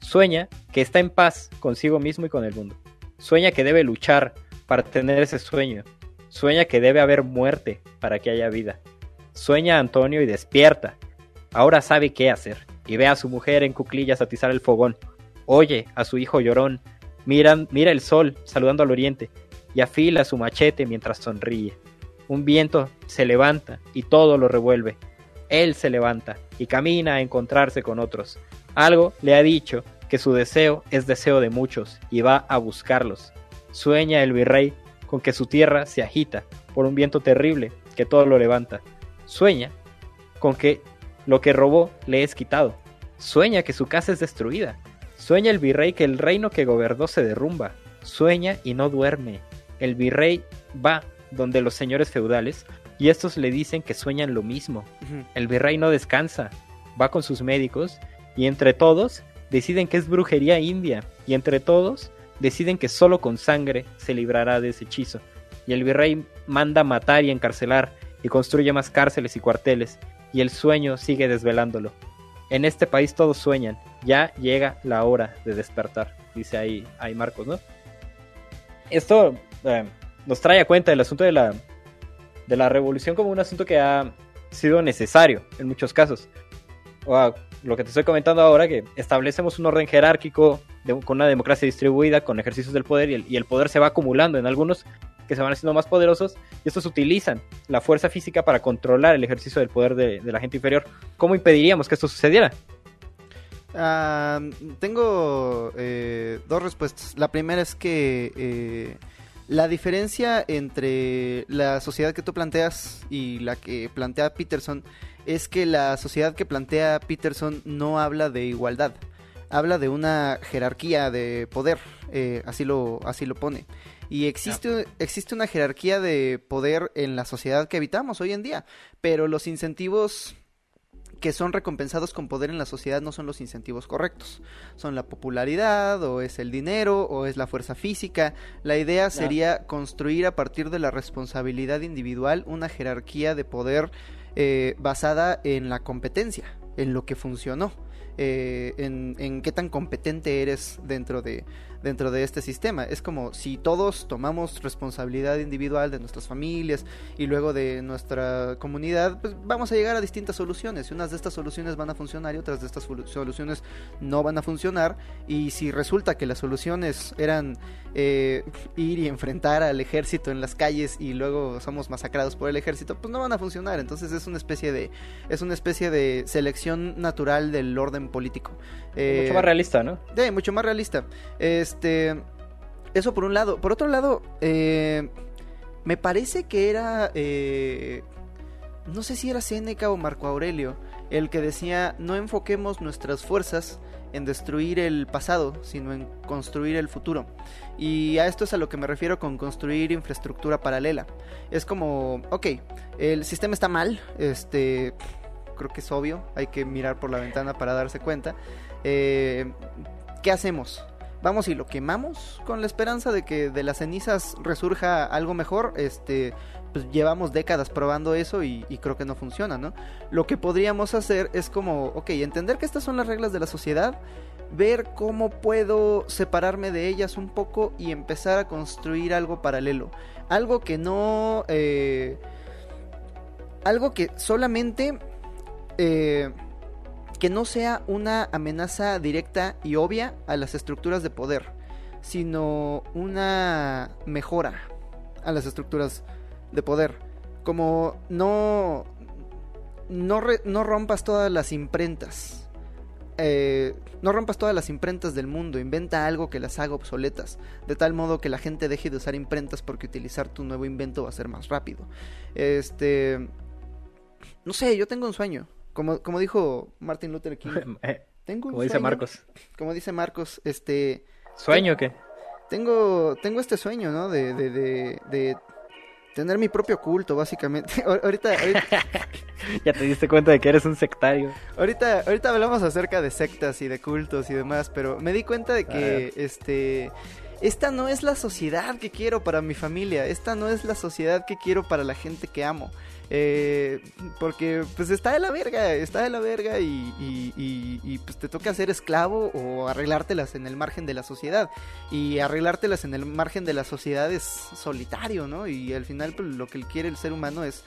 Sueña que está en paz consigo mismo y con el mundo. Sueña que debe luchar para tener ese sueño. Sueña que debe haber muerte para que haya vida. Sueña Antonio y despierta. Ahora sabe qué hacer y ve a su mujer en cuclillas atizar el fogón. Oye a su hijo llorón. Mira, mira el sol saludando al oriente y afila su machete mientras sonríe. Un viento se levanta y todo lo revuelve. Él se levanta y camina a encontrarse con otros. Algo le ha dicho que su deseo es deseo de muchos y va a buscarlos. Sueña el virrey con que su tierra se agita por un viento terrible que todo lo levanta. Sueña con que lo que robó le es quitado. Sueña que su casa es destruida. Sueña el virrey que el reino que gobernó se derrumba. Sueña y no duerme. El virrey va donde los señores feudales y estos le dicen que sueñan lo mismo. El virrey no descansa, va con sus médicos y entre todos deciden que es brujería india y entre todos deciden que solo con sangre se librará de ese hechizo, y el virrey manda matar y encarcelar, y construye más cárceles y cuarteles, y el sueño sigue desvelándolo. En este país todos sueñan, ya llega la hora de despertar, dice ahí, ahí Marcos, ¿no? Esto eh, nos trae a cuenta el asunto de la, de la revolución como un asunto que ha sido necesario en muchos casos. O lo que te estoy comentando ahora, que establecemos un orden jerárquico con una democracia distribuida, con ejercicios del poder, y el, poder se va acumulando en algunos que se van haciendo más poderosos, y estos utilizan la fuerza física para controlar el ejercicio del poder de, de la gente inferior. ¿Cómo impediríamos que esto sucediera? Uh, tengo eh, dos respuestas. La primera es que eh, la diferencia entre la sociedad que tú planteas y la que plantea Peterson es que la sociedad que plantea Peterson no habla de igualdad, habla de una jerarquía de poder, eh, así, lo, así lo pone. Y existe, existe una jerarquía de poder en la sociedad que habitamos hoy en día, pero los incentivos que son recompensados con poder en la sociedad no son los incentivos correctos. Son la popularidad, o es el dinero, o es la fuerza física. La idea sería construir a partir de la responsabilidad individual una jerarquía de poder eh, basada en la competencia, en lo que funcionó. Eh, en, en, qué tan competente eres dentro de, dentro de este sistema. Es como si todos tomamos responsabilidad individual de nuestras familias y luego de nuestra comunidad, pues vamos a llegar a distintas soluciones. Y unas de estas soluciones van a funcionar y otras de estas soluciones no van a funcionar. Y si resulta que las soluciones eran eh, ir y enfrentar al ejército en las calles y luego somos masacrados por el ejército, pues no van a funcionar. Entonces es una especie de es una especie de selección natural del orden político. Eh, mucho más realista, ¿no? Sí, mucho más realista. Este, eso por un lado. Por otro lado, eh, me parece que era, eh, no sé si era Seneca o Marco Aurelio, el que decía, no enfoquemos nuestras fuerzas en destruir el pasado, sino en construir el futuro. Y a esto es a lo que me refiero con construir infraestructura paralela. Es como, ok, el sistema está mal, este, creo que es obvio, hay que mirar por la ventana para darse cuenta. Eh, ¿Qué hacemos? Vamos y lo quemamos con la esperanza de que de las cenizas resurja algo mejor. Este, pues llevamos décadas probando eso y, creo que no funciona, ¿no? Lo que podríamos hacer es como, ok, entender que estas son las reglas de la sociedad, ver cómo puedo separarme de ellas un poco y empezar a construir algo paralelo. Algo que no... Eh, algo que solamente... Eh, que no sea una amenaza directa y obvia a las estructuras de poder, sino una mejora a las estructuras de poder. Como no, no, no rompas todas las imprentas. Eh, no rompas todas las imprentas del mundo, inventa algo que las haga obsoletas, de tal modo que la gente deje de usar imprentas porque utilizar tu nuevo invento va a ser más rápido. Este, no sé, yo tengo un sueño. Como, como dijo Martin Luther King. Eh, tengo como dice Marcos. Como dice Marcos, este... ¿Sueño o qué? Tengo, tengo este sueño, ¿no? De, de, de, de tener mi propio culto, básicamente. ahorita, ya te diste cuenta de que eres un sectario. Ahorita, ahorita hablamos acerca de sectas y de cultos y demás, pero me di cuenta de que, este, esta no es la sociedad que quiero para mi familia, esta no es la sociedad que quiero para la gente que amo. Eh, porque pues está de la verga, está de la verga y, y, pues te toca ser esclavo o arreglártelas en el margen de la sociedad. Y arreglártelas en el margen de la sociedad es solitario, ¿no? Y al final pues, lo que quiere el ser humano es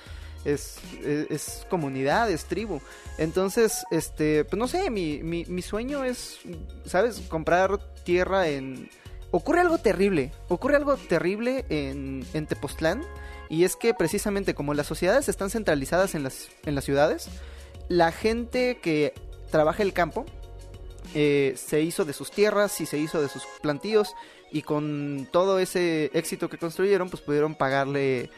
es, comunidad, es tribu. Entonces, este, pues no sé, mi, mi, mi, sueño es, ¿sabes? Comprar tierra en... Ocurre algo terrible, ocurre algo terrible en, en Tepoztlán y es que precisamente como las sociedades están centralizadas en las, en las ciudades, la gente que trabaja el campo eh, se hizo de sus tierras y se hizo de sus plantíos y con todo ese éxito que construyeron pues pudieron pagarle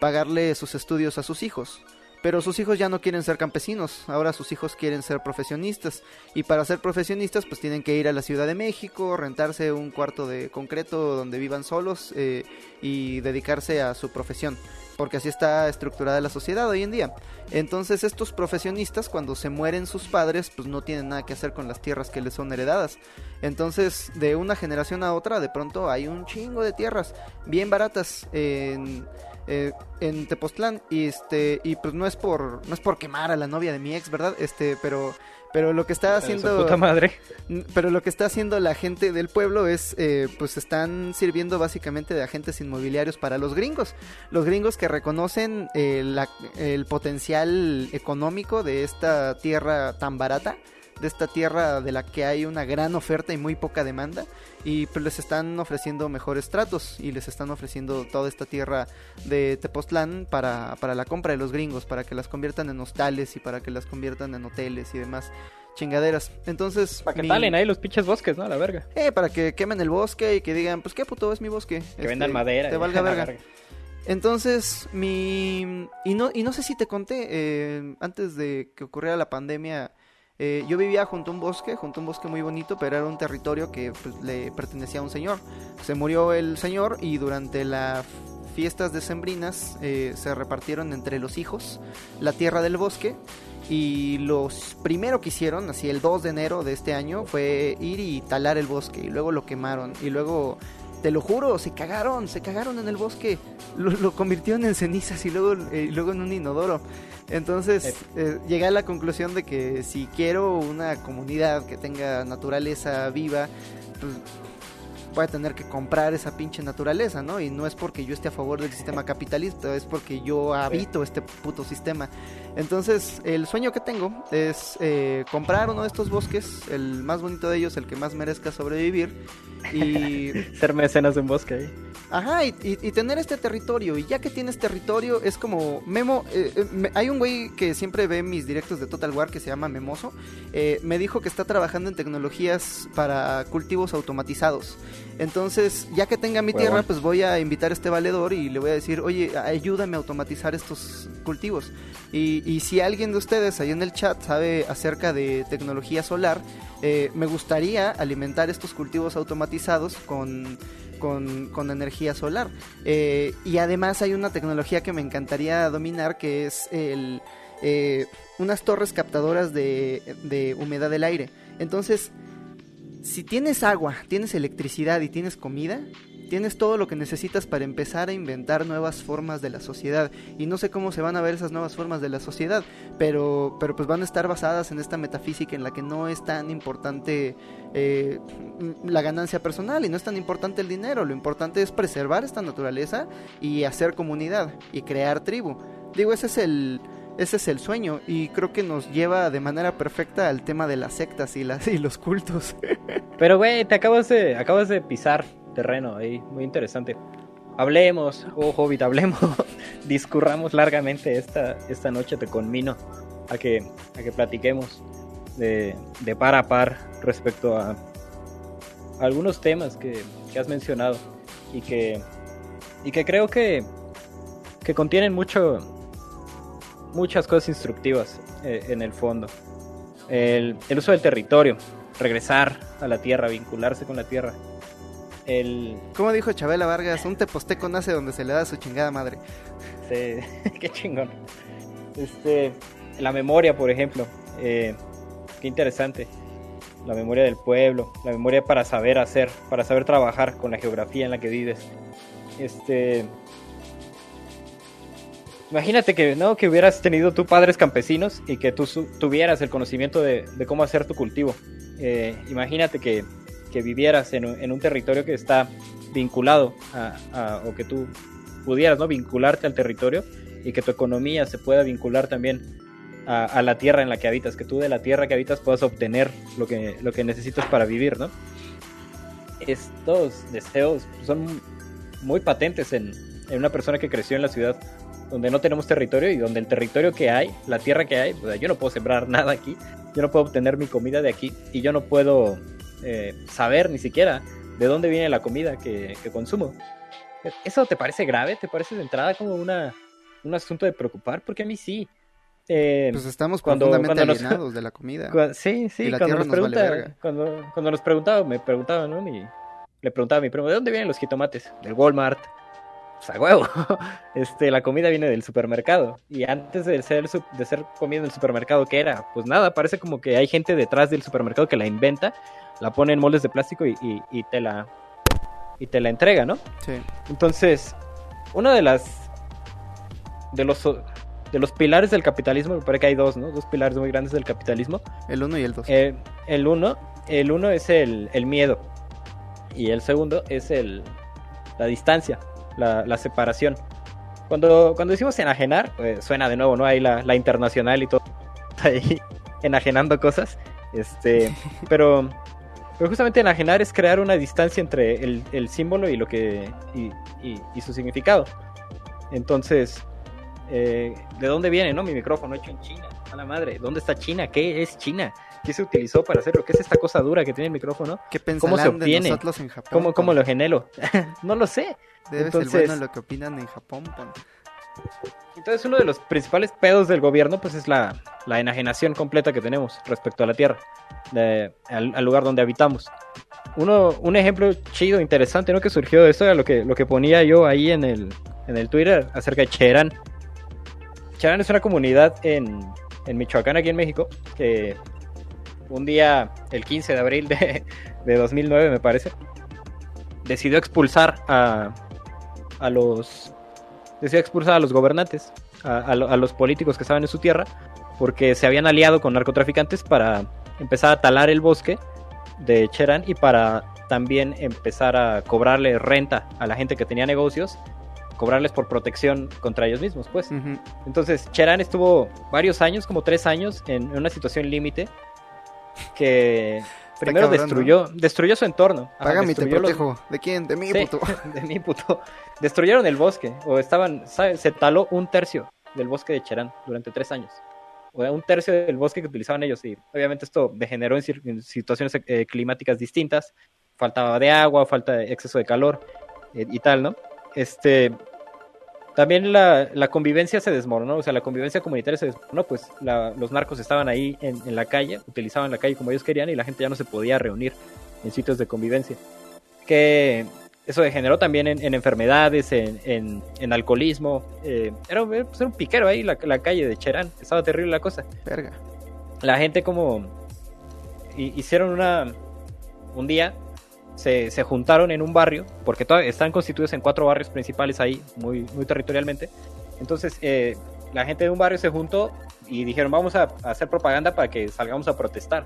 pagarle sus estudios a sus hijos. Pero sus hijos ya no quieren ser campesinos, ahora sus hijos quieren ser profesionistas. Y para ser profesionistas pues tienen que ir a la Ciudad de México, rentarse un cuarto de concreto donde vivan solos eh, y dedicarse a su profesión. Porque así está estructurada la sociedad hoy en día. Entonces estos profesionistas cuando se mueren sus padres pues no tienen nada que hacer con las tierras que les son heredadas. Entonces de una generación a otra de pronto hay un chingo de tierras bien baratas en en Tepoztlán y este y pues no es por no es por quemar a la novia de mi ex, ¿verdad? Este, pero pero lo que está haciendo puta madre. pero lo que está haciendo la gente del pueblo es eh, pues están sirviendo básicamente de agentes inmobiliarios para los gringos los gringos que reconocen eh, la- el potencial económico de esta tierra tan barata de esta tierra de la que hay una gran oferta y muy poca demanda y pues les están ofreciendo mejores tratos y les están ofreciendo toda esta tierra de Tepoztlán para, para la compra de los gringos, para que las conviertan en hostales y para que las conviertan en hoteles y demás chingaderas. Entonces, Para que mi- talen ahí los pinches bosques, ¿no? La verga. eh, para que quemen el bosque y que digan, pues qué puto es mi bosque. Que Este, vendan madera. Te valga verga. Entonces, mi... Y no, y no sé si te conté, eh, antes de que ocurriera la pandemia, eh, yo vivía junto a un bosque, junto a un bosque muy bonito, pero era un territorio que pues, le pertenecía a un señor. Se murió el señor y durante las fiestas decembrinas eh, se repartieron entre los hijos la tierra del bosque. Y los primero que hicieron, así el 2 de enero de este año, fue ir y talar el bosque. Y luego lo quemaron. Y luego te lo juro, se cagaron, se cagaron en el bosque. Lo, convirtieron en cenizas y luego, eh, luego en un inodoro. Entonces eh, llegué a la conclusión de que si quiero una comunidad que tenga naturaleza viva, pues voy a tener que comprar esa pinche naturaleza, ¿no? Y no es porque yo esté a favor del sistema capitalista, es porque yo habito este puto sistema. Entonces, el sueño que tengo es eh, comprar uno de estos bosques, el más bonito de ellos, el que más merezca sobrevivir, y Ser mecenas de un bosque ahí. Ajá, y, y- y tener este territorio. Y ya que tienes territorio, es como Memo. eh, eh, me- hay un güey que siempre ve mis directos de Total War que se llama Memoso. eh, me dijo que está trabajando en tecnologías para cultivos automatizados. Entonces, ya que tenga mi tierra, pues voy a invitar a este valedor y le voy a decir, oye, ayúdame a automatizar estos cultivos. Y, y si alguien de ustedes ahí en el chat sabe acerca de tecnología solar, eh, me gustaría alimentar estos cultivos automatizados con, con, con energía solar. Eh, y además hay una tecnología que me encantaría dominar que es el, eh, unas torres captadoras de, de humedad del aire. Entonces, si tienes agua, tienes electricidad y tienes comida, tienes todo lo que necesitas para empezar a inventar nuevas formas de la sociedad. Y no sé cómo se van a ver esas nuevas formas de la sociedad, pero, pero pues van a estar basadas en esta metafísica en la que no es tan importante eh, la ganancia personal y no es tan importante el dinero. Lo importante es preservar esta naturaleza y hacer comunidad y crear tribu. Digo, ese es el... Ese es el sueño y creo que nos lleva de manera perfecta al tema de las sectas y, las, y los cultos. Pero, güey, te acabas de, acabas de pisar terreno ahí, muy interesante. Hablemos, oh Hobbit, hablemos, discurramos largamente esta, esta noche, te conmino a que, a que platiquemos de, de par a par respecto a algunos temas que, que has mencionado y que, y que creo que, que contienen mucho, muchas cosas instructivas eh, en el fondo. El, el uso del territorio, regresar a la tierra, vincularse con la tierra. El, Como dijo Chabela Vargas, un teposteco nace donde se le da su chingada madre. se- qué chingón. Este, la memoria, por ejemplo, eh, qué interesante. La memoria del pueblo, la memoria para saber hacer, para saber trabajar con la geografía en la que vives. Este, imagínate que no que hubieras tenido tú padres campesinos y que tú tuvieras el conocimiento de, de cómo hacer tu cultivo. Eh, imagínate que, que vivieras en, en un territorio que está vinculado a, a- o que tú pudieras no vincularte al territorio y que tu economía se pueda vincular también a, a la tierra en la que habitas, que tú de la tierra que habitas puedas obtener lo que, lo que necesitas para vivir, ¿no? Estos deseos son muy patentes en, en una persona que creció en la ciudad donde no tenemos territorio y donde el territorio que hay, la tierra que hay, yo no puedo sembrar nada aquí, yo no puedo obtener mi comida de aquí y yo no puedo eh, saber ni siquiera de dónde viene la comida que, que consumo. ¿Eso te parece grave? ¿Te parece de entrada como una, un asunto de preocupar? Porque a mí sí. Eh, Pues estamos Cuando- profundamente cuando nos- alienados de la comida. Cua- Sí, sí, Y la cuando nos, vale pregunta, cuando, cuando nos preguntaba, me preguntaba, ¿no? Mi- le preguntaba a mi primo, ¿de dónde vienen los jitomates? Del Walmart. Pues a huevo. Este, la comida viene del supermercado. Y antes de ser, de ser comida en el supermercado, ¿qué era? Pues nada, parece como que hay gente detrás del supermercado que la inventa, la pone en moldes de plástico y, y- y te la y te la entrega, ¿no? Sí. Entonces, una de las de los de los pilares del capitalismo, me parece que hay dos, ¿no? Dos pilares muy grandes del capitalismo. El uno y el dos. Eh, el uno, el uno es el, el, miedo. Y el segundo es el, la distancia, la, la separación. Cuando, cuando decimos enajenar, pues suena de nuevo, ¿no? Ahí la, la internacional y todo. Ahí enajenando cosas. Este, pero, pero justamente enajenar es crear una distancia entre el, el símbolo y lo que. Y, y, y, su significado. Entonces, eh, ¿de dónde viene, no? Mi micrófono hecho en China. A la madre, ¿dónde está China? ¿Qué es China? ¿Qué se utilizó para hacerlo? ¿Qué es esta cosa dura que tiene el micrófono? ¿Qué ¿Cómo se obtiene? nosotros en Japón? ¿Cómo, cómo lo genero? no lo sé. Debe Entonces- ser bueno lo que opinan en Japón. pon. Entonces uno de los principales pedos del gobierno pues es la, la enajenación completa que tenemos respecto a la tierra, de- al, al lugar donde habitamos. Uno, un ejemplo chido, interesante, ¿no? Que surgió de esto era lo que, lo que ponía yo ahí en el, en el Twitter acerca de Cherán. Cherán es una comunidad en, en Michoacán, aquí en México, que un día, el 15 de abril de, de 2009 me parece, decidió expulsar a, a los decidió expulsar a los gobernantes, a, a lo- a los políticos que estaban en su tierra, porque se habían aliado con narcotraficantes para empezar a talar el bosque de Cherán y para también empezar a cobrarle renta a la gente que tenía negocios, cobrarles por protección contra ellos mismos, pues. Entonces, Cherán estuvo varios años, como tres años, en una situación límite que primero cabrón, destruyó, destruyó su entorno. Ajá, Págame y te destruyó los-. ¿De quién? De mí, Sí, puto. de mi puto. Destruyeron el bosque, o estaban, ¿sabes? se taló un tercio del bosque de Cherán durante tres años. O sea, un tercio del bosque que utilizaban ellos, y obviamente esto degeneró en situaciones eh, climáticas distintas. Faltaba de agua, falta de exceso de calor eh, y tal, ¿no? Este. También la, la convivencia se desmoronó, o sea, la convivencia comunitaria se desmoronó, pues la- los narcos estaban ahí en, en la calle, utilizaban la calle como ellos querían y la gente ya no se podía reunir en sitios de convivencia. Que eso degeneró también en, en enfermedades, en, alcoholismo. eh, era, un- pues, era un piquero ahí, la, la calle de Cherán. Estaba terrible la cosa. Verga. La gente como... hi- hicieron una... Un día se, se juntaron en un barrio, porque están constituidos en cuatro barrios principales ahí, muy, muy territorialmente. Entonces, eh, la gente de un barrio se juntó y dijeron, vamos a, hacer propaganda para que salgamos a protestar.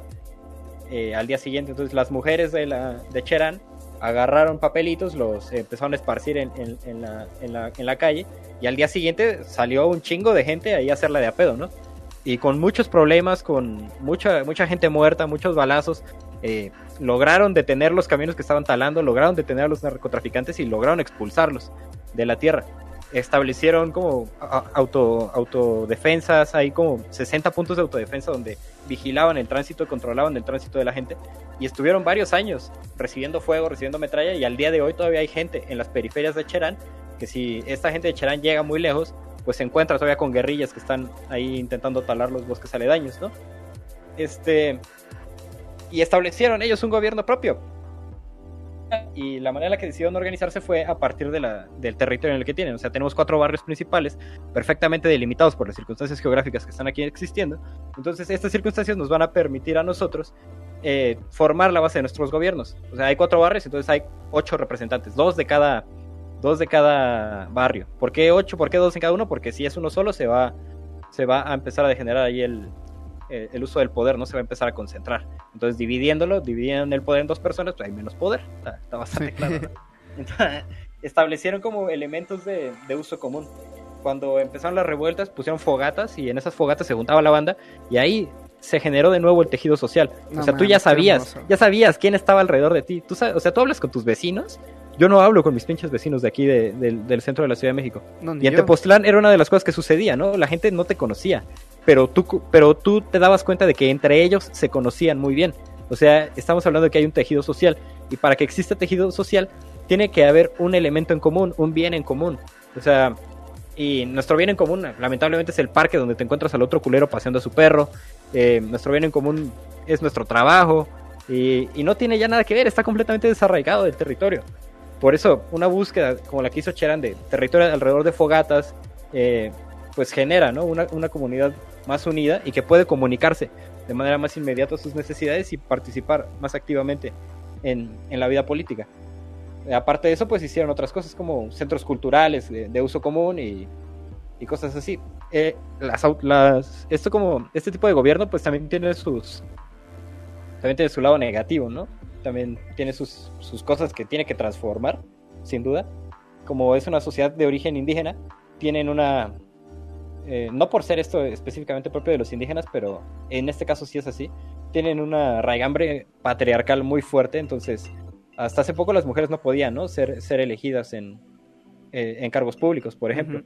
Eh, al día siguiente, entonces las mujeres de, la, de Cherán agarraron papelitos, los empezaron a esparcir en, en- en la, en la- calle y al día siguiente salió un chingo de gente ahí a hacerla de a pedo, ¿no? Y con muchos problemas, con mucha, mucha gente muerta, muchos balazos, eh, lograron detener los caminos que estaban talando, lograron detener a los narcotraficantes y lograron expulsarlos de la tierra. Establecieron como auto, autodefensas, hay como 60 puntos de autodefensa donde vigilaban el tránsito, controlaban el tránsito de la gente y estuvieron varios años recibiendo fuego, recibiendo metralla y al día de hoy todavía hay gente en las periferias de Cherán que si esta gente de Cherán llega muy lejos, pues se encuentra todavía con guerrillas que están ahí intentando talar los bosques aledaños, ¿no? Este y establecieron ellos un gobierno propio. Y la manera en la que decidieron organizarse fue a partir de la, del territorio en el que tienen. O sea, tenemos cuatro barrios principales perfectamente delimitados por las circunstancias geográficas que están aquí existiendo. Entonces, estas circunstancias nos van a permitir a nosotros eh, formar la base de nuestros gobiernos. O sea, hay cuatro barrios, entonces hay ocho representantes, dos de cada, dos de cada barrio. ¿Por qué ocho? ¿Por qué dos en cada uno? Porque si es uno solo, se va, se va a empezar a degenerar ahí el, eh, el uso del poder, no se va a empezar a concentrar. Entonces, dividiéndolo, dividiendo el poder en dos personas, pues hay menos poder. Está, está bastante Sí. claro. ¿no? Entonces, establecieron como elementos de, de uso común. Cuando empezaron las revueltas, pusieron fogatas y en esas fogatas se juntaba la banda y ahí se generó de nuevo el tejido social. No o sea, tú ya sabías, ya sabías quién estaba alrededor de ti. Tú sabes, o sea, tú hablas con tus vecinos. Yo no hablo con mis pinches vecinos de aquí, de- del- del centro de la Ciudad de México. No, Y en yo. Tepoztlán era una de las cosas que sucedía, ¿no? La gente no te conocía, pero tú, pero tú te dabas cuenta de que entre ellos se conocían muy bien. O sea, estamos hablando de que hay un tejido social y para que exista tejido social tiene que haber un elemento en común, un bien en común. O sea, y nuestro bien en común, lamentablemente, es el parque donde te encuentras al otro culero paseando a su perro. Eh, nuestro bien en común es nuestro trabajo y, no tiene ya nada que ver, está completamente desarraigado del territorio. Por eso, una búsqueda como la que hizo Cheran de territorio alrededor de fogatas, eh, pues genera ¿no? una comunidad más unida y que puede comunicarse de manera más inmediata sus necesidades y participar más activamente en, en la vida política. Aparte de eso, pues hicieron otras cosas como centros culturales de, uso común y, y cosas así. Eh, las, esto como, este tipo de gobierno pues también tiene sus, también tiene su lado negativo, ¿no? También tiene sus, sus cosas que tiene que transformar, sin duda. Como es una sociedad de origen indígena, tienen una, eh, no por ser esto específicamente propio de los indígenas, pero en este caso sí es así, tienen una raigambre patriarcal muy fuerte, entonces hasta hace poco las mujeres no podían ¿no? Ser, ser elegidas en, eh, en cargos públicos, por ejemplo.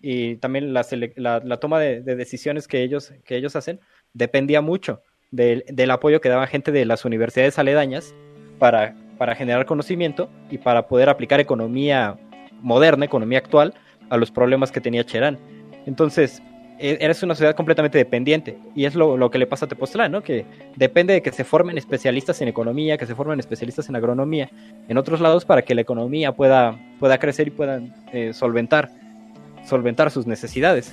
Y también la, la, toma de, decisiones que ellos, que ellos hacen dependía mucho del, del, apoyo que daba gente de las universidades aledañas para, para generar conocimiento y para poder aplicar economía moderna, economía actual, a los problemas que tenía Cherán. Entonces, e, eres una sociedad completamente dependiente. Y es lo, que le pasa a Tepoztlán, ¿no? Que depende de que se formen especialistas en economía, que se formen especialistas en agronomía, en otros lados, para que la economía pueda, pueda crecer y puedan eh, solventar, solventar sus necesidades.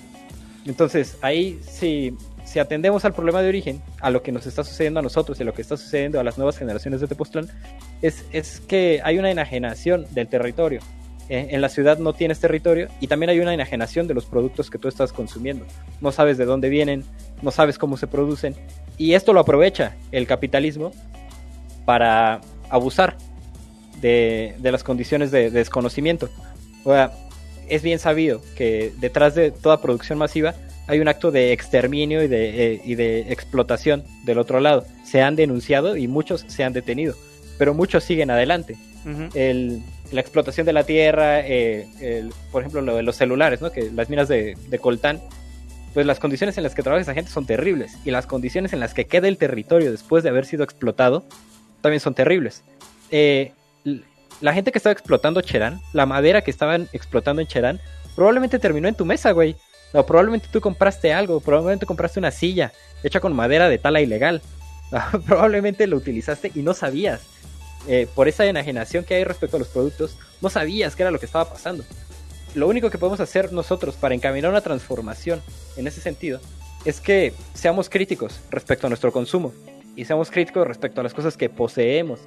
Entonces, ahí si, si atendemos al problema de origen, a lo que nos está sucediendo a nosotros y a lo que está sucediendo a las nuevas generaciones de Tepoztlán, es, es que hay una enajenación del territorio eh, en la ciudad no tienes territorio y también hay una enajenación de los productos que tú estás consumiendo. No sabes de dónde vienen, no sabes cómo se producen y esto lo aprovecha el capitalismo para abusar de, las condiciones de, desconocimiento. O sea, es bien sabido que detrás de toda producción masiva hay un acto de exterminio y de, eh, y de explotación del otro lado. Se han denunciado y muchos se han detenido, pero muchos siguen adelante. el, la explotación de la tierra, eh, por ejemplo, lo de los celulares, ¿no? que las minas de, coltán, pues las condiciones en las que trabaja esa gente son terribles y las condiciones en las que queda el territorio después de haber sido explotado también son terribles. Eh, la gente que estaba explotando Cherán, la madera que estaban explotando en Cherán, probablemente terminó en tu mesa, güey. O probablemente tú compraste algo, probablemente compraste una silla hecha con madera de tala ilegal. probablemente lo utilizaste y no sabías. Eh, por esa enajenación que hay respecto a los productos, no sabías qué era lo que estaba pasando. Lo único que podemos hacer nosotros para encaminar una transformación en ese sentido es que seamos críticos respecto a nuestro consumo y seamos críticos respecto a las cosas que poseemos.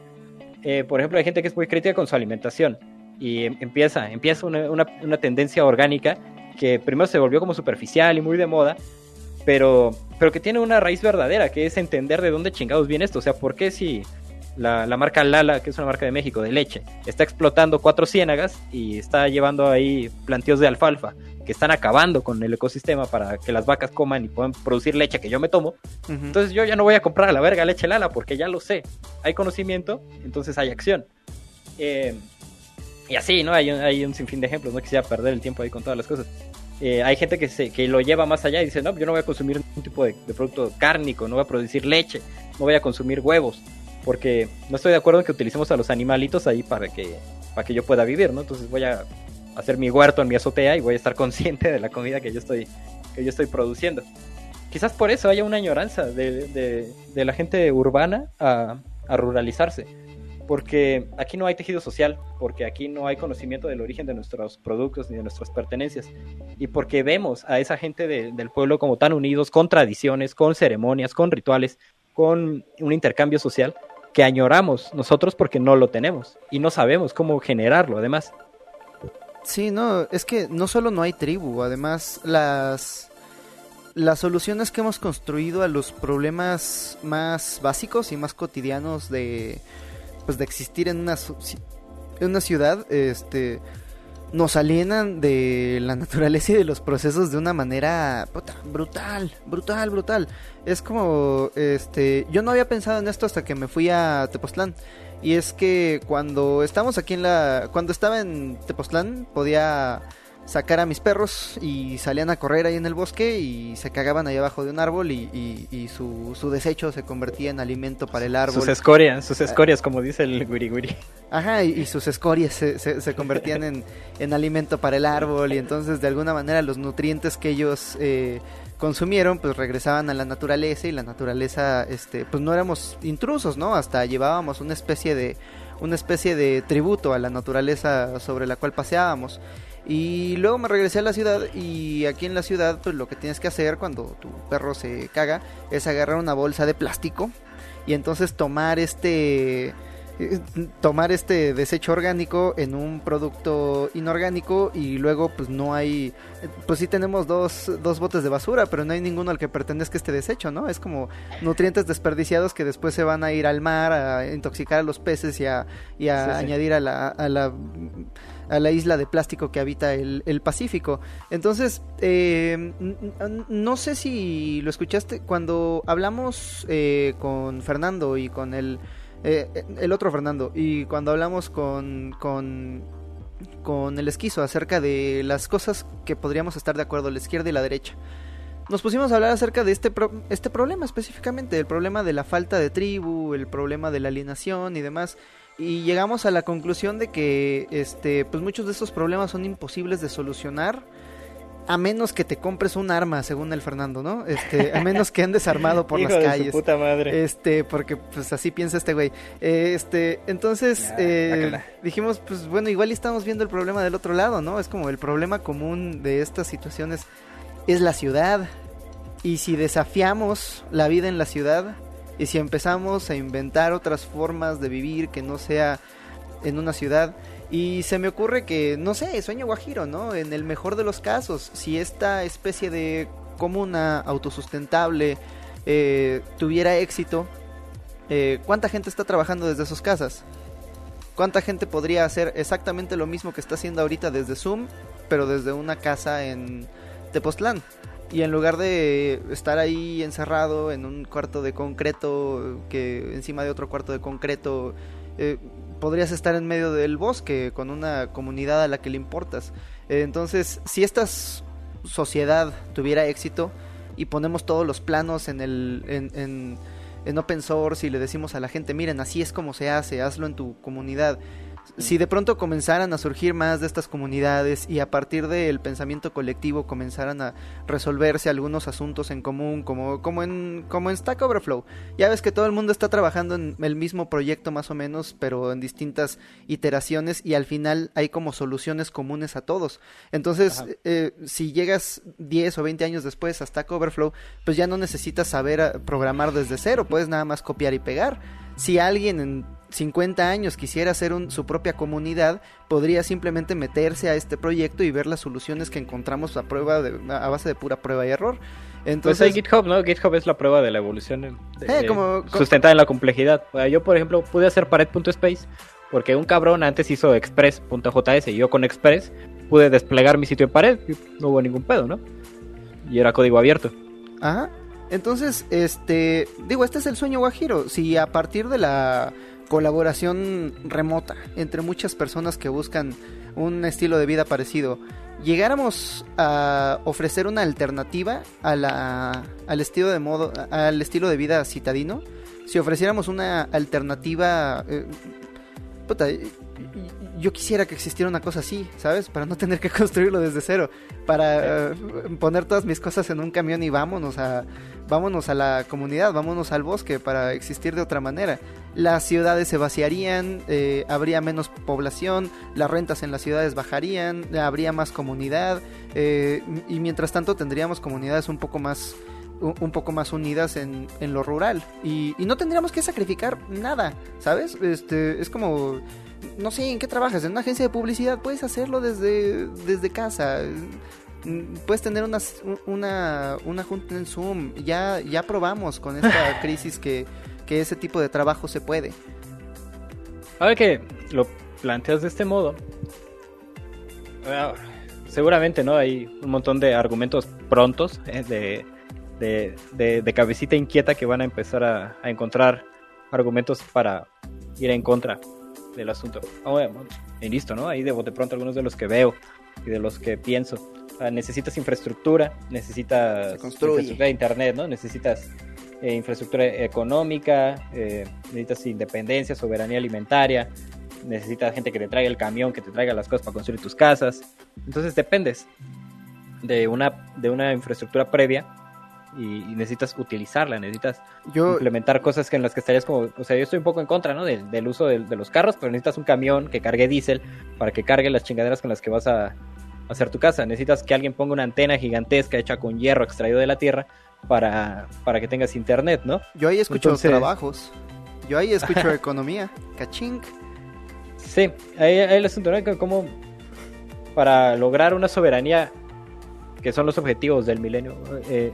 Eh, por ejemplo, hay gente que es muy crítica con su alimentación y em, empieza, empieza una, una, tendencia orgánica que primero se volvió como superficial y muy de moda, pero, pero que tiene una raíz verdadera, que es entender de dónde chingados viene esto. O sea, ¿por qué si la, marca Lala, que es una marca de México de leche, está explotando cuatro ciénagas y está llevando ahí plantíos de alfalfa que están acabando con el ecosistema para que las vacas coman y puedan producir leche que yo me tomo. Entonces yo ya no voy a comprar a la verga leche Lala porque ya lo sé. Hay conocimiento, entonces hay acción. Eh, y así, ¿no? Hay un, hay un sinfín de ejemplos, no quisiera perder el tiempo ahí con todas las cosas. Eh, hay gente que, se, que lo lleva más allá y dice, no, yo no voy a consumir ningún tipo de, de producto cárnico, no voy a producir leche, no voy a consumir huevos porque no estoy de acuerdo en que utilicemos a los animalitos ahí para que, para que yo pueda vivir, ¿no? Entonces voy a hacer mi huerto en mi azotea y voy a estar consciente de la comida que yo estoy, que yo estoy produciendo. Quizás por eso haya una añoranza de, de, la gente urbana a, a, ruralizarse, porque aquí no hay tejido social, porque aquí no hay conocimiento del origen de nuestros productos ni de nuestras pertenencias, y porque vemos a esa gente del pueblo como tan unidos con tradiciones, con ceremonias, con rituales, con un intercambio social que añoramos nosotros porque no lo tenemos y no sabemos cómo generarlo además. Sí, no, es que no solo no hay tribu, además las las soluciones que hemos construido a los problemas más básicos y más cotidianos de pues de existir en una en una ciudad, este nos alienan de la naturaleza y de los procesos de una manera brutal, brutal, brutal. Es como, este, yo no había pensado en esto hasta que me fui a Tepoztlán. Y es que cuando estamos aquí en la, cuando estaba en Tepoztlán podía sacar a mis perros y salían a correr ahí en el bosque y se cagaban ahí abajo de un árbol y, su, su, desecho se convertía en alimento para el árbol. Sus escorias, sus escorias como dice el guiri Ajá, y, sus escorias se, se, convertían en, en, alimento para el árbol y entonces de alguna manera los nutrientes que ellos eh, consumieron pues regresaban a la naturaleza y la naturaleza este pues no éramos intrusos, ¿no? Hasta llevábamos una especie de una especie de tributo a la naturaleza sobre la cual paseábamos. Y luego me regresé a la ciudad y aquí en la ciudad pues lo que tienes que hacer cuando tu perro se caga es agarrar una bolsa de plástico y entonces tomar este tomar este desecho orgánico en un producto inorgánico y luego pues no hay, pues sí tenemos dos, dos botes de basura, pero no hay ninguno al que pertenezca este desecho, ¿no? Es como nutrientes desperdiciados que después se van a ir al mar a intoxicar a los peces y a, y a añadir a la, a la a la isla de plástico que habita el, el Pacífico. Entonces, eh, no sé si lo escuchaste cuando hablamos eh, con Fernando y con el eh, el otro Fernando, y cuando hablamos con, con, con el esquizo acerca de las cosas que podríamos estar de acuerdo, la izquierda y la derecha, nos pusimos a hablar acerca de este, este problema específicamente, el problema de la falta de tribu, el problema de la alienación y demás. Y llegamos a la conclusión de que este, pues muchos de estos problemas son imposibles de solucionar a menos que te compres un arma, según el Fernando, ¿no? Este, a menos que andes armado por las calles. puta madre. Este, porque pues así piensa este güey. Este, entonces eh, dijimos, pues bueno, igual estamos viendo el problema del otro lado, ¿no? Es como el problema común de estas situaciones es la ciudad. Y si desafiamos la vida en la ciudad y si empezamos a inventar otras formas de vivir que no sea en una ciudad, y se me ocurre que, no sé, sueño guajiro, ¿no? En el mejor de los casos, si esta especie de comuna autosustentable eh, tuviera éxito, eh, ¿cuánta gente está trabajando desde sus casas? ¿Cuánta gente podría hacer exactamente lo mismo que está haciendo ahorita desde Zoom, pero desde una casa en Tepoztlán? Y en lugar de estar ahí encerrado en un cuarto de concreto, que encima de otro cuarto de concreto, eh, podrías estar en medio del bosque con una comunidad a la que le importas. entonces, si esta sociedad tuviera éxito y ponemos todos los planos en el en, en open source y le decimos a la gente, miren, así es como se hace, hazlo en tu comunidad si de pronto comenzaran a surgir más de estas comunidades y a partir del pensamiento colectivo comenzaran a resolverse algunos asuntos en común, como, como, en, como en Stack Overflow, ya ves que todo el mundo está trabajando en el mismo proyecto más o menos, pero en distintas iteraciones y al final hay como soluciones comunes a todos. Entonces, eh, si llegas 10 o 20 años después a Stack Overflow, pues ya no necesitas saber eh, programar desde cero, puedes nada más copiar y pegar. Si alguien en 50 años quisiera hacer su propia comunidad, podría simplemente meterse a este proyecto y ver las soluciones que encontramos a prueba a base de pura prueba y error. Entonces, pues hay GitHub, ¿no? GitHub es la prueba de la evolución eh, sustentada en la complejidad. Yo, por ejemplo, pude hacer pared.space porque un cabrón antes hizo express.js y yo con express pude desplegar mi sitio en pared y no hubo ningún pedo, ¿no? Y era código abierto. Ajá. Entonces, este, digo, este es el sueño guajiro. Si a partir de la colaboración remota entre muchas personas que buscan un estilo de vida parecido, llegáramos a ofrecer una alternativa a la, al estilo de modo, al estilo de vida citadino, si ofreciéramos una alternativa, eh, yo quisiera que existiera una cosa así, ¿sabes? Para no tener que construirlo desde cero, para eh, poner todas mis cosas en un camión y vámonos a, vámonos a la comunidad, vámonos al bosque para existir de otra manera. Las ciudades se vaciarían, eh, habría menos población, las rentas en las ciudades bajarían, habría más comunidad eh, y mientras tanto tendríamos comunidades un poco más un poco más unidas en, en lo rural y, y, no tendríamos que sacrificar nada, ¿sabes? Este, es como no sé, ¿en qué trabajas? ¿En una agencia de publicidad? Puedes hacerlo desde, desde casa. Puedes tener una, una, una junta en Zoom. Ya, ya probamos con esta crisis que, que ese tipo de trabajo se puede. Ahora que lo planteas de este modo, seguramente no hay un montón de argumentos prontos eh, de, de, de, de, cabecita inquieta que van a empezar a, a encontrar argumentos para ir en contra del asunto. y listo, ¿no? Ahí de bote pronto algunos de los que veo y de los que pienso. Necesitas infraestructura, necesitas infraestructura de internet, ¿no? Necesitas eh, infraestructura económica, eh, necesitas independencia, soberanía alimentaria, necesitas gente que te traiga el camión, que te traiga las cosas para construir tus casas. Entonces dependes de una, de una infraestructura previa y, necesitas utilizarla, necesitas implementar cosas que en las que estarías como, o sea, yo estoy un poco en contra, ¿no? Del, uso de, los carros, pero necesitas un camión que cargue diésel para que cargue las chingaderas con las que vas a, hacer tu casa. Necesitas que alguien ponga una antena gigantesca hecha con hierro extraído de la tierra para, para que tengas internet, ¿no? Yo ahí escucho trabajos. Yo ahí escucho economía, caching. Sí, ahí, ahí el asunto, ¿no? Como para lograr una soberanía, que son los objetivos del milenio, eh,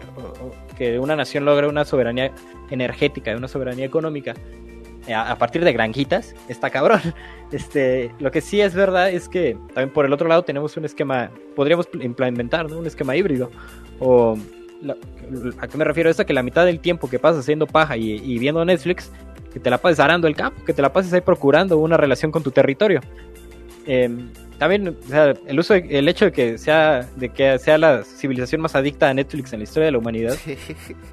que una nación logre una soberanía energética, una soberanía económica, eh, a, partir de granjitas, está cabrón. Este, lo que sí es verdad es que también por el otro lado tenemos un esquema, podríamos implementar un esquema híbrido. O, ¿A qué me refiero? Esto que la mitad del tiempo que pasas haciendo paja y, viendo Netflix, que te la pases arando el campo, que te la pases ahí procurando una relación con tu territorio. Em, también o sea, el uso el hecho de que sea de que sea la civilización más adicta a Netflix en la historia de la humanidad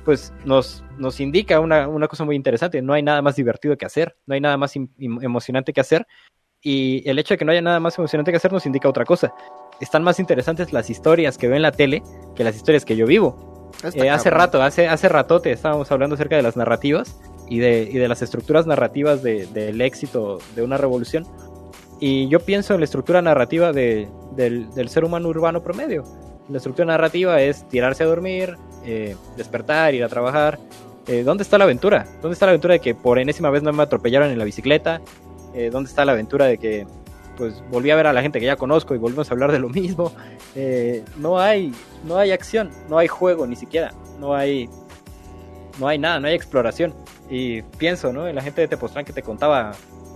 pues nos nos indica una, una, cosa muy interesante. No hay nada más divertido que hacer no hay nada más emocionante que hacer y el hecho de que no haya nada más emocionante que hacer nos indica otra cosa. Están más interesantes las historias que veo en la tele que las historias que yo vivo. Eh, hace rato hace hace ratote estábamos hablando acerca de las narrativas y de, y de las estructuras narrativas de, del éxito de una revolución y yo pienso en la estructura narrativa de, del, ser humano urbano promedio. La estructura narrativa es tirarse a dormir, eh, despertar, ir a trabajar. Eh, ¿Dónde está la aventura? ¿Dónde está la aventura de que por enésima vez no me atropellaron en la bicicleta? Eh, ¿Dónde está la aventura de que pues volví a ver a la gente que ya conozco y volvimos a hablar de lo mismo? no hay, no hay acción, no hay juego ni siquiera, no hay, no hay nada, no hay exploración. Y pienso, ¿no? En la gente de Tepoztlán que te contaba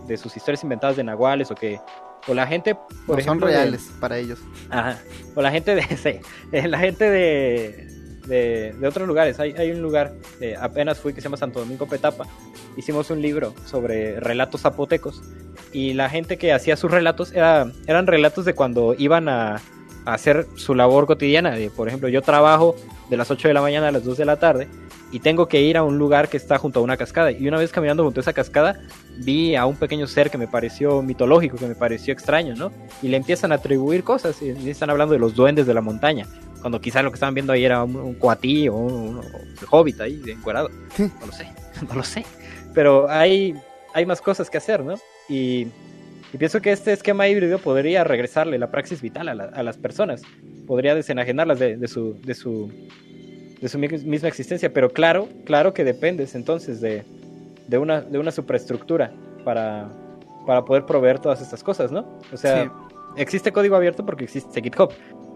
de sus historias inventadas de nahuales o que o la gente por ejemplo son reales para ellos. Ajá, o la gente de sí, eh, la gente de, de, otros lugares. Hay, hay un lugar eh, apenas fui que se llama Santo Domingo Petapa. Hicimos un libro sobre relatos zapotecos y la gente que hacía sus relatos era, eran relatos de cuando iban a, a hacer su labor cotidiana. De, por ejemplo yo trabajo de las 8 de la mañana a las 2 de la tarde y tengo que ir a un lugar que está junto a una cascada. Y una vez caminando junto a esa cascada, vi a un pequeño ser que me pareció mitológico, que me pareció extraño, ¿no? Y le empiezan a atribuir cosas, y están hablando de los duendes de la montaña, cuando quizás lo que estaban viendo ahí era un, coatí o un, hobbit ahí, encuadrado. No lo sé, no lo sé. Pero hay, hay más cosas que hacer, ¿no? Y, pienso que este esquema híbrido podría regresarle la praxis vital a, las personas, podría desenajenarlas de, su, de su de su misma existencia, pero claro, claro que dependes entonces de, de, una, de una superestructura para, para poder proveer todas estas cosas, ¿no? O sea, existe código abierto porque existe GitHub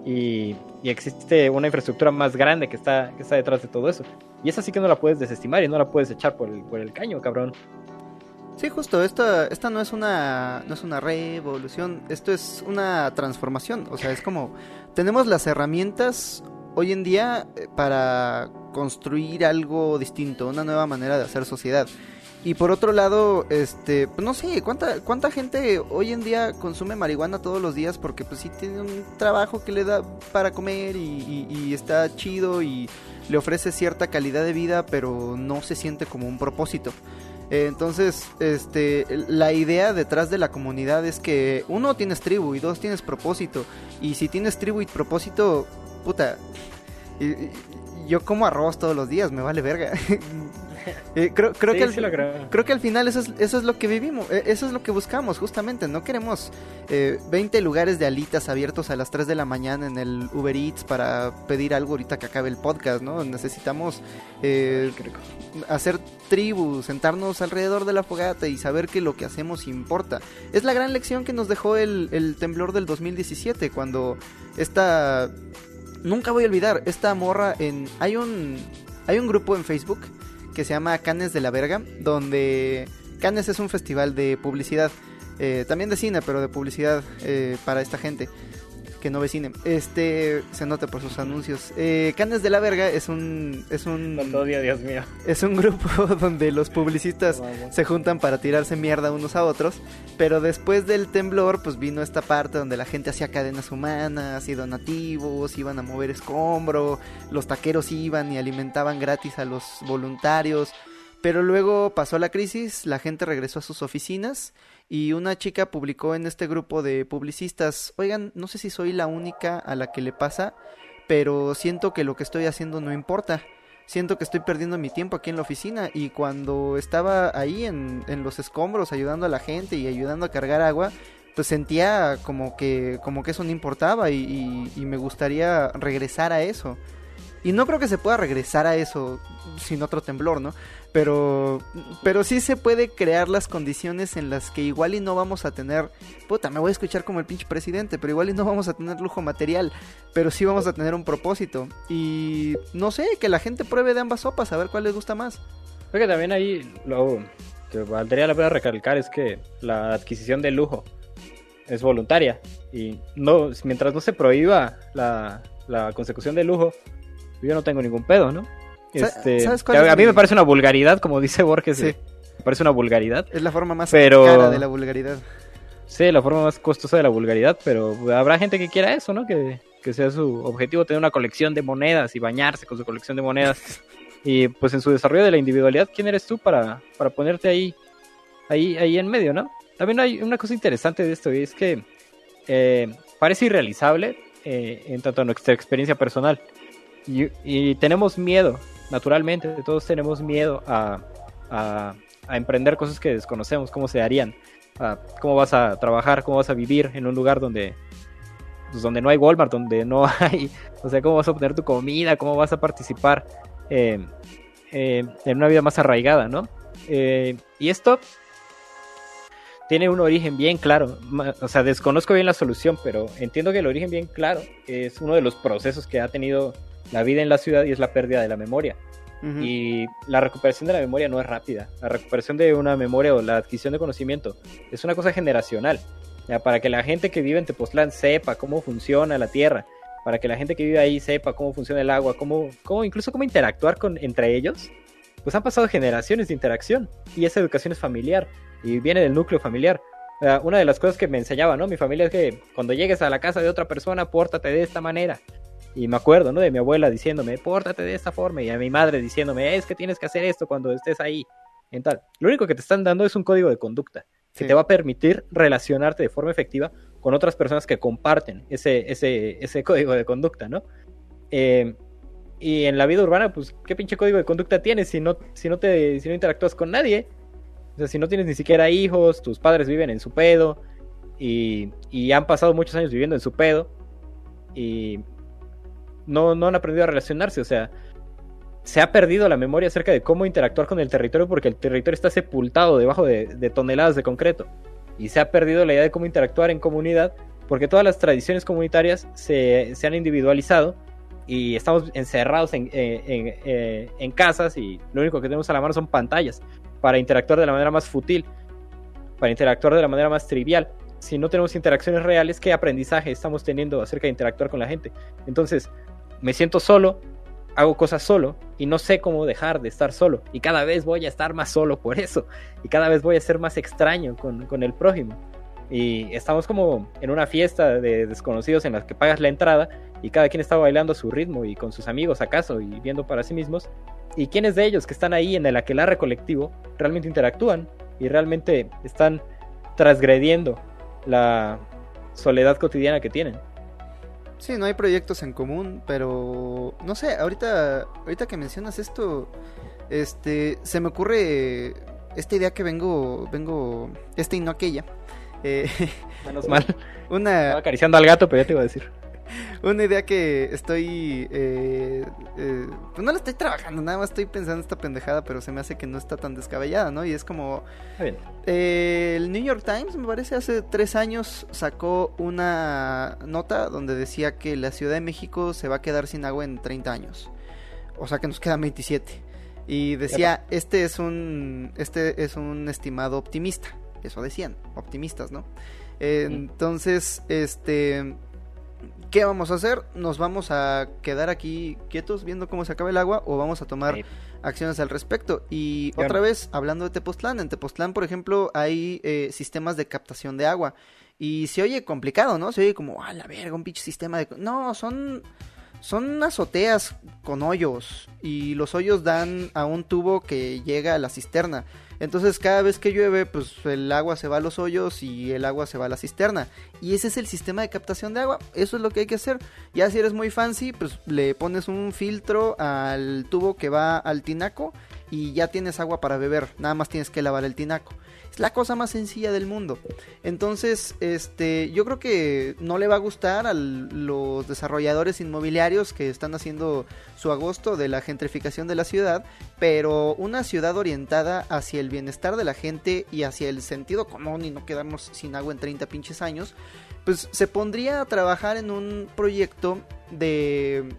y, y, existe una infraestructura más grande que está, que está detrás de todo eso. Y esa sí que no la puedes desestimar y no la puedes echar por el, por el caño, cabrón. Sí, justo, esta, esta no es una no es una revolución, esto es una transformación, o sea, es como tenemos las herramientas hoy en día eh, para construir algo distinto, una nueva manera de hacer sociedad. Y por otro lado, este, pues no sé, ¿cuánta, cuánta gente hoy en día consume marihuana todos los días porque pues sí tiene un trabajo que le da para comer y, está chido y le ofrece cierta calidad de vida, pero no se siente como un propósito. Eh, entonces, este, la idea detrás de la comunidad es que uno tienes tribu y dos tienes propósito. Y si tienes tribu y propósito, puta, yo como arroz todos los días, me vale verga. Eh, creo, creo, que al, creo. que al final eso es, eso es lo que vivimos, eh, eso es lo que buscamos justamente. No queremos eh, 20 lugares de alitas abiertos a las 3 de la mañana en el Uber Eats para pedir algo ahorita que acabe el podcast, ¿no? Necesitamos eh, hacer tribus, sentarnos alrededor de la fogata y saber que lo que hacemos importa. Es la gran lección que nos dejó el, el temblor del 2017 cuando esta nunca voy a olvidar esta morra en hay un hay un grupo en Facebook que se llama Canes de la Verga donde Canes es un festival de publicidad eh, también de cine pero de publicidad eh, para esta gente que no vecine. Este se nota por sus anuncios. Eh, Canes de la Verga es un es un Dios mío. Es un grupo donde los publicistas se juntan para tirarse mierda unos a otros, pero después del temblor pues vino esta parte donde la gente hacía cadenas humanas y donativos, iban a mover escombro, los taqueros iban y alimentaban gratis a los voluntarios. Pero luego pasó la crisis, la gente regresó a sus oficinas y una chica publicó en este grupo de publicistas, oigan, no sé si soy la única a la que le pasa, pero siento que lo que estoy haciendo no importa. Siento que estoy perdiendo mi tiempo aquí en la oficina y cuando estaba ahí en, en los escombros ayudando a la gente y ayudando a cargar agua, pues sentía como que, como que eso no importaba y, y, me gustaría regresar a eso. Y no creo que se pueda regresar a eso sin otro temblor, ¿no? Pero, pero sí se puede crear las condiciones en las que igual y no vamos a tener, puta, me voy a escuchar como el pinche presidente, pero igual y no vamos a tener lujo material, pero sí vamos a tener un propósito. Y no sé, que la gente pruebe de ambas sopas, a ver cuál les gusta más. Creo que también ahí lo que valdría la pena recalcar es que la adquisición de lujo es voluntaria y no mientras no se prohíba la, la consecución de lujo, yo no tengo ningún pedo, ¿no? Este, a, mí me parece una vulgaridad, como dice Borges. Sí. Me parece una vulgaridad. Es la forma más cara de la vulgaridad. Sí, la forma más costosa de la vulgaridad, pero habrá gente que quiera eso, ¿no? Que, que sea su objetivo tener una colección de monedas y bañarse con su colección de monedas. y pues en su desarrollo de la individualidad, ¿quién eres tú para, para ponerte ahí, ahí, ahí en medio, ¿no? También hay una cosa interesante de esto y es que eh, parece irrealizable eh, en tanto a nuestra experiencia personal. Y, tenemos miedo, naturalmente, todos tenemos miedo a, a, emprender cosas que desconocemos, cómo se harían, cómo vas a trabajar, cómo vas a vivir en un lugar donde, pues, donde no hay Walmart, donde no hay, o sea, cómo vas a obtener tu comida, cómo vas a participar eh, en una vida más arraigada, ¿no? y esto tiene un origen bien claro. O sea, desconozco bien la solución, pero entiendo que el origen bien claro es uno de los procesos que ha tenido la vida en la ciudad y es la pérdida de la memoria. Y la recuperación de la memoria no es rápida. La recuperación de una memoria o la adquisición de conocimiento es una cosa generacional. Ya, para que la gente que vive en Tepoztlán sepa cómo funciona la tierra, para que la gente que vive ahí sepa cómo funciona el agua, cómo, cómo incluso cómo interactuar con, entre ellos, pues han pasado generaciones de interacción y esa educación es familiar y viene del núcleo familiar. Una de las cosas que me enseñaba, ¿no? Mi familia es que cuando llegues a la casa de otra persona, pórtate de esta manera. Y me acuerdo, ¿no? De mi abuela diciéndome, pórtate de esta forma. Y a mi madre diciéndome, es que tienes que hacer esto cuando estés ahí. En tal. Lo único que te están dando es un código de conducta que te va a permitir relacionarte de forma efectiva con otras personas que comparten ese, ese, ese código de conducta, ¿no? Eh, y en la vida urbana, pues, ¿qué pinche código de conducta tienes si no, si no, te, si no interactúas con nadie? O sea, si no tienes ni siquiera hijos, tus padres viven en su pedo y, han pasado muchos años viviendo en su pedo y no, no han aprendido a relacionarse. O sea, se ha perdido la memoria acerca de cómo interactuar con el territorio porque el territorio está sepultado debajo de, toneladas de concreto. Y se ha perdido la idea de cómo interactuar en comunidad porque todas las tradiciones comunitarias se, se han individualizado y estamos encerrados en, en, en, casas y lo único que tenemos a la mano son pantallas para interactuar de la manera más fútil, para interactuar de la manera más trivial. Si no tenemos interacciones reales, ¿qué aprendizaje estamos teniendo acerca de interactuar con la gente? Entonces, me siento solo, hago cosas solo y no sé cómo dejar de estar solo. Y cada vez voy a estar más solo por eso. Y cada vez voy a ser más extraño con, con el prójimo. Y estamos como en una fiesta de desconocidos en la que pagas la entrada y cada quien está bailando a su ritmo y con sus amigos acaso y viendo para sí mismos y quiénes de ellos que están ahí en el aquelarre colectivo realmente interactúan y realmente están transgrediendo la soledad cotidiana que tienen. Sí, no hay proyectos en común, pero no sé, ahorita ahorita que mencionas esto este se me ocurre esta idea que vengo vengo esta y no aquella. Eh, Menos mal. Una Estaba acariciando al gato, pero ya te iba a decir. una idea que estoy. Eh, eh, pues no la estoy trabajando, nada más estoy pensando esta pendejada, pero se me hace que no está tan descabellada, ¿no? Y es como. Eh, el New York Times, me parece, hace tres años sacó una nota donde decía que la Ciudad de México se va a quedar sin agua en 30 años. O sea que nos quedan 27. Y decía, este es un. Este es un estimado optimista. Eso decían, optimistas, ¿no? Entonces, este ¿Qué vamos a hacer? ¿Nos vamos a quedar aquí quietos viendo cómo se acaba el agua o vamos a tomar acciones al respecto? Y otra vez, hablando de Tepoztlán, en Tepoztlán, por ejemplo, hay eh, sistemas de captación de agua. Y se oye complicado, ¿no? Se oye como, ah, la verga, un pinche sistema de... No, son son azoteas con hoyos y los hoyos dan a un tubo que llega a la cisterna. Entonces cada vez que llueve, pues el agua se va a los hoyos y el agua se va a la cisterna. Y ese es el sistema de captación de agua. Eso es lo que hay que hacer. Ya si eres muy fancy, pues le pones un filtro al tubo que va al tinaco y ya tienes agua para beber. Nada más tienes que lavar el tinaco. Es la cosa más sencilla del mundo. Entonces, este, yo creo que no le va a gustar a los desarrolladores inmobiliarios que están haciendo su agosto de la gentrificación de la ciudad, pero una ciudad orientada hacia el bienestar de la gente y hacia el sentido común y no quedarnos sin agua en 30 pinches años, pues se pondría a trabajar en un proyecto de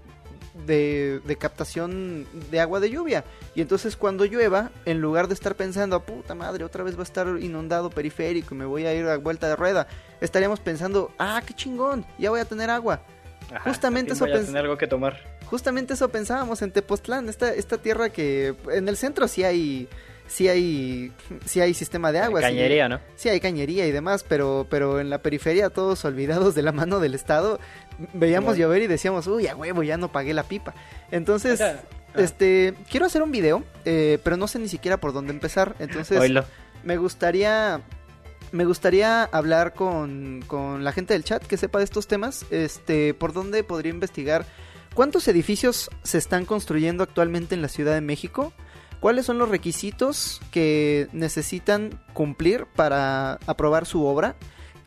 de, de, captación de agua de lluvia. Y entonces cuando llueva, en lugar de estar pensando, puta madre, otra vez va a estar inundado periférico y me voy a ir a vuelta de rueda, estaríamos pensando, ah, qué chingón, ya voy a tener agua. Justamente eso algo que tomar. Justamente eso pensábamos en Tepoztlán, esta, esta tierra que en el centro sí hay sí hay sí hay sistema de agua. Cañería, ¿no? Sí hay cañería y demás, pero pero en la periferia todos olvidados de la mano del Estado veíamos llover y decíamos, uy, a huevo, ya no pagué la pipa. Entonces, ah. este, quiero hacer un video, eh, pero no sé ni siquiera por dónde empezar. Entonces, me gustaría, me gustaría hablar con, con la gente del chat que sepa de estos temas, este, por dónde podría investigar cuántos edificios se están construyendo actualmente en la Ciudad de México. ¿Cuáles son los requisitos que necesitan cumplir para aprobar su obra?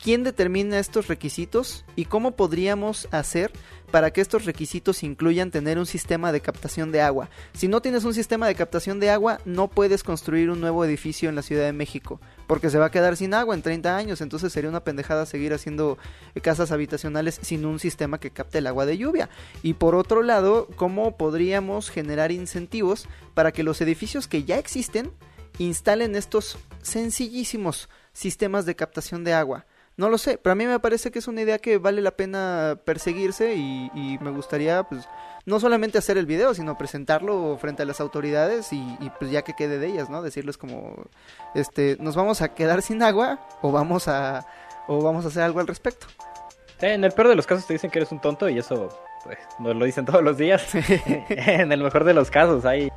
¿Quién determina estos requisitos y cómo podríamos hacer para que estos requisitos incluyan tener un sistema de captación de agua? Si no tienes un sistema de captación de agua, no puedes construir un nuevo edificio en la Ciudad de México, porque se va a quedar sin agua en 30 años, entonces sería una pendejada seguir haciendo casas habitacionales sin un sistema que capte el agua de lluvia. Y por otro lado, ¿cómo podríamos generar incentivos para que los edificios que ya existen instalen estos sencillísimos sistemas de captación de agua? No lo sé, pero a mí me parece que es una idea que vale la pena perseguirse y, me gustaría, pues, no solamente hacer el video, sino presentarlo frente a las autoridades y, pues ya que quede de ellas, ¿no? Decirles como, este, nos vamos a quedar sin agua o vamos a, o vamos a hacer algo al respecto. en el peor de los casos te dicen que eres un tonto y eso, pues, nos lo dicen todos los días. en el mejor de los casos hay,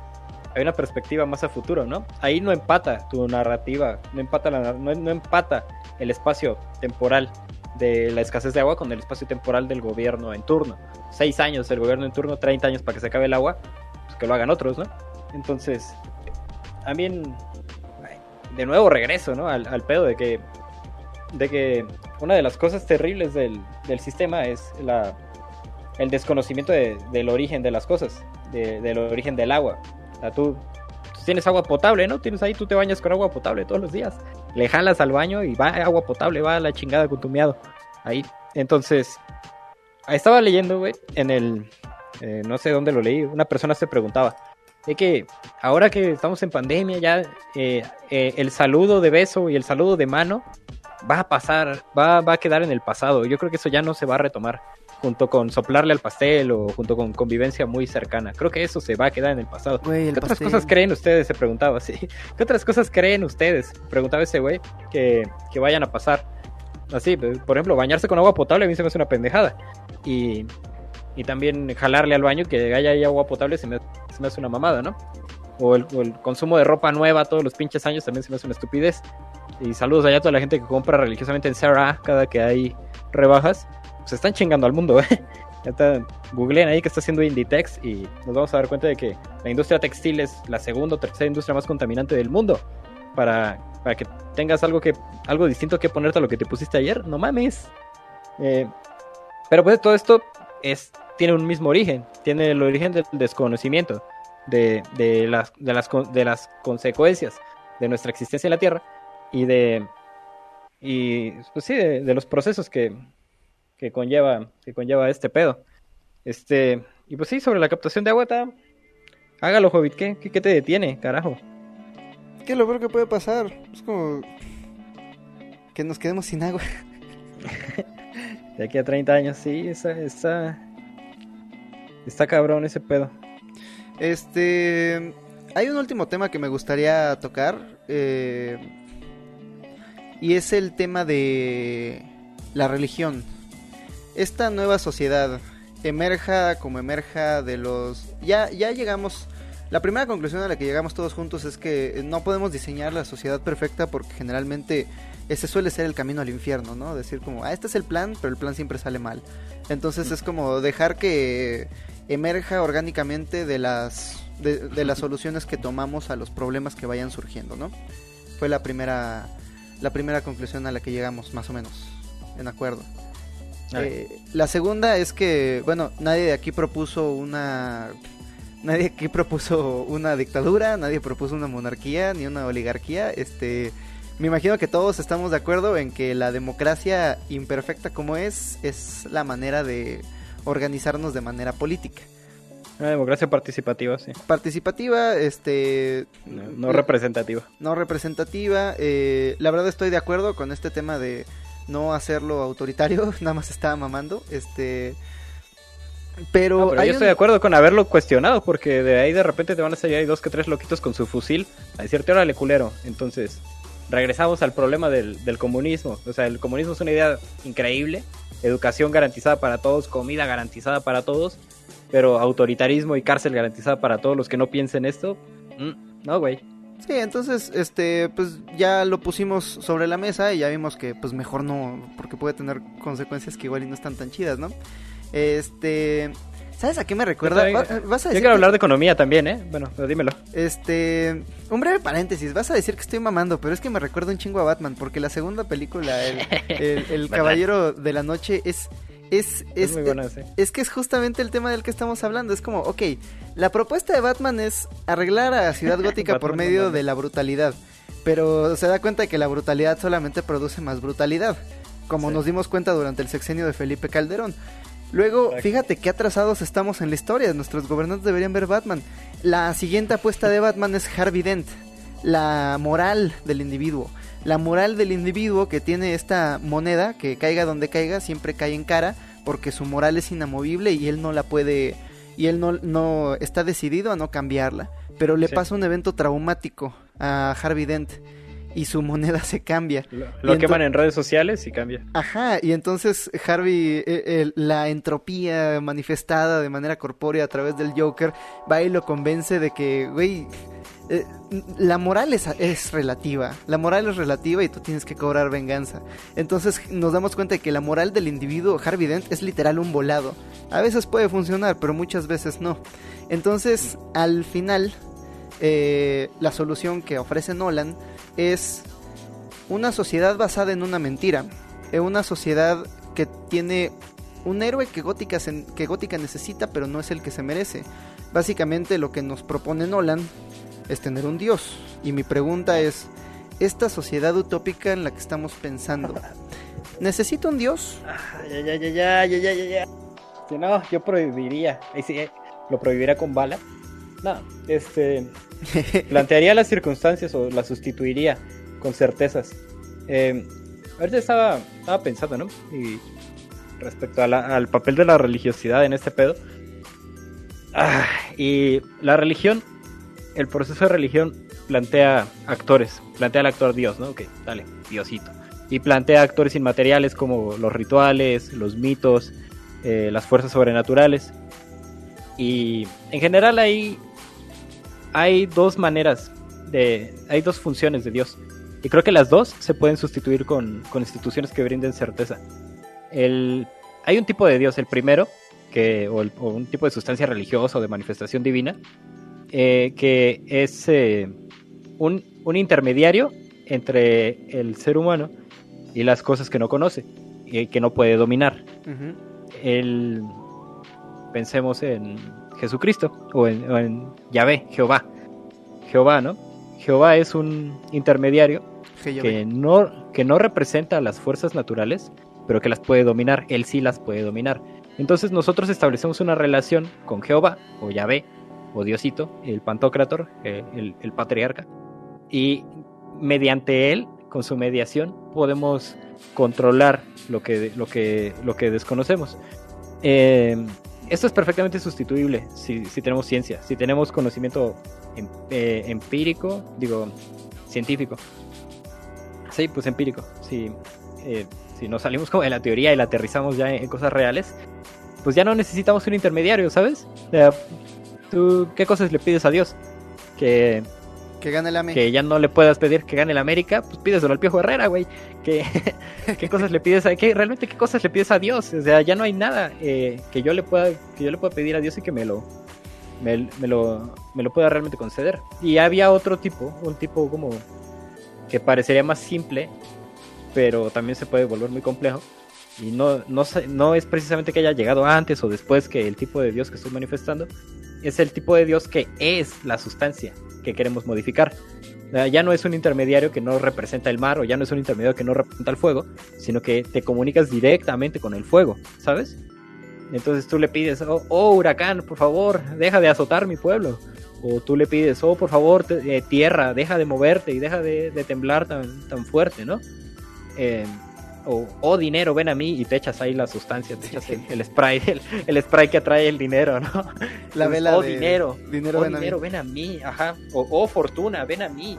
hay una perspectiva más a futuro, ¿no? Ahí no empata tu narrativa, no empata, la, no empata el espacio temporal de la escasez de agua con el espacio temporal del gobierno en turno. Seis años el gobierno en turno, 30 años para que se acabe el agua, pues que lo hagan otros, ¿no? Entonces, también, de nuevo regreso, ¿no? Al, pedo de que, de que una de las cosas terribles del, sistema es la, el desconocimiento del origen de las cosas, del origen del agua. O tú, tienes agua potable, ¿no? Tienes ahí, tú te bañas con agua potable todos los días. Le jalas al baño y va agua potable, va a la chingada con tu miado. Ahí. Entonces, estaba leyendo, güey, en el. Eh, no sé dónde lo leí. Una persona se preguntaba. De que ahora que estamos en pandemia, ya eh, eh, el saludo de beso y el saludo de mano va a pasar, va, va a quedar en el pasado. Yo creo que eso ya no se va a retomar junto con soplarle al pastel o junto con convivencia muy cercana. Creo que eso se va a quedar en el pasado. ¿Qué otras cosas creen ustedes? Se preguntaba, sí. ¿Qué otras cosas creen ustedes? Preguntaba ese güey que, que vayan a pasar. Así, pues, por ejemplo, bañarse con agua potable a mí se me hace una pendejada. Y, y también jalarle al baño que haya ahí agua potable se me, se me hace una mamada, ¿no? O el, o el, consumo de ropa nueva todos los pinches años también se me hace una estupidez. Y saludos allá a toda la gente que compra religiosamente en Sarah cada que hay rebajas se están chingando al mundo, ¿eh? Ya googleen ahí que está haciendo Inditex y nos vamos a dar cuenta de que la industria textil es la segunda o tercera industria más contaminante del mundo. Para, para que tengas algo que algo distinto que ponerte a lo que te pusiste ayer, no mames. Eh, pero pues todo esto es, tiene un mismo origen, tiene el origen del desconocimiento de, de, las, de, las, de las consecuencias de nuestra existencia en la Tierra y de, y, pues sí, de los procesos que, que conlleva, que conlleva este pedo. Este, y pues sí, sobre la captación de agua, está... hágalo, Hobbit, ¿qué, ¿qué, te detiene, carajo? ¿Qué es lo peor que puede pasar? Es como que nos quedemos sin agua. de aquí a 30 años, sí, esa, esa, está cabrón ese pedo. Este, hay un último tema que me gustaría tocar, eh, y es el tema de la religión esta nueva sociedad emerja como emerja de los... Ya, ya llegamos... La primera conclusión a la que llegamos todos juntos es que no podemos diseñar la sociedad perfecta porque generalmente ese suele ser el camino al infierno, ¿no? Decir como, ah, este es el plan, pero el plan siempre sale mal. Entonces es como dejar que emerja orgánicamente de las, de, de las soluciones que tomamos a los problemas que vayan surgiendo, ¿no? Fue la primera, la primera conclusión a la que llegamos, más o menos, en acuerdo. Eh, la segunda es que, bueno, nadie de aquí propuso una... Nadie aquí propuso una dictadura, nadie propuso una monarquía ni una oligarquía. Este, me imagino que todos estamos de acuerdo en que la democracia imperfecta como es es la manera de organizarnos de manera política. Una democracia participativa, sí. Participativa, este... No, representativa. No representativa. Eh, la verdad estoy de acuerdo con este tema de no hacerlo autoritario, nada más estaba mamando. Este... Pero, yo estoy de acuerdo con haberlo cuestionado, porque de ahí de repente te van a salir ahí dos que tres loquitos con su fusil a decirte, órale culero. Entonces, regresamos al problema del, del comunismo. O sea, el comunismo es una idea increíble, educación garantizada para todos, comida garantizada para todos, pero autoritarismo y cárcel garantizada para todos los que no piensen esto, mm, no, güey. Sí, entonces, este, pues ya lo pusimos sobre la mesa y ya vimos que, pues mejor no, porque puede tener consecuencias que igual y no están tan chidas, ¿no? Este, ¿Sabes a qué me recuerda? ¿Vas a decir Yo quiero hablar de economía también, ¿eh? Bueno, pero dímelo. Este, un breve paréntesis. Vas a decir que estoy mamando, pero es que me recuerda un chingo a Batman, porque la segunda película, El, el Caballero de la Noche, es es, es, es, que es justamente el tema del que estamos hablando. Es como, ok, la propuesta de Batman es arreglar a Ciudad Gótica por medio de la brutalidad. Pero se da cuenta de que la brutalidad solamente produce más brutalidad. Como nos dimos cuenta durante el sexenio de Felipe Calderón. Luego, fíjate qué atrasados estamos en la historia. Nuestros gobernantes deberían ver Batman. La siguiente apuesta de Batman es Harvey Dent. La moral del individuo la moral del individuo que tiene esta moneda, que caiga donde caiga, siempre cae en cara, porque su moral es inamovible y él no la puede, y él no, no está decidido a no cambiarla. Pero le pasa un evento traumático a Harvey Dent y su moneda se cambia. Lo, queman en redes sociales y cambia. Ajá, y entonces Harvey, eh, la entropía manifestada de manera corpórea a través del Joker, va y lo convence de que, güey, eh, la moral es, relativa. La moral es relativa y tú tienes que cobrar venganza. Entonces nos damos cuenta de que la moral del individuo, Harvey Dent, es literal un volado. A veces puede funcionar, pero muchas veces no. Entonces, al final, eh, la solución que ofrece Nolan es una sociedad basada en una mentira. En una sociedad que tiene un héroe que Gótica, que Gótica necesita, pero no es el que se merece. Básicamente lo que nos propone Nolan es tener un dios. Y mi pregunta es, ¿esta sociedad utópica en la que estamos pensando, necesita un dios? ya, ya, ya, ya, ya, ya, ya. Si no, yo prohibiría. Eh, lo prohibiría con bala. No, este. plantearía las circunstancias o las sustituiría con certezas. Eh, ahorita estaba, estaba pensando, ¿no? Y respecto al papel de la religiosidad en este pedo. Ah, y la religión el proceso de religión plantea actores, plantea al actor Dios, ¿no? Ok, dale, Diosito. Y plantea actores inmateriales como los rituales, los mitos, eh, las fuerzas sobrenaturales. Y en general hay, hay dos maneras, de, hay dos funciones de Dios. Y creo que las dos se pueden sustituir con, con instituciones que brinden certeza. El, hay un tipo de Dios, el primero, que, o un tipo de sustancia religiosa o de manifestación divina, eh, que es eh, un, intermediario entre el ser humano y las cosas que no conoce y que no puede dominar. pensemos en Jesucristo o en, Yahvé, Jehová. Jehová, ¿no? Jehová es un intermediario que no, que no representa las fuerzas naturales, pero que las puede dominar. Él sí las puede dominar. Entonces nosotros establecemos una relación con Jehová o Yahvé o Diosito, el Pantocrator, eh, el, patriarca, y mediante él, con su mediación, podemos controlar lo que, lo que, lo que desconocemos. Eh, esto es perfectamente sustituible si, tenemos ciencia, si tenemos conocimiento em, eh, empírico, digo, científico. Sí, pues empírico. Si, si nos salimos como de la teoría y la aterrizamos ya en, cosas reales, pues ya no necesitamos un intermediario, ¿sabes? ¿Tú qué cosas le pides a Dios? Que, que gane la América. Que ya no le puedas pedir que gane la América, pues pídeselo al Piojo Herrera, güey. Que, ¿Qué cosas le pides a qué, realmente qué cosas le pides a Dios? O sea, ya no hay nada eh, que yo le pueda que yo le pueda pedir a Dios y que me lo me, lo me lo pueda realmente conceder. Y había otro tipo, un tipo como que parecería más simple, pero también se puede volver muy complejo. Y no, no, no es precisamente que haya llegado antes o después que el tipo de Dios que estoy manifestando, es el tipo de Dios que es la sustancia que queremos modificar. Ya no es un intermediario que no representa el mar o ya no es un intermediario que no representa el fuego, sino que te comunicas directamente con el fuego, ¿sabes? Entonces tú le pides, oh, oh huracán, por favor, deja de azotar mi pueblo. O tú le pides, oh, por favor, eh, tierra, deja de moverte y deja de, temblar tan, tan fuerte, ¿no? Eh, o oh dinero, ven a mí y te echas ahí la sustancia, te echas el, spray, el, spray que atrae el dinero, ¿no? La vela oh, dinero, dinero, oh, ven, dinero a ven a mí, ajá, o oh, fortuna, ven a mí.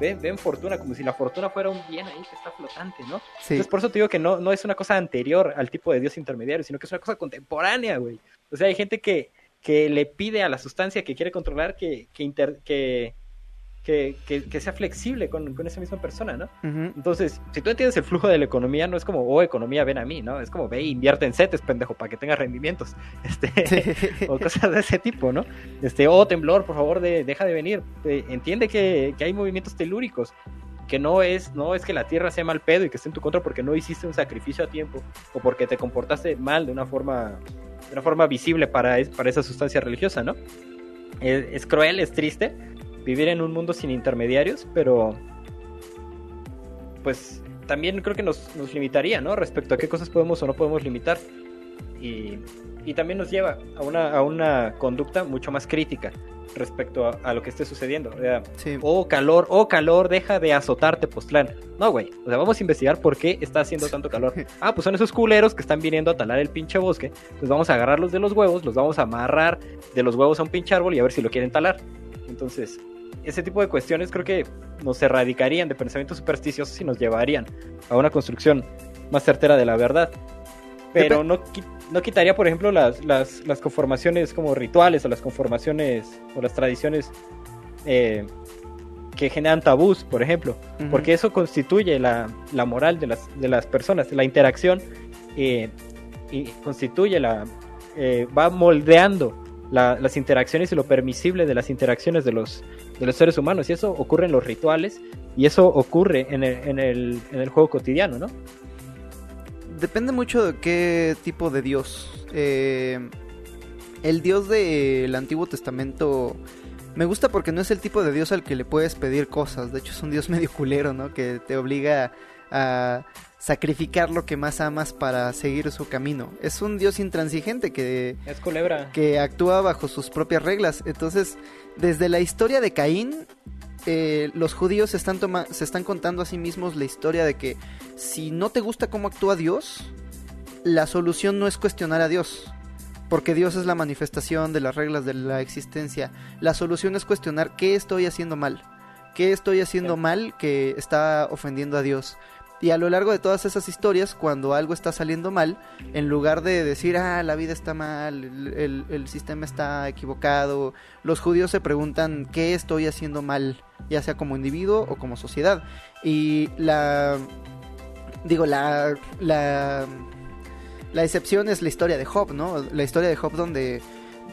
Ven, ven fortuna, como si la fortuna fuera un bien ahí que está flotante, ¿no? Sí. Entonces por eso te digo que no, no es una cosa anterior al tipo de Dios intermediario, sino que es una cosa contemporánea, güey. O sea, hay gente que, que le pide a la sustancia que quiere controlar que, que, inter, que, que, que, sea flexible con, con, esa misma persona, ¿no? Entonces, si tú entiendes el flujo de la economía, no es como, oh, economía, ven a mí, ¿no? Es como, ve, invierte en CETES, pendejo, para que tengas rendimientos, este, o cosas de ese tipo, ¿no? Este, oh, temblor, por favor, de, deja de venir. Eh, entiende que, que hay movimientos telúricos, que no es, no es que la tierra sea mal pedo y que esté en tu contra porque no hiciste un sacrificio a tiempo, o porque te comportaste mal de una forma, de una forma visible para, para esa sustancia religiosa, ¿no? es cruel, es triste, vivir en un mundo sin intermediarios, pero pues también creo que nos, nos limitaría, ¿no? Respecto a qué cosas podemos o no podemos limitar. Y, y también nos lleva a una, a una conducta mucho más crítica respecto a, lo que esté sucediendo. O sea, oh calor, oh calor, deja de azotarte, Postlán. No, güey. O sea, vamos a investigar por qué está haciendo tanto calor. Ah, pues son esos culeros que están viniendo a talar el pinche bosque. Pues vamos a agarrarlos de los huevos, los vamos a amarrar de los huevos a un pinche árbol y a ver si lo quieren talar. Entonces, ese tipo de cuestiones creo que nos erradicarían de pensamientos supersticiosos y nos llevarían a una construcción más certera de la verdad. Pero no, no quitaría, por ejemplo, las, las, conformaciones como rituales o las conformaciones o las tradiciones eh, que generan tabús, por ejemplo, porque eso constituye la, moral de las, de las personas, la interacción eh, y constituye la, eh, va moldeando las interacciones y lo permisible de las interacciones de los, de los seres humanos. Y eso ocurre en los rituales y eso ocurre en el, en el, en el juego cotidiano, ¿no? Depende mucho de qué tipo de Dios. Eh, el Dios del Antiguo Testamento me gusta porque no es el tipo de Dios al que le puedes pedir cosas. De hecho, es un Dios medio culero, ¿no? Que te obliga a sacrificar lo que más amas para seguir su camino. Es un dios intransigente que es culebra que actúa bajo sus propias reglas. Entonces, desde la historia de Caín, eh, los judíos están se están contando a sí mismos la historia de que si no te gusta cómo actúa Dios, la solución no es cuestionar a Dios, porque Dios es la manifestación de las reglas de la existencia. La solución es cuestionar qué estoy haciendo mal, qué estoy haciendo mal que está ofendiendo a Dios. Y a lo largo de todas esas historias, cuando algo está saliendo mal, en lugar de decir, ah, la vida está mal, el, sistema está equivocado, los judíos se preguntan, ¿qué estoy haciendo mal? Ya sea como individuo o como sociedad. Y la... Digo, la... La, la excepción es la historia de Job, ¿no? La historia de Job donde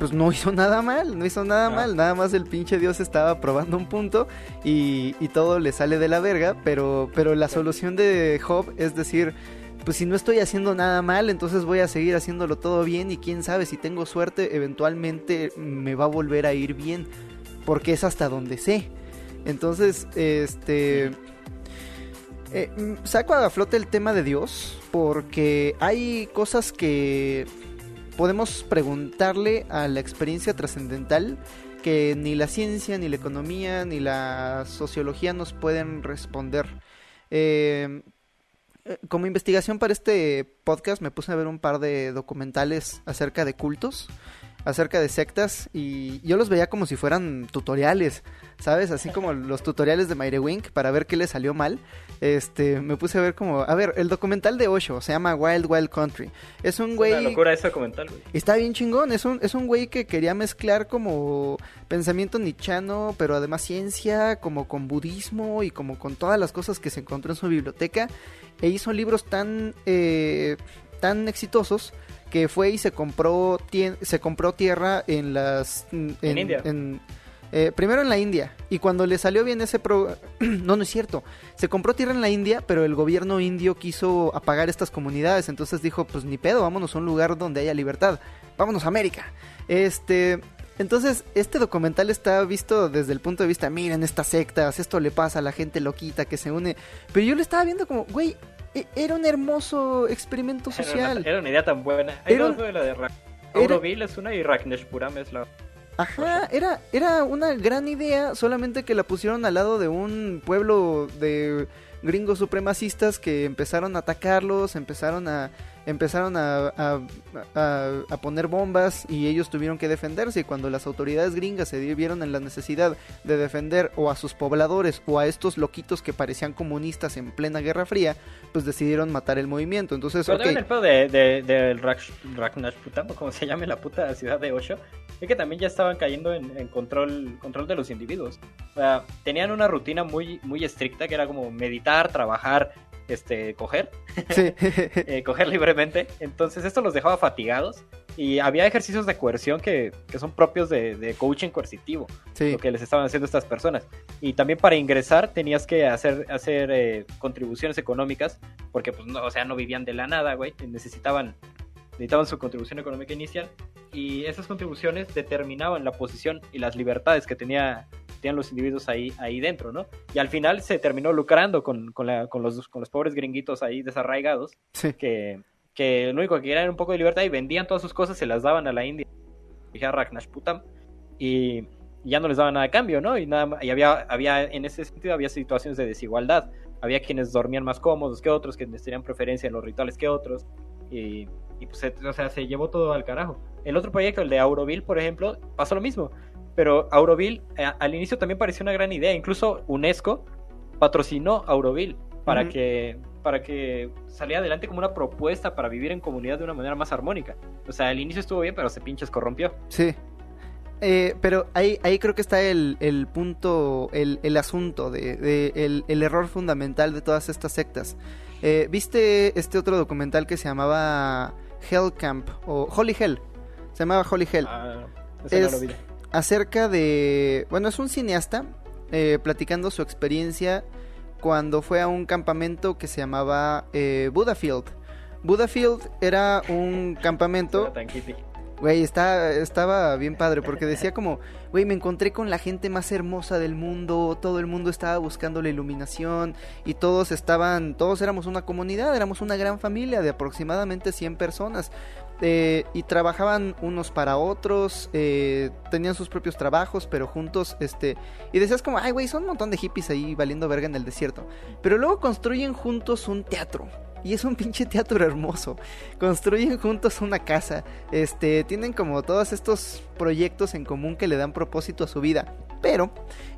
pues no hizo nada mal, no hizo nada mal, nada más el pinche Dios estaba probando un punto y, y todo le sale de la verga, pero, pero la solución de Job es decir, pues si no estoy haciendo nada mal, entonces voy a seguir haciéndolo todo bien y quién sabe si tengo suerte, eventualmente me va a volver a ir bien, porque es hasta donde sé. Entonces, este... Eh, mm, saco a flote el tema de Dios porque hay cosas que podemos preguntarle a la experiencia trascendental que ni la ciencia, ni la economía, ni la sociología nos pueden responder. Eh, eh, como investigación para este podcast me puse a ver un par de documentales acerca de cultos acerca de sectas y yo los veía como si fueran tutoriales, ¿sabes? Así como los tutoriales de Wink para ver qué le salió mal. Este, me puse a ver como, a ver, el documental de Osho se llama Wild Wild Country. Es un güey... Una locura ese documental, güey. Está bien chingón, es un, es un güey que quería mezclar como pensamiento nichano, pero además ciencia, como con budismo y como con todas las cosas que se encontró en su biblioteca. E hizo libros tan, eh, tan exitosos que fue y se compró se compró tierra en las en, India Eh, primero en la India. Y cuando le salió bien ese pro... no, no es cierto. Se compró tierra en la India, pero el gobierno indio quiso apagar estas comunidades. Entonces dijo, pues ni pedo, vámonos a un lugar donde haya libertad. Vámonos a América. Este... Entonces, este documental está visto desde el punto de vista, miren estas sectas, esto le pasa a la gente loquita que se une. Pero yo lo estaba viendo como, güey, e-, era un hermoso experimento social. Era una, idea tan buena. Hay era, dos de la de Auroville es una y Ragneshpuram es la Ajá, era, era una gran idea, solamente que la pusieron al lado de un pueblo de gringos supremacistas que empezaron a atacarlos, empezaron a empezaron a, a, poner bombas y ellos tuvieron que defenderse y cuando las autoridades gringas se vieron en la necesidad de defender o a sus pobladores o a estos loquitos que parecían comunistas en plena Guerra Fría, pues decidieron matar el movimiento. Entonces, Pero el pedo de, de, de como se llame la puta ciudad de Osho, es que también ya estaban cayendo en, control, control de los individuos. O sea, tenían una rutina muy, muy estricta que era como meditar, trabajar, este, coger, eh, coger libremente. Entonces esto los dejaba fatigados. Y había ejercicios de coerción que, son propios de, coaching coercitivo, lo que les estaban haciendo estas personas. Y también para ingresar tenías que hacer, hacer eh, contribuciones económicas, porque pues no, o sea, no vivían de la nada, güey, necesitaban necesitaban su contribución económica inicial. Y esas contribuciones determinaban la posición y las libertades que tenía tenían los individuos ahí, ahí dentro, ¿no? Y al final se terminó lucrando con, con, la, con, los, con los pobres gringuitos ahí desarraigados, que, que lo único que querían era un poco de libertad y vendían todas sus cosas, se las daban a la India, Putam, y ya no les daban nada a cambio, ¿no? Y, nada, y había, había, en ese sentido, había situaciones de desigualdad. Había quienes dormían más cómodos que otros, quienes tenían preferencia en los rituales que otros, y, y pues, o sea, se llevó todo al carajo. El otro proyecto, el de Auroville, por ejemplo, pasó lo mismo. Pero Auroville eh, al inicio también pareció una gran idea. Incluso UNESCO patrocinó Auroville para que para que saliera adelante como una propuesta para vivir en comunidad de una manera más armónica. O sea, al inicio estuvo bien, pero se pinches corrompió. Sí. Eh, pero ahí, ahí creo que está el, el punto, el, el asunto, de, el, el, error fundamental de todas estas sectas. Eh, ¿Viste este otro documental que se llamaba Hell Camp o Holy Hell? Se llamaba Holy Hell. Ah, es, no lo vi acerca de, bueno, es un cineasta eh, platicando su experiencia cuando fue a un campamento que se llamaba eh, Budafield. Budafield era un campamento... Güey, está, estaba bien padre porque decía como, güey, me encontré con la gente más hermosa del mundo, todo el mundo estaba buscando la iluminación y todos estaban, todos éramos una comunidad, éramos una gran familia de aproximadamente 100 personas. Eh, y trabajaban unos para otros, eh, tenían sus propios trabajos, pero juntos, este, y decías como, ay, güey, son un montón de hippies ahí valiendo verga en el desierto. Pero luego construyen juntos un teatro. Y es un pinche teatro hermoso. Construyen juntos una casa. Este, tienen como todos estos proyectos en común que le dan propósito a su vida. Pero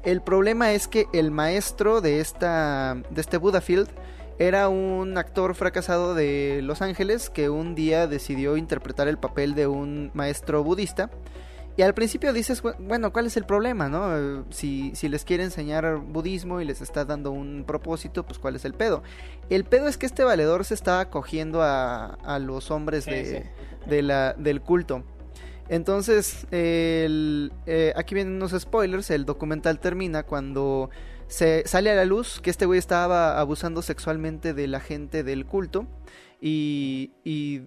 el problema es que el maestro de esta de este Budafield era un actor fracasado de Los Ángeles que un día decidió interpretar el papel de un maestro budista. Y al principio dices, bueno, ¿cuál es el problema, no? Si, si les quiere enseñar budismo y les está dando un propósito, pues ¿cuál es el pedo? El pedo es que este valedor se está acogiendo a, a los hombres de, de la, del culto. Entonces, el, eh, aquí vienen unos spoilers, el documental termina cuando se sale a la luz que este güey estaba abusando sexualmente de la gente del culto y, y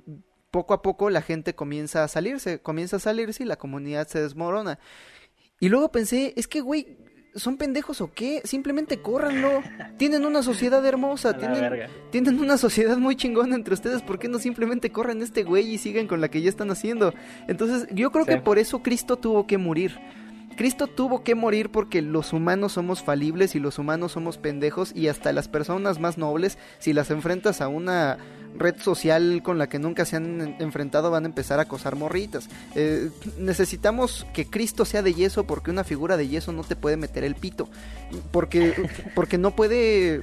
poco a poco la gente comienza a salirse, comienza a salirse y la comunidad se desmorona. Y luego pensé, es que güey, ¿son pendejos o qué? Simplemente córranlo. Tienen una sociedad hermosa, tienen, tienen, una sociedad muy chingona entre ustedes. ¿Por qué no simplemente corren este güey y siguen con la que ya están haciendo? Entonces, yo creo que por eso Cristo tuvo que morir. Cristo tuvo que morir porque los humanos somos falibles y los humanos somos pendejos y hasta las personas más nobles, si las enfrentas a una red social con la que nunca se han enfrentado, van a empezar a acosar morritas. Eh, necesitamos que Cristo sea de yeso porque una figura de yeso no te puede meter el pito. Porque, porque no puede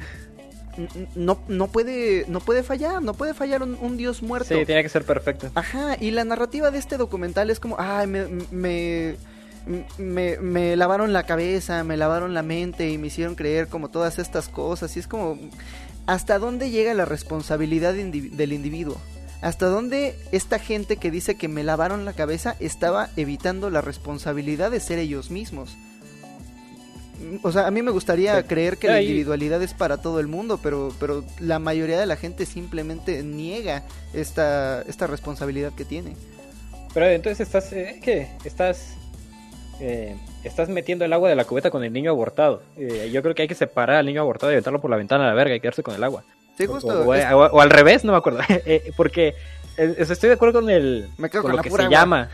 no, no puede no puede fallar, no puede fallar un, dios muerto. Sí, tiene que ser perfecto. Ajá, y la narrativa de este documental es como, ay, me me, me, lavaron la cabeza, me lavaron la mente y me hicieron creer como todas estas cosas. Y es como, ¿hasta dónde llega la responsabilidad del individuo? ¿Hasta dónde esta gente que dice que me lavaron la cabeza estaba evitando la responsabilidad de ser ellos mismos? O sea, a mí me gustaría creer que la individualidad es para todo el mundo, pero, pero la mayoría de la gente simplemente niega esta, esta responsabilidad que tiene. Pero entonces estás, eh, ¿qué? Estás, eh, estás metiendo el agua de la cubeta con el niño abortado. Eh, yo creo que hay que separar al niño abortado y aventarlo por la ventana a la verga y quedarse con el agua. Sí, justo. O, al revés, no me acuerdo. porque estoy de acuerdo con el me con, lo que se llama.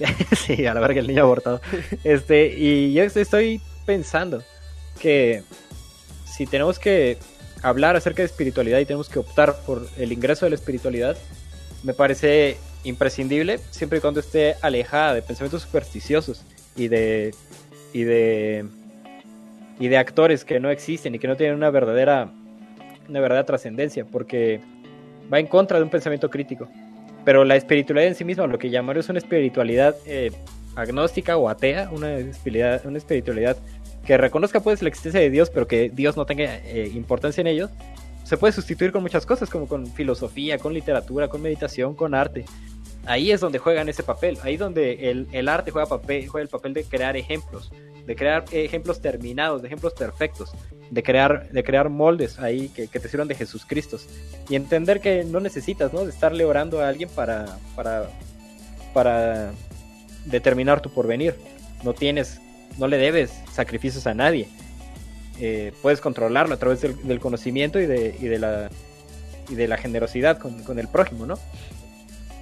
sí, a la verga el niño abortado. Este, y yo estoy pensando que si tenemos que hablar acerca de espiritualidad y tenemos que optar por el ingreso de la espiritualidad, me parece imprescindible siempre y cuando esté alejada de pensamientos supersticiosos y de y de y de actores que no existen y que no tienen una verdadera una verdadera trascendencia porque va en contra de un pensamiento crítico pero la espiritualidad en sí misma lo que llamaron es una espiritualidad eh, agnóstica o atea una espiritualidad una espiritualidad que reconozca pues la existencia de Dios pero que Dios no tenga eh, importancia en ello se puede sustituir con muchas cosas, como con filosofía, con literatura, con meditación, con arte. Ahí es donde juegan ese papel, ahí donde el, el arte juega, papel, juega el papel de crear ejemplos, de crear ejemplos terminados, de ejemplos perfectos, de crear, de crear moldes ahí que, que te sirvan de Jesús Cristo. Y entender que no necesitas, ¿no? De estarle orando a alguien para, para, para determinar tu porvenir. No tienes, no le debes sacrificios a nadie eh, puedes controlarlo a través del, conocimiento y de, y de, la, y de la generosidad con, con, el prójimo, ¿no?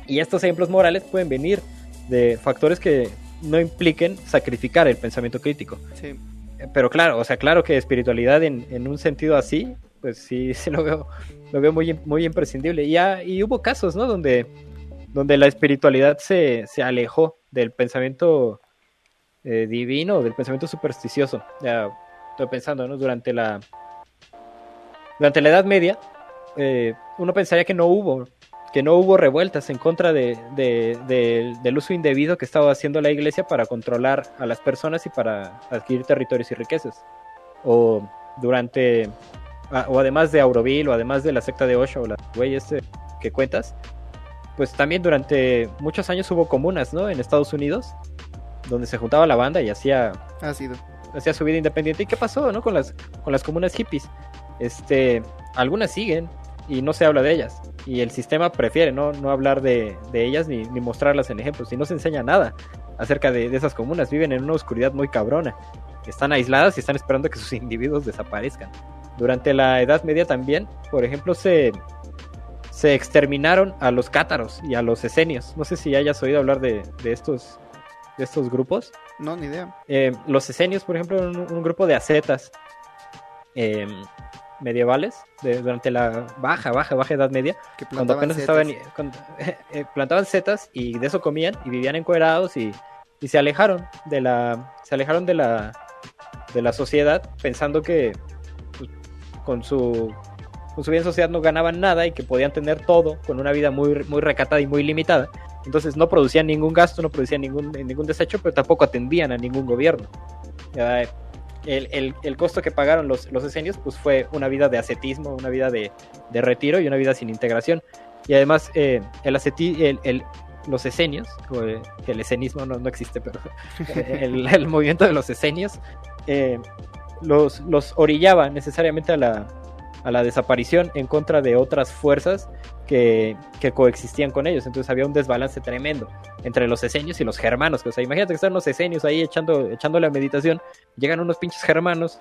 Y estos ejemplos morales pueden venir de factores que no impliquen sacrificar el pensamiento crítico. Sí. Eh, pero claro, o sea, claro que espiritualidad en, en un sentido así, pues sí, sí lo veo, lo veo muy, muy imprescindible. Y, ya, y hubo casos, ¿no? Donde, donde la espiritualidad se, se alejó del pensamiento eh, divino, del pensamiento supersticioso. Ya, estoy pensando, ¿no? Durante la, durante la Edad Media, eh, uno pensaría que no hubo, que no hubo revueltas en contra de, del uso indebido que estaba haciendo la iglesia para controlar a las personas y para adquirir territorios y riquezas. O durante, o además de Auroville, o además de la secta de Osho, o la güey este que cuentas, pues también durante muchos años hubo comunas, ¿no? En Estados Unidos, donde se juntaba la banda y hacía... Ha sido hacía su vida independiente. ¿Y qué pasó, no? Con las, con las comunas hippies. Este, algunas siguen y no se habla de ellas. Y el sistema prefiere no, no hablar de, de ellas ni, ni, mostrarlas en ejemplos. Y no se enseña nada acerca de, de, esas comunas. Viven en una oscuridad muy cabrona. Están aisladas y están esperando que sus individuos desaparezcan. Durante la Edad Media también, por ejemplo, se, se exterminaron a los cátaros y a los esenios. No sé si hayas oído hablar de, de estos de estos grupos. No, ni idea. Eh, los esenios, por ejemplo, eran un, grupo de ascetas eh, medievales durante la baja, baja, baja Edad Media, que cuando apenas setas. estaban cuando, eh, plantaban setas y de eso comían y vivían encuerados y, y se alejaron de la se alejaron de la de la sociedad pensando que pues, con su con su bien sociedad no ganaban nada y que podían tener todo con una vida muy muy recatada y muy limitada entonces no producían ningún gasto, no producían ningún, ningún desecho, pero tampoco atendían a ningún gobierno. El, el, el, costo que pagaron los, los esenios pues fue una vida de ascetismo, una vida de, de retiro y una vida sin integración. Y además eh, el, asceti, el, el, los esenios, el, el escenismo no, no existe, pero el, el, movimiento de los esenios eh, los, los orillaba necesariamente a la, a la desaparición en contra de otras fuerzas que, que, coexistían con ellos. Entonces había un desbalance tremendo entre los esenios y los germanos. O sea, imagínate que están los esenios ahí echando, echando la meditación, llegan unos pinches germanos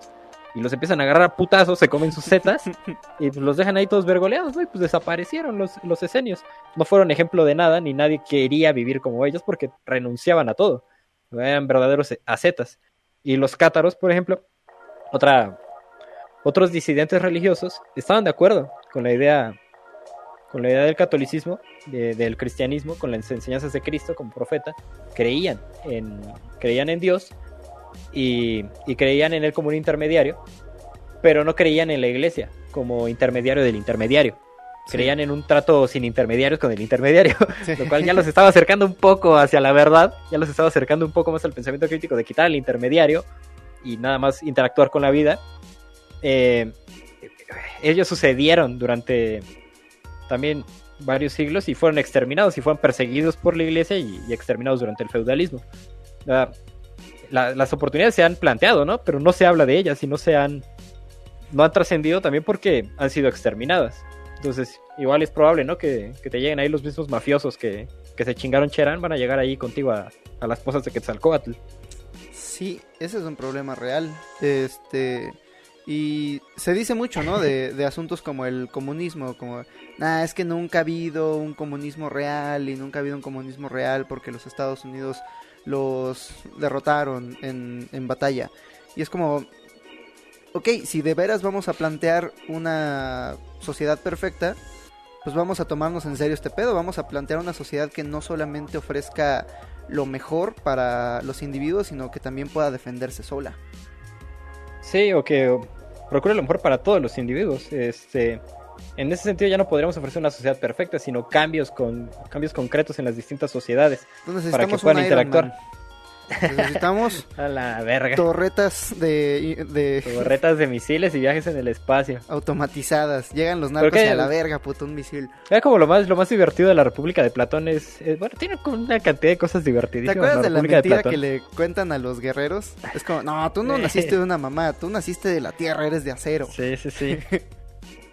y los empiezan a agarrar a putazos, se comen sus setas y pues, los dejan ahí todos vergoleados, ¿no? Y pues desaparecieron los, los esenios. No fueron ejemplo de nada, ni nadie quería vivir como ellos porque renunciaban a todo. Eran verdaderos ascetas. Y los cátaros, por ejemplo, otra otros disidentes religiosos estaban de acuerdo con la idea con la idea del catolicismo, de, del cristianismo, con las enseñanzas de Cristo como profeta, creían en, creían en Dios y, y, creían en él como un intermediario, pero no creían en la iglesia como intermediario del intermediario. Sí. Creían en un trato sin intermediarios con el intermediario, sí. lo cual ya los estaba acercando un poco hacia la verdad, ya los estaba acercando un poco más al pensamiento crítico de quitar al intermediario y nada más interactuar con la vida eh, ellos sucedieron durante también varios siglos y fueron exterminados y fueron perseguidos por la iglesia y, exterminados durante el feudalismo. Las oportunidades se han planteado, ¿no? Pero no se habla de ellas y no se han, no han trascendido también porque han sido exterminadas. Entonces, igual es probable, ¿no? Que, te lleguen ahí los mismos mafiosos que, se chingaron Cherán, van a llegar ahí contigo a, las posas de Quetzalcoatl. Sí, ese es un problema real. Este. Y se dice mucho, ¿no? De, de asuntos como el comunismo, como, nah, es que nunca ha habido un comunismo real y nunca ha habido un comunismo real porque los Estados Unidos los derrotaron en, en batalla. Y es como, ok, si de veras vamos a plantear una sociedad perfecta, pues vamos a tomarnos en serio este pedo, vamos a plantear una sociedad que no solamente ofrezca lo mejor para los individuos, sino que también pueda defenderse sola. Sí, o que procure lo mejor para todos los individuos. Este, en ese sentido ya no podríamos ofrecer una sociedad perfecta, sino cambios con cambios concretos en las distintas sociedades para que puedan interactuar. Necesitamos a la verga. torretas de, de, torretas de misiles y viajes en el espacio automatizadas. Llegan los narcos a la verga, puto un misil. Era como lo más lo más divertido de la República de Platón es, bueno, tiene como una cantidad de cosas divertidísimas. ¿Te acuerdas de la mentira que le cuentan a los guerreros? Es como, "No, tú no naciste de una mamá, tú naciste de la tierra, eres de acero." Sí, sí, sí.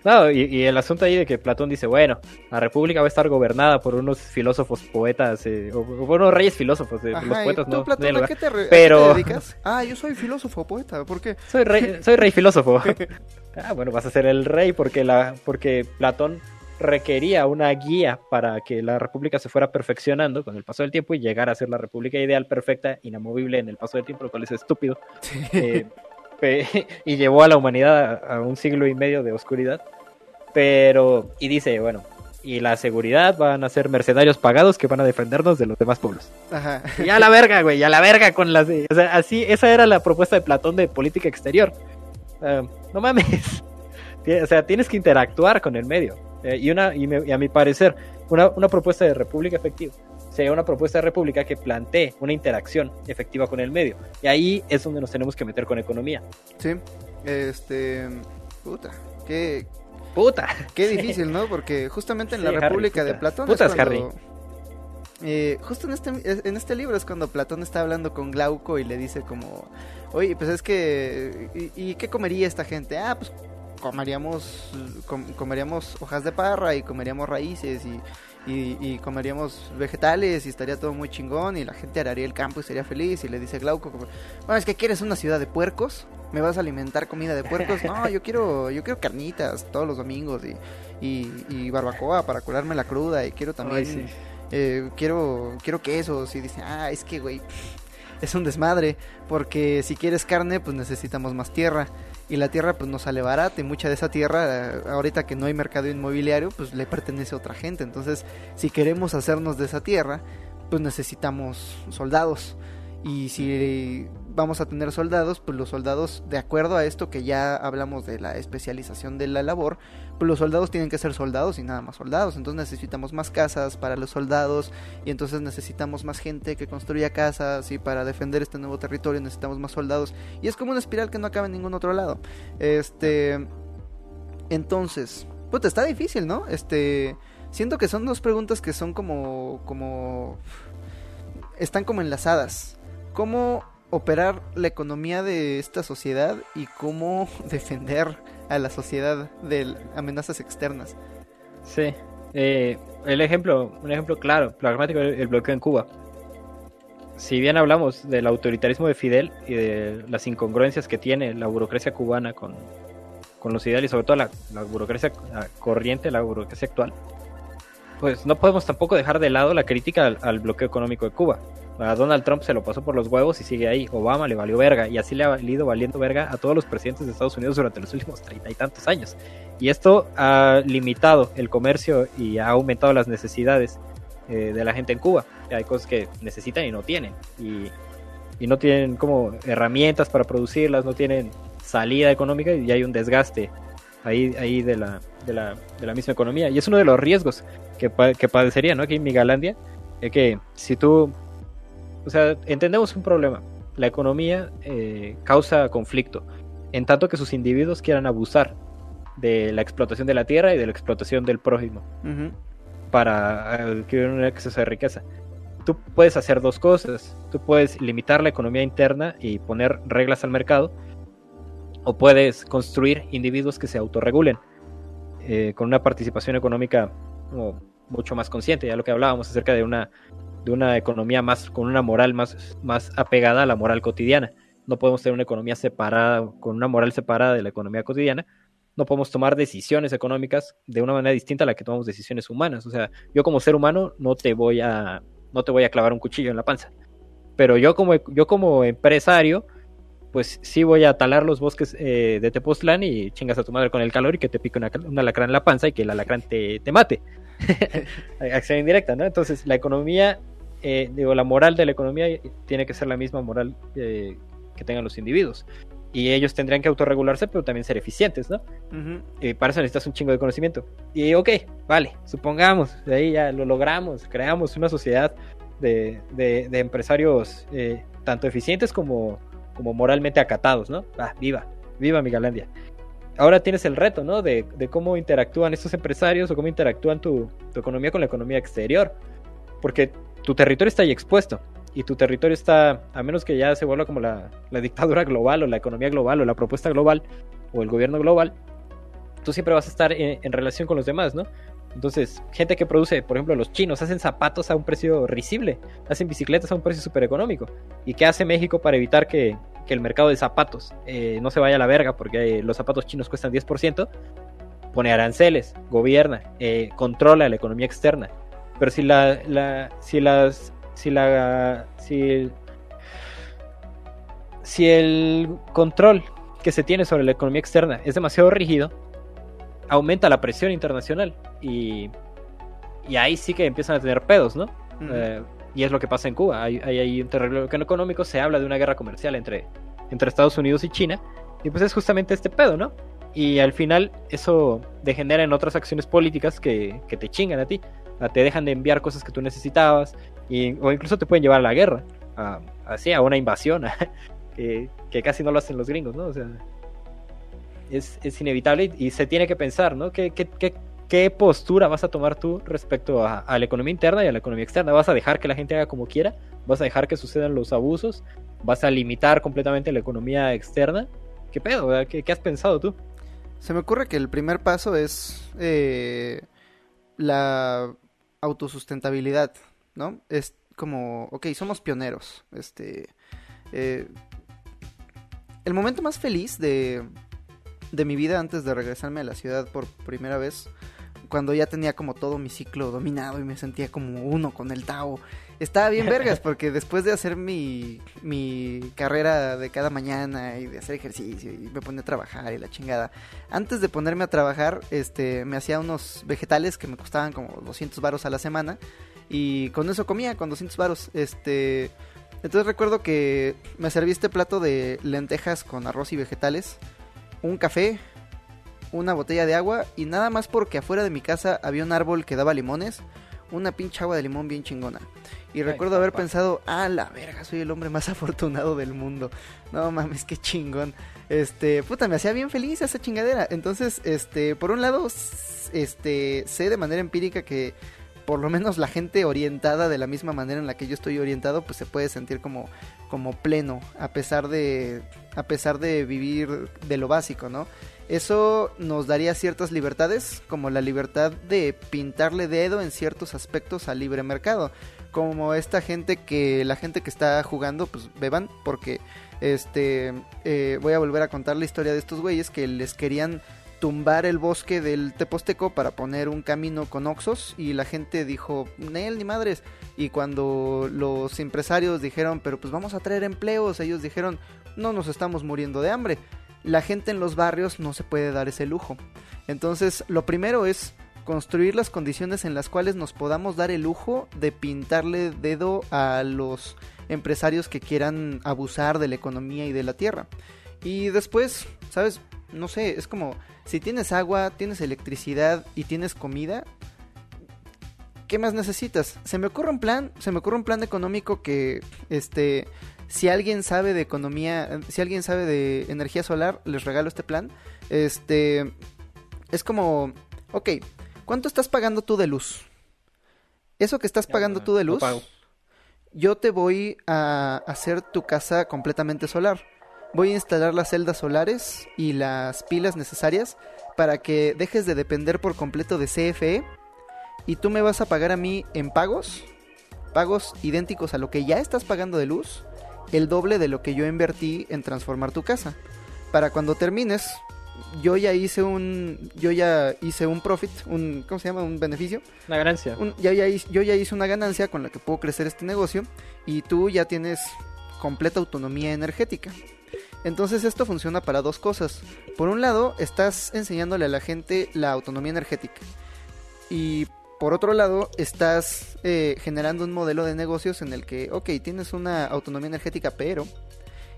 No, y, el asunto ahí de que Platón dice, bueno, la república va a estar gobernada por unos filósofos poetas, eh, o, por unos reyes filósofos, eh, los poetas no. Platón, ¿a qué te, Pero... dedicas? Ah, yo soy filósofo poeta, ¿por qué? Soy rey, soy rey filósofo. ah, bueno, vas a ser el rey porque, la, porque Platón requería una guía para que la república se fuera perfeccionando con el paso del tiempo y llegar a ser la república ideal, perfecta, inamovible en el paso del tiempo, lo cual es estúpido. Eh, y llevó a la humanidad a, un siglo y medio de oscuridad. Pero, y dice, bueno, y la seguridad van a ser mercenarios pagados que van a defendernos de los demás pueblos. Ajá. Y a la verga, güey, a la verga con las... O sea, así, esa era la propuesta de Platón de política exterior. no mames. O sea, tienes que interactuar con el medio. Eh, y, una, y, a mi parecer, una, una propuesta de república efectiva sería una propuesta de república que plantee una interacción efectiva con el medio. Y ahí es donde nos tenemos que meter con economía. Sí, este... Puta, qué... Puta. Qué difícil, ¿no? Porque justamente en la República de Platón... Putas, Harry. Eh, justo en este, en este libro es cuando Platón está hablando con Glauco y le dice como... Oye, pues es que... ¿Y, y qué comería esta gente? Ah, pues comeríamos, comeríamos hojas de parra y comeríamos raíces y, y, comeríamos vegetales y estaría todo muy chingón y la gente araría el campo y sería feliz y le dice Glauco, bueno, es que quieres una ciudad de puercos, me vas a alimentar comida de puercos, no, yo quiero, yo quiero carnitas todos los domingos y, y, barbacoa para curarme la cruda y quiero también, eh, quiero, quiero quesos y dice, ah, es que güey, es un desmadre porque si quieres carne pues necesitamos más tierra y la tierra pues no sale barata y mucha de esa tierra ahorita que no hay mercado inmobiliario pues le pertenece a otra gente. Entonces si queremos hacernos de esa tierra pues necesitamos soldados. Y si vamos a tener soldados, pues los soldados, de acuerdo a esto que ya hablamos de la especialización de la labor, pues los soldados tienen que ser soldados y nada más soldados. Entonces necesitamos más casas para los soldados y entonces necesitamos más gente que construya casas y para defender este nuevo territorio necesitamos más soldados. Y es como una espiral que no acaba en ningún otro lado. Este... Entonces, pues está difícil, ¿no? Este... Siento que son dos preguntas que son como... como... Están como enlazadas cómo operar la economía de esta sociedad y cómo defender a la sociedad de amenazas externas. Sí, eh, el ejemplo, un ejemplo claro, pragmático, el bloqueo en Cuba. Si bien hablamos del autoritarismo de Fidel y de las incongruencias que tiene la burocracia cubana con, los ideales, sobre todo la, burocracia corriente, la burocracia actual, pues no podemos tampoco dejar de lado la crítica al bloqueo económico de Cuba. A Donald Trump se lo pasó por los huevos y sigue ahí. Obama le valió verga y así le ha ido valiendo verga a todos los presidentes de Estados Unidos durante los últimos treinta y tantos años. Y esto ha limitado el comercio y ha aumentado las necesidades eh, de la gente en Cuba. Hay cosas que necesitan y no tienen. Y, no tienen como herramientas para producirlas, no tienen salida económica y hay un desgaste ahí, de la misma economía. Y es uno de los riesgos que, que padecería ¿no? aquí en Migalandia. Es que si tú o sea, entendemos un problema. La economía eh, causa conflicto, en tanto que sus individuos quieran abusar de la explotación de la tierra y de la explotación del prójimo para adquirir un exceso de riqueza. tú puedes hacer dos cosas. Tú puedes limitar la economía interna y poner reglas al mercado, o puedes construir individuos que se autorregulen eh, con una participación económica mucho más consciente. Ya lo que hablábamos acerca de una, de una economía más con una moral más, más apegada a la moral cotidiana. No podemos tener una economía separada, con una moral separada de la economía cotidiana, no podemos tomar decisiones económicas de una manera distinta a la que tomamos decisiones humanas. O sea, yo como ser humano no te voy a, no te voy a clavar un cuchillo en la panza. Pero yo como, yo como empresario, pues sí voy a talar los bosques eh, de Tepoztlán y chingas a tu madre con el calor y que te pique una, una alacrán en la panza y que el alacrán te, te mate. Acción indirecta, ¿no? Entonces la economía, eh, digo, la moral de la economía tiene que ser la misma moral eh, que tengan los individuos y ellos tendrían que autorregularse, pero también ser eficientes, ¿no? Y para eso necesitas un chingo de conocimiento. Y ok, vale, supongamos, de ahí ya lo logramos, creamos una sociedad de, de, empresarios eh, tanto eficientes como, como moralmente acatados, ¿no? Ah, viva, viva Migalandia. Ahora tienes el reto, ¿no? De, cómo interactúan estos empresarios o cómo interactúan tu, economía con la economía exterior. Porque tu territorio está ahí expuesto y tu territorio está, a menos que ya se vuelva como la, dictadura global o la economía global o la propuesta global o el gobierno global, tú siempre vas a estar en, relación con los demás, ¿no? Entonces, gente que produce, por ejemplo, los chinos hacen zapatos a un precio risible, hacen bicicletas a un precio súper económico. ¿Y qué hace México para evitar que, el mercado de zapatos eh, no se vaya a la verga porque los zapatos chinos cuestan 10%? Pone aranceles, gobierna, eh, controla la economía externa. Pero si, la, la, si las si la si si el control que se tiene sobre la economía externa es demasiado rígido, aumenta la presión internacional y, y ahí sí que empiezan a tener pedos, ¿no? Eh, y es lo que pasa en Cuba. Hay, hay, un terreno económico, se habla de una guerra comercial entre, entre Estados Unidos y China, y pues es justamente este pedo, ¿no? Y al final eso degenera en otras acciones políticas que, que te chingan a ti. Te dejan de enviar cosas que tú necesitabas, o incluso te pueden llevar a la guerra, así, a una invasión, que, casi no lo hacen los gringos, ¿no? O sea, es, es inevitable y, se tiene que pensar, ¿no? ¿Qué, qué, qué, qué postura vas a tomar tú respecto a, la economía interna y a la economía externa? ¿Vas a dejar que la gente haga como quiera? ¿Vas a dejar que sucedan los abusos? ¿Vas a limitar completamente la economía externa? ¿Qué pedo? ¿Qué, has pensado tú? Se me ocurre que el primer paso es eh, la autosustentabilidad. ¿no? Es como, ok, somos pioneros. Este, eh, el momento más feliz de, de mi vida antes de regresarme a la ciudad por primera vez, cuando ya tenía como todo mi ciclo dominado y me sentía como uno con el Tao. Estaba bien vergas porque después de hacer mi, mi carrera de cada mañana y de hacer ejercicio y me ponía a trabajar y la chingada. Antes de ponerme a trabajar, este, me hacía unos vegetales que me costaban como 200 varos a la semana y con eso comía, con 200 varos. Este, entonces recuerdo que me serví este plato de lentejas con arroz y vegetales, un café, una botella de agua y nada más porque afuera de mi casa había un árbol que daba limones, una pinche agua de limón bien chingona. Y recuerdo haber pensado, ah, la verga, soy el hombre más afortunado del mundo. No mames, qué chingón. Este, puta, me hacía bien feliz esa chingadera. Entonces, este, por un lado, este, sé de manera empírica que por lo menos la gente orientada de la misma manera en la que yo estoy orientado, pues se puede sentir como, como pleno, a pesar de, a pesar de vivir de lo básico, ¿no? Eso nos daría ciertas libertades, como la libertad de pintarle dedo en ciertos aspectos al libre mercado, como esta gente que, la gente que está jugando, pues beban, porque este, eh, voy a volver a contar la historia de estos güeyes que les querían tumbar el bosque del Teposteco para poner un camino con oxos y la gente dijo, Nel, ni madres. Y cuando los empresarios dijeron, pero pues vamos a traer empleos, ellos dijeron, no nos estamos muriendo de hambre. La gente en los barrios no se puede dar ese lujo. Entonces, lo primero es construir las condiciones en las cuales nos podamos dar el lujo de pintarle dedo a los empresarios que quieran abusar de la economía y de la tierra. Y después, ¿sabes? No sé, es como si tienes agua, tienes electricidad y tienes comida, ¿qué más necesitas? Se me ocurre un plan, se me ocurre un plan económico que este si alguien sabe de economía, si alguien sabe de energía solar, les regalo este plan. Este es como, ok, ¿cuánto estás pagando tú de luz? Eso que estás pagando tú de luz, yo te voy a hacer tu casa completamente solar. Voy a instalar las celdas solares y las pilas necesarias para que dejes de depender por completo de CFE y tú me vas a pagar a mí en pagos, pagos idénticos a lo que ya estás pagando de luz, el doble de lo que yo invertí en transformar tu casa. Para cuando termines, yo ya hice un yo ya hice un profit, un ¿cómo se llama? un beneficio, Una ganancia. un- ya, yo ya hice una ganancia con la que puedo crecer este negocio y tú ya tienes completa autonomía energética. Entonces esto funciona para dos cosas. Por un lado, estás enseñándole a la gente la autonomía energética. Y por otro lado, estás eh, generando un modelo de negocios en el que, ok, tienes una autonomía energética, pero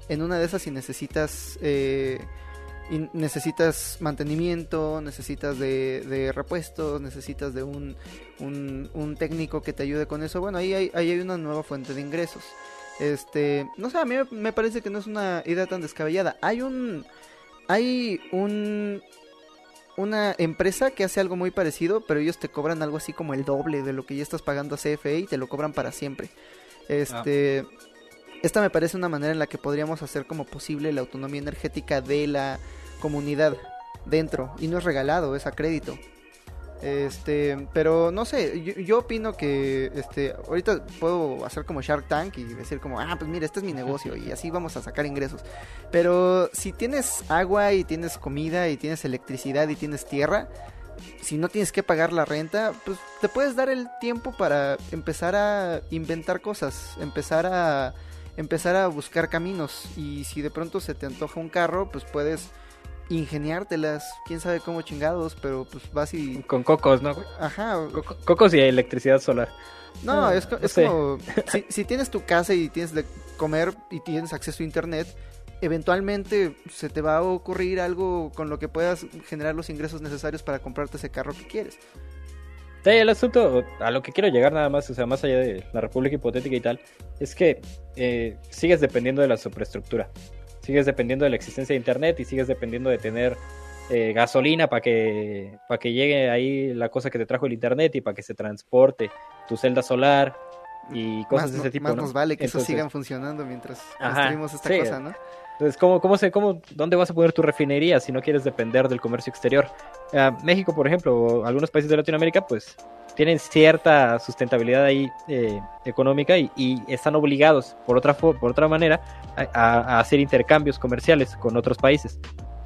en una de esas si necesitas... eh, necesitas mantenimiento, necesitas de, de repuestos, necesitas de un, un, un técnico que te ayude con eso. Bueno, ahí hay, ahí hay una nueva fuente de ingresos. Este, no sé, a mí me parece que no es una idea tan descabellada. Hay un, hay un, una empresa que hace algo muy parecido, pero ellos te cobran algo así como el doble de lo que ya estás pagando a CFE y te lo cobran para siempre. Este, esta me parece una manera en la que podríamos hacer como posible la autonomía energética de la comunidad dentro y no es regalado, es a crédito. Este, pero no sé, yo, opino que este ahorita puedo hacer como Shark Tank y decir como, ah, pues mira, este es mi negocio y así vamos a sacar ingresos. Pero si tienes agua y tienes comida y tienes electricidad y tienes tierra, si no tienes que pagar la renta, pues te puedes dar el tiempo para empezar a inventar cosas, empezar a empezar a buscar caminos y si de pronto se te antoja un carro, pues puedes ingeniártelas, quién sabe cómo chingados, pero pues vas y Con cocos, ¿no? güey? ajá, Coco- Cocos y electricidad solar. no, es, co- no es como si, si tienes tu casa y tienes de comer y tienes acceso a internet, eventualmente se te va a ocurrir algo con lo que puedas generar los ingresos necesarios para comprarte ese carro que quieres. Sí, el asunto, a lo que quiero llegar nada más, o sea, más allá de la república hipotética y tal, es que eh, sigues dependiendo de la superestructura. Sigues dependiendo de la existencia de internet y sigues dependiendo de tener eh, gasolina para que, para que llegue ahí la cosa que te trajo el internet y para que se transporte tu celda solar y cosas más de ese tipo. más ¿no? nos vale que Entonces- eso sigan funcionando mientras Ajá, construimos esta sí. cosa, ¿no? Entonces, ¿cómo, cómo se, cómo, ¿dónde vas a poner tu refinería si no quieres depender del comercio exterior? Ah, México, por ejemplo, o algunos países de Latinoamérica, pues tienen cierta sustentabilidad ahí eh, económica y, y están obligados, por otra, por otra manera, a- a hacer intercambios comerciales con otros países.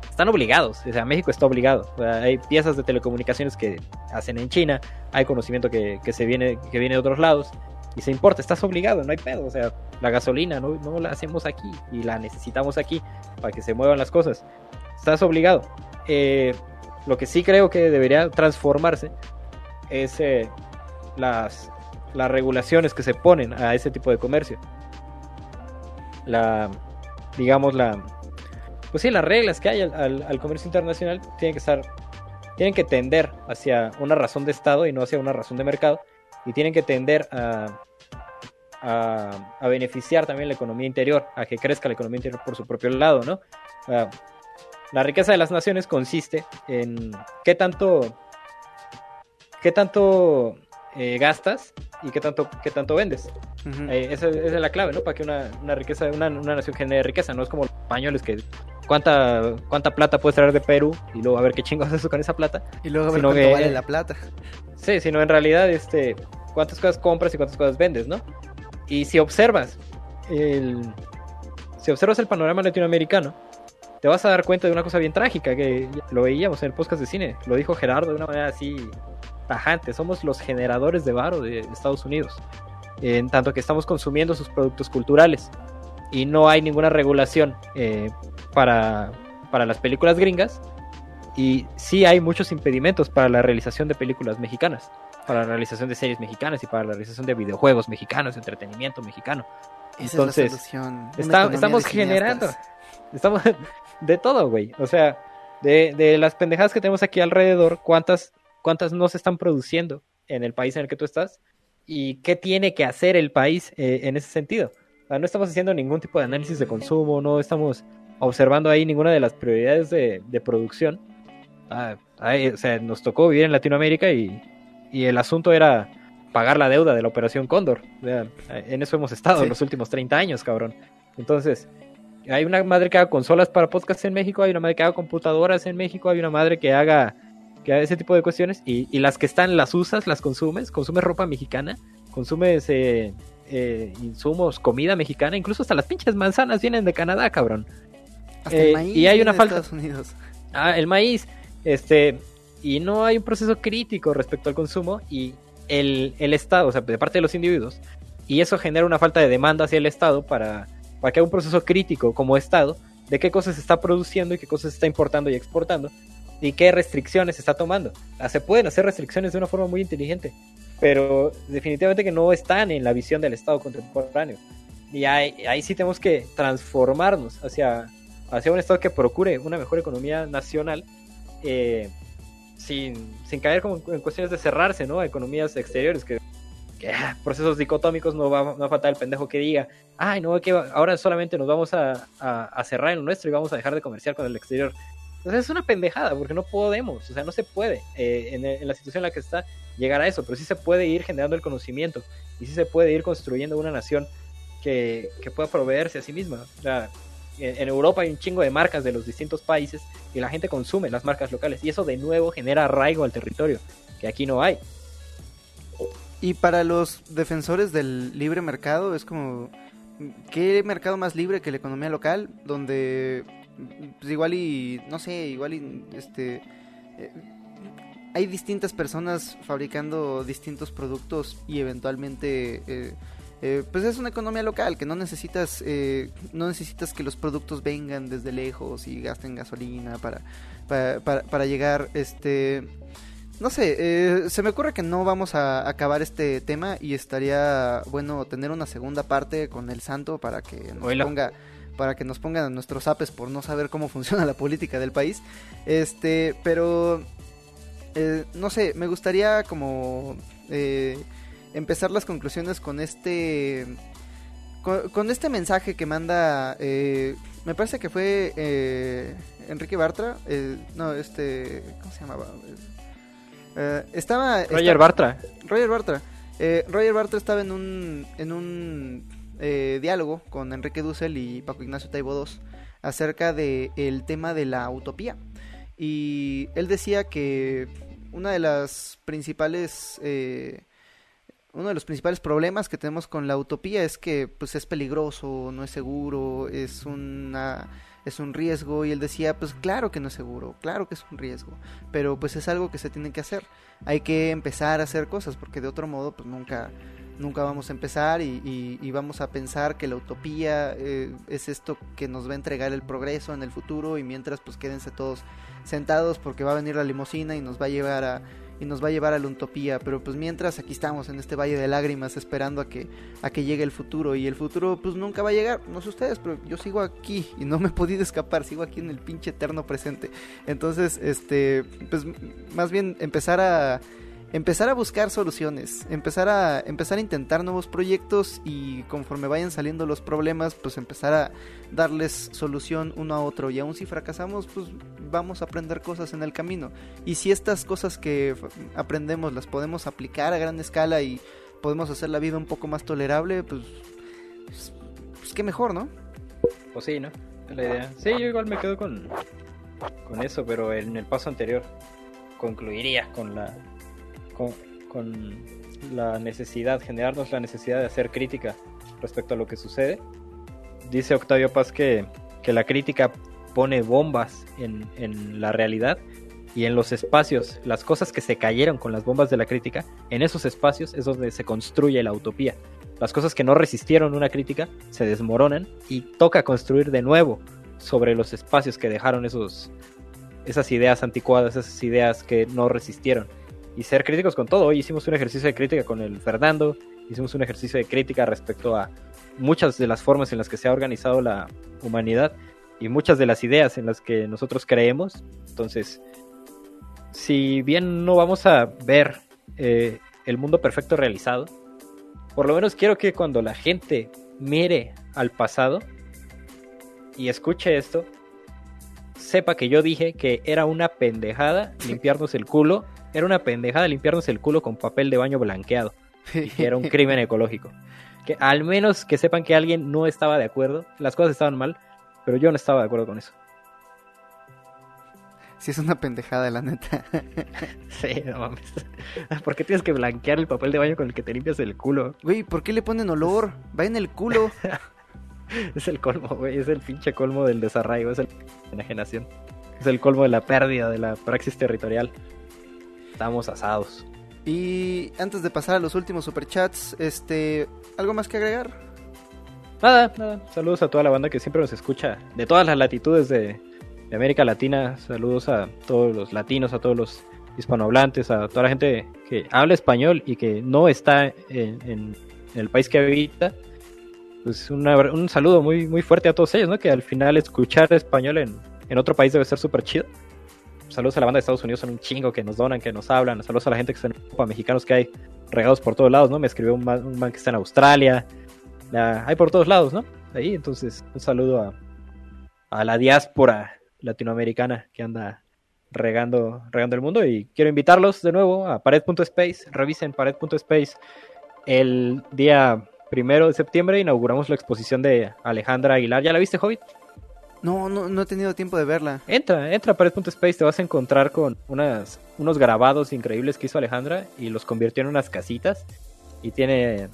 Están obligados, o sea, México está obligado. O sea, hay piezas de telecomunicaciones que hacen en China, hay conocimiento que, que se viene, que viene de otros lados y se importa, estás obligado, no hay pedo. O sea, la gasolina no, no la hacemos aquí y la necesitamos aquí para que se muevan las cosas. Estás obligado. Eh, lo que sí creo que debería transformarse es eh, las, las regulaciones que se ponen a ese tipo de comercio. La, digamos, la, pues sí, las reglas que hay al, al- comercio internacional tienen que estar, tienen que tender hacia una razón de Estado y no hacia una razón de mercado y tienen que tender a, a, a beneficiar también la economía interior, a que crezca la economía interior por su propio lado, ¿no? Ah, la riqueza de las naciones consiste en qué tanto, qué tanto eh, gastas y qué tanto, qué tanto vendes. Ujú. Eh, esa, esa es la clave, ¿no? Para que una, una riqueza, una, una nación genere riqueza, no es como españoles que cuánta, cuánta plata puedes traer de Perú y luego a ver qué chingados haces con esa plata. y luego a ver sino cuánto que- vale la plata. Sí, sino en realidad, este, cuántas cosas compras y cuántas cosas vendes, ¿no? Y si observas el, si observas el panorama latinoamericano, te vas a dar cuenta de una cosa bien trágica que lo veíamos en el podcast de cine, lo dijo Gerardo de una manera así tajante, somos los generadores de varo de Estados Unidos, en tanto que estamos consumiendo sus productos culturales y no hay ninguna regulación eh, para, para las películas gringas y sí hay muchos impedimentos para la realización de películas mexicanas, para la realización de series mexicanas y para la realización de videojuegos mexicanos, entretenimiento mexicano. Esa Entonces, es la Está- estamos generando, estamos de todo, güey. O sea, de, de las pendejadas que tenemos aquí alrededor, ¿cuántas, ¿cuántas no se están produciendo en el país en el que tú estás? ¿Y qué tiene que hacer el país eh, en ese sentido? No estamos haciendo ningún tipo de análisis de consumo, no estamos observando ahí ninguna de las prioridades de, de producción. Ah, o sea, nos tocó vivir en Latinoamérica y, y el asunto era pagar la deuda de la Operación Cóndor. en eso hemos estado en los últimos 30 años, cabrón. Entonces, hay una madre que haga consolas para podcast en México, hay una madre que haga computadoras en México, hay una madre que haga, que haga ese tipo de cuestiones y, y las que están las usas, las consumes, consumes ropa mexicana, consumes eh, eh, insumos, comida mexicana, incluso hasta las pinches manzanas vienen de Canadá, cabrón. Eh, y hay una falta. Estados Unidos. Ah, el maíz, este, y no hay un proceso crítico respecto al consumo y el, el Estado, o sea, de parte de los individuos, y eso genera una falta de demanda hacia el Estado para para que haya un proceso crítico como Estado de qué cosas se está produciendo y qué cosas se está importando y exportando y qué restricciones se está tomando. Se pueden hacer restricciones de una forma muy inteligente, pero definitivamente que no están en la visión del Estado contemporáneo. Y ahí, ahí sí tenemos que transformarnos hacia, hacia un Estado que procure una mejor economía nacional eh, sin, sin caer como en cuestiones de cerrarse ¿no? a economías exteriores que ah, procesos dicotómicos no va, a faltar el pendejo que diga, ay, no, que ahora solamente nos vamos a, cerrar en lo nuestro y vamos a dejar de comerciar con el exterior. Entonces es una pendejada, porque no podemos, o sea, no se puede eh, en, la situación en la que está llegar a eso, pero sí se puede ir generando el conocimiento y sí se puede ir construyendo una nación que, pueda proveerse a sí misma. O sea, en, Europa hay un chingo de marcas de los distintos países y la gente consume las marcas locales y eso de nuevo genera arraigo al territorio, que aquí no hay. Y para los defensores del libre mercado es como, ¿qué mercado más libre que la economía local? Donde pues igual y, no sé, igual y, este... Eh, hay distintas personas fabricando distintos productos y eventualmente... Eh, eh, pues es una economía local que no necesitas no necesitas que los productos vengan desde lejos y gasten gasolina para para, para, para llegar este no sé, eh, se me ocurre que no vamos a acabar este tema y estaría bueno tener una segunda parte con el santo para que nos ponga para que nos pongan nuestros apes por no saber cómo funciona la política del país. Este, pero eh, no sé, me gustaría como eh, empezar las conclusiones con este con, este mensaje que manda me parece que fue Enrique Bartra, no, este, ¿cómo se llamaba? Eh, estaba... Roger Bartra. Roger Bartra. Eh, Roger Bartra estaba en un, en un eh, diálogo con Enrique Dussel y Paco Ignacio Taibo II acerca del el tema de la utopía. Y él decía que una de las principales... uno de los principales problemas que tenemos con la utopía es que pues es peligroso, no es seguro, es una es un riesgo y él decía, pues claro que no es seguro, claro que es un riesgo, pero pues es algo que se tiene que hacer. Hay que empezar a hacer cosas porque de otro modo pues nunca nunca vamos a empezar y, vamos a pensar que la utopía eh, es esto que nos va a entregar el progreso en el futuro y mientras pues quédense todos sentados porque va a venir la limusina y nos va a llevar a y nos va a llevar a la utopía, pero pues mientras aquí estamos en este valle de lágrimas esperando a que a que llegue el futuro y el futuro pues nunca va a llegar, no sé ustedes, pero yo sigo aquí y no me he podido escapar, sigo aquí en el pinche eterno presente. Entonces, este, pues más bien empezar a empezar a buscar soluciones, empezar a empezar a intentar nuevos proyectos y conforme vayan saliendo los problemas, pues empezar a darles solución uno a otro y aun si fracasamos, pues vamos a aprender cosas en el camino. Y si estas cosas que aprendemos las podemos aplicar a gran escala y podemos hacer la vida un poco más tolerable, pues pues, pues qué mejor, ¿no? Pues sí, ¿no? La idea. Sí, yo igual me quedo con con eso, pero en el paso anterior concluiría con la con, la necesidad, generarnos la necesidad de hacer crítica respecto a lo que sucede. Dice Octavio Paz que, que la crítica pone bombas en, en, la realidad y en los espacios, las cosas que se cayeron con las bombas de la crítica, en esos espacios es donde se construye la utopía. Las cosas que no resistieron una crítica se desmoronan y toca construir de nuevo sobre los espacios que dejaron esos, esas ideas anticuadas, esas ideas que no resistieron y ser críticos con todo. Hoy hicimos un ejercicio de crítica con el Fernando, hicimos un ejercicio de crítica respecto a muchas de las formas en las que se ha organizado la humanidad y muchas de las ideas en las que nosotros creemos. Entonces, si bien no vamos a ver eh, el mundo perfecto realizado, por lo menos quiero que cuando la gente mire al pasado y escuche esto, sepa que yo dije que era una pendejada limpiarnos el culo era una pendejada limpiarnos el culo con papel de baño blanqueado. y era un crimen ecológico. Que al menos que sepan que alguien no estaba de acuerdo, las cosas estaban mal, pero yo no estaba de acuerdo con eso. Sí, es una pendejada, la neta. sí, no mames. ¿Por qué tienes que blanquear el papel de baño con el que te limpias el culo? Güey, ¿por qué le ponen olor? Va en el culo. es el colmo, güey. Es el pinche colmo del desarraigo. Es el enajenación. Es el colmo de la pérdida de la praxis territorial. Estamos asados. Y antes de pasar a los últimos superchats, este, ¿algo más que agregar? Nada, nada. Saludos a toda la banda que siempre nos escucha de todas las latitudes de, de América Latina. Saludos a todos los latinos, a todos los hispanohablantes, a toda la gente que habla español y que no está en, el país que habita. Pues un saludo muy, muy fuerte a todos ellos, ¿no? Que al final escuchar español en, en otro país debe ser súper chido. Saludos a la banda de Estados Unidos, son un chingo que nos donan, que nos hablan. Saludos a la gente que está en Europa, mexicanos que hay regados por todos lados, ¿no? Me escribió un man, que está en Australia. hay por todos lados, ¿no? Ahí, entonces, un saludo a, a la diáspora latinoamericana que anda regando, regando el mundo. Y quiero invitarlos de nuevo a pared.space. Revisen pared.space. El día primero de septiembre inauguramos la exposición de Alejandra Aguilar. ¿Ya la viste, Hobbit? No, no, no he tenido tiempo de verla. Entra, entra a pared.space. Te vas a encontrar con unas, unos grabados increíbles que hizo Alejandra y los convirtió en unas casitas. Y tiene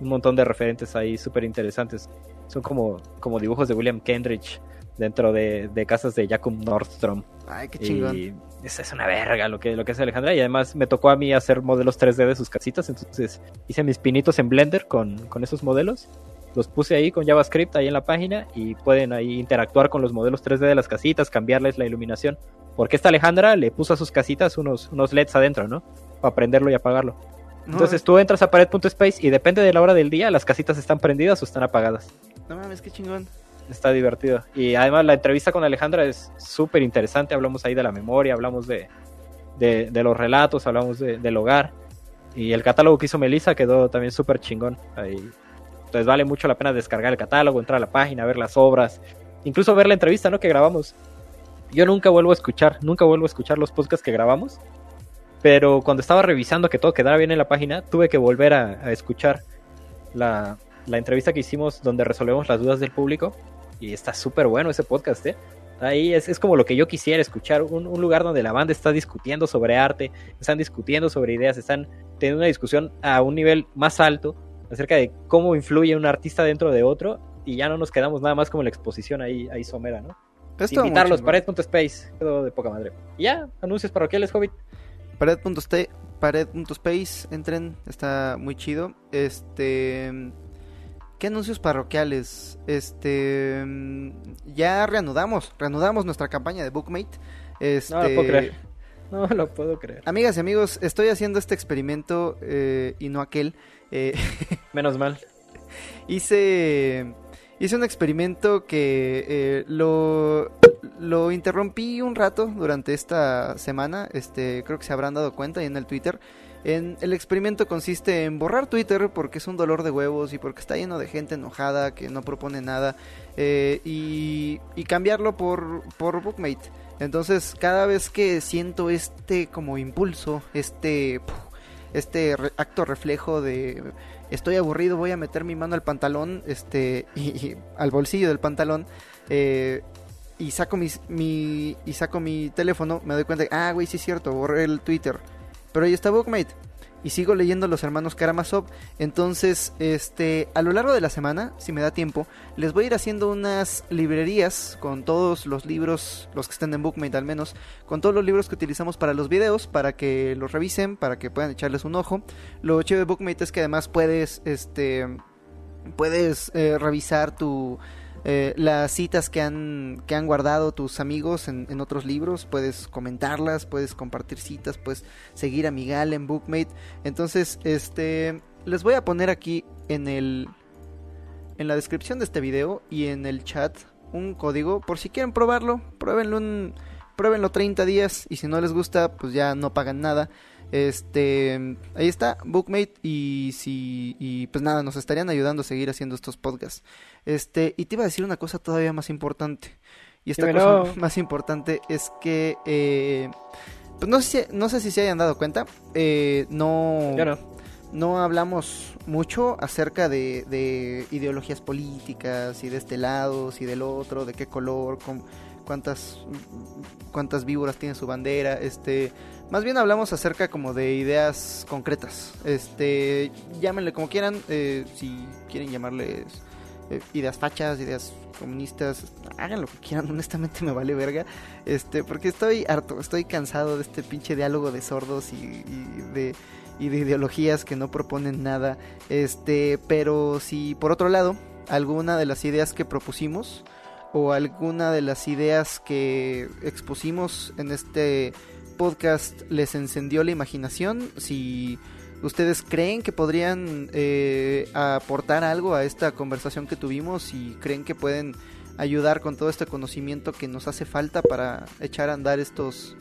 un montón de referentes ahí súper interesantes. Son como, como dibujos de William Kendrick dentro de, casas de Jacob Nordstrom. Ay, qué chingón. Y es, es una verga lo que, lo que hace Alejandra. Y además me tocó a mí hacer modelos 3D de sus casitas. Entonces hice mis pinitos en Blender con, esos modelos. Los puse ahí con JavaScript ahí en la página y pueden ahí interactuar con los modelos 3D de las casitas, cambiarles la iluminación. Porque esta Alejandra le puso a sus casitas unos, unos LEDs adentro, ¿no? Para prenderlo y apagarlo. Entonces tú entras a pared.space y depende de la hora del día, las casitas están prendidas o están apagadas. No mames, qué chingón está divertido. Y además la entrevista con Alejandra es súper interesante. Hablamos ahí de la memoria, hablamos de, de, los relatos, hablamos del hogar. Y el catálogo que hizo Melissa quedó también súper chingón. Ahí. Entonces vale mucho la pena descargar el catálogo, entrar a la página, ver las obras, incluso ver la entrevista ¿no? que grabamos. Yo nunca vuelvo a escuchar, nunca vuelvo a escuchar los podcasts que grabamos. Pero cuando estaba revisando que todo quedara bien en la página, tuve que volver a, escuchar la, la entrevista que hicimos donde resolvemos las dudas del público y está súper bueno ese podcast, ¿eh? Ahí es, es, como lo que yo quisiera escuchar, un, lugar donde la banda está discutiendo sobre arte, están discutiendo sobre ideas, están teniendo una discusión a un nivel más alto acerca de cómo influye un artista dentro de otro y ya no nos quedamos nada más como la exposición ahí, ahí somera, ¿no? Esto Invitarlos, pared.space, quedó de poca madre. Y ya, anuncios parroquiales, Hobbit. Pared.space, entren, está muy chido. Este ¿Qué anuncios parroquiales? Este. Ya reanudamos. Reanudamos nuestra campaña de Bookmate. Este, no lo puedo creer. No lo puedo creer. Amigas y amigos, estoy haciendo este experimento eh, y no aquel. Eh, Menos mal. hice. Hice un experimento que eh, lo, lo interrumpí un rato durante esta semana. Este, creo que se habrán dado cuenta y en el Twitter el experimento consiste en borrar Twitter porque es un dolor de huevos y porque está lleno de gente enojada que no propone nada eh, y, cambiarlo por, por Bookmate. Entonces cada vez que siento este como impulso, este, este acto reflejo de estoy aburrido, voy a meter mi mano al pantalón, este, y, al bolsillo del pantalón, eh, y saco mi, y saco mi teléfono, me doy cuenta, ah, güey, sí es cierto, borré el Twitter pero ahí está Bookmate. Y sigo leyendo Los Hermanos Karamazov. Entonces, este, a lo largo de la semana, si me da tiempo, les voy a ir haciendo unas librerías con todos los libros, los que estén en Bookmate al menos, con todos los libros que utilizamos para los videos, para que los revisen, para que puedan echarles un ojo. Lo chido de Bookmate es que además puedes, este, puedes eh, revisar tu eh, las citas que han, que han guardado tus amigos en, otros libros, puedes comentarlas, puedes compartir citas, puedes seguir a Miguel en Bookmate. Entonces, este, les voy a poner aquí en el, en la descripción de este video y en el chat un código por si quieren probarlo, pruébenlo un, pruébenlo 30 días y si no les gusta, pues ya no pagan nada. Este, ahí está, Bookmate y si y pues nada, nos estarían ayudando a seguir haciendo estos podcasts. Este, y te iba a decir una cosa todavía más importante. Y esta cosa más importante es que eh, pues no sé, no sé si se hayan dado cuenta, eh, no, no hablamos mucho acerca de, de, ideologías políticas y de este lado y del otro, de qué color, cuántas, cuántas víboras tiene su bandera, este, más bien hablamos acerca como de ideas concretas, este, llámenle como quieran, eh, si quieren llamarles eh, ideas fachas, ideas comunistas, hagan lo que quieran, honestamente me vale verga, este, porque estoy harto, estoy cansado de este pinche diálogo de sordos y, y de y de ideologías que no proponen nada. Este, pero si por otro lado, alguna de las ideas que propusimos o alguna de las ideas que expusimos en este podcast les encendió la imaginación, si ustedes creen que podrían eh, aportar algo a esta conversación que tuvimos y creen que pueden ayudar con todo este conocimiento que nos hace falta para echar a andar estos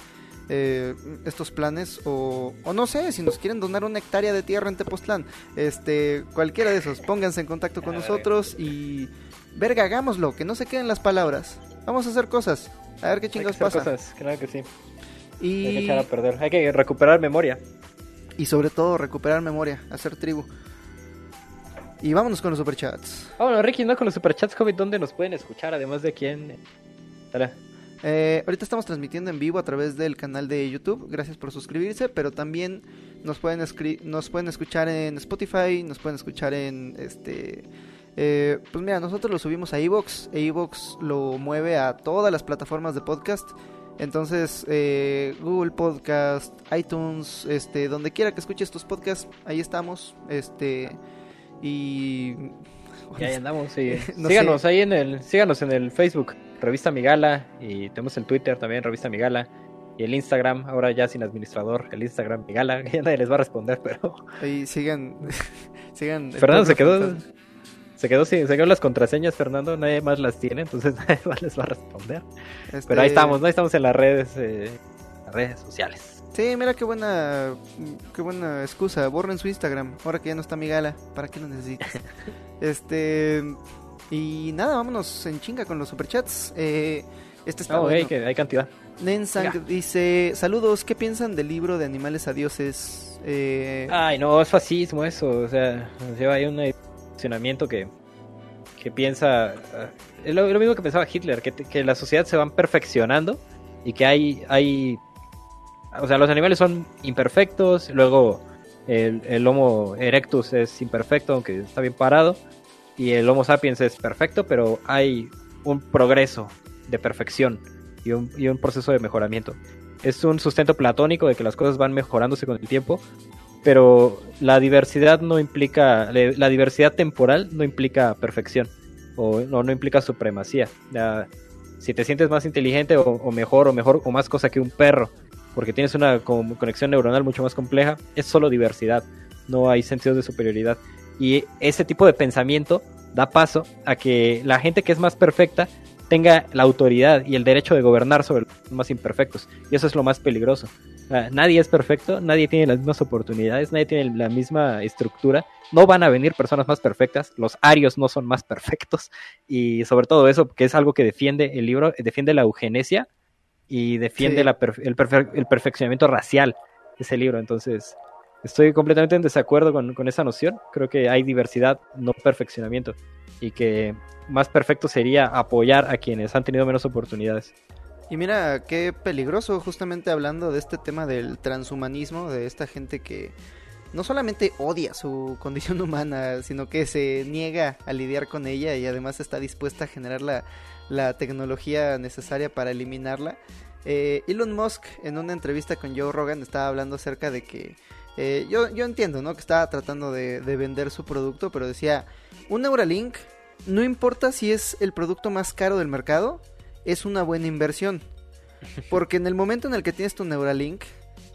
eh, estos planes o, o, no sé, si nos quieren donar una hectárea de tierra en Tepoztlán, este, cualquiera de esos, pónganse en contacto con nosotros y verga, hagámoslo, que no se queden las palabras. Vamos a hacer cosas, a ver qué chingados pasa. Cosas, claro que sí. Y... Hay que echar a perder, hay que recuperar memoria. Y sobre todo recuperar memoria, hacer tribu. Y vámonos con los superchats. Vámonos, Ricky, ¿no? Con los superchats, COVID, ¿dónde nos pueden escuchar? Además de quién. Dale. Eh, ahorita estamos transmitiendo en vivo a través del canal de YouTube. Gracias por suscribirse, pero también nos pueden nos pueden escuchar en Spotify, nos pueden escuchar en este eh, pues mira, nosotros lo subimos a Evox, e Evox lo mueve a todas las plataformas de podcast. Entonces, eh, Google Podcast, iTunes, este, donde quiera que escuches tus podcasts, ahí estamos. Este, y y ahí andamos, sí. síganos ahí en el, síganos en el Facebook, Revista Migala, y tenemos el Twitter también, Revista Migala, y el Instagram, ahora ya sin administrador, el Instagram Migala, ya nadie les va a responder, pero... Ahí sigan, sigan... Fernando se quedó, se quedó sin, se quedó las contraseñas, Fernando, nadie más las tiene, entonces nadie más les va a responder. Pero ahí este estamos, ¿no? Ahí estamos en las redes, eh, las redes sociales. Sí, mira qué buena, qué buena excusa. Borren su Instagram, ahora que ya no está mi gala. ¿Para qué lo necesitas? este. Y nada, vámonos en chinga con los superchats. Eh, este está oh, que hay cantidad. Nensang dice: Saludos, ¿qué piensan del libro de Animales a Dioses? Eh... Ay, no, es fascismo eso. O sea, lleva ahí un funcionamiento que, que piensa. Es lo, mismo que pensaba Hitler, que, que la sociedad se van perfeccionando y que hay, hay o sea, los animales son imperfectos, luego el, Homo erectus es imperfecto, aunque está bien parado, y el Homo sapiens es perfecto, pero hay un progreso de perfección y un, y un proceso de mejoramiento. Es un sustento platónico de que las cosas van mejorándose con el tiempo, pero la diversidad no implica, la diversidad temporal no implica perfección o no, no implica supremacía. si te sientes más inteligente o, o, mejor o mejor o más cosa que un perro porque tienes una conexión neuronal mucho más compleja, es solo diversidad, no hay sentidos de superioridad. Y ese tipo de pensamiento da paso a que la gente que es más perfecta tenga la autoridad y el derecho de gobernar sobre los más imperfectos. Y eso es lo más peligroso. Nadie es perfecto, nadie tiene las mismas oportunidades, nadie tiene la misma estructura. No van a venir personas más perfectas, los arios no son más perfectos. Y sobre todo eso, que es algo que defiende el libro, defiende la eugenesia y defiende el, el, perfeccionamiento racial ese libro. Entonces, estoy completamente en desacuerdo con, con, esa noción. Creo que hay diversidad, no perfeccionamiento. Y que más perfecto sería apoyar a quienes han tenido menos oportunidades. Y mira, qué peligroso, justamente hablando de este tema del transhumanismo, de esta gente que no solamente odia su condición humana, sino que se niega a lidiar con ella y además está dispuesta a generar la, la tecnología necesaria para eliminarla. Eh, Elon Musk en una entrevista con Joe Rogan estaba hablando acerca de que eh, yo, yo entiendo, ¿no? Que estaba tratando de, de, vender su producto, pero decía, un Neuralink, no importa si es el producto más caro del mercado, es una buena inversión. Porque en el momento en el que tienes tu Neuralink,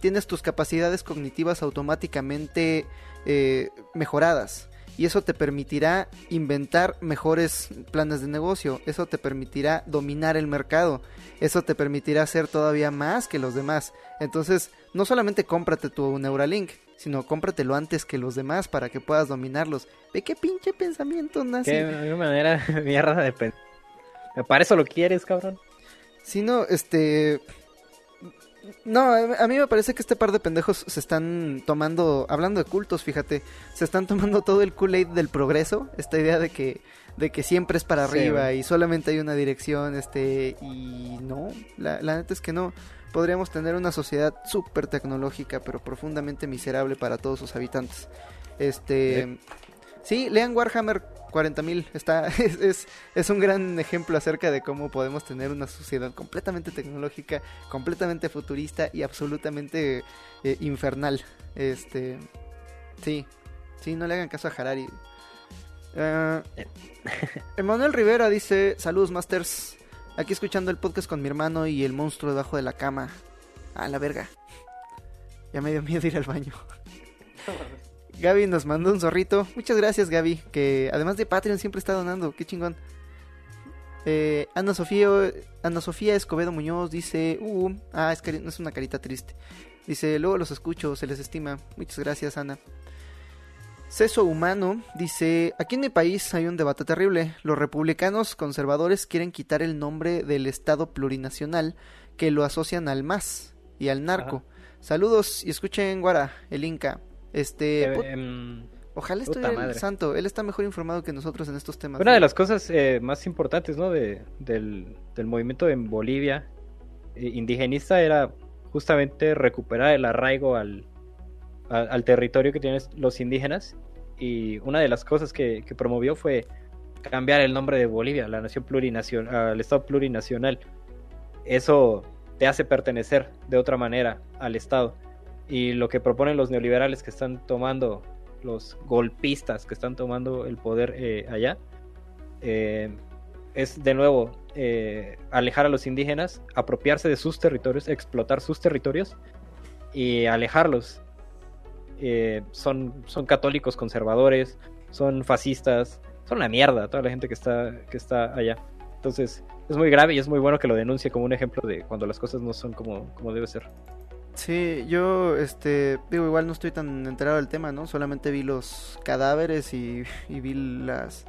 tienes tus capacidades cognitivas automáticamente eh, mejoradas y eso te permitirá inventar mejores planes de negocio, eso te permitirá dominar el mercado, eso te permitirá hacer todavía más que los demás. Entonces, no solamente cómprate tu Neuralink, sino cómpratelo antes que los demás para que puedas dominarlos. ¿De qué pinche pensamiento nace? Qué manera mierda de pensar. Para eso lo quieres, cabrón. Si no, este No, a mí me parece que este par de pendejos se están tomando, hablando de cultos, fíjate, se están tomando todo el Kool-Aid del progreso, esta idea de que de que siempre es para arriba y solamente hay una dirección, este, y no, la, la neta es que no. Podríamos tener una sociedad súper tecnológica, pero profundamente miserable para todos sus habitantes. Este, sí, lean Warhammer 40.000, está, es, es, un gran ejemplo acerca de cómo podemos tener una sociedad completamente tecnológica, completamente futurista y absolutamente eh, infernal. Este, sí, sí, no le hagan caso a Harari. Uh, Emanuel Rivera dice, saludos Masters, aquí escuchando el podcast con mi hermano y el monstruo debajo de la cama. A la verga. Ya me dio miedo ir al baño. Gaby nos mandó un zorrito. Muchas gracias, Gaby. Que además de Patreon siempre está donando. Qué chingón. Eh, Ana Sofía Ana Sofía Escobedo Muñoz dice, uh, ah, es, es una carita triste. Dice, luego los escucho, se les estima. Muchas gracias, Ana. Ceso Humano dice, aquí en mi país hay un debate terrible. Los republicanos conservadores quieren quitar el nombre del Estado plurinacional que lo asocian al MAS y al narco. Saludos y escuchen Guara, el Inca. Este, eh, em, ojalá esté el santo, él está mejor informado que nosotros en estos temas. Una de las cosas eh, más importantes, ¿no? De, del, movimiento en Bolivia eh, indigenista era justamente recuperar el arraigo al, al, territorio que tienen los indígenas y una de las cosas que, promovió fue cambiar el nombre de Bolivia, la nación plurinacional, al Estado plurinacional. Eso te hace pertenecer de otra manera al Estado. Y lo que proponen los neoliberales que están tomando, los golpistas que están tomando el poder eh, allá, eh, es de nuevo eh, alejar a los indígenas, apropiarse de sus territorios, explotar sus territorios y alejarlos eh, son, son católicos conservadores, son fascistas, son la mierda toda la gente que está, que está allá. Entonces es muy grave y es muy bueno que lo denuncie como un ejemplo de cuando las cosas no son como, como debe ser. Sí, yo, este, digo, igual no estoy tan enterado del tema, ¿no? Solamente vi los cadáveres y, vi las,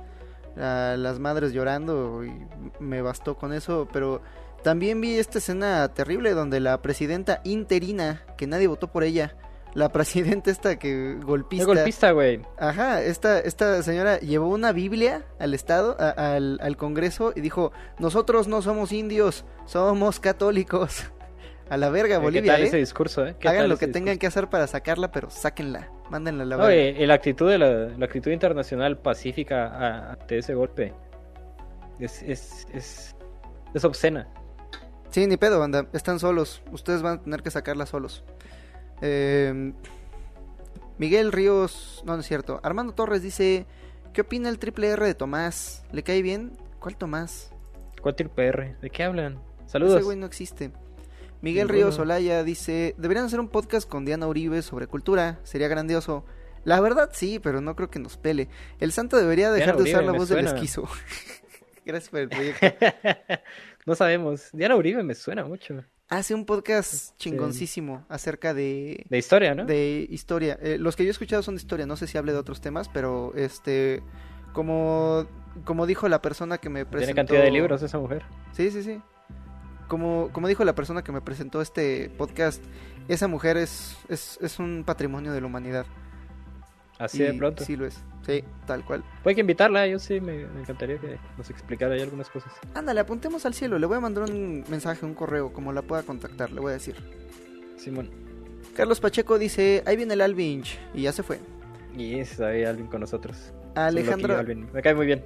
las madres llorando y me bastó con eso, pero también vi esta escena terrible donde la presidenta interina, que nadie votó por ella, la presidenta esta que golpista. golpista, güey. Ajá, esta, esta señora llevó una Biblia al Estado, al, al Congreso y dijo, nosotros no somos indios, somos católicos. A la verga, Bolivia. ¿Qué tal ¿eh? ese discurso, eh? Hagan lo que tengan que hacer para sacarla, pero sáquenla, mándenla a la verga. la actitud de la, la, actitud internacional pacífica ante ese golpe es, es, es, es obscena. Sí, ni pedo, banda. Están solos. Ustedes van a tener que sacarla solos. Eh, Miguel Ríos, no, no es cierto. Armando Torres dice, ¿qué opina el triple R de Tomás? ¿Le cae bien? ¿Cuál Tomás? ¿Cuál triple R? ¿De qué hablan? Saludos. Ese güey no existe. Miguel Ríos Olaya dice, deberían hacer un podcast con Diana Uribe sobre cultura, sería grandioso. La verdad sí, pero no creo que nos pele. El santo debería dejar de usar la voz del esquizo. Gracias por el proyecto. no sabemos. Diana Uribe me suena mucho hace un podcast chingoncísimo acerca de... De historia, ¿no? De historia. Eh, los que yo he escuchado son de historia, no sé si hable de otros temas, pero este... Como, como dijo la persona que me presentó... Tiene cantidad de libros esa mujer. Sí, sí, sí. Como, como dijo la persona que me presentó este podcast, esa mujer es, es, es un patrimonio de la humanidad. Así de pronto. Sí lo es. Sí, tal cual. Puede que invitarla, yo sí me, encantaría que nos explicara ahí algunas cosas. Ándale, apuntemos al cielo. Le voy a mandar un mensaje, un correo, como la pueda contactar, le voy a decir. Simón. Carlos Pacheco dice, ahí viene el Alvinch, y ya se fue. Y está ahí Alvin con nosotros. Alejandro. Me cae muy bien.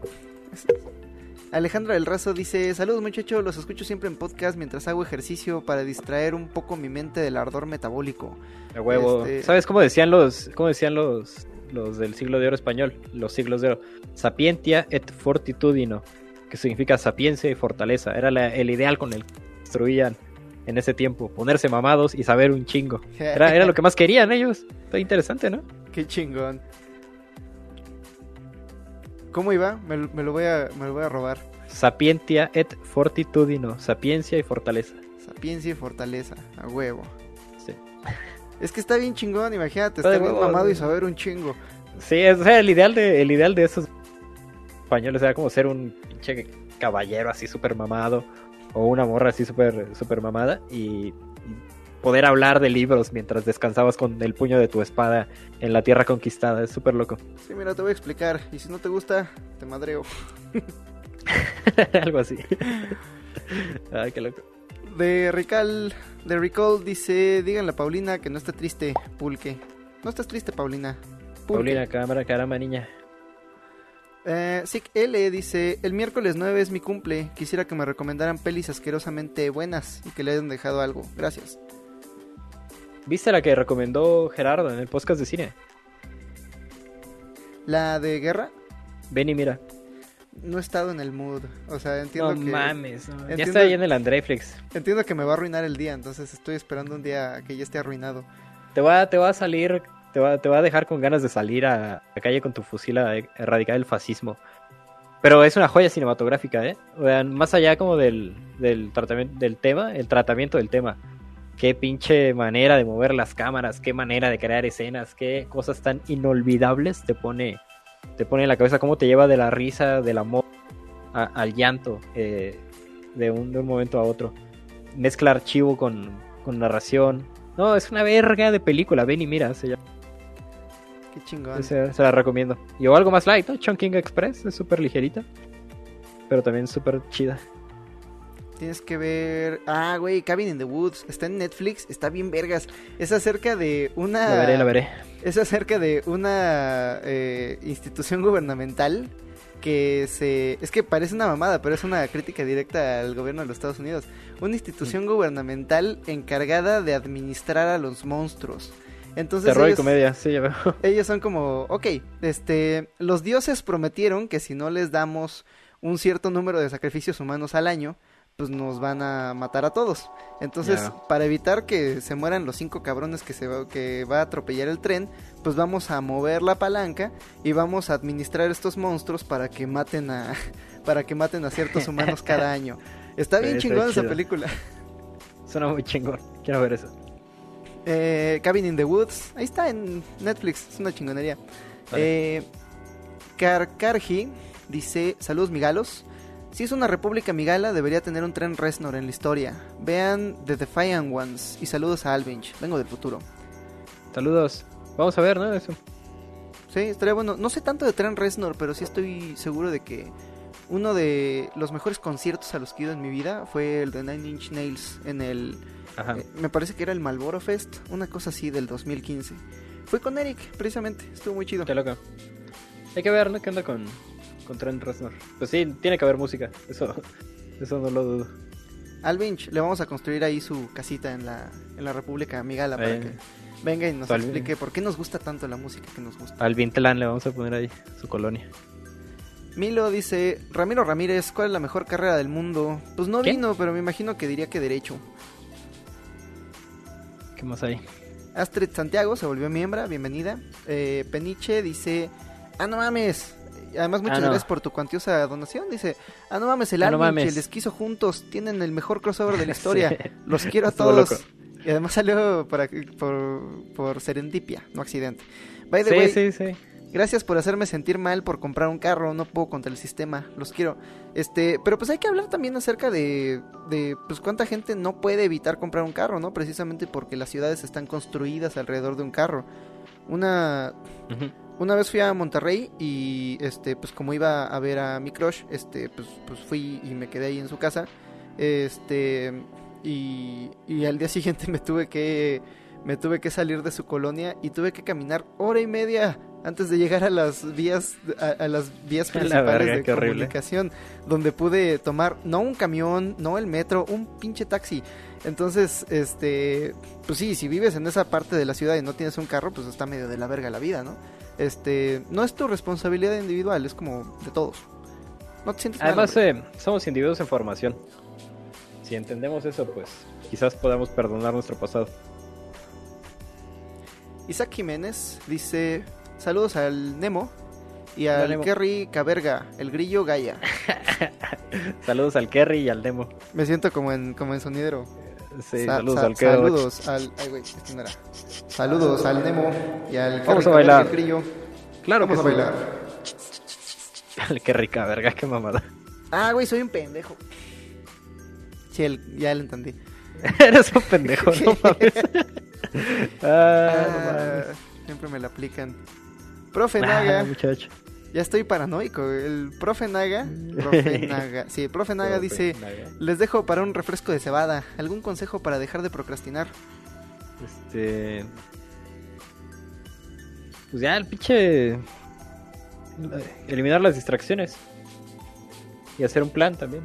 Alejandra del Razo dice, saludos muchachos, los escucho siempre en podcast mientras hago ejercicio para distraer un poco mi mente del ardor metabólico. A huevo. Este, ¿Sabes cómo decían los, cómo decían los, los del siglo de oro español, los siglos de oro, sapientia et fortitudino, que significa sapiencia y fortaleza. Era el ideal con el que construían en ese tiempo, ponerse mamados y saber un chingo. Era, era lo que más querían ellos. Está interesante, ¿no? Qué chingón. ¿Cómo iba? Me, lo voy a, me lo voy a robar. Sapientia et fortitudino, sapiencia y fortaleza. Sapiencia y fortaleza, a huevo. Sí. Es que está bien chingón, imagínate, estar bien mamado y saber un chingo. Sí, o sea, el ideal de, el ideal de esos españoles era como ser un pinche caballero así súper mamado o una morra así súper super mamada y, poder hablar de libros mientras descansabas con el puño de tu espada en la tierra conquistada. Es súper loco. Sí, mira, te voy a explicar. Y si no te gusta, te madreo. Algo así. Ay, qué loco. De Recall, de Recall dice, díganle a Paulina que no esté triste, pulque. No estás triste, Paulina. Pulque. Paulina, cámara, caramba, niña. Eh, Sick L dice, el miércoles 9 es mi cumple, quisiera que me recomendaran pelis asquerosamente buenas y que le hayan dejado algo. Gracias. ¿Viste la que recomendó Gerardo en el podcast de cine? La de guerra, Ven y mira. no he estado en el mood. O sea, entiendo No que... mames. no. Ya entiendo- está ahí en el Andreflix. Entiendo que me va a arruinar el día, entonces estoy esperando un día que ya esté arruinado. Te va, te va a salir, te va, te va a dejar con ganas de salir a la calle con tu fusil a erradicar el fascismo. Pero es una joya cinematográfica, ¿eh? O sea, más allá como del, del tratamiento del tema, el tratamiento del tema. Qué pinche manera de mover las cámaras, qué manera de crear escenas, qué cosas tan inolvidables te pone, te pone en la cabeza, cómo te lleva de la risa, del amor a- al llanto, eh, de, un, de un momento a otro. Mezcla archivo con, con narración. No, es una verga de película, ven y mira, se, llama- Qué chingón. se, se la recomiendo. Y o algo más light, ¿no? Chunking Express, es súper ligerita, pero también súper chida. Tienes que ver... Ah, güey, Cabin in the Woods. Está en Netflix, está bien vergas. Es acerca de una... La veré, la veré. Es acerca de una eh, institución gubernamental que se... Es que parece una mamada, pero es una crítica directa al gobierno de los Estados Unidos. Una institución gubernamental encargada de administrar a los monstruos. Entonces Terror y ellos, comedia, sí, ya veo. ellos son como, ok, este, los dioses prometieron que si no les damos un cierto número de sacrificios humanos al año, pues nos van a matar a todos. Entonces, para evitar que se mueran los cinco cabrones que se va, que va a atropellar el tren, pues vamos a mover la palanca y vamos a administrar estos monstruos para que maten a para que maten a ciertos humanos cada año. Está bien chingón esa película. Suena muy chingón. Quiero ver eso. Eh, Cabin in the Woods, ahí está en Netflix, es una chingonería. Vale. Eh, Karkarji dice, saludos migalos. Si es una república migala, debería tener un tren Resnor en la historia. Vean The Defiant Ones y saludos a Alvinch, vengo del futuro. Saludos. Vamos a ver, ¿no? Eso. Sí, estaría bueno. No sé tanto de tren Resnor, pero sí estoy seguro de que uno de los mejores conciertos a los que he ido en mi vida fue el de Nine Inch Nails en el Ajá. Eh, me parece que era el Malboro Fest, una cosa así del 2015. Fui con Eric, precisamente, estuvo muy chido. Qué loco. Hay que ver, ¿no? ¿Qué onda con, con Trent Reznor? Pues sí, tiene que haber música. Eso, eso no lo dudo. Al Vinch, le vamos a construir ahí su casita en la, en la República Migala para Eh. que venga y nos explique por qué nos gusta tanto la música que nos gusta. Al Vintelán le vamos a poner ahí su colonia. Milo dice, Ramiro Ramírez, ¿cuál es la mejor carrera del mundo? Pues no ¿Qué? vino, pero me imagino que diría que derecho. ¿Qué más hay? Astrid Santiago se volvió miembro, bienvenida. Eh, Peniche dice, ah, no mames. Además, muchas Ah, no. gracias por tu cuantiosa donación. Dice, ah, no mames, el Ah, no álbum mames. que les quiso juntos tienen el mejor crossover de la historia. Sí. Los quiero a todos. loco. Y además salió para, por, por serendipia, no accidente. By the Sí, way, sí, sí. gracias por hacerme sentir mal por comprar un carro. No puedo contra el sistema. Los quiero. Este, pero pues hay que hablar también acerca de, de pues cuánta gente no puede evitar comprar un carro, ¿no? Precisamente porque las ciudades están construidas alrededor de un carro. Una. Una vez fui a Monterrey y este pues como iba a ver a mi crush, este pues pues fui y me quedé ahí en su casa. Este y, y al día siguiente me tuve que me tuve que salir de su colonia y tuve que caminar hora y media antes de llegar a las vías a, a las vías la principales verga, de horrible. comunicación donde pude tomar no un camión, no el metro, un pinche taxi. Entonces, este, pues sí, si vives en esa parte de la ciudad y no tienes un carro, pues está medio de la verga la vida, ¿no? Este, no es tu responsabilidad individual, es como de todos. No te sientes mal, Además, güey. eh, somos individuos en formación. Si entendemos eso, pues quizás podamos perdonar nuestro pasado. Isaac Jiménez dice, saludos al Nemo y al Nemo. Kerry Caberga, el grillo Gaia. Saludos al Kerry y al Demo. Me siento como en, como en sonidero. Sí, Sa- saludos sa- al. Saludos al, ay güey, este no era. Saludos al Nemo y al Vamos a bailar. Claro Vamos a que bailar. Al Kerry, verga, qué mamada. Ah, güey, soy un pendejo. Sí, el- ya lo entendí. Eres un pendejo, no mames. ah, no mames. Ah, siempre me la aplican. Profe Ah, Naga, muchacho. Ya estoy paranoico. El profe Naga, profe Naga, sí, el profe Naga dice, les dejo para un refresco de cebada. ¿Algún consejo para dejar de procrastinar? Este. Pues ya, el pinche. Eliminar las distracciones. Y hacer un plan también.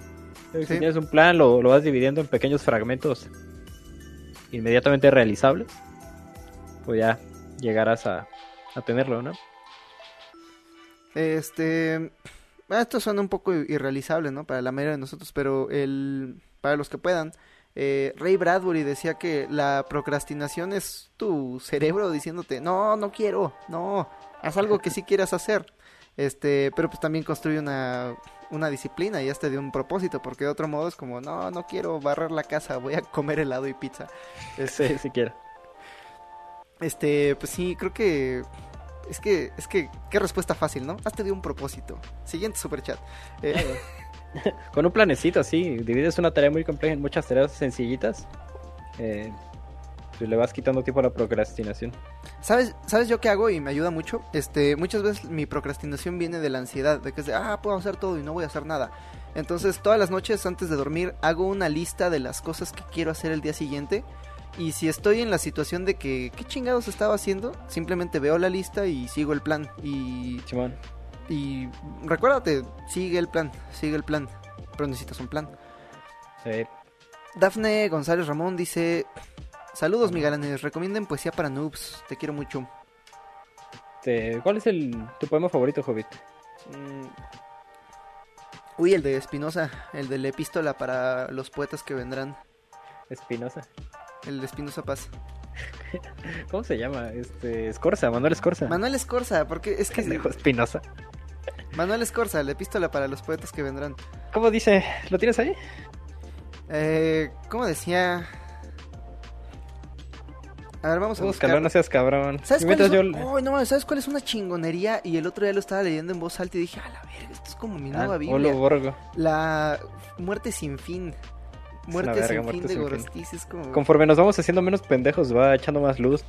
Si Sí. tienes un plan, lo, lo vas dividiendo en pequeños fragmentos inmediatamente realizables. Pues ya llegarás a, a tenerlo, ¿no? Este, ah, esto suena un poco irrealizable, ¿no? Para la mayoría de nosotros, pero el, para los que puedan, eh, Ray Bradbury decía que la procrastinación es tu cerebro diciéndote, no, no quiero, no, haz algo que sí quieras hacer. Este, pero pues también construye una, una disciplina y hasta de un propósito, porque de otro modo es como, no, no quiero barrer la casa, voy a comer helado y pizza. Este, Sí, siquiera. este, pues sí, creo que es que es que qué respuesta fácil, ¿no? Hazte de un propósito. Siguiente superchat. Eh, Con un planecito así, divides una tarea muy compleja en muchas tareas sencillitas. Eh, pues le vas quitando tiempo a la procrastinación. ¿Sabes sabes yo qué hago y me ayuda mucho? Este, muchas veces mi procrastinación viene de la ansiedad, de que es de, ah, puedo hacer todo y no voy a hacer nada. Entonces, todas las noches antes de dormir hago una lista de las cosas que quiero hacer el día siguiente. Y si estoy en la situación de que, ¿qué chingados estaba haciendo? Simplemente veo la lista y sigo el plan. Y Simón. Y recuérdate, sigue el plan, sigue el plan. Pero necesitas un plan. Sí. Dafne González Ramón dice: Saludos, migalanes. Recomienden poesía para noobs. Te quiero mucho. Este, ¿Cuál es el, tu poema favorito, Hobbit? Mm. Uy, el de Espinosa. El de la epístola para los poetas que vendrán. Espinosa. El de Espinosa Paz. ¿Cómo se llama? Este, Escorza, Manuel Escorza. Manuel Escorza, porque es que. Espinosa. Manuel Escorza, la epístola para los poetas que vendrán. ¿Cómo dice? ¿Lo tienes ahí? Eh, ¿Cómo decía? A ver, vamos a Búscalo, buscar. no seas cabrón. ¿Sabes cuál, es, mientras yo- Ay, no, mames, ¿Sabes cuál es una chingonería? Y el otro día lo estaba leyendo en voz alta y dije, a la verga, esto es como mi nueva Ah, Biblia. Olo Borgo. La muerte sin fin. Muerte verga, sin Muerte fin de. Gorostiz es como... Conforme nos vamos haciendo menos pendejos, va echando más luz.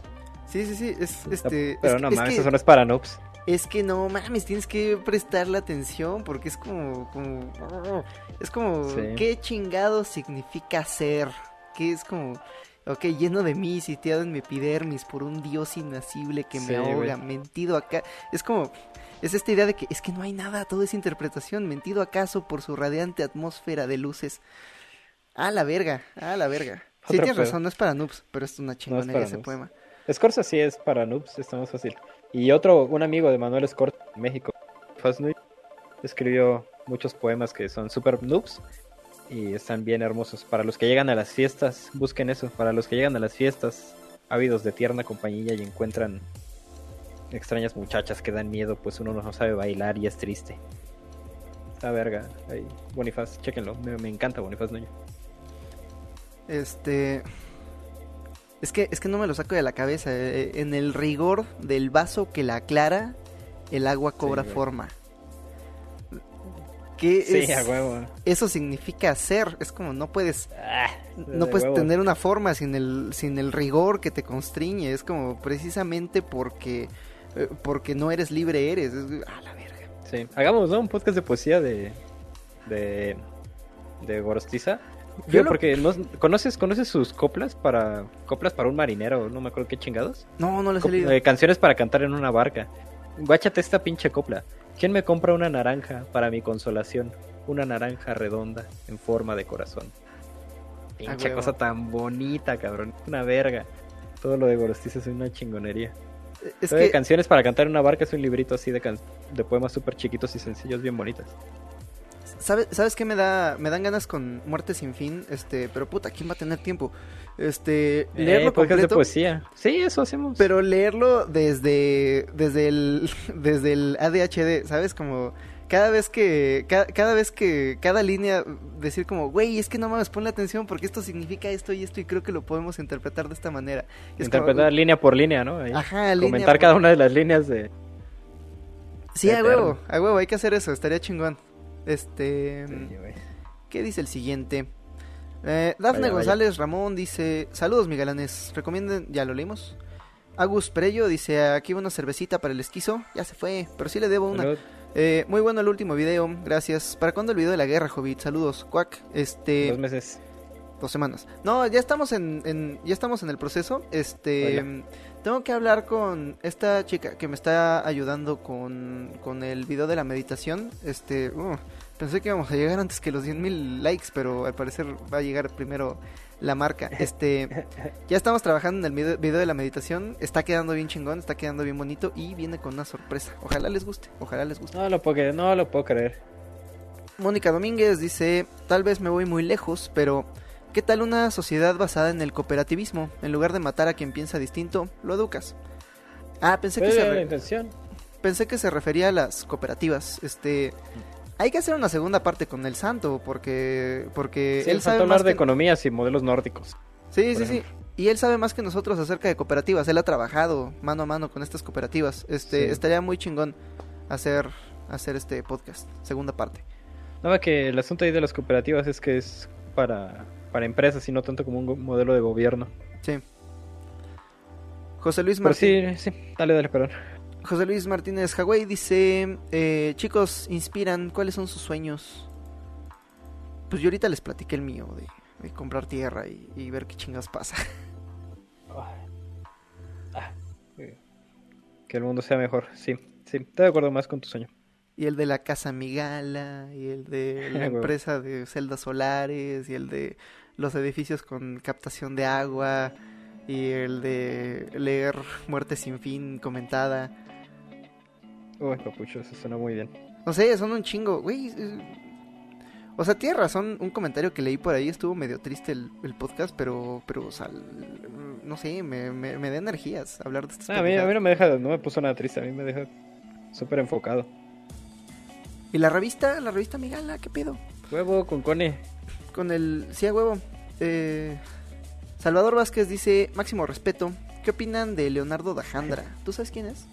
Sí, sí, sí, es este... Pero es, no es mames, que, eso no es para noobs. es que no mames, tienes que prestarle atención porque es como... como es como... Sí. ¿Qué chingado significa ser? Que es como... Ok, lleno de mí, sitiado en mi epidermis por un dios inasible que me ahoga, mentido acá. Es como... Es esta idea de que es que no hay nada, todo es interpretación, mentido acaso por su radiante atmósfera de luces. A la verga, a la verga. Sí, tienes pedo. razón, no es para noobs, pero es una chingonería ese noobs. poema. Escorza sí es para noobs, está más fácil. Y otro, un amigo de Manuel Escorza, México, Fasnui, escribió muchos poemas que son super noobs y están bien hermosos. Para los que llegan a las fiestas, busquen eso. Para los que llegan a las fiestas, ávidos de tierna compañía y encuentran extrañas muchachas que dan miedo, pues uno no sabe bailar y es triste. Está verga. Ahí, Bonifaz, chéquenlo. Me, me encanta Bonifaz Nuño. Este. Es que, es que no me lo saco de la cabeza. eh, En el rigor del vaso que la aclara, el agua cobra forma. ¿Qué Sí, es? a huevo. Eso significa ser. Es como no puedes, Ah, no de puedes huevo. tener una forma sin el, sin el rigor que te constriñe. Es como precisamente porque, eh, porque no eres libre eres. Es- a la verga. Sí, hagamos ¿no? un podcast de poesía de de, de Gorostiza. Yo porque no, conoces conoces sus coplas para coplas para un marinero, no me acuerdo qué chingados. No, no les he leído. eh, canciones para cantar en una barca. Guáchate esta pinche copla. ¿Quién me compra una naranja para mi consolación? Una naranja redonda en forma de corazón. Pinche huevo. cosa tan bonita, cabrón. Una verga. Todo lo de Gorostiza es una chingonería. es que canciones para cantar en una barca es un librito así de, can- de poemas súper chiquitos y sencillos, bien bonitas. ¿Sabes, ¿Sabes qué me da? Me dan ganas con Muerte sin fin, este, pero puta, ¿quién va a tener tiempo? Este, leerlo Eh, podcast de completo, poesía. Sí, eso hacemos. pero leerlo desde desde el desde el ADHD, ¿sabes? Como cada vez que ca- cada, vez que cada línea decir como, "Güey, es que no mames, ponle atención porque esto significa esto y esto y creo que lo podemos interpretar de esta manera." Como, Interpretar línea por línea, ¿no? Ahí. Ajá, línea Comentar por- cada una de las líneas de. Sí, a huevo, a huevo, hay que hacer eso, estaría chingón. Este. ¿Qué dice el siguiente? Eh, Dafne Vaya, vaya. González Ramón dice: Saludos, Miguelanes. Recomienden, ya lo leímos. Agus Perello dice: Aquí una cervecita para el esquizo. Ya se fue, pero sí le debo una. Salud. Eh, muy bueno el último video, gracias. ¿Para cuándo el video de la guerra, Hobbit? Saludos, cuac. Este. Dos meses. dos semanas. No, ya estamos en, en- ya estamos en el proceso. Este, Hola. Tengo que hablar con esta chica que me está ayudando con, con el video de la meditación. Este, uh, pensé que íbamos a llegar antes que los 10.000 likes, pero al parecer va a llegar primero la marca. Este, ya estamos trabajando en el video, video de la meditación. Está quedando bien chingón, está quedando bien bonito y viene con una sorpresa. Ojalá les guste, ojalá les guste. No lo puedo creer, no lo puedo creer. Mónica Domínguez dice, tal vez me voy muy lejos, pero ¿qué tal una sociedad basada en el cooperativismo? En lugar de matar a quien piensa distinto, lo educas. Ah, pensé que, se intención. pensé que se refería a las cooperativas. Este, hay que hacer una segunda parte con el santo, porque, porque Sí, él sabe hablar más de que... economías y modelos nórdicos. Sí, sí, sí. Y él sabe más que nosotros acerca de cooperativas. Él ha trabajado mano a mano con estas cooperativas. Este, Sí. estaría muy chingón hacer, hacer este podcast, segunda parte. Nada que el asunto ahí de las cooperativas es que es para, para empresas y no tanto como un modelo de gobierno. Sí. José Luis Martínez. sí, sí, dale, dale, perdón. José Luis Martínez Hawái dice, eh, chicos, inspiran, ¿cuáles son sus sueños? Pues yo ahorita les platiqué el mío de, de comprar tierra y, y ver qué chingas pasa. Ah, Que el mundo sea mejor, sí, sí, estoy de acuerdo más con tu sueño. Y el de la casa Migala, y el de la empresa de celdas solares, y el de los edificios con captación de agua, y el de leer Muerte sin fin comentada. Uy, papucho, eso suena muy bien. No sé, son un chingo, güey. O sea, tienes razón, un comentario que leí por ahí estuvo medio triste el, el podcast, pero, pero, o sea, no sé, me, me, me da energías hablar de estas Ah, a, mí, a mí pendejadas. no me deja, no me puso nada triste, a mí me deja súper enfocado. Y la revista, la revista Migala, ¿qué pedo? Huevo con Cone. Con el, sí, a huevo. Eh, Salvador Vázquez dice, máximo respeto, ¿qué opinan de Leonardo Dajandra? ¿Tú sabes quién es?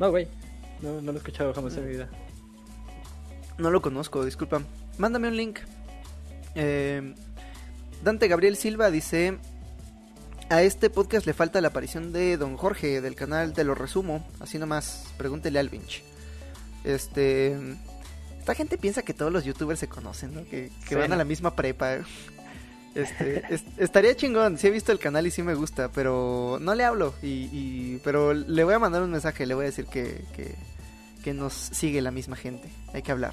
No, güey, no, no lo he escuchado jamás en mi vida. No lo conozco, disculpa. Mándame un link. Eh, Dante Gabriel Silva dice: A este podcast le falta la aparición de Don Jorge del canal Te lo resumo. Así nomás, pregúntele al Vinch. Este. Esta gente piensa que todos los youtubers se conocen, ¿no? Que, que Sí, van a la misma prepa. Este, es- estaría chingón, sí he visto el canal y sí me gusta, pero no le hablo. Y, y- pero le voy a mandar un mensaje, le voy a decir que, que, que nos sigue la misma gente. Hay que hablar.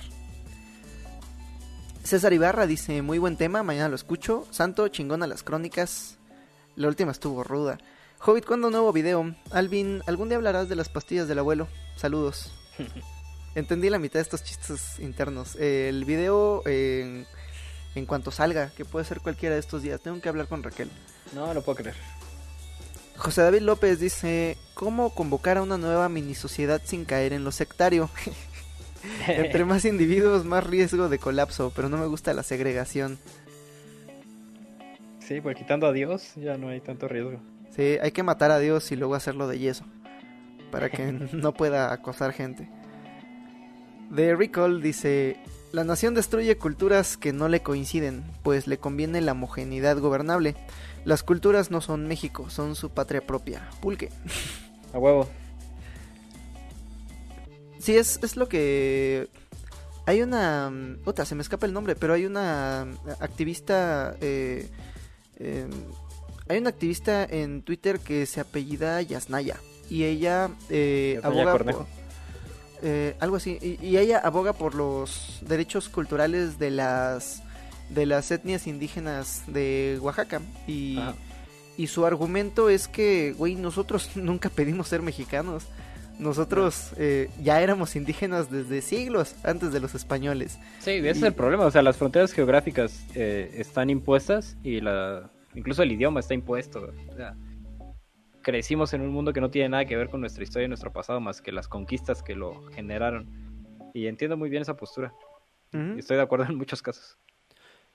César Ibarra dice, muy buen tema, mañana lo escucho. Santo, chingón a las crónicas. La última estuvo ruda. Hobbit, ¿cuándo nuevo video? Alvin, ¿algún día hablarás de las pastillas del abuelo? Saludos. Entendí la mitad de estos chistes internos. Eh, el video eh, en, en cuanto salga, que puede ser cualquiera de estos días. Tengo que hablar con Raquel. No lo puedo creer. José David López dice, ¿cómo convocar a una nueva mini sociedad sin caer en lo sectario? Entre más individuos, más riesgo de colapso, pero no me gusta la segregación. Sí, pues quitando a Dios ya no hay tanto riesgo. Sí, hay que matar a Dios y luego hacerlo de yeso. Para que no pueda acosar gente. The Recall dice: La nación destruye culturas que no le coinciden, pues le conviene la homogeneidad gobernable. Las culturas no son México, son su patria propia. Pulque. A huevo. Sí, es, es lo que. Hay una. Otra, se me escapa el nombre, pero hay una activista. eh, eh, hay una activista en Twitter que se apellida Yasnaya. Y ella eh, aboga por. Eh, algo así. Y, y ella aboga por los derechos culturales de las. De las etnias indígenas de Oaxaca. Y. Ajá. Y su argumento es que, güey, nosotros nunca pedimos ser mexicanos. Nosotros eh, ya éramos indígenas desde siglos antes de los españoles. Sí, ese Y- es el problema. O sea, las fronteras geográficas eh, están impuestas y la incluso el idioma está impuesto. O sea, crecimos en un mundo que no tiene nada que ver con nuestra historia y nuestro pasado más que las conquistas que lo generaron. Y entiendo muy bien esa postura. Y estoy de acuerdo en muchos casos.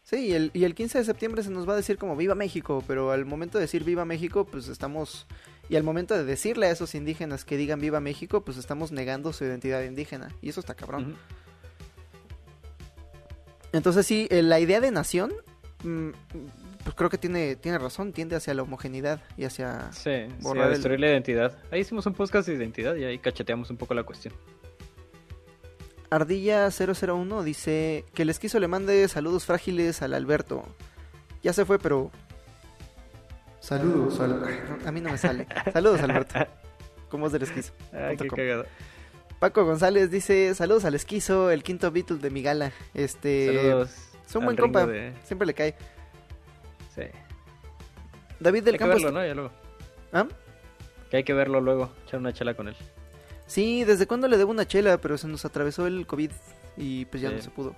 Sí, y el, y el 15 de septiembre se nos va a decir como Viva México, pero al momento de decir Viva México, pues estamos... Y al momento de decirle a esos indígenas que digan Viva México, pues estamos negando su identidad indígena. Y eso está cabrón. Entonces sí, eh, la idea de nación, mm, pues creo que tiene, tiene razón, tiende hacia la homogeneidad y hacia... Sí, sí, Borrar a el- destruir la identidad. Ahí hicimos un podcast de identidad y ahí cacheteamos un poco la cuestión. Ardilla001 dice que les quiso le mande saludos frágiles al Alberto. Ya se fue, pero... Saludos al... A mí no me sale. Saludos, Alberto. ¿Cómo es del esquizo? Ay, qué com. cagado. Paco González dice, saludos al esquizo, el quinto Beatle de mi gala. Este... Saludos. es un buen compa. de- Siempre le cae. Sí. David del Hay que Campo... verlo, ¿no? Ya luego. ¿Ah? Que hay que verlo luego, echar una chela con él. Sí, desde cuándo le debo una chela, pero se nos atravesó el COVID y pues ya Sí. no se pudo.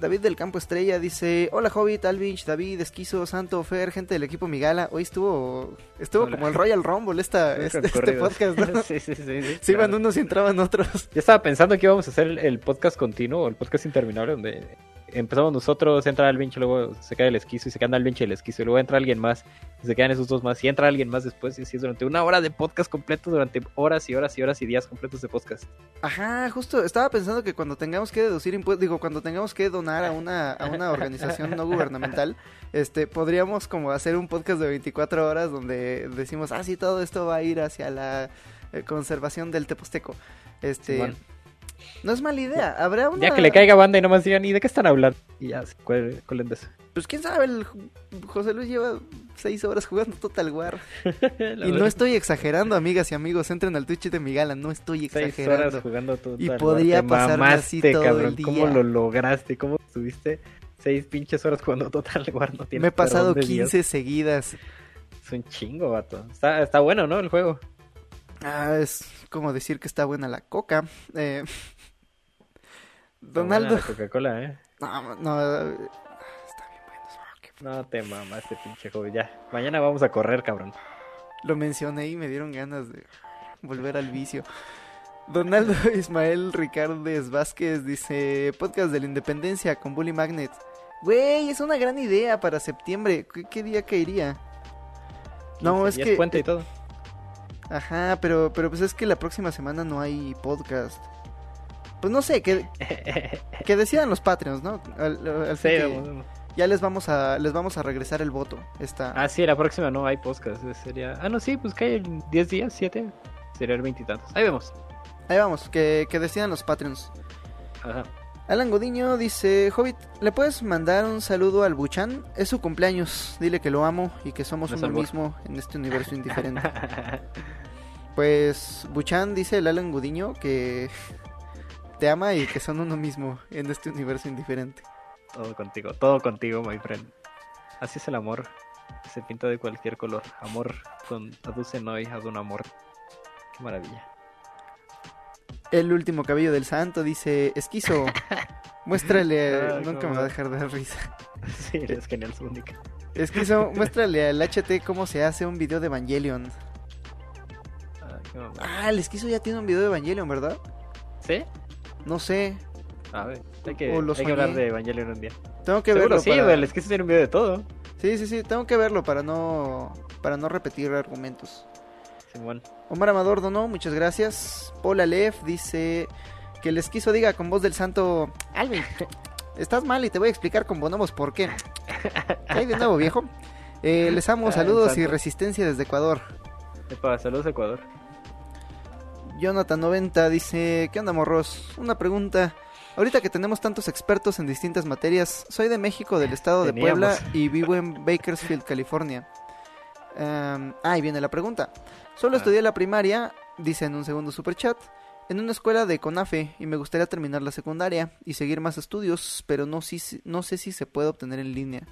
David del Campo Estrella dice, hola Hobbit, Alvinch, David, Esquizo, Santo, Fer, gente del equipo Migala. Hoy estuvo estuvo Hola. como el Royal Rumble esta, este, este podcast, ¿no? sí, sí, sí. sí, Se iban unos y entraban otros. Yo estaba pensando que íbamos a hacer el, el podcast continuo, el podcast interminable, donde empezamos nosotros, entra el y luego se cae el esquizo y se queda el y el esquizo, y luego entra alguien más, y se quedan esos dos más, y entra alguien más después, y así es durante una hora de podcast completo, durante horas y horas y horas y días completos de podcast. Ajá, justo, estaba pensando que cuando tengamos que deducir impuestos, digo, cuando tengamos que donar a una, a una organización no gubernamental, este, podríamos como hacer un podcast de 24 horas donde decimos, ah, sí, todo esto va a ir hacia la eh, conservación del Teposteco. Este. No es mala idea, habrá una... Ya que le caiga banda y nomás digan, ¿y de qué están hablando? Y ya, se cuelen de eso. Pues quién sabe, el José Luis lleva seis horas jugando Total War. Y no estoy exagerando, amigas y amigos, entren al Twitch de mi gala, no estoy seis exagerando. horas jugando todo. Y podría te pasarme mamaste, así todo cabrón. el día. ¿Cómo lo lograste? ¿Cómo estuviste seis pinches horas jugando Total War? No tienes Me he pasado perdón de Dios. 15 seguidas. Es un chingo, vato. Está, está bueno, ¿no? El juego. Ah, es como decir que está buena la coca. Eh, Donaldo. Coca-Cola, ¿eh? No, no, eh, está bien bueno. No te mamaste, pinche joven. Ya. Mañana vamos a correr, cabrón. Lo mencioné y me dieron ganas de volver al vicio. Donaldo Ismael Ricardes Vázquez dice: Podcast de la Independencia con Bully Magnet. Güey, es una gran idea para septiembre. ¿Qué, qué día caería? No, 15, es que. puente y todo. Ajá, pero, pero pues es que la próxima semana no hay podcast. Pues no sé, que, que decidan los Patreons, ¿no? Al- al fin Sí, que vamos, vamos. ya les vamos a les vamos a regresar el voto. Esta... Ah, sí, la próxima no hay podcast. Sería. Ah, no, sí, pues cae en 10 días, 7. Sería el veintitantos. Ahí vemos. Ahí vamos, que, que decidan los Patreons. Ajá. Alan Godiño dice, Hobbit, ¿le puedes mandar un saludo al Buchan? Es su cumpleaños, dile que lo amo y que somos es uno mismo en este universo indiferente. Pues Buchan dice el Alan Godiño que te ama y que son uno mismo en este universo indiferente. todo contigo, todo contigo, my friend. Así es el amor. Se pinta de cualquier color. Amor con aduce noi ad un amor. Qué maravilla. El último cabello del santo dice, Esquizo, muéstrale, Ay, nunca me va a dejar de dar risa. Sí, eres genial, Sonic. Esquizo, muéstrale al HT cómo se hace un video de Evangelion. Ay, mamá. Ah, el Esquizo ya tiene un video de Evangelion, ¿verdad? ¿Sí? No sé, A ver, hay que, hay que hablar de Evangelion un día. tengo que Seguro verlo sí, para... es que se tiene un video de todo. Sí, sí, sí, tengo que verlo para no para no repetir argumentos. Simón. Omar Amador donó, muchas gracias. Paul Aleph dice que el esquizo diga con voz del santo, Alvin, estás mal y te voy a explicar con bonobos por qué. ¿Qué hay de nuevo, viejo? Eh, les amo, Ah, saludos y resistencia desde Ecuador. Epa, saludos Ecuador. Jonathan90 dice, ¿qué onda morros? Una pregunta. Ahorita que tenemos tantos expertos en distintas materias, soy de México, del estado de Teníamos. Puebla y vivo en Bakersfield, California. Ah, ahí viene la pregunta. Solo Ah. estudié la primaria, dice en un segundo superchat, en una escuela de CONAFE y me gustaría terminar la secundaria y seguir más estudios, pero no, si, no sé si se puede obtener en línea.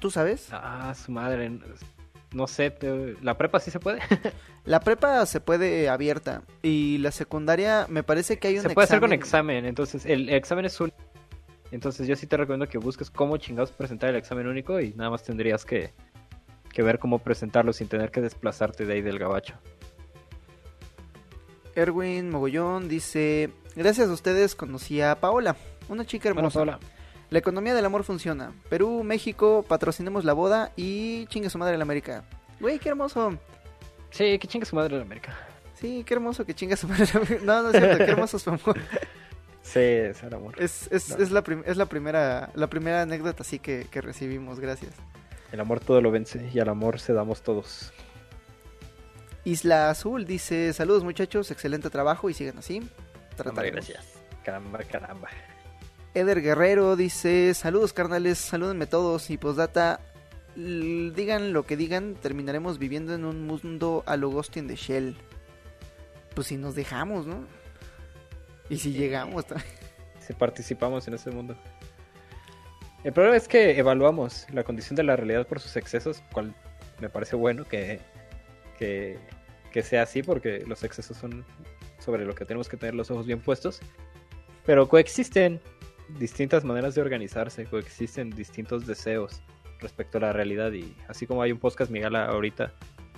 ¿Tú sabes? Ah, su madre. No sé, te- ¿la prepa sí se puede? La prepa se puede abierta y la secundaria me parece que hay un Se puede hacer con examen- entonces el examen es un... Entonces yo sí te recomiendo que busques cómo chingados presentar el examen único y nada más tendrías que, que ver cómo presentarlo sin tener que desplazarte de ahí del gabacho. Erwin Mogollón dice, gracias a ustedes conocí a Paola, una chica Bueno, hermosa. Paola, La economía del amor funciona. Perú, México, patrocinemos la boda y chingue su madre la América. Güey, qué hermoso. sí, que chingue su madre la América. Sí, qué hermoso que chinga su madre la América. No, no es cierto, qué hermoso su amor. Sí, es el amor. Es, es, es, la, es la, primera, la primera anécdota así que, que recibimos, gracias. El amor todo lo vence y al amor se damos todos. Isla Azul dice, saludos muchachos, excelente trabajo y sigan así. Hombre, gracias. Caramba, caramba. Eder Guerrero dice, saludos carnales, salúdenme todos y postdata, digan lo que digan, terminaremos viviendo en un mundo a lo Ghost in the Shell. Pues si nos dejamos, ¿no? Y si llegamos también. Si participamos en ese mundo. El problema es que evaluamos la condición de la realidad por sus excesos, cual me parece bueno que, que, que sea así, porque los excesos son sobre lo que tenemos que tener los ojos bien puestos. Pero coexisten distintas maneras de organizarse, coexisten distintos deseos respecto a la realidad y así como hay un podcast Miguel ahorita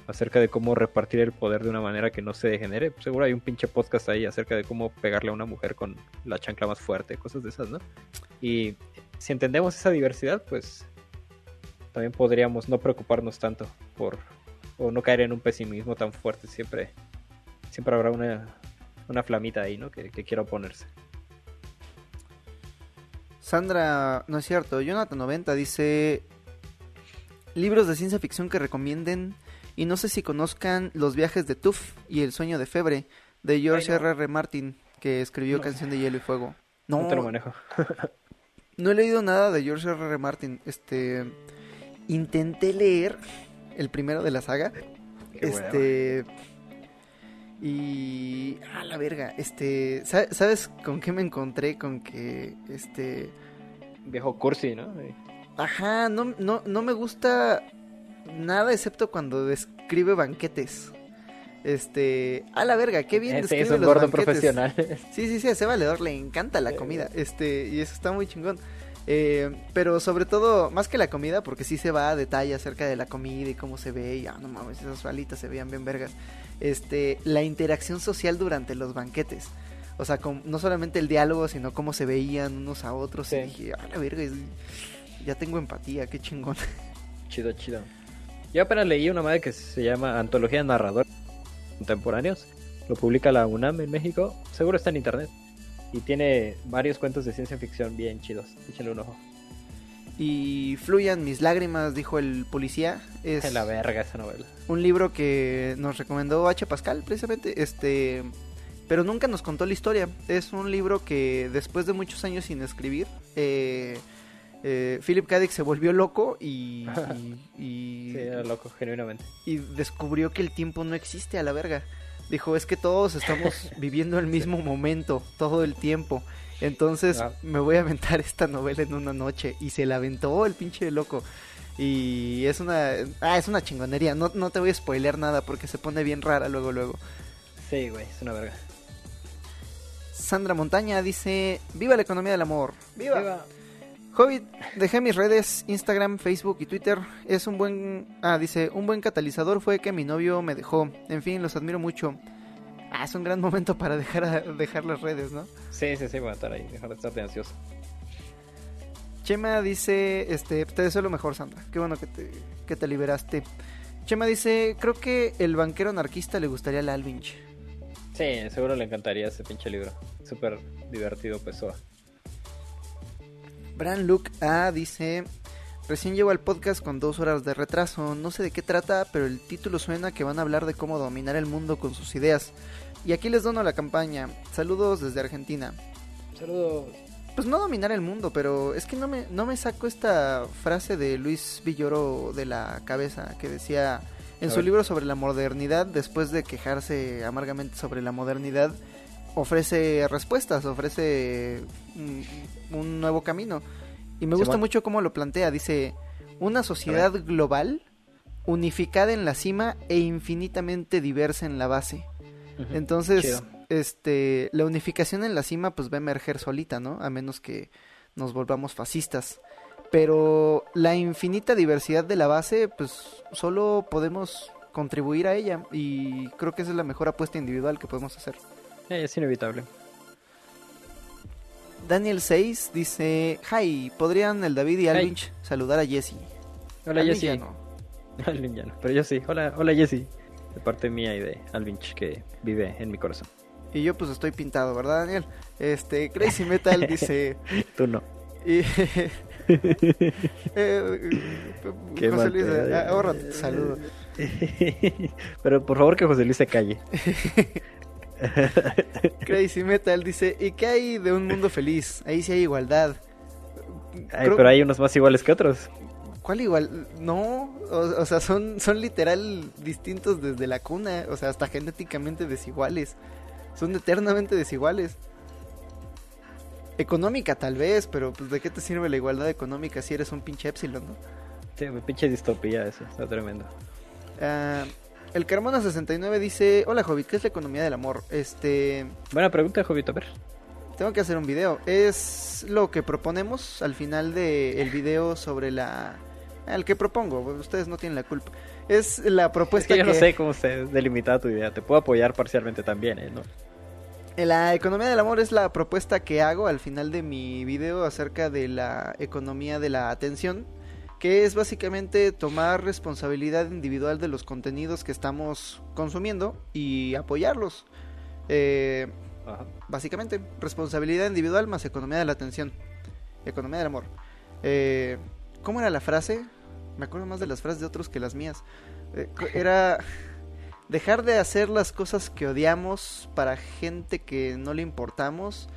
acerca de cómo repartir el poder de una manera que no se degenere, seguro hay un pinche podcast ahí acerca de cómo pegarle a una mujer con la chancla más fuerte, cosas de esas, ¿no? Y si entendemos esa diversidad, pues también podríamos no preocuparnos tanto por o no caer en un pesimismo tan fuerte, siempre siempre habrá una, una flamita ahí, ¿no? Que, que quiera oponerse. Sandra, no es cierto, Jonathan 90 dice libros de ciencia ficción que recomienden y no sé si conozcan Los viajes de Tuff y El sueño de Febre de George R.R. R. Martin que escribió Canción de Hielo y Fuego. No, no te lo manejo. no he leído nada de George R.R. R. Martin. Este intenté leer el primero de la saga. este y. A la verga. Este. ¿Sabes con qué me encontré? Con que. Este. Viejo cursi, ¿no? Ajá, no, no, no me gusta nada excepto cuando describe banquetes. Este, a la verga, qué bien describe es un gordo profesional. Sí, sí, sí, a ese valedor le encanta la comida. Este, y eso está muy chingón. Eh, pero sobre todo, más que la comida, porque sí se va a detalle acerca de la comida y cómo se ve, y ah, no mames, esas falitas se veían bien vergas. Este, la interacción social durante los banquetes. O sea, con, no solamente el diálogo, sino cómo se veían unos a otros. Y dije, ah, la verga, ya tengo empatía, qué chingón. Chido, chido. Yo apenas leí una madre que se llama Antología de Narradores Contemporáneos. Lo publica la UNAM en México. Seguro está en internet. Y tiene varios cuentos de ciencia ficción bien chidos. Échenle un ojo. Y Fluyan mis lágrimas, dijo el policía. Es la verga esa novela. Un libro que nos recomendó H. Pascal, precisamente. Este. Pero nunca nos contó la historia. Es un libro que después de muchos años sin escribir. Eh, eh, Philip K. Dick se volvió loco y, y, Sí, era loco, genuinamente. Y descubrió que el tiempo no existe a la verga. Dijo, es que todos estamos viviendo el mismo momento todo el tiempo. Entonces ah. me voy a aventar esta novela en una noche. Y se la aventó el pinche loco. Y es una... Ah, es una chingonería. No, no te voy a spoiler nada porque se pone bien rara luego, luego. Sí, güey, es una verga. Sandra Montaña dice, viva la economía del amor. Viva. Hobbit, dejé mis redes, Instagram, Facebook y Twitter. Es un buen... Ah, dice, un buen catalizador fue que mi novio me dejó. En fin, los admiro mucho. Ah, es un gran momento para dejar, dejar las redes, ¿no? Sí, sí, sí, voy a estar ahí, dejar de estar ansioso. Chema dice, este, te deseo lo mejor, Sandra. Qué bueno que te, que te liberaste. Chema dice, creo que el banquero anarquista le gustaría al Alvinch. Sí, seguro le encantaría ese pinche libro. Súper divertido, Pessoa. Bran Luke A dice, recién llego al podcast con dos horas de retraso, no sé de qué trata, pero el título suena que van a hablar de cómo dominar el mundo con sus ideas. Y aquí les dono la campaña. Saludos desde Argentina. Saludos. Pues no dominar el mundo, pero es que no me, no me saco esta frase de Luis Villoro de la cabeza que decía en su libro sobre la modernidad, después de quejarse amargamente sobre la modernidad, ofrece respuestas, ofrece un, nuevo camino. Y me gusta mucho cómo lo plantea. Dice, una sociedad global, unificada en la cima e infinitamente diversa en la base. Entonces, este, la unificación en la cima pues va a emerger solita, ¿no? A menos que nos volvamos fascistas. Pero la infinita diversidad de la base, pues solo podemos contribuir a ella. Y creo que esa es la mejor apuesta individual que podemos hacer. Es inevitable. Daniel 6 dice, hi, ¿podrían el David y Alvinch saludar a Jesse? Hola Jesse. Alvin ya no, pero yo sí. Hola, hola Jesse. De parte mía y de Alvinch que vive en mi corazón. Y yo pues estoy pintado, ¿verdad, Daniel? Este, Crazy Metal dice... Tú no. Y, eh, Qué José Luis, pedo. ah, ahora te saludo. Pero por favor que José Luis se calle. Crazy Metal dice, ¿y qué hay de un mundo feliz? Ahí sí hay igualdad. Ay, Creo- pero hay unos más iguales que otros. ¿Cuál igual? No, o, o sea, son, son literal distintos desde la cuna, o sea, hasta genéticamente desiguales. Son eternamente desiguales. Económica tal vez, pero pues de qué te sirve la igualdad económica si eres un pinche epsilon, ¿no? Sí, pinche distopía eso, está tremendo. Ah, el Carmona 69 dice, hola Hobbit, ¿qué es la economía del amor? Este, Buena pregunta, Jovito, a ver. tengo que hacer un video. Es lo que proponemos al final del video sobre la... El que propongo, ustedes no tienen la culpa. Es la Es propuesta que yo no sé cómo se delimitada tu idea. Te puedo apoyar parcialmente también, ¿eh? ¿no? La economía del amor es la propuesta que hago al final de mi video acerca de la economía de la atención, que es básicamente tomar responsabilidad individual de los contenidos que estamos consumiendo y apoyarlos. Eh, Ajá. básicamente, responsabilidad individual más economía de la atención. Economía del amor. Eh, ¿Cómo era la frase? Me acuerdo más de las frases de otros que las mías. Eh, era dejar de hacer las cosas que odiamos para gente que no le importamos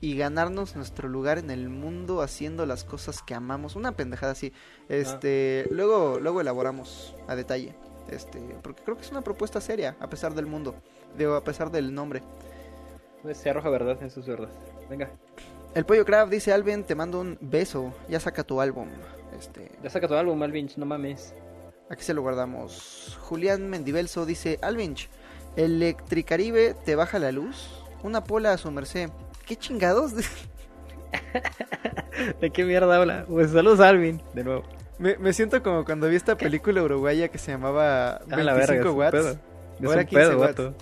y ganarnos nuestro lugar en el mundo haciendo las cosas que amamos. Una pendejada así. Este, luego luego elaboramos a detalle. Este, porque creo que es una propuesta seria a pesar del mundo, digo, a pesar del nombre. Se arroja verdad, eso es verdad. Venga, El Pollo Craft dice, Alvin, te mando un beso, ya saca tu álbum. Este, ya saca tu álbum, Alvinch, no mames. aquí se lo guardamos. Julián Mendivelso dice, Alvinch, Electricaribe te baja la luz, una pola a su merced. ¿Qué chingados? ¿De qué mierda habla? Pues saludos, Alvin, de nuevo. me, me siento como cuando vi esta película uruguaya que se llamaba A 25 la verga, watts. Ahora un 15 pedo, watts. vato.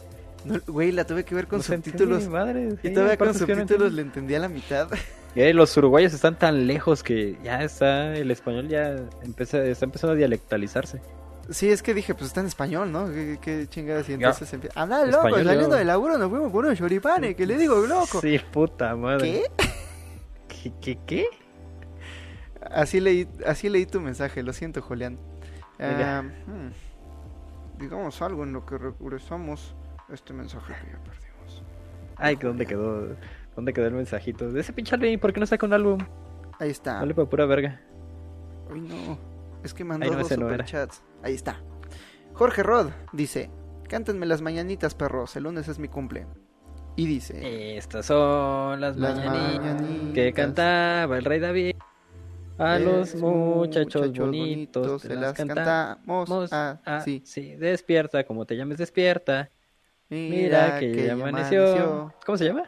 No, Güey, la tuve que ver con No subtítulos. madre, Y sí, todavía con no subtítulos entiendo. le entendía la mitad. Eh, los uruguayos están tan lejos que ya está, el español ya empieza, está empezando a dialectalizarse. Sí, es que dije, pues está en español, ¿no? ¿Qué, qué chingadas? Y entonces empieza. Anda, loco, Español, saliendo yo. del laburo nos fuimos por unos choripanes, que le digo, loco. Sí, puta madre. ¿Qué? ¿Qué? ¿Qué? qué? Así leí, así leí tu mensaje, lo siento, Julián. Ah, hmm, digamos algo en lo que regresamos este mensaje que ya perdimos. Ay, ¿dónde quedó? ¿Dónde quedó el mensajito? De ese pinche Alvin, ¿por qué no saca un álbum? Ahí está. Vale, para pura verga. Uy, no. Es que mandó Ay, no, dos ese no superchats. Ahí está. Jorge Rod dice: Cántenme las mañanitas, perros. El lunes es mi cumple. Y dice: Estas son las, Las mañanitas mañanitas. que cantaba el rey David. A los "Es muchachos, bonitos se las cantamos. cantamos Ah, así. sí. despierta, como te llames, despierta. Mira, que, ya amaneció. ¿Cómo se llama?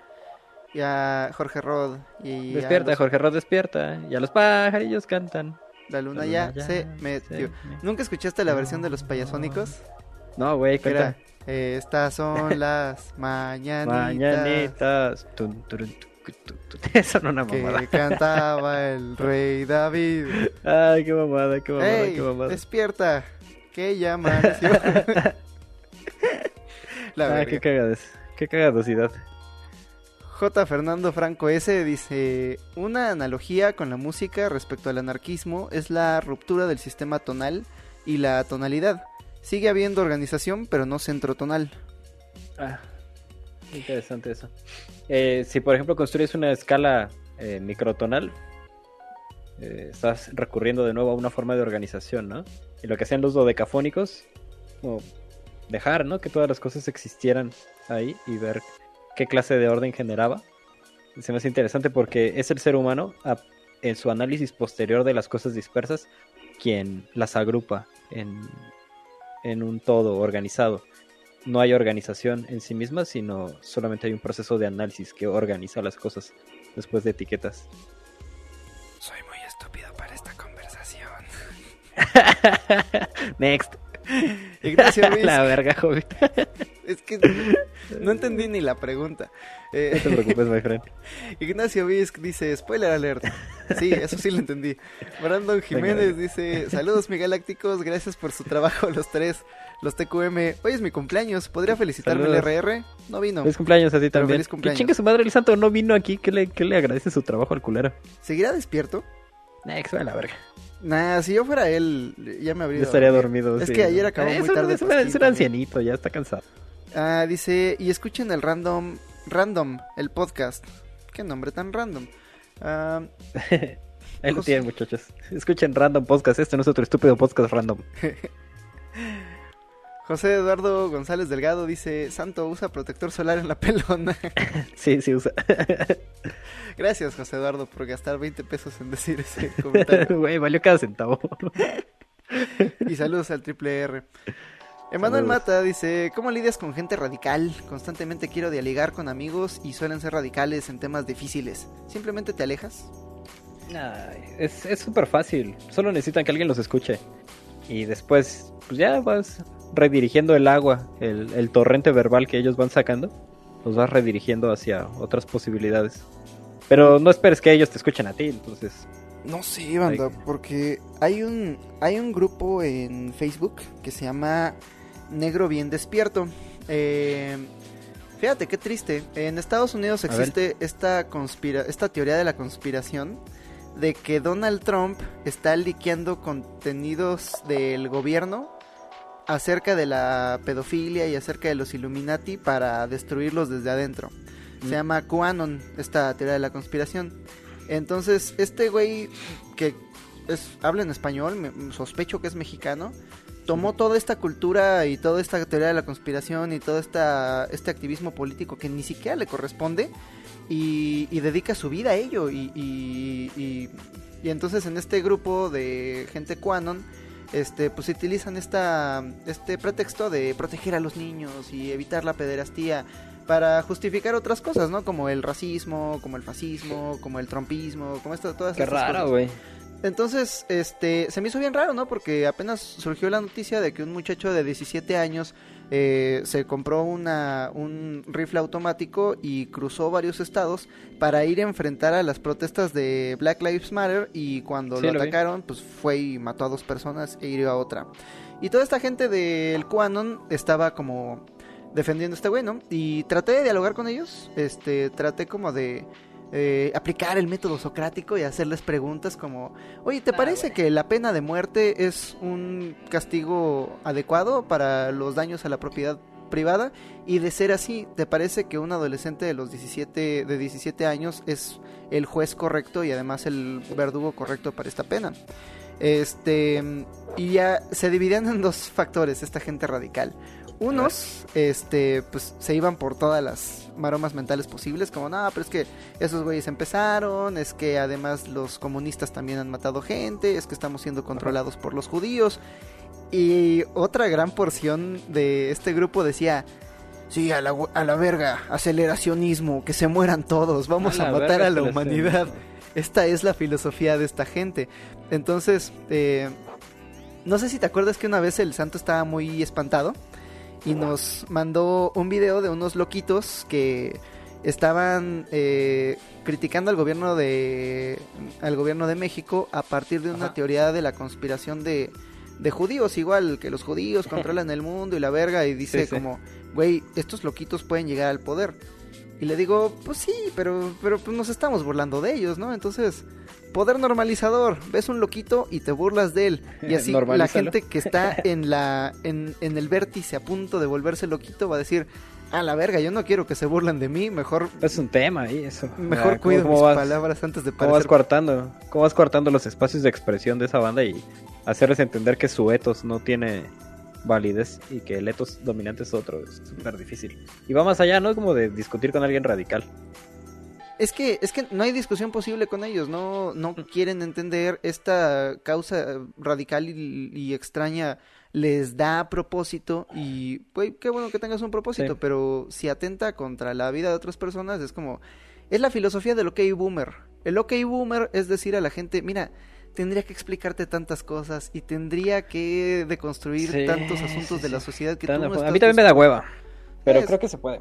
Y a Jorge Rod. Y despierta, los- Jorge Rod despierta. Y a los pajarillos cantan. La luna La ya se metió. me- ¿Nunca escuchaste la versión de los payasónicos? No, güey, era, eh, estas son las mañanitas, Mañanitas. Tun, turun, tucu, tu, tu. Eso no es una mamada. que cantaba el rey David. Ay, qué mamada, qué mamada, ¡Ey! qué mamada. Despierta, que ya amaneció. La Ah, qué cagadas. Qué cagadosidad. J. Fernando Franco S. dice, una analogía con la música respecto al anarquismo es la ruptura del sistema tonal y la tonalidad. Sigue habiendo organización, pero no centro tonal. Ah, interesante eso. Eh, si por ejemplo construyes una escala eh, microtonal, eh, estás recurriendo de nuevo a una forma de organización, ¿no? Y lo que hacían los dodecafónicos, como dejar, ¿no? Que todas las cosas existieran ahí y ver qué clase de orden generaba. Se me hace interesante porque es el ser humano, a- en su análisis posterior de las cosas dispersas, quien las agrupa en, en un todo organizado no hay organización en sí misma, sino solamente hay un proceso de análisis que organiza las cosas después de etiquetas. Soy muy estúpido para esta conversación. Next. Ignacio Ruiz, La verga, Hobbit. es que no entendí ni la pregunta. Eh, no te preocupes, my friend. Ignacio Visk dice, spoiler alert. Sí, eso sí lo entendí. Brandon Jiménez dice, saludos mi galácticos, gracias por su trabajo los tres, los TQM. Hoy es mi cumpleaños, ¿podría felicitarme el RR? No vino. Feliz cumpleaños a ti también. Feliz cumpleaños. chingue su madre el santo no vino aquí? ¿Qué le, qué le agradece su trabajo al culero? ¿Seguirá despierto? Que se la verga. Nah, si yo fuera él, ya me habría. Yo estaría dormido. Es que ayer acabó muy tarde. Es, es un ancianito, ya está cansado. Ah, dice, y escuchen el random, random, el podcast. Qué nombre tan random. Ah, Ahí lo tienen, muchachos. Escuchen Random Podcast. Este no es otro estúpido podcast random. José Eduardo González Delgado dice: Santo usa protector solar en la pelona. sí, sí usa. Gracias, José Eduardo, por gastar 20 pesos en decir ese comentario. Güey, valió cada centavo. y saludos al triple R. Emanuel Mata dice, ¿cómo lidias con gente radical? Constantemente quiero dialogar con amigos y suelen ser radicales en temas difíciles. ¿Simplemente te alejas? es súper fácil. Solo necesitan que alguien los escuche. Y después, pues ya vas redirigiendo el agua, el, torrente verbal que ellos van sacando, los vas redirigiendo hacia otras posibilidades. Pero no esperes que ellos te escuchen a ti, entonces... No sé, banda, porque hay un, hay un grupo en Facebook que se llama Negro Bien Despierto. Eh, fíjate qué triste. En Estados Unidos existe esta, conspira esta teoría de la conspiración de que Donald Trump está liqueando contenidos del gobierno acerca de la pedofilia y acerca de los Illuminati para destruirlos desde adentro. Se mm. llama QAnon, esta teoría de la conspiración. Entonces, este güey que es, habla en español, sospecho que es mexicano, tomó toda esta cultura y toda esta teoría de la conspiración y todo esta, este activismo político que ni siquiera le corresponde y, dedica su vida a ello. Y, y, entonces en este grupo de gente Quanon, este, pues utilizan esta, este pretexto de proteger a los niños y evitar la pederastía para justificar otras cosas, ¿no? Como el racismo, como el fascismo, como el trompismo, como esto, todas Qué raro, güey. Entonces, este, se me hizo bien raro, ¿no? Porque apenas surgió la noticia de que un muchacho de 17 años eh, se compró una, un rifle automático y cruzó varios estados para ir a enfrentar a las protestas de Black Lives Matter y cuando lo, atacaron, pues fue y mató a dos personas e hirió a otra. Y toda esta gente del QAnon estaba como defendiendo a este güey, ¿no? Y traté de dialogar con ellos, este, traté como de eh, aplicar el método socrático y hacerles preguntas como, oye, ¿te ah, parece que la pena de muerte es un castigo adecuado para los daños a la propiedad privada? Y de ser así, ¿te parece que un adolescente de los 17, de 17 años es el juez correcto y además el verdugo correcto para esta pena? Este, y ya se dividían en dos factores esta gente radical. Unos, este, pues se iban por todas las maromas mentales posibles, como, no, pero es que esos güeyes empezaron, es que además los comunistas también han matado gente, es que estamos siendo controlados por los judíos. Y otra gran porción de este grupo decía, sí, a la, a la verga, aceleracionismo, que se mueran todos, vamos a, matar a la humanidad. Esta es la filosofía de esta gente. Entonces, eh, no sé si te acuerdas que una vez el santo estaba muy espantado y nos mandó un video de unos loquitos que estaban eh, criticando al gobierno de al gobierno de México a partir de una teoría de la conspiración de, de judíos igual que los judíos controlan el mundo y la verga y dice como güey estos loquitos pueden llegar al poder y le digo pues sí pero pero pues nos estamos burlando de ellos no entonces Poder normalizador, ves un loquito y te burlas de él. Y así la gente que está en la en, el vértice a punto de volverse loquito va a decir, a la verga, yo no quiero que se burlen de mí, mejor... Es un tema ahí, eso. Mejor cuido mis palabras antes de parecer... ¿Cómo vas cortando? ¿Cómo vas cortando los espacios de expresión de esa banda y hacerles entender que su etos no tiene validez y que el etos dominante es otro? Es súper difícil. Y va más allá, ¿no? Es como de discutir con alguien radical. Es que, es que no hay discusión posible con ellos, no, no quieren entender esta causa radical y, extraña les da propósito y güey, qué bueno que tengas un propósito, pero si atenta contra la vida de otras personas es como es la filosofía del OK boomer. El OK boomer es decir a la gente, mira, tendría que explicarte tantas cosas y tendría que deconstruir tantos asuntos de la sociedad que tú no A mí también me da hueva. Pero Es- creo que se puede.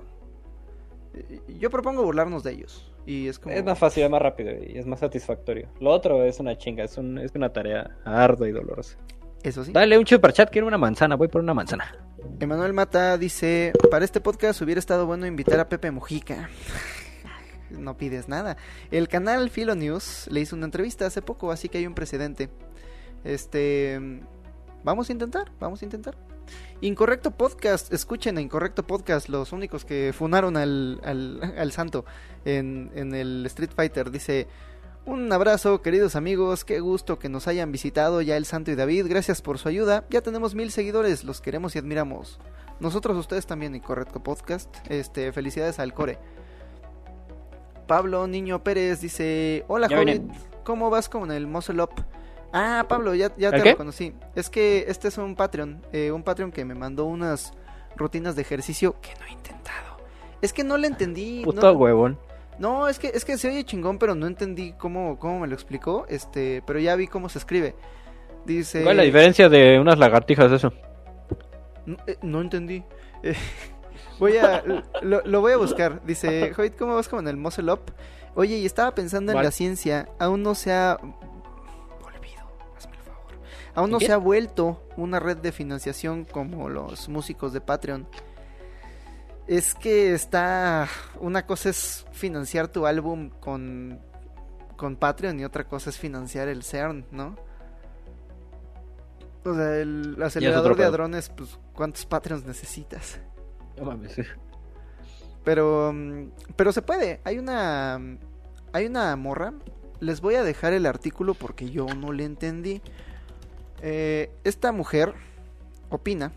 Yo propongo burlarnos de ellos. Y es como... Es más fácil, es más rápido y es más satisfactorio. Lo otro es una chinga, es, un, es una tarea ardua y dolorosa. Eso sí. Dale un superchat, quiero una manzana, voy por una manzana. Emanuel Mata dice, para este podcast hubiera estado bueno invitar a Pepe Mujica. No pides nada. El canal Filo News le hizo una entrevista hace poco, así que hay un precedente. Este, vamos a intentar, vamos a intentar. Incorrecto Podcast, escuchen a Incorrecto Podcast, los únicos que funaron al, al, al santo en, en el Street Fighter. Dice, un abrazo queridos amigos, qué gusto que nos hayan visitado ya el santo y David, gracias por su ayuda. Ya tenemos mil seguidores, los queremos y admiramos. Nosotros ustedes también, Incorrecto Podcast. Este, felicidades al core. Pablo Niño Pérez dice, hola Hobbit. ¿cómo vas con el Muscle Up? Ah, Pablo, ya, ya ¿El te qué? lo conocí. Es que este es un Patreon, eh, un Patreon que me mandó unas rutinas de ejercicio que no he intentado. Es que no le entendí. Puto no, huevón. no, es que es que se oye chingón, pero no entendí cómo, cómo me lo explicó. Este, pero ya vi cómo se escribe. Dice. ¿Cuál es la diferencia de unas lagartijas eso? No, eh, no entendí. Eh, voy a. Lo, lo voy a buscar. Dice, Hoyt, ¿cómo vas con el Muscle Up? Oye, y estaba pensando en la ciencia. Aún no se ha. Aún no ¿Qué? se ha vuelto una red de financiación como los músicos de Patreon. Es que está. Una cosa es financiar tu álbum con. Con Patreon y otra cosa es financiar el CERN, ¿no? O sea, el acelerador de hadrones, pues, ¿cuántos Patreons necesitas? No mames. Pero, mm, pero se puede. Hay una, hay una morra. Les voy a dejar el artículo porque yo no le entendí. Eh, esta mujer opina,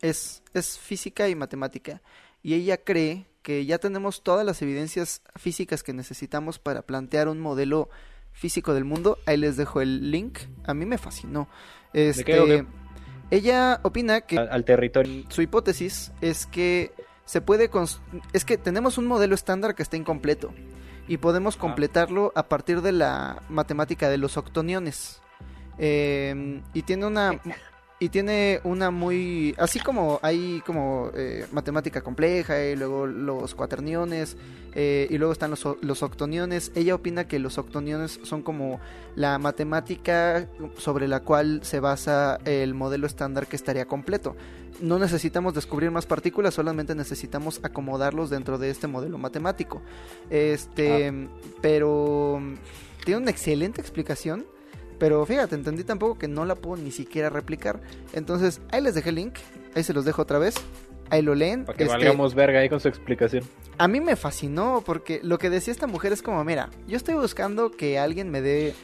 es, es física y matemática, y ella cree que ya tenemos todas las evidencias físicas que necesitamos para plantear un modelo físico del mundo. Ahí les dejo el link. A mí me fascinó. Este, qué? Ella opina que Al, al territorio. su hipótesis es que se puede es que tenemos un modelo estándar que está incompleto y podemos Ah. completarlo a partir de la matemática de los octoniones Eh, y tiene una y tiene una muy así como hay como eh, matemática compleja y luego los cuaterniones eh, y luego están los, los octoniones. Ella opina que los octoniones son como la matemática sobre la cual se basa el modelo estándar que estaría completo. No necesitamos descubrir más partículas, solamente necesitamos acomodarlos dentro de este modelo matemático. Este, pero mm, tiene una excelente explicación, pero fíjate, entendí tampoco que no la puedo ni siquiera replicar. Entonces, ahí les dejé el link, ahí se los dejo otra vez. Ahí lo leen. Para que Este, valgamos verga ahí con su explicación. a mí me fascinó porque lo que decía esta mujer es como, mira, yo estoy buscando que alguien me dé,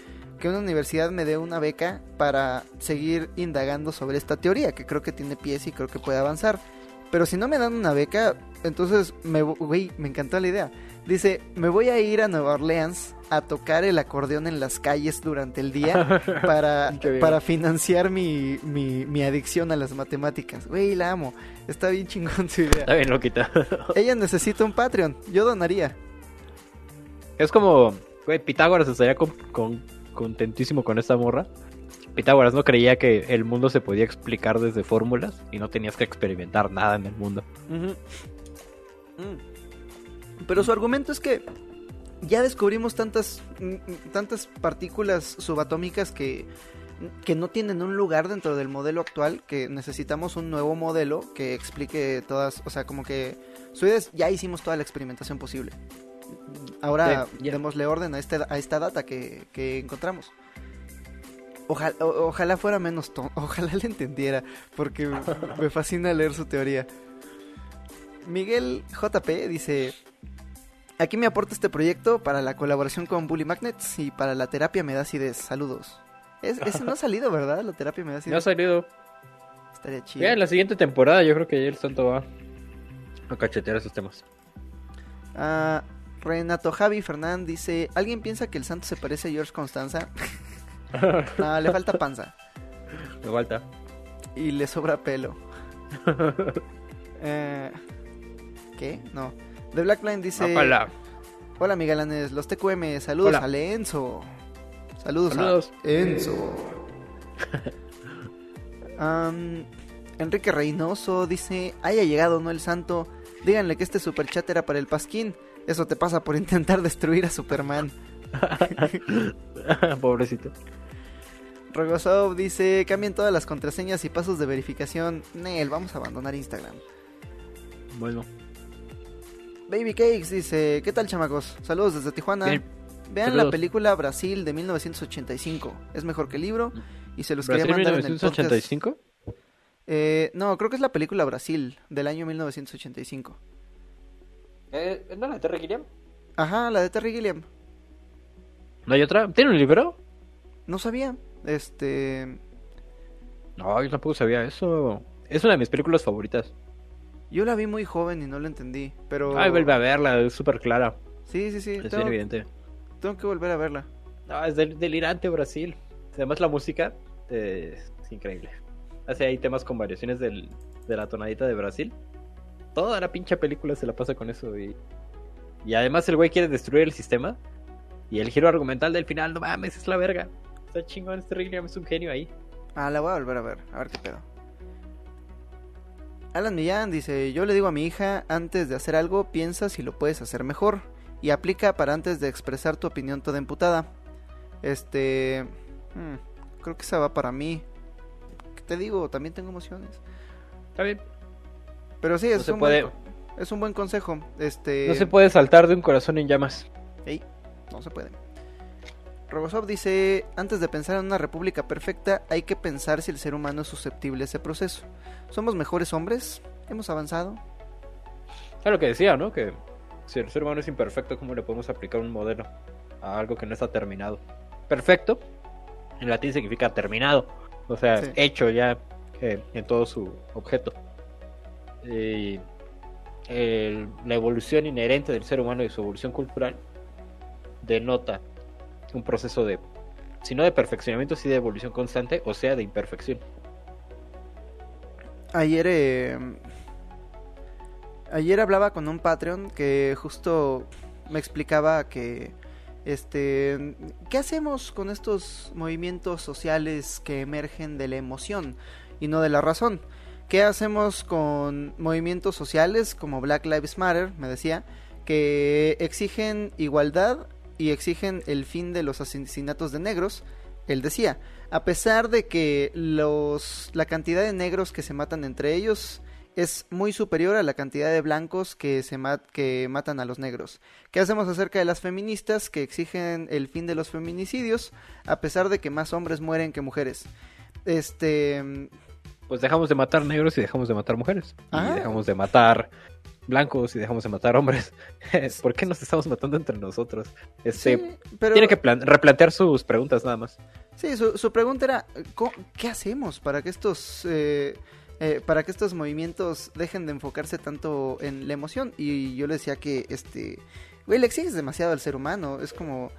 que una universidad me dé una beca para seguir indagando sobre esta teoría, que creo que tiene pies y creo que puede avanzar. Pero si no me dan una beca, entonces me, güey, me encantó la idea. Dice, me voy a ir a Nueva Orleans a tocar el acordeón en las calles durante el día para, para financiar mi, mi, mi adicción a las matemáticas. Güey, la amo. Está bien chingón su idea. Está bien loquita. Ella necesita un Patreon. Yo donaría. Es como, güey, Pitágoras estaría con- con- contentísimo con esta morra. Pitágoras no creía que el mundo se podía explicar desde fórmulas y no tenías que experimentar nada en el mundo. Mm. Pero su argumento es que ya descubrimos tantas, mm, mm, tantas partículas subatómicas que, que no tienen un lugar dentro del modelo actual, que necesitamos un nuevo modelo que explique todas, o sea, como que su idea es, ya hicimos toda la experimentación posible. Ahora Sí, démosle orden a, este, a esta data que, que encontramos. Ojalá, o- ojalá fuera menos tonto, ojalá le entendiera, porque me fascina leer su teoría. Miguel JP dice, aquí me aporta este proyecto para la colaboración con Bully Magnets y para la terapia me da acidez. Saludos. Es, ese no ha salido, ¿verdad? La terapia me da Ya ha acidez. salido. Estaría chido. Ya en la siguiente temporada yo creo que ya el santo va a cachetear esos temas. Ah, Renato Javi Fernán dice, ¿alguien piensa que el santo se parece a George Constanza? no, le falta panza Me falta. y le sobra pelo. Eh, ¿Qué? No. The Black Line dice... Ojalá. Hola Miguelanes, los TQM, saludos Hola. al Enzo. Saludos, Saludos. a Enzo. Enrique Reynoso dice, haya llegado no el santo, díganle que este superchat era para el pasquín, eso te pasa por intentar destruir a Superman. Pobrecito. Rogosov dice, cambien todas las contraseñas y pasos de verificación. Nel, vamos a abandonar Instagram. Bueno. Baby Cakes dice, ¿qué tal chamacos? Saludos desde Tijuana. Bien. Vean Saludos. la película Brasil de 1985. Es mejor que el libro. Y se los ¿Brasil quería mandar en el podcast. 1985? Eh, no, creo que es la película Brasil del año 1985. Eh, ¿No la de Terry Gilliam? Ajá, la de Terry Gilliam. ¿No hay otra? ¿Tiene un libro? No sabía. Este, No, yo tampoco sabía eso. Es una de mis películas favoritas. Yo la vi muy joven y no la entendí, pero Ay, vuelve a verla, es súper clara. Sí, sí, sí. Es bien evidente. tengo que volver a verla. No, es del- delirante Brasil. Además la música eh, es increíble. Hace ahí temas con variaciones del, de la tonadita de Brasil. Toda la pinche película se la pasa con eso. Y, y además el güey quiere destruir el sistema. Y el giro argumental del final, no mames, es la verga. Está chingón, este Gilliam es un genio ahí. Ah, la voy a volver a ver, a ver qué pedo. Alan Millán dice, yo le digo a mi hija, antes de hacer algo, piensa si lo puedes hacer mejor. Y aplica para antes de expresar tu opinión toda emputada. Este... hmm, creo que esa va para mí. ¿Qué te digo? También tengo emociones. Está bien. Pero sí, No es, se un, puede- buen, es un buen consejo. Este... No se puede saltar de un corazón en llamas. Ey, no se puede. Rogosov dice, antes de pensar en una república perfecta, hay que pensar si el ser humano es susceptible a ese proceso. ¿Somos mejores hombres? ¿Hemos avanzado? Es lo que decía, ¿no? Que si el ser humano es imperfecto, ¿cómo le podemos aplicar un modelo a algo que no está terminado? Perfecto, en latín significa terminado, o sea, Sí. hecho ya eh, en todo su objeto. Y el- la evolución inherente del ser humano y su evolución cultural denota un proceso de, si no de perfeccionamiento, sí de evolución constante, o sea, de imperfección. Ayer, eh, ayer hablaba con un Patreon que justo me explicaba que, este, ¿qué hacemos con estos movimientos sociales que emergen de la emoción y no de la razón? ¿Qué hacemos con movimientos sociales como Black Lives Matter, me decía, que exigen igualdad y exigen el fin de los asesinatos de negros? Él decía, a pesar de que los la cantidad de negros que se matan entre ellos es muy superior a la cantidad de blancos que se ma- que matan a los negros. ¿Qué hacemos acerca de las feministas que exigen el fin de los feminicidios a pesar de que más hombres mueren que mujeres? Este, Pues dejamos de matar negros y dejamos de matar mujeres. Ah. Y dejamos de matar blancos y dejamos de matar hombres. ¿Por qué nos estamos matando entre nosotros? Este, sí, pero Tiene que plan- replantear sus preguntas nada más. Sí, su, su pregunta era, ¿co- ¿qué hacemos para que estos eh, eh, para que estos movimientos dejen de enfocarse tanto en la emoción? Y yo le decía que, este, güey, le exiges demasiado al ser humano. Es como,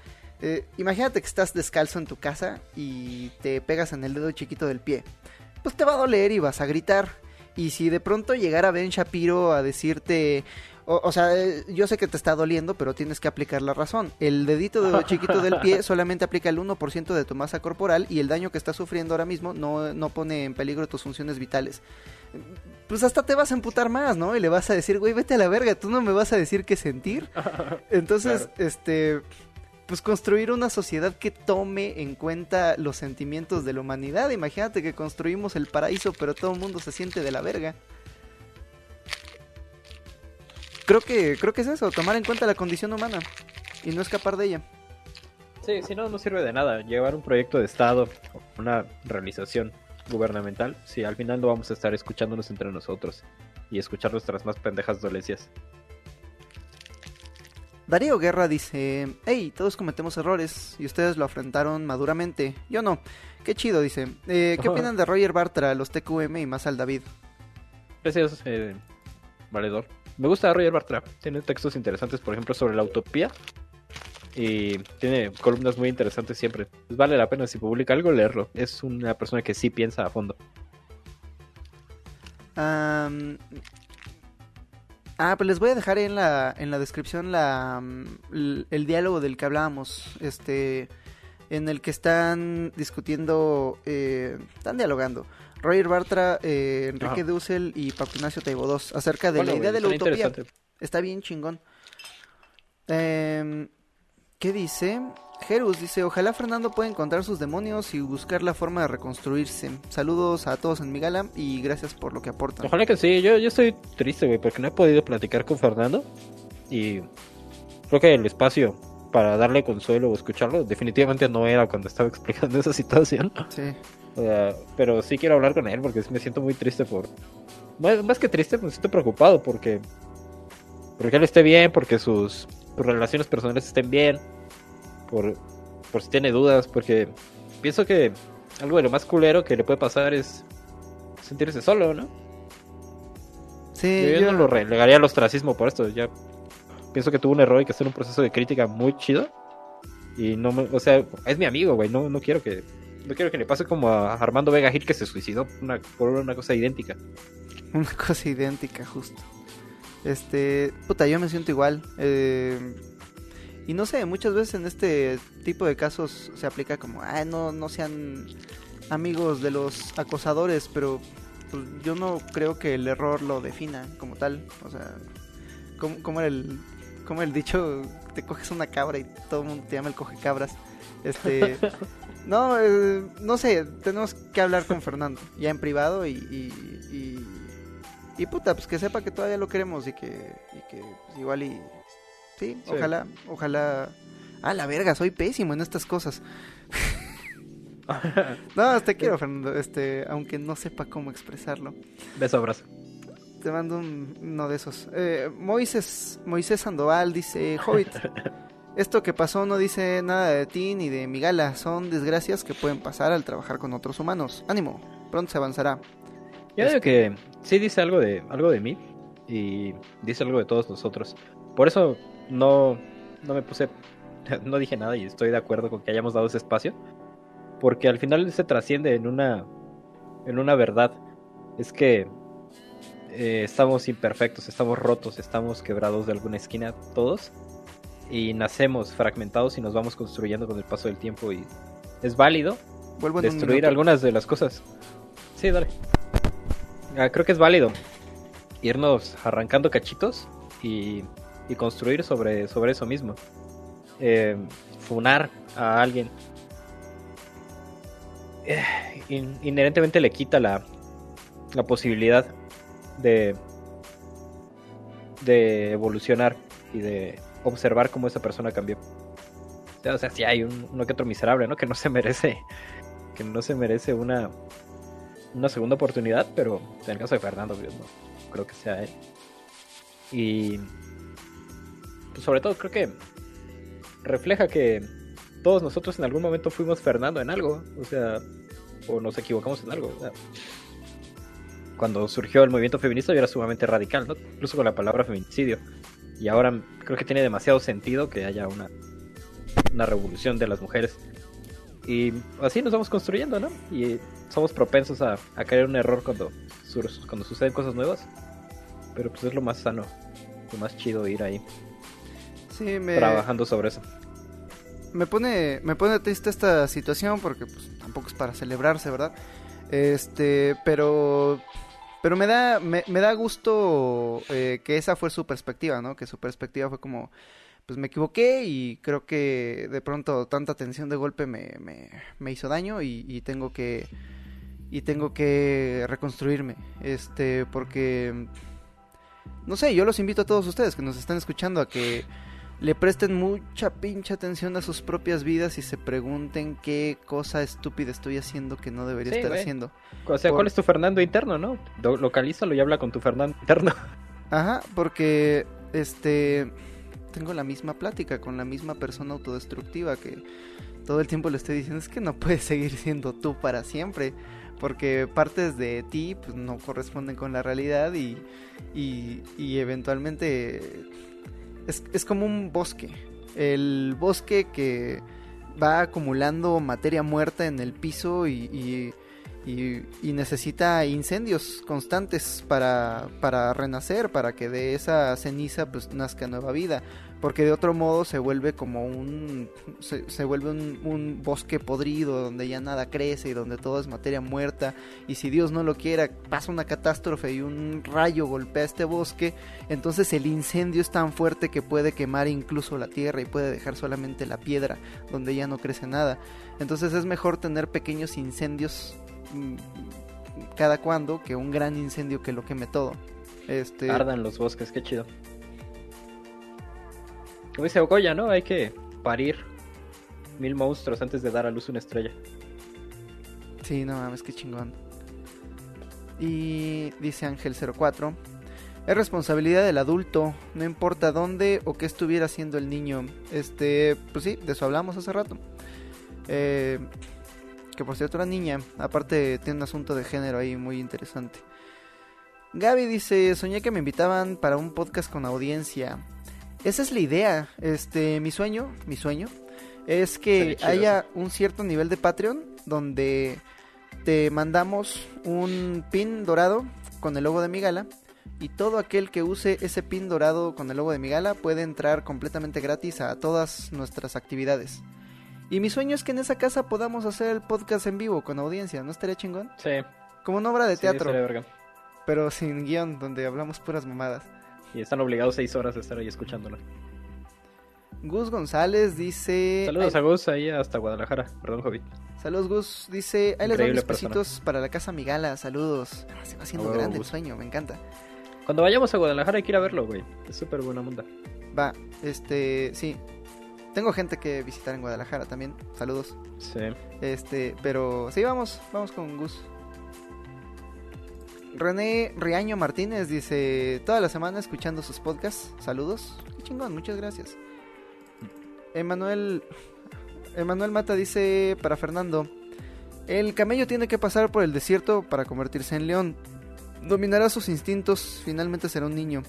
eh, imagínate que estás descalzo en tu casa y te pegas en el dedo chiquito del pie. Pues te va a doler y vas a gritar. Y si de pronto llegara Ben Shapiro a decirte, o, o sea, eh, yo sé que te está doliendo, pero tienes que aplicar la razón. El dedito de chiquito del pie solamente aplica el 1% de tu masa corporal y el daño que estás sufriendo ahora mismo no, no pone en peligro tus funciones vitales. Pues hasta te vas a emputar más, ¿no? Y le vas a decir, güey, vete a la verga, tú no me vas a decir qué sentir. Entonces, este, pues construir una sociedad que tome en cuenta los sentimientos de la humanidad. Imagínate que construimos el paraíso, pero todo el mundo se siente de la verga. Creo que, creo que es eso, tomar en cuenta la condición humana y no escapar de ella. Sí, si no, no sirve de nada. Llevar un proyecto de Estado, una realización gubernamental, si al final no vamos a estar escuchándonos entre nosotros y escuchar nuestras más pendejas dolencias. Darío Guerra dice, hey, todos cometemos errores y ustedes lo afrontaron maduramente. Yo no. Qué chido, dice. Eh, ¿Qué opinan de Roger Bartra, los TQM y más al David? Gracias, eh, valedor. Me gusta Roger Bartra. Tiene textos interesantes, por ejemplo, sobre la utopía. Y tiene columnas muy interesantes siempre. Pues vale la pena si publica algo leerlo. Es una persona que sí piensa a fondo. Am, ah, pues les voy a dejar en la, en la descripción la, mm, el diálogo del que hablábamos, este, en el que están discutiendo, eh, están dialogando Roger Bartra, eh, Enrique Dussel y Paco Ignacio Taibo II acerca de la idea de la utopía. Está bien chingón. Eh, ¿Qué dice? Jerus dice, ojalá Fernando pueda encontrar sus demonios y buscar la forma de reconstruirse. Saludos a todos en mi gala y gracias por lo que aportan. Ojalá que sí, yo, yo estoy triste, güey, porque no he podido platicar con Fernando y creo que el espacio para darle consuelo o escucharlo definitivamente no era cuando estaba explicando esa situación. Sí. pero sí quiero hablar con él porque me siento muy triste por... Más, que triste, me siento preocupado porque... Porque él esté bien, porque sus, sus relaciones personales estén bien por, por si tiene dudas, porque pienso que algo de lo más culero que le puede pasar es sentirse solo, ¿no? Sí, yo, no lo relegaría al ostracismo por esto, ya pienso que tuvo un error y que está en un proceso de crítica muy chido. Y no me, o sea, es mi amigo, güey, no, no quiero que no quiero que le pase como a Armando Vega Gil que se suicidó por una cosa idéntica. Una cosa idéntica, justo. Este, puta, yo me siento igual. Eh, y no sé, muchas veces en este tipo de casos se aplica como, ah, no, no sean amigos de los acosadores, pero pues, yo no creo que el error lo defina como tal. O sea, como, como el, como el dicho, te coges una cabra y todo el mundo te llama el coge cabras. Este, no, eh, no sé, tenemos que hablar con Fernando, ya en privado y, y, y, puta, pues que sepa que todavía lo queremos y que, y que pues, igual y Sí, ojalá, ojalá. Ah, la verga, soy pésimo en estas cosas. no, te quiero, Fernando, este, aunque no sepa cómo expresarlo. Beso, abrazo. Te mando un, uno de esos. Eh, Moisés, Moisés Sandoval dice, Hobbit, esto que pasó no dice nada de ti ni de mi gala, son desgracias que pueden pasar al trabajar con otros humanos. Ánimo, pronto se avanzará. Yo digo que sí dice algo de, algo de mí y dice algo de todos nosotros. Por eso no, no me puse, no dije nada y estoy de acuerdo con que hayamos dado ese espacio, porque al final se trasciende en una, en una verdad, es que eh, estamos imperfectos, estamos rotos, estamos quebrados de alguna esquina todos y nacemos fragmentados y nos vamos construyendo con el paso del tiempo y es válido destruir algunas de las cosas. Sí, dale. Ah, creo que es válido irnos arrancando cachitos y y construir sobre, sobre eso mismo. Eh, funar a alguien eh, inherentemente le quita la, la posibilidad de, de evolucionar y de observar cómo esa persona cambió. O sea, si hay uno que otro miserable, ¿no? Que no se merece, que no se merece una, una segunda oportunidad, pero en el caso de Fernando, no creo que sea él. Y pues, sobre todo creo que refleja que todos nosotros en algún momento fuimos Fernando en algo, o sea, o nos equivocamos en algo. cuando surgió el movimiento feminista yo era sumamente radical, ¿no? incluso con la palabra feminicidio. Y ahora creo que tiene demasiado sentido que haya una, una revolución de las mujeres. Y así nos vamos construyendo, ¿no? Y somos propensos a, caer en un error cuando, cuando suceden cosas nuevas. Pero pues es lo más sano, lo más chido ir ahí trabajando sobre eso. Me pone, me pone triste esta situación porque pues, tampoco es para celebrarse, ¿verdad? Este, pero, pero me da, me, da gusto eh, que esa fue su perspectiva, ¿no? Que su perspectiva fue como, pues me equivoqué y creo que de pronto tanta tensión de golpe me, me, hizo daño y, y, tengo que y tengo que reconstruirme este porque no sé yo los invito a todos ustedes que nos están escuchando a que le presten mucha pinche atención a sus propias vidas y se pregunten qué cosa estúpida estoy haciendo que no debería estar haciendo. O sea, ¿cuál es tu Fernando interno, no? Localízalo y habla con tu Fernando interno. Ajá, porque este tengo la misma plática con la misma persona autodestructiva que todo el tiempo le estoy diciendo es que no puedes seguir siendo tú para siempre porque partes de ti pues, no corresponden con la realidad y, y, y eventualmente es, es como un bosque. El bosque que va acumulando materia muerta en el piso y, y, y necesita incendios constantes para, para renacer, para que de esa ceniza pues nazca nueva vida. Porque de otro modo se vuelve como un se, vuelve un, bosque podrido donde ya nada crece y donde todo es materia muerta. Y si Dios no lo quiera pasa una catástrofe y un rayo golpea este bosque entonces el incendio es tan fuerte que puede quemar incluso la tierra y puede dejar solamente la piedra donde ya no crece nada. Entonces es mejor tener pequeños incendios cada cuando que un gran incendio que lo queme todo este ardan los bosques qué chido como dice Okoya, ¿no? Hay que parir mil monstruos antes de dar a luz una estrella. Sí, no mames, qué chingón. Y dice Ángel 04. Es responsabilidad del adulto, no importa dónde o qué estuviera haciendo el niño. Este, pues sí, de eso hablamos hace rato. Eh, que por cierto, la niña, aparte tiene un asunto de género ahí muy interesante. Gaby dice, soñé que me invitaban para un podcast con audiencia. Esa es la idea. Este, mi sueño, mi sueño es que haya un cierto nivel de Patreon donde te mandamos un pin dorado con el logo de mi gala y todo aquel que use ese pin dorado con el logo de mi gala puede entrar completamente gratis a todas nuestras actividades. Y mi sueño es que en esa casa podamos hacer el podcast en vivo con audiencia, ¿no estaría chingón? Sí. Como una obra de Sí, teatro, estaría verga. pero sin guion, donde hablamos puras mamadas. Y están obligados seis horas de estar ahí escuchándolo. Gus González dice... Saludos Ay, a Gus ahí hasta Guadalajara. Perdón, Hobbit. Saludos Gus, dice... Ahí les doy mis pesitos para la casa Migala, saludos. Ah, se va haciendo A grande el sueño, me encanta. Cuando vayamos a Guadalajara hay que ir a verlo, güey. Es súper buena onda. Va, este, sí. Tengo gente que visitar en Guadalajara también, saludos. Sí. Este, pero sí, vamos, vamos con Gus. René Riaño Martínez dice, toda la semana escuchando sus podcasts, saludos. Qué chingón, muchas gracias. Emanuel, Emanuel Mata dice para Fernando, el camello tiene que pasar por el desierto para convertirse en león. Dominará sus instintos, finalmente será un niño.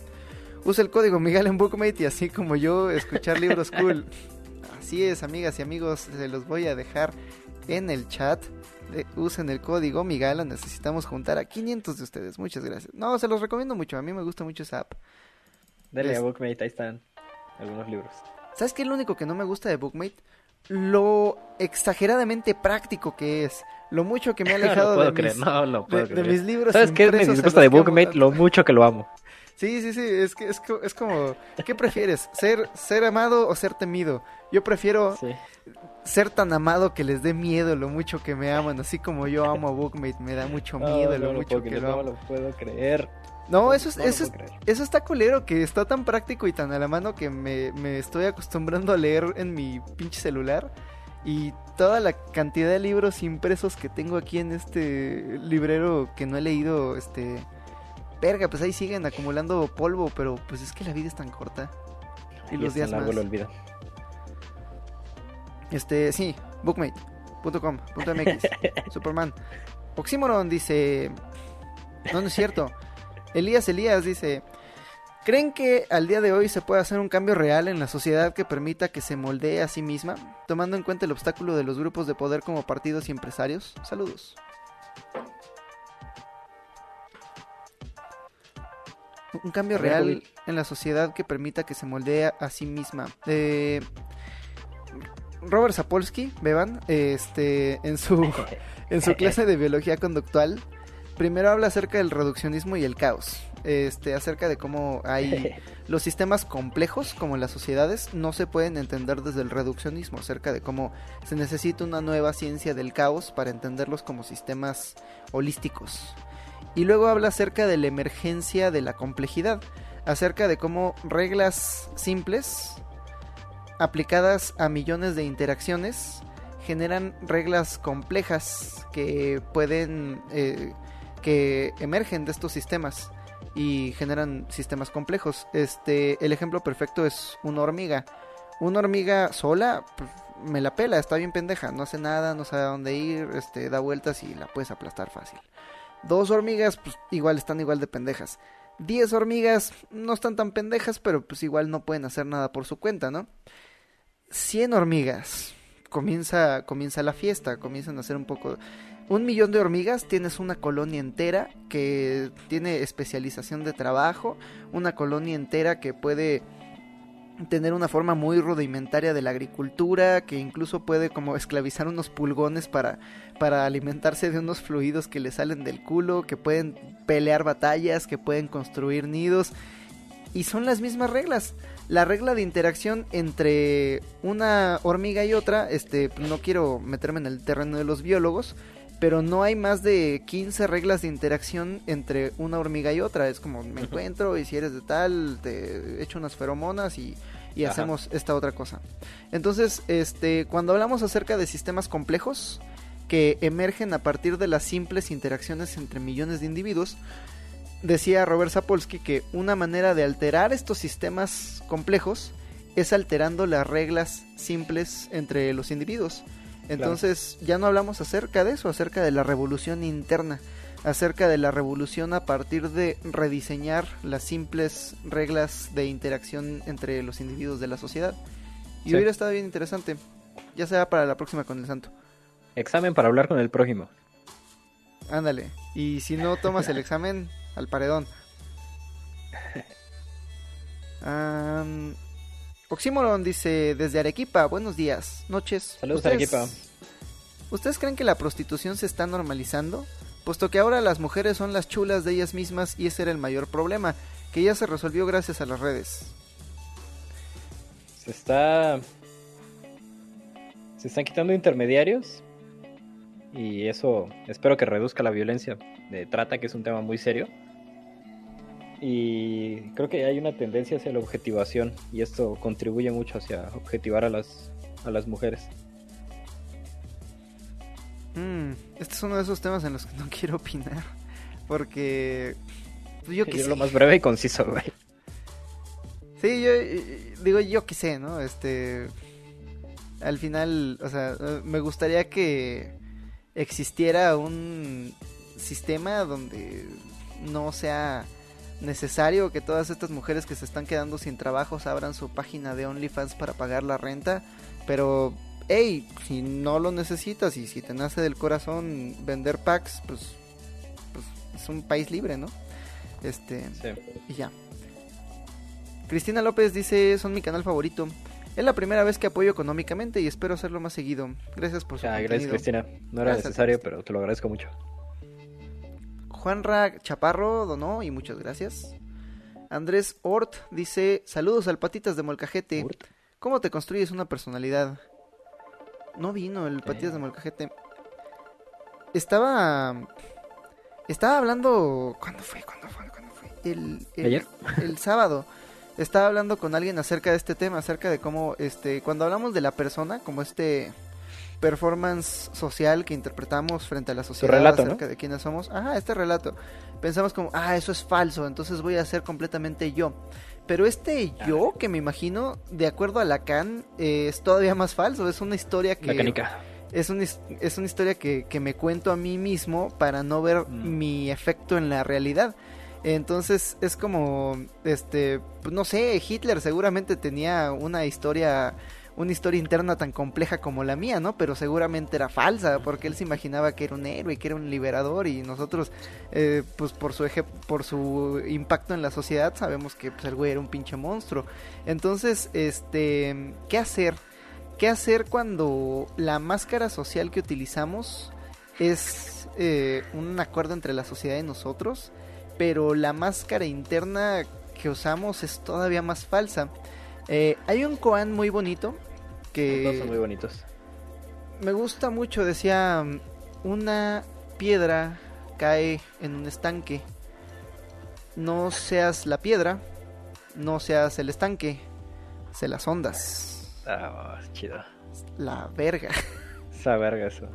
Usa el código Miguel en Bookmate y así como yo, escuchar libros cool. Así es, amigas y amigos, se los voy a dejar en el chat. Eh, usen el código Migala, necesitamos juntar a 500 de ustedes. Muchas gracias. No, se los recomiendo mucho, a mí me gusta mucho esa app. Dale Es- a Bookmate, ahí están algunos libros. ¿Sabes qué es lo único que no me gusta de Bookmate? Lo exageradamente práctico que es. Lo mucho que me ha No alejado puedo de, creer, mis, no lo puedo de- mis libros. ¿Sabes qué me disgusta de Bookmate? Lo mucho que lo amo. Sí, sí, sí, es que es, es como, ¿qué prefieres? ¿Ser, ¿Ser amado o ser temido? Yo prefiero Sí. ser tan amado que les dé miedo lo mucho que me aman, así como yo amo a Bookmate, me da mucho miedo lo no lo mucho que creer, lo no lo puedo creer. No, eso es, No eso, es, eso está culero, que está tan práctico y tan a la mano que me, me estoy acostumbrando a leer en mi pinche celular. Y toda la cantidad de libros impresos que tengo aquí en este librero que no he leído, este... Verga, pues ahí siguen acumulando polvo, pero pues es que la vida es tan corta. Y Y los días más. lo olvido. Este, sí, bookmate.com.mx, Superman. Oxymoron dice, no, no es cierto. Elías Elías dice, ¿creen que al día de hoy se puede hacer un cambio real en la sociedad que permita que se moldee a sí misma, tomando en cuenta el obstáculo de los grupos de poder como partidos y empresarios? Saludos. Un cambio ver, real en la sociedad que permita que se moldee a sí misma. Eh, Robert Sapolsky, beban, este, en su, en su clase de biología conductual, primero habla acerca del reduccionismo y el caos, este, acerca de cómo hay los sistemas complejos, como las sociedades, no se pueden entender desde el reduccionismo, acerca de cómo se necesita una nueva ciencia del caos para entenderlos como sistemas holísticos. Y luego habla acerca de la emergencia de la complejidad, acerca de cómo reglas simples aplicadas a millones de interacciones generan reglas complejas que pueden eh, que emergen de estos sistemas y generan sistemas complejos. Este, el ejemplo perfecto es una hormiga. Una hormiga sola me la pela, está bien pendeja, no hace nada, no sabe a dónde ir, este, da vueltas y la puedes aplastar fácil. Dos hormigas, pues igual están igual de pendejas. Diez hormigas no están tan pendejas, pero pues igual no pueden hacer nada por su cuenta, ¿no? 100 hormigas. Comienza, comienza la fiesta, comienzan a hacer un poco... un millón de hormigas tienes una colonia entera que tiene especialización de trabajo, una colonia entera que puede tener una forma muy rudimentaria de la agricultura, que incluso puede como esclavizar unos pulgones para, para alimentarse de unos fluidos que le salen del culo, que pueden pelear batallas, que pueden construir nidos. Y son las mismas reglas. La regla de interacción entre una hormiga y otra, este, no quiero meterme en el terreno de los biólogos, pero no hay más de 15 reglas de interacción entre una hormiga y otra. Es como me encuentro y si eres de tal, te echo unas feromonas y, hacemos esta otra cosa. Entonces, este, cuando hablamos acerca de sistemas complejos que emergen a partir de las simples interacciones entre millones de individuos, decía Robert Sapolsky que una manera de alterar estos sistemas complejos es alterando las reglas simples entre los individuos. Entonces ya no hablamos acerca de eso, acerca de la revolución interna, acerca de la revolución a partir de rediseñar las simples reglas de interacción entre los individuos de la sociedad. Y hubiera estado bien interesante, ya sea para la próxima con el santo. Examen para hablar con el prójimo. Ándale, y si no tomas el examen, al paredón. Oxímoron dice desde Arequipa, buenos días, noches. Saludos Arequipa. ¿Ustedes creen que la prostitución se está normalizando? Puesto que ahora las mujeres son las chulas de ellas mismas y ese era el mayor problema, que ya se resolvió gracias a las redes. Se está... Se están quitando intermediarios y eso espero que reduzca la violencia de trata, que es un tema muy serio y creo que hay una tendencia hacia la objetivación y esto contribuye mucho hacia objetivar a las, a las mujeres. Mm, este es uno de esos temas en los que no quiero opinar porque pues, yo que lo más breve y conciso, güey. Sí, yo digo yo que sé, ¿no? Este al final, o sea, me gustaría que existiera un sistema donde no sea necesario que todas estas mujeres que se están quedando sin trabajos abran su página de OnlyFans para pagar la renta, pero hey, si no lo necesitas y si te nace del corazón vender packs, pues, pues es un país libre, ¿no? Este, y ya. Cristina López dice, son mi canal favorito. Es la primera vez que apoyo económicamente y espero hacerlo más seguido. Gracias por su ah, Gracias Cristina. No era necesario, pero te lo agradezco mucho. Juanra Chaparro donó y muchas gracias. Andrés Ort dice, saludos al Patitas de Molcajete. ¿Cómo te construyes una personalidad? No vino el Patitas de Molcajete. Estaba... Estaba hablando... ¿Cuándo fue? ¿Cuándo fue? ¿Cuándo fue? El, ¿Ayer? el sábado. Estaba hablando con alguien acerca de este tema, acerca de cómo, este, cuando hablamos de la persona, como este performance social que interpretamos frente a la sociedad acerca de quiénes somos. Ajá, este relato. Pensamos como, ah, eso es falso, entonces voy a ser completamente yo. Pero este yo que me imagino, de acuerdo a Lacan, eh, es todavía más falso. Es una historia que... Es, un, es una historia que, que, me cuento a mí mismo para no ver mm. mi efecto en la realidad. Entonces es como, este, pues no sé, Hitler seguramente tenía una historia una historia interna tan compleja como la mía, ¿no? Pero seguramente era falsa, porque él se imaginaba que era un héroe, que era un liberador, y nosotros, eh, pues por su eje, por su impacto en la sociedad, sabemos que pues, el güey era un pinche monstruo. Entonces, este, ¿qué hacer? ¿Qué hacer cuando la máscara social que utilizamos es eh, un acuerdo entre la sociedad y nosotros, pero la máscara interna que usamos es todavía más falsa? Eh, hay un koan muy bonito que... son muy bonitos. Me gusta mucho, decía, una piedra cae en un estanque. No seas la piedra, no seas el estanque, se las ondas. Ah, chido. La verga. Esa verga eso.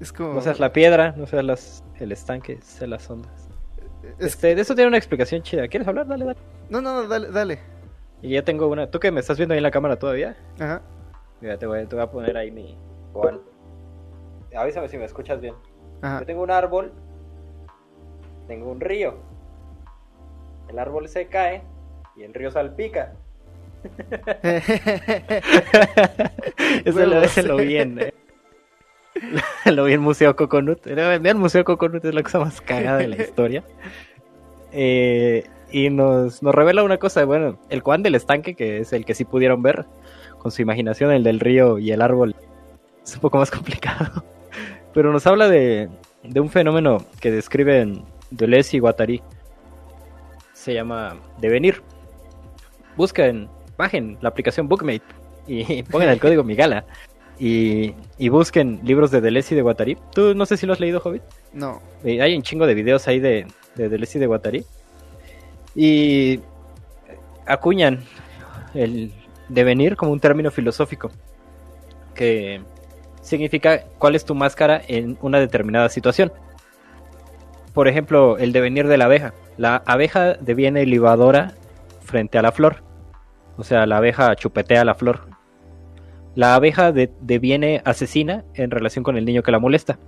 Es como... No seas la piedra, no seas las, el estanque, se las ondas. Este, de eso tiene una explicación chida. ¿Quieres hablar? Dale, dale. No, no, no, dale, dale. Y ya tengo una. ¿Tú que me estás viendo ahí en la cámara todavía? Ajá. Mira, te voy, te voy a poner ahí mi Juan. Avísame si me escuchas bien. Ajá. Yo tengo un árbol. Tengo un río. El árbol se cae y el río salpica. Eso lo, lo bien, ¿eh? lo vi en Museo Coconut. Vean Museo Coconut, es la cosa más cagada de la historia. Eh, y nos, nos revela una cosa, bueno, el Juan del estanque, que es el que sí pudieron ver, con su imaginación, el del río y el árbol, es un poco más complicado. Pero nos habla de, de un fenómeno que describen Deleuze y Guattari. Se llama devenir. Busquen, bajen la aplicación Bookmate y pongan el código Migala. Y, y, busquen libros de Deleuze y de Guattari. ¿Tú no sé si lo has leído, Hobbit? No. Eh, hay un chingo de videos ahí de, de Deleuze y de Guattari. Y acuñan el devenir como un término filosófico que significa cuál es tu máscara en una determinada situación. Por ejemplo, el devenir de la abeja. La abeja deviene libadora frente a la flor. O sea, la abeja chupetea la flor. La abeja deviene asesina en relación con el niño que la molesta.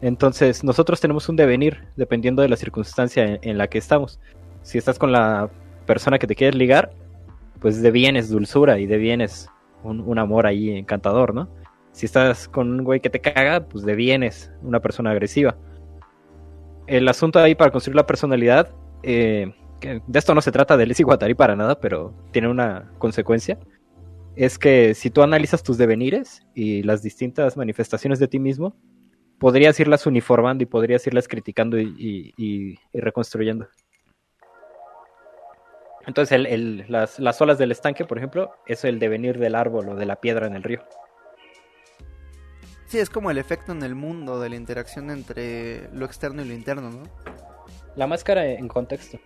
Entonces, nosotros tenemos un devenir dependiendo de la circunstancia en, la que estamos. Si estás con la persona que te quieres ligar, pues devienes dulzura y devienes un, un amor ahí encantador, ¿no? Si estás con un güey que te caga, pues devienes una persona agresiva. El asunto ahí para construir la personalidad, eh, de esto no se trata de Liz Guattari para nada, pero tiene una consecuencia, es que si tú analizas tus devenires y las distintas manifestaciones de ti mismo, podrías irlas uniformando y podrías irlas criticando y, reconstruyendo. Entonces, las, las olas del estanque, por ejemplo, es el devenir del árbol o de la piedra en el río. Sí, es como el efecto en el mundo de la interacción entre lo externo y lo interno, ¿no? La máscara en contexto.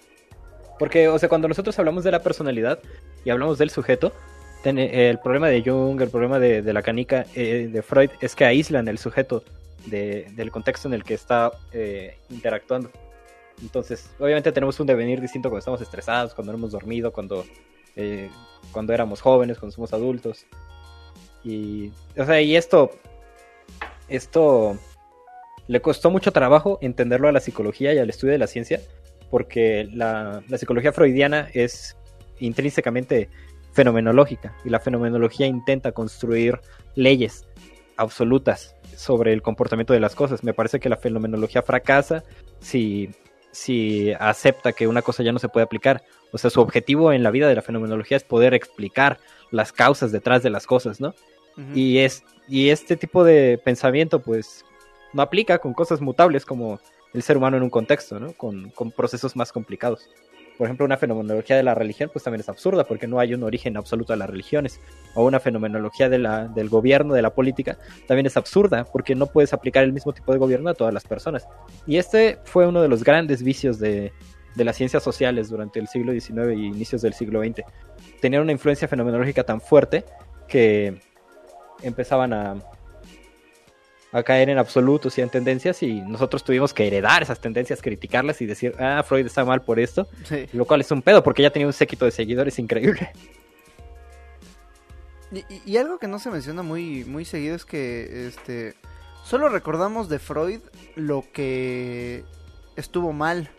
Porque, o sea, cuando nosotros hablamos de la personalidad y hablamos del sujeto, el problema de Jung, el problema de, la canica eh, de Freud es que aíslan el sujeto del contexto en el que está eh, interactuando. Entonces, obviamente tenemos un devenir distinto cuando estamos estresados, cuando hemos dormido, cuando, eh, cuando éramos jóvenes, cuando somos adultos. Y, o sea, y esto esto le costó mucho trabajo entenderlo a la psicología y al estudio de la ciencia, porque la, psicología freudiana es intrínsecamente fenomenológica y la fenomenología intenta construir leyes absolutas sobre el comportamiento de las cosas. Me parece que la fenomenología fracasa si, si acepta que una cosa ya no se puede aplicar. O sea, su objetivo en la vida de la fenomenología es poder explicar las causas detrás de las cosas, ¿no? y, es, y este tipo de pensamiento pues no aplica con cosas mutables como el ser humano en un contexto, ¿no? Con, con, procesos más complicados. Por ejemplo, una fenomenología de la religión pues también es absurda porque no hay un origen absoluto de las religiones. O una fenomenología del gobierno, de la política, también es absurda porque no puedes aplicar el mismo tipo de gobierno a todas las personas. Y este fue uno de los grandes vicios de, de las ciencias sociales durante el siglo XIX y inicios del siglo XX. Tenían una influencia fenomenológica tan fuerte que empezaban a, a caer en absolutos y en tendencias y nosotros tuvimos que heredar esas tendencias, criticarlas y decir, ah, Freud está mal por esto, lo cual es un pedo porque ya tenía un séquito de seguidores increíble. Y, algo que no se menciona muy, muy seguido es que este solo recordamos de Freud lo que estuvo mal,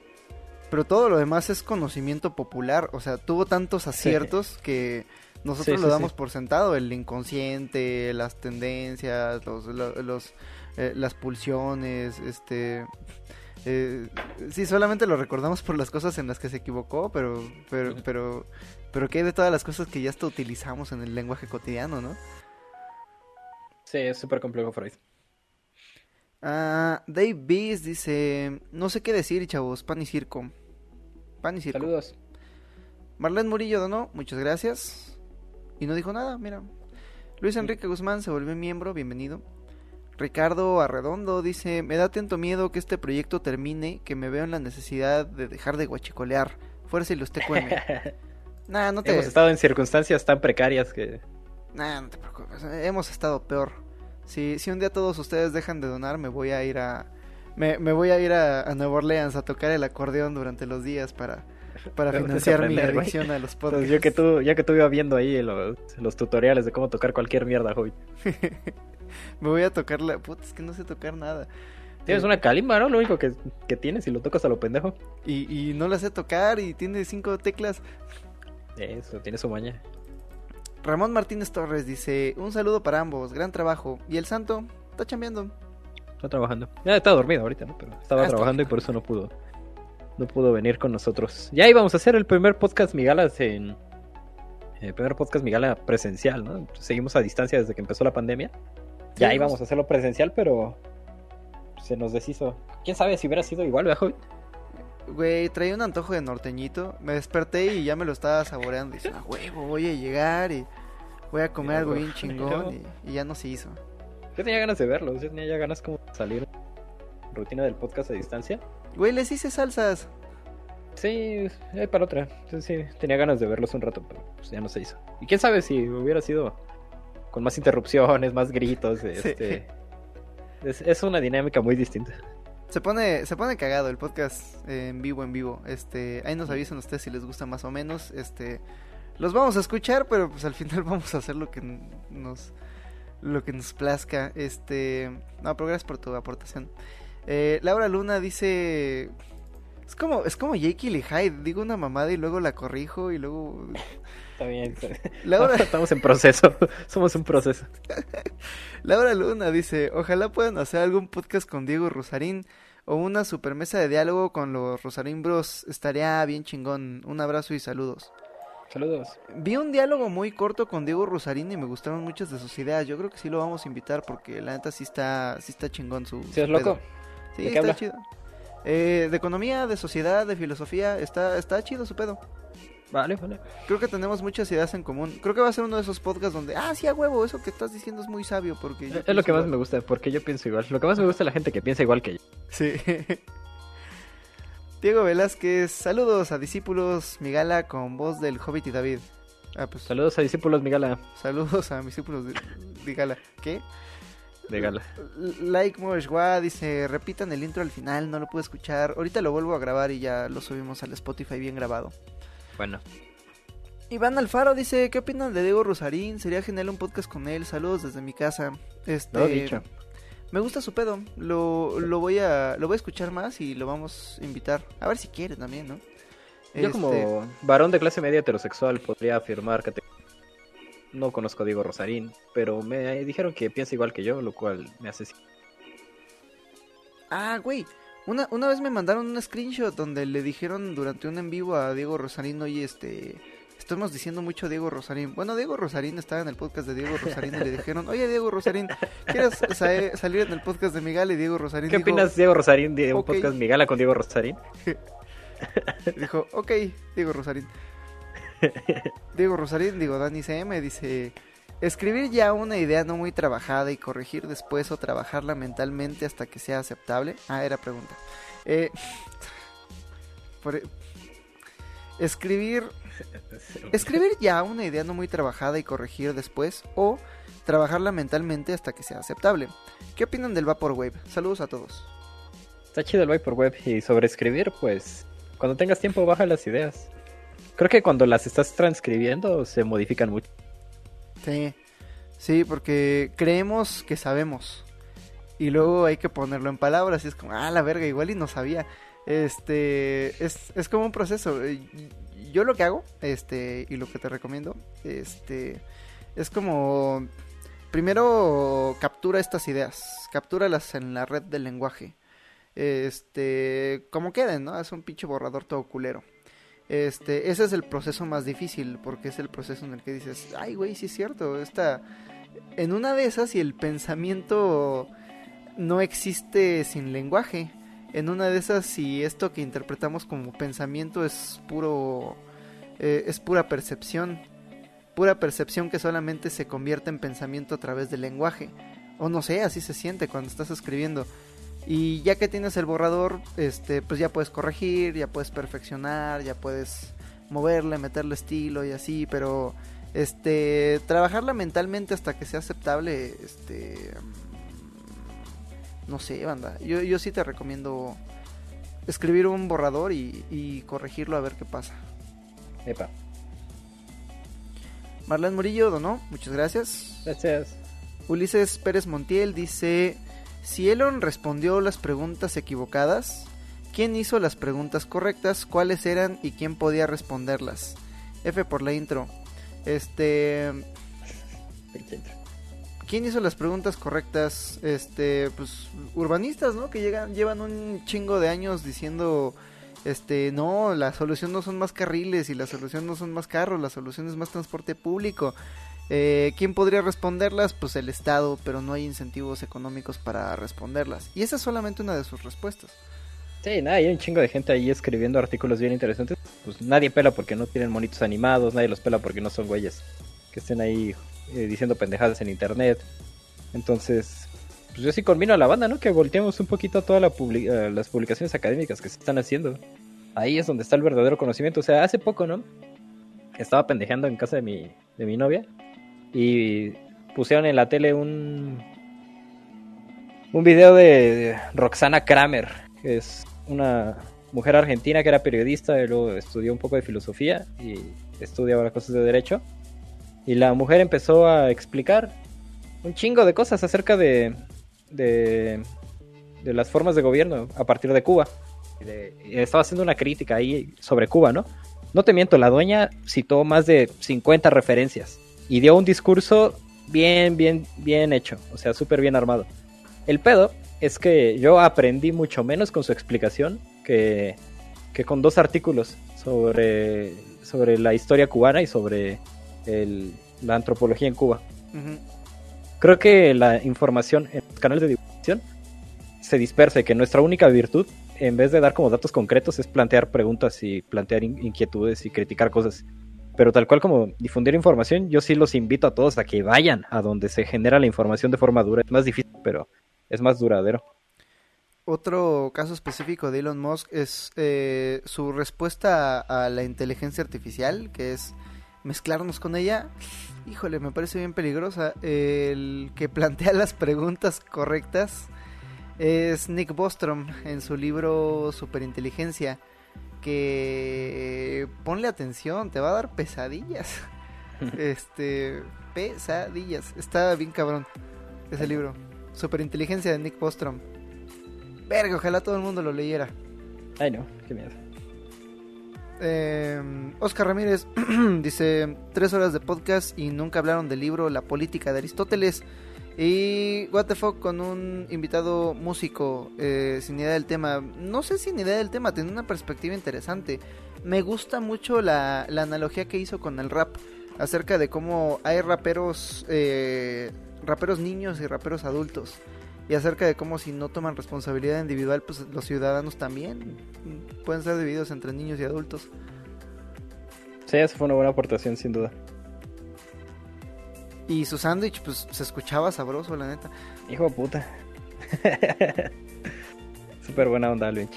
pero todo lo demás es conocimiento popular, o sea, tuvo tantos aciertos que nosotros lo damos por sentado, el inconsciente, las tendencias, los, los, eh, las pulsiones, este... Eh, sí, solamente lo recordamos por las cosas en las que se equivocó, pero, pero, pero, pero ¿qué hay de todas las cosas que ya hasta utilizamos en el lenguaje cotidiano, no? Sí, es súper complejo Freud. Ah, Dave Bees dice, no sé qué decir, chavos, pan y circo. Pan y circo. Saludos. Marlene Murillo donó, muchas gracias. Y no dijo nada, mira. Luis Enrique Guzmán se volvió miembro, bienvenido. Ricardo Arredondo dice, me da tanto miedo que este proyecto termine que me veo en la necesidad de dejar de guachicolear. Fuerza y los TQM. nah, no te... Hemos estado en circunstancias tan precarias que... Nah, no te preocupes, hemos estado peor. Si, si un día todos ustedes dejan de donar, me voy a ir a... Me, me voy a ir a, a Nueva Orleans a tocar el acordeón durante los días para para financiar mi adicción a los podcasts. yo que tú, ya que tú iba viendo ahí los, tutoriales de cómo tocar cualquier mierda, hoy. Me voy a tocar la... Puta, es que no sé tocar nada. Tienes una calimba, ¿no? Lo único que, tienes y lo tocas a lo pendejo. Y, y no la sé tocar y tiene cinco teclas. Eso, tiene su maña. Ramón Martínez Torres dice, un saludo para ambos, gran trabajo. ¿Y el santo? está chambeando. Está trabajando. Ya está dormido ahorita, ¿no? Pero estaba Ah, está trabajando y por eso no pudo. No pudo venir con nosotros. Ya íbamos a hacer el primer podcast Migalas en. El primer podcast Migala presencial, ¿no? Seguimos a distancia desde que empezó la pandemia. Ya Sí, íbamos a hacerlo presencial, pero. Se nos deshizo. ¿Quién sabe si hubiera sido igual, viejo? Güey, traía un antojo de norteñito. Me desperté y ya me lo estaba saboreando. Y dije, a huevo, voy a llegar y voy a comer algo bien chingón. Y, y ya no se hizo. Yo tenía ganas de verlo. Yo tenía ya ganas como de salir. Rutina del podcast a distancia. Güey, les hice salsas. Sí, hay para otra. Entonces, sí, tenía ganas de verlos un rato, pero pues ya no se hizo. Y quién sabe si hubiera sido con más interrupciones, más gritos. Este, es, es una dinámica muy distinta. Se pone, se pone cagado el podcast eh, en vivo, en vivo. Este, ahí nos avisan ustedes si les gusta más o menos. Este, los vamos a escuchar, pero pues al final vamos a hacer lo que nos, lo que nos plazca. Este, no, pero gracias por tu aportación. Eh, Laura Luna dice, es como, es como Jake y Hyde. Digo una mamada y luego la corrijo y luego. Está bien. Laura, Estamos en proceso. Somos un proceso. Laura Luna dice, ojalá puedan hacer algún podcast con Diego Rosarín o una super mesa de diálogo con los Rosarín Bros. Estaría bien chingón. Un abrazo y saludos. Saludos. Vi un diálogo muy corto con Diego Rosarín y me gustaron muchas de sus ideas. Yo creo que sí lo vamos a invitar porque la neta sí está, sí está chingón su. ¿Sí es loco? pedo. Sí, ¿De qué está habla? chido. Eh, de economía, de sociedad, de filosofía, está, está chido su pedo. Vale, vale. Creo que tenemos muchas ideas en común. Creo que va a ser uno de esos podcasts donde, ah, sí, a huevo, eso que estás diciendo es muy sabio porque... yo Es lo que más igual". me gusta, porque yo pienso igual. Lo que más me gusta es la gente que piensa igual que yo. Sí. Diego Velázquez, saludos a discípulos Migala con voz del Hobbit y David. Ah, pues Saludos a discípulos Migala saludos a discípulos de, de Gala. ¿Qué? De Gala. Like Moeshwa dice, repitan el intro al final, no lo pude escuchar. Ahorita lo vuelvo a grabar y ya lo subimos al Spotify bien grabado. Bueno, Iván Alfaro dice, ¿qué opinan de Diego Rosarín? Sería genial un podcast con él. Saludos desde mi casa. Este, lo he dicho. Me gusta su pedo. Lo, lo voy a lo voy a escuchar más y lo vamos a invitar. A ver si quiere también, ¿no? Yo Este, como varón de clase media heterosexual podría afirmar que te- no conozco a Diego Rosarín, pero me dijeron que piensa igual que yo, lo cual me hace... Ah, güey. Una, una vez me mandaron un screenshot donde le dijeron durante un en vivo a Diego Rosarín, oye, este... Estamos diciendo mucho Diego Rosarín. Bueno, Diego Rosarín estaba en el podcast de Diego Rosarín y le dijeron, oye Diego Rosarín, ¿quieres sa- salir en el podcast de Miguel? Y Diego Rosarín ¿Qué dijo, opinas, Diego Rosarín, de un "Ok". podcast Migala con Diego Rosarín? Dijo, ok, Diego Rosarín. Diego Rosarín, digo, Dani CM dice, escribir ya una idea no muy trabajada y corregir después o trabajarla mentalmente hasta que sea aceptable. Ah, era pregunta. Eh, e, escribir, escribir ya una idea no muy trabajada y corregir después o trabajarla mentalmente hasta que sea aceptable. ¿Qué opinan del Vaporwave? Saludos a todos. Está chido el Vaporweb y sobre escribir, pues cuando tengas tiempo baja las ideas. Creo que cuando las estás transcribiendo se modifican mucho. Sí, sí, porque creemos que sabemos. Y luego hay que ponerlo en palabras. Y es como, ah, la verga, igual y no sabía. Este, es, es como un proceso. Yo lo que hago, este, y lo que te recomiendo, este, es como, primero captura estas ideas, captúralas en la red del lenguaje. Este, como queden, ¿no? Es un pinche borrador todo culero. Este, ese es el proceso más difícil, porque es el proceso en el que dices, ay, güey, sí es cierto, esta... En una de esas, y el pensamiento no existe sin lenguaje, en una de esas, si esto que interpretamos como pensamiento es puro... eh, es pura percepción, pura percepción que solamente se convierte en pensamiento a través del lenguaje, o no sé, así se siente cuando estás escribiendo. Y ya que tienes el borrador, este, pues ya puedes corregir, ya puedes perfeccionar, ya puedes moverle, meterle estilo y así, pero este, trabajarla mentalmente hasta que sea aceptable, este, mm, no sé, banda. Yo, yo sí te recomiendo escribir un borrador y, y corregirlo a ver qué pasa. Epa, Marlene Murillo donó, muchas gracias. gracias. Ulises Pérez Montiel dice, si Elon respondió las preguntas equivocadas, ¿quién hizo las preguntas correctas? ¿Cuáles eran y quién podía responderlas? F por la intro. Este, ¿quién hizo las preguntas correctas? Este, pues urbanistas, ¿no? Que llegan, llevan un chingo de años diciendo, este, no, la solución no son más carriles y la solución no son más carros, la solución es más transporte público. Eh, ¿Quién podría responderlas? Pues el Estado, pero no hay incentivos económicos para responderlas. Y esa es solamente una de sus respuestas. Sí, nada, hay un chingo de gente ahí escribiendo artículos bien interesantes. Pues nadie pela porque no tienen monitos animados, nadie los pela porque no son güeyes que estén ahí eh, diciendo pendejadas en internet. Entonces, pues yo sí convino a la banda, ¿no? Que volteemos un poquito todas la eh, las publicaciones académicas que se están haciendo. Ahí es donde está el verdadero conocimiento. O sea, hace poco, ¿no? Estaba pendejeando en casa de mi, de mi novia y pusieron en la tele un un video de Roxana Kramer, que es una mujer argentina que era periodista y luego estudió un poco de filosofía y estudia ahora cosas de derecho. Y la mujer empezó a explicar un chingo de cosas acerca de, de, las formas de gobierno a partir de Cuba. Estaba haciendo una crítica ahí sobre Cuba, ¿no? No te miento, la dueña citó más de 50 referencias y dio un discurso bien, bien, bien hecho, o sea, súper bien armado. El pedo es que yo aprendí mucho menos con su explicación que, que con dos artículos sobre, sobre la historia cubana y sobre la antropología en Cuba. Creo que la información en los canales de divulgación se dispersa y que nuestra única virtud, en vez de dar como datos concretos, es plantear preguntas y plantear inquietudes y criticar cosas. Pero tal cual como difundir información, yo sí los invito a todos a que vayan a donde se genera la información de forma dura. Es más difícil, pero es más duradero. Otro caso específico de Elon Musk es eh, su respuesta a la inteligencia artificial, que es mezclarnos con ella. Híjole, me parece bien peligrosa. El que plantea las preguntas correctas es Nick Bostrom en su libro Superinteligencia que ponle atención, te va a dar pesadillas. este, pesadillas. Está bien cabrón ese libro. Superinteligencia de Nick Bostrom. Verga, ojalá todo el mundo lo leyera. Ay no, qué miedo. Em, Oscar Ramírez dice tres horas de podcast y nunca hablaron del libro La política de Aristóteles. Y what the fuck con un invitado músico eh, sin idea del tema. No sé sin idea del tema, tiene una perspectiva interesante. Me gusta mucho la, la analogía que hizo con el rap acerca de cómo hay raperos, eh, raperos niños y raperos adultos. Y acerca de cómo si no toman responsabilidad individual, pues los ciudadanos también pueden ser divididos entre niños y adultos. Sí, esa fue una buena aportación sin duda. Y su sándwich, pues se escuchaba sabroso, la neta. Hijo de puta. Súper buena onda, Luis.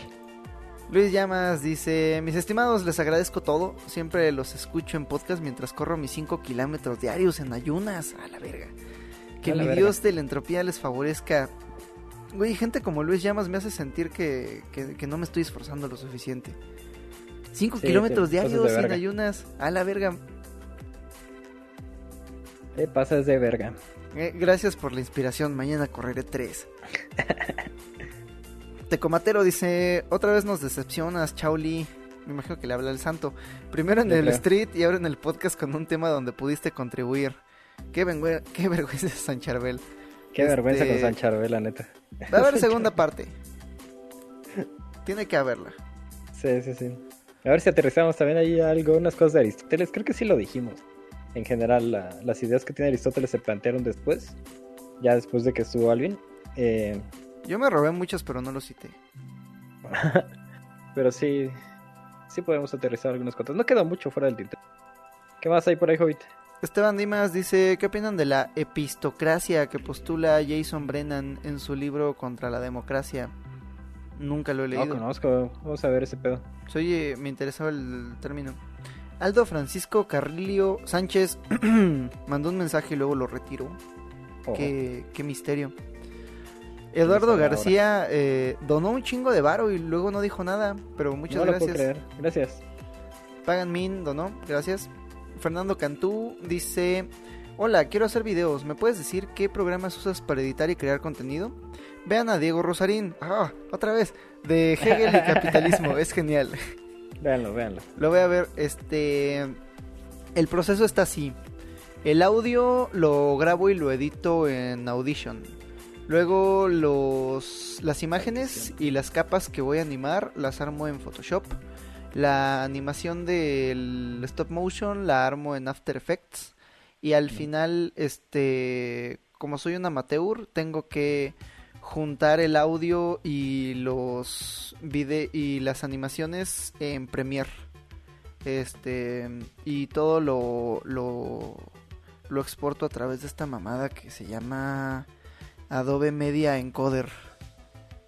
Luis Llamas dice: Mis estimados, les agradezco todo. Siempre los escucho en podcast mientras corro mis 5 kilómetros diarios en ayunas. A la verga. Que mi Dios de la entropía les favorezca. Güey, gente como Luis Llamas me hace sentir que, que, no me estoy esforzando lo suficiente. 5 kilómetros diarios en ayunas. A la verga. Te pasas de verga. Eh, gracias por la inspiración. Mañana correré tres. Tecomatero dice: Otra vez nos decepcionas, Chauli. Me imagino que le habla el santo. Primero en el street y ahora en el podcast con un tema donde pudiste contribuir. Qué, qué vergüenza San Charbel. Qué vergüenza con este, San Charbel, la neta. Va a haber segunda parte. Tiene que haberla. Sí, sí, sí. A ver si aterrizamos también ahí algo, unas cosas de Aristóteles. Creo que sí lo dijimos en general las ideas que tiene Aristóteles se plantearon después, ya después de que estuvo Alvin. Eh, Yo me robé muchos, pero no los cité. pero sí, sí podemos aterrizar algunas cosas. No queda mucho fuera del tintero. ¿Qué más hay por ahí, Hobbit? Esteban Dimas dice, ¿qué opinan de la epistocracia que postula Jason Brennan en su libro Contra la Democracia? Nunca lo he leído. No conozco, vamos a ver ese pedo. Soy, eh, me interesaba el término. Aldo Francisco Carrillo Sánchez mandó un mensaje y luego lo retiró. Oh. Qué, misterio. Eduardo García eh, donó un chingo de varo y luego no dijo nada, pero muchas gracias. Gracias. Pagan Min donó, gracias. Fernando Cantú dice, hola, quiero hacer videos, ¿me puedes decir qué programas usas para editar y crear contenido? Vean a Diego Rosarín, ah, otra vez, de Hegel y Capitalismo, es genial. Véanlo, véanlo. Lo voy a ver. Este. El proceso está así. El audio lo grabo y lo edito en Audition. Luego los, las imágenes y las capas que voy a animar las armo en Photoshop. La animación del stop motion la armo en After Effects. Y al final, este, como soy un amateur, tengo que juntar el audio y los vide y las animaciones en Premiere. Este, y todo lo, lo, lo exporto a través de esta mamada que se llama Adobe Media Encoder.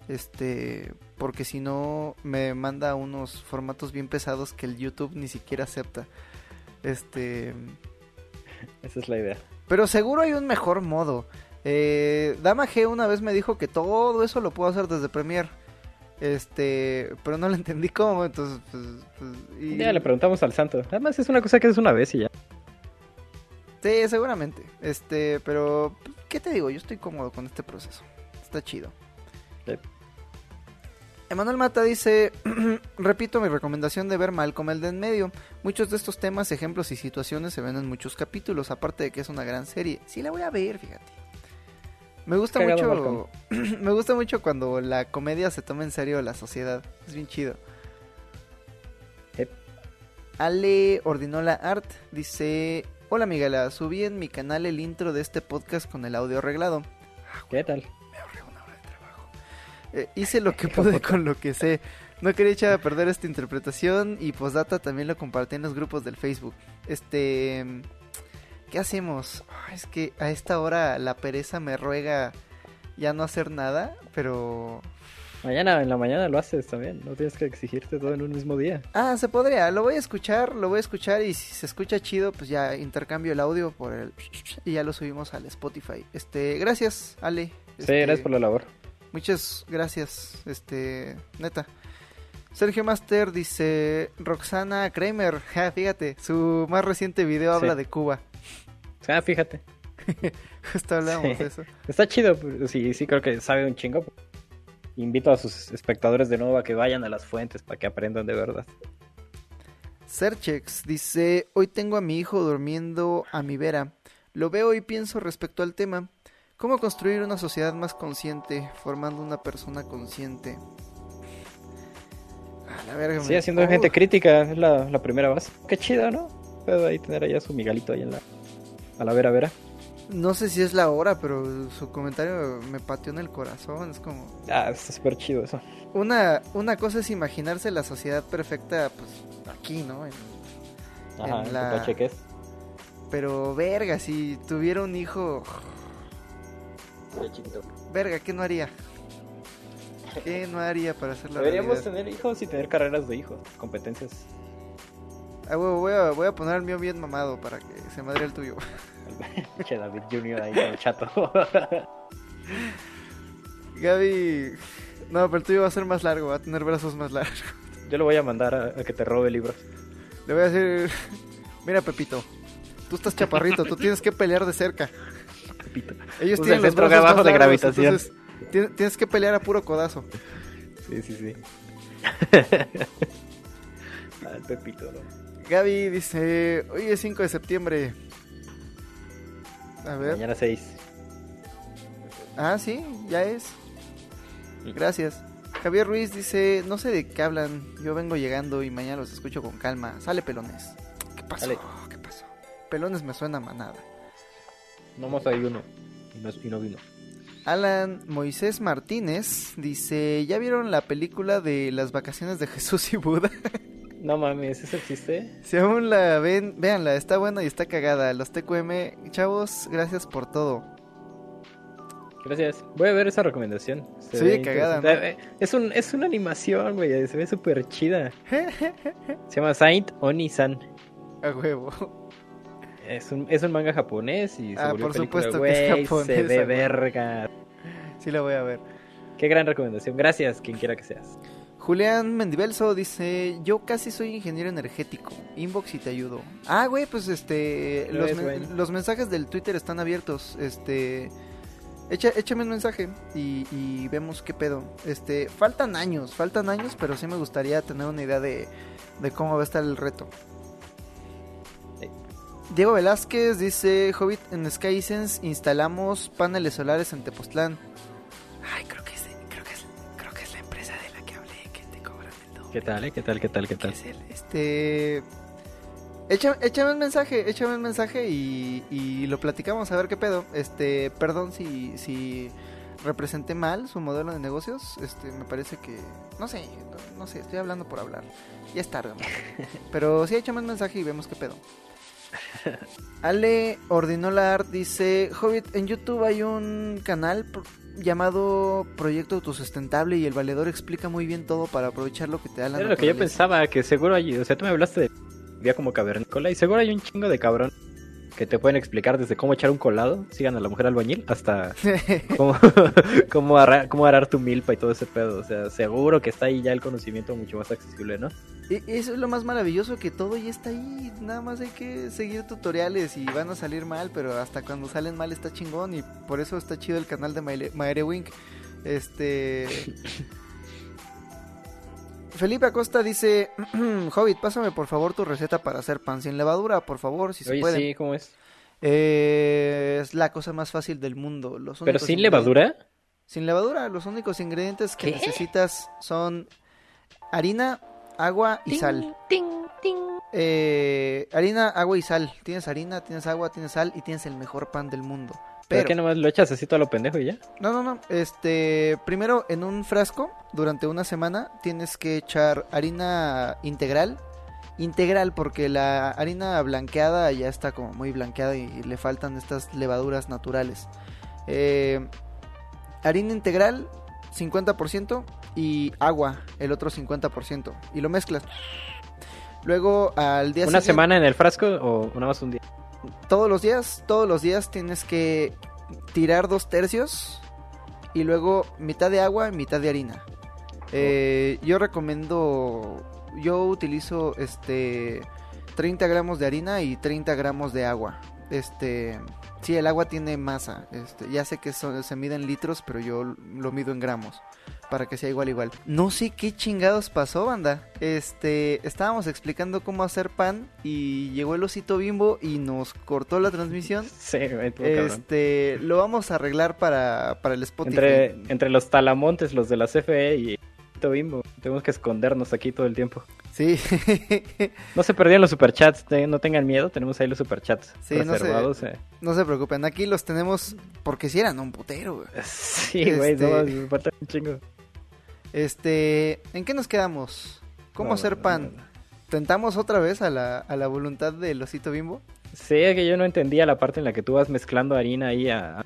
Este, porque si no me manda unos formatos bien pesados que el YouTube ni siquiera acepta. Este, esa es la idea. Pero seguro hay un mejor modo. Eh, Dama G una vez me dijo que todo eso lo puedo hacer desde Premiere. Este, pero no le entendí cómo, entonces, pues, pues, y... Ya le preguntamos al santo. Además es una cosa que es una vez y ya. Sí, seguramente. Este, pero, ¿qué te digo? Yo estoy cómodo con este proceso. Está chido. Sí. Emanuel Mata dice, repito mi recomendación de ver Malcolm el de en medio. Muchos de estos temas, ejemplos y situaciones se ven en muchos capítulos, aparte de que es una gran serie. Sí la voy a ver, fíjate. Me gusta mucho, me gusta mucho cuando la comedia se toma en serio la sociedad. Es bien chido. Yep. Ale Ordinola Art dice, hola Miguela, subí en mi canal el intro de este podcast con el audio arreglado. ¿Qué tal? Me ahorré una hora de trabajo. Eh, hice lo que pude con lo que sé. No quería echar a perder esta interpretación y postdata también lo compartí en los grupos del Facebook. Este, ¿qué hacemos? Es que a esta hora la pereza me ruega ya no hacer nada, pero Mañana, en la mañana lo haces también. No tienes que exigirte todo en un mismo día. Ah, se podría, lo voy a escuchar, lo voy a escuchar y si se escucha chido, pues ya intercambio el audio por el y ya lo subimos al Spotify. Este, gracias, Ale. Sí, Este, gracias por la labor. Muchas gracias, este, neta. Sergio Master dice Roxana Kramer, ja, fíjate, su más reciente video habla Sí. de Cuba. Ah, fíjate. Justo hablamos Sí. de eso. Está chido. pues, Sí, sí, creo que sabe un chingo. Invito a sus espectadores de nuevo a que vayan a las fuentes para que aprendan de verdad. Serchex dice, hoy tengo a mi hijo durmiendo a mi vera. Lo veo y pienso respecto al tema. ¿Cómo construir una sociedad más consciente, formando una persona consciente? A la verga, Sí, haciendo gente crítica es la, la primera base. Qué chido, ¿no? Puedo ahí tener allá su Miguelito ahí en la... A la vera, vera. No sé si es la hora, pero su comentario me pateó en el corazón. Es como... Ah, está súper chido eso. Una, una cosa es imaginarse la sociedad perfecta, pues aquí, ¿no? En- Ajá, En la- Campeche, ¿qué es? Pero, verga, si tuviera un hijo, chiquito. verga, ¿qué no haría? ¿Qué no haría para hacer la Deberíamos realidad? tener hijos y tener carreras de hijos, competencias. Ah, huevo, voy a, voy a poner el mío bien mamado para que se madre el tuyo. che, David Junior ahí el chato. Gaby, no, pero el tuyo va a ser más largo, va a tener brazos más largos. Yo lo voy a mandar a, a que te robe libros. Le voy a decir, mira Pepito, tú estás chaparrito, tú tienes que pelear de cerca. Pepito. Ellos Usa tienen el los brazos abajo más de largos, gravitación. entonces tienes que pelear a puro codazo. Sí, sí, sí. el Pepito, ¿no? Gaby dice, hoy es 5 de septiembre. A ver. Mañana 6. Ah, sí, ya es. Gracias. Javier Ruiz dice, no sé de qué hablan, yo vengo llegando y mañana los escucho con calma. Sale pelones. ¿Qué pasó? ¿Qué pasó? Pelones me suena manada. Nomás hay uno. Y no, y no vino. Alan Moisés Martínez dice, ¿ya vieron la película de las vacaciones de Jesús y Buda? No mames, ¿eso existe? si aún la ven, véanla, está buena y está cagada. Los TQM, chavos, gracias por todo. Gracias. Voy a ver esa recomendación. Se Sí, cagada. Eh, Es, un, es una animación, güey. Se ve súper chida. Se llama Saint Oni-san. A huevo. Es un, es un manga japonés y se Ah, por película, supuesto que es güey, japonesa, Se ve verga. Sí la voy a ver. Qué gran recomendación. Gracias, quien quiera que seas. Julián Mendivelso dice, yo casi soy ingeniero energético, inbox y te ayudo. Ah, güey, pues este, Lo los, men- los mensajes del Twitter están abiertos, este, echa, échame un mensaje y, y vemos qué pedo. Este, faltan años, faltan años, pero sí me gustaría tener una idea de, de cómo va a estar el reto. Diego Velázquez dice, Hobbit en SkySense instalamos paneles solares en Tepoztlán. Ay, creo que ¿Qué tal, eh? ¿Qué tal, qué tal, qué tal? Es este... Echa- échame un mensaje, échame un mensaje y, y lo platicamos a ver qué pedo. Este, perdón si, si representé mal su modelo de negocios. Este, me parece que, no sé, no, no sé, estoy hablando por hablar. Ya es tarde. Pero sí, échame un mensaje y vemos qué pedo. Ale Ordinola Art dice, Hobbit, en YouTube hay un canal pro- llamado Proyecto Autosustentable y el valedor explica muy bien todo para aprovechar lo que te da la Era lo que yo naturaleza". pensaba, que seguro hay, o sea, tú me hablaste de vía como cavernícola y seguro hay un chingo de cabrón que te pueden explicar desde cómo echar un colado, sigan a la mujer albañil, hasta cómo, cómo, arra- cómo arar tu milpa y todo ese pedo. O sea, seguro que está ahí ya el conocimiento mucho más accesible, ¿no? Y eso es lo más maravilloso que todo ya está ahí. Nada más hay que seguir tutoriales y van a salir mal, pero hasta cuando salen mal está chingón y por eso está chido el canal de Maere Wink. Este Felipe Acosta dice, Hobbit, pásame por favor tu receta para hacer pan sin levadura, por favor, si se Oye, puede. sí, ¿cómo es? Eh, es la cosa más fácil del mundo. Los ¿Pero sin levadura? Sin levadura, los únicos ingredientes que ¿Qué? necesitas son harina, agua y sal. Eh, harina, agua y sal. Tienes harina, tienes agua, tienes sal y tienes el mejor pan del mundo. ¿Pero qué nomás lo echas así todo lo pendejo y ya? no, no, no. Este, primero en un frasco, durante una semana, tienes que echar harina integral. Integral porque la harina blanqueada ya está como muy blanqueada y le faltan estas levaduras naturales. Eh, harina integral, 50% y agua, el otro 50%. Y lo mezclas. Luego al día ¿Una siguiente- semana en el frasco o nada más un día? Todos los días, todos los días tienes que tirar dos tercios y luego mitad de agua, mitad de harina. Eh, yo recomiendo, yo utilizo este 30 gramos de harina y 30 gramos de agua. Este, sí, el agua tiene masa. Este, ya sé que se mide en litros, pero yo lo mido en gramos para que sea igual igual. No sé qué chingados pasó, banda. Este, estábamos explicando cómo hacer pan y llegó el osito bimbo y nos cortó la transmisión. Sí, cabrón. Este, lo vamos a arreglar para, para el Spotify. Entre, entre los talamontes, los de la CFE y Bimbo, tenemos que escondernos aquí todo el tiempo. Sí. No se perdieron los superchats, te- no tengan miedo, tenemos ahí los superchats Sí, no reservados. eh. no se preocupen, aquí los tenemos porque si eran un putero. güey. Sí, güey, Este- no, me un chingo. Este, ¿en qué nos quedamos? ¿Cómo No, hacer no, pan? ¿Tentamos otra vez a la, a la voluntad del osito bimbo? Sí, es que yo no entendía la parte en la que tú vas mezclando harina ahí a, a-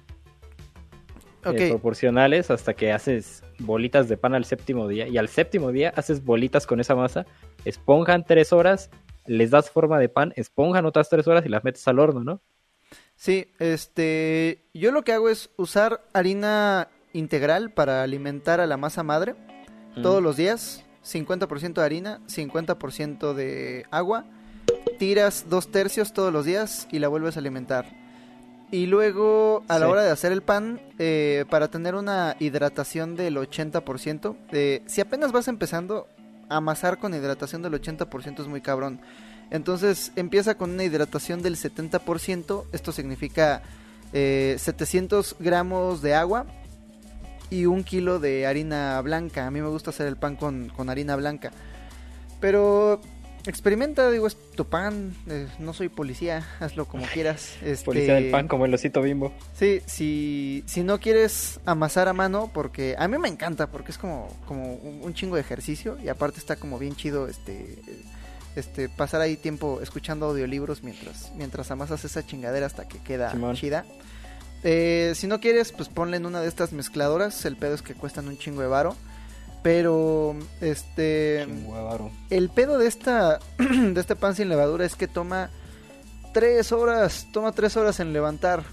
eh, Ok, proporcionales hasta que haces bolitas de pan al séptimo día. Y al séptimo día haces bolitas con esa masa, esponjan tres horas, les das forma de pan, esponjan otras tres horas y las metes al horno, ¿no? sí, este, yo lo que hago es usar harina integral para alimentar a la masa madre todos Mm. los días, 50% de harina, 50% de agua, tiras dos tercios todos los días y la vuelves a alimentar. Y luego, a la Sí. hora de hacer el pan, eh, para tener una hidratación del 80%, eh, si apenas vas empezando, amasar con hidratación del 80% es muy cabrón. Entonces empieza con una hidratación del 70%, esto significa eh, 700 gramos de agua y un kilo de harina blanca. A mí me gusta hacer el pan con, con harina blanca. Pero experimenta, digo, es tu pan, eh, no soy policía, hazlo como quieras. Este, Policía del pan como el osito bimbo. Sí, si, si no quieres amasar a mano, porque a mí me encanta, porque es como, como un, chingo de ejercicio y aparte está como bien chido este, este pasar ahí tiempo escuchando audiolibros mientras, mientras amasas esa chingadera hasta que queda Simón. chida. Eh, si no quieres, pues ponle en una de estas mezcladoras, el pedo es que cuestan un chingo de varo. Pero, este... El pedo de esta de este pan sin levadura es que toma tres horas, toma tres horas en levantar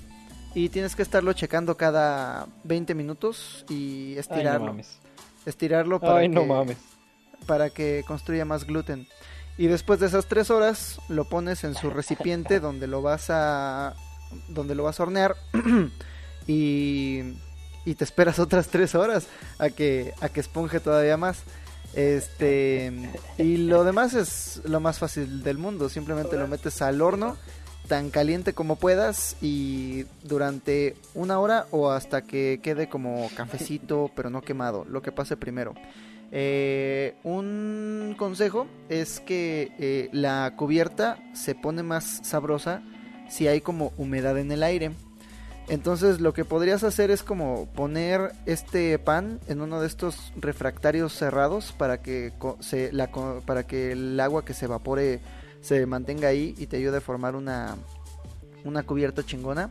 y tienes que estarlo checando cada 20 minutos y Ay, estirarlo, no mames. estirarlo para Ay, no que, mames. para que construya más gluten. Y después de esas tres horas lo pones en su recipiente donde lo vas a donde lo vas a hornear y, y te esperas otras tres horas a que a que esponje todavía más. Este y lo demás es lo más fácil del mundo. Simplemente lo metes al horno tan caliente como puedas y durante una hora o hasta que quede como cafecito pero no quemado, lo que pase primero. Eh, un consejo es que eh, la cubierta se pone más sabrosa si hay como humedad en el aire. Entonces lo que podrías hacer es como poner este pan en uno de estos refractarios cerrados para que, se, la, para que el agua que se evapore se mantenga ahí y te ayude a formar una, una cubierta chingona.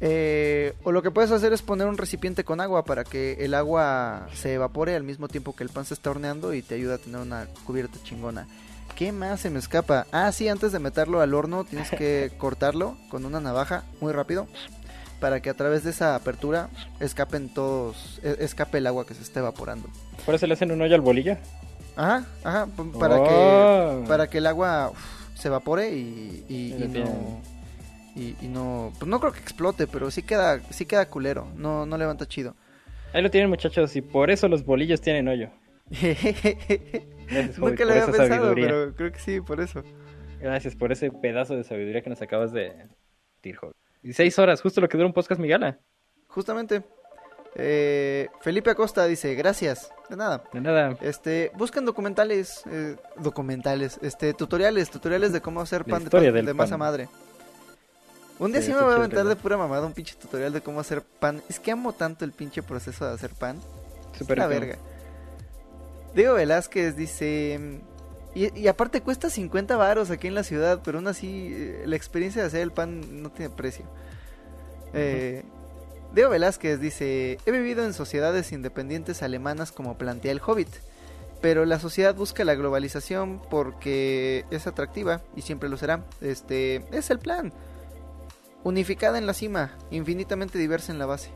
Eh, o lo que puedes hacer es poner un recipiente con agua para que el agua se evapore al mismo tiempo que el pan se está horneando y te ayuda a tener una cubierta chingona. ¿Qué más se me escapa? Ah, sí, antes de meterlo al horno tienes que cortarlo con una navaja muy rápido para que a través de esa apertura escapen todos, e, escape el agua que se está evaporando. ¿Por eso le hacen un hoyo al bolilla? Ajá, ajá, para que oh. para que el agua se evapore y, y, no y, no pues no creo que explote, pero sí queda sí queda culero, no no levanta chido. Ahí lo tienen muchachos y por eso los bolillos tienen hoyo. Nunca lo había pensado, pero creo que sí, por eso. Gracias por ese pedazo de sabiduría que nos acabas de decir, 16 horas, justo lo que dura un podcast Migala. Justamente. Eh, Felipe Acosta dice, gracias. De nada. De nada. Este, buscan documentales, eh, documentales, este, tutoriales, tutoriales de cómo hacer pan de, masa madre. Un día sí, me voy a aventar de pura mamada un pinche tutorial de cómo hacer pan. Es que amo tanto el pinche proceso de hacer pan. Super la verga. Diego Velázquez dice, y, aparte cuesta 50 varos aquí en la ciudad, pero aún así eh, la experiencia de hacer el pan no tiene precio. Eh, Diego Velázquez dice, he vivido en sociedades independientes alemanas como plantea el Hobbit, pero la sociedad busca la globalización porque es atractiva y siempre lo será. Este es el plan. Unificada en la cima, infinitamente diversa en la base.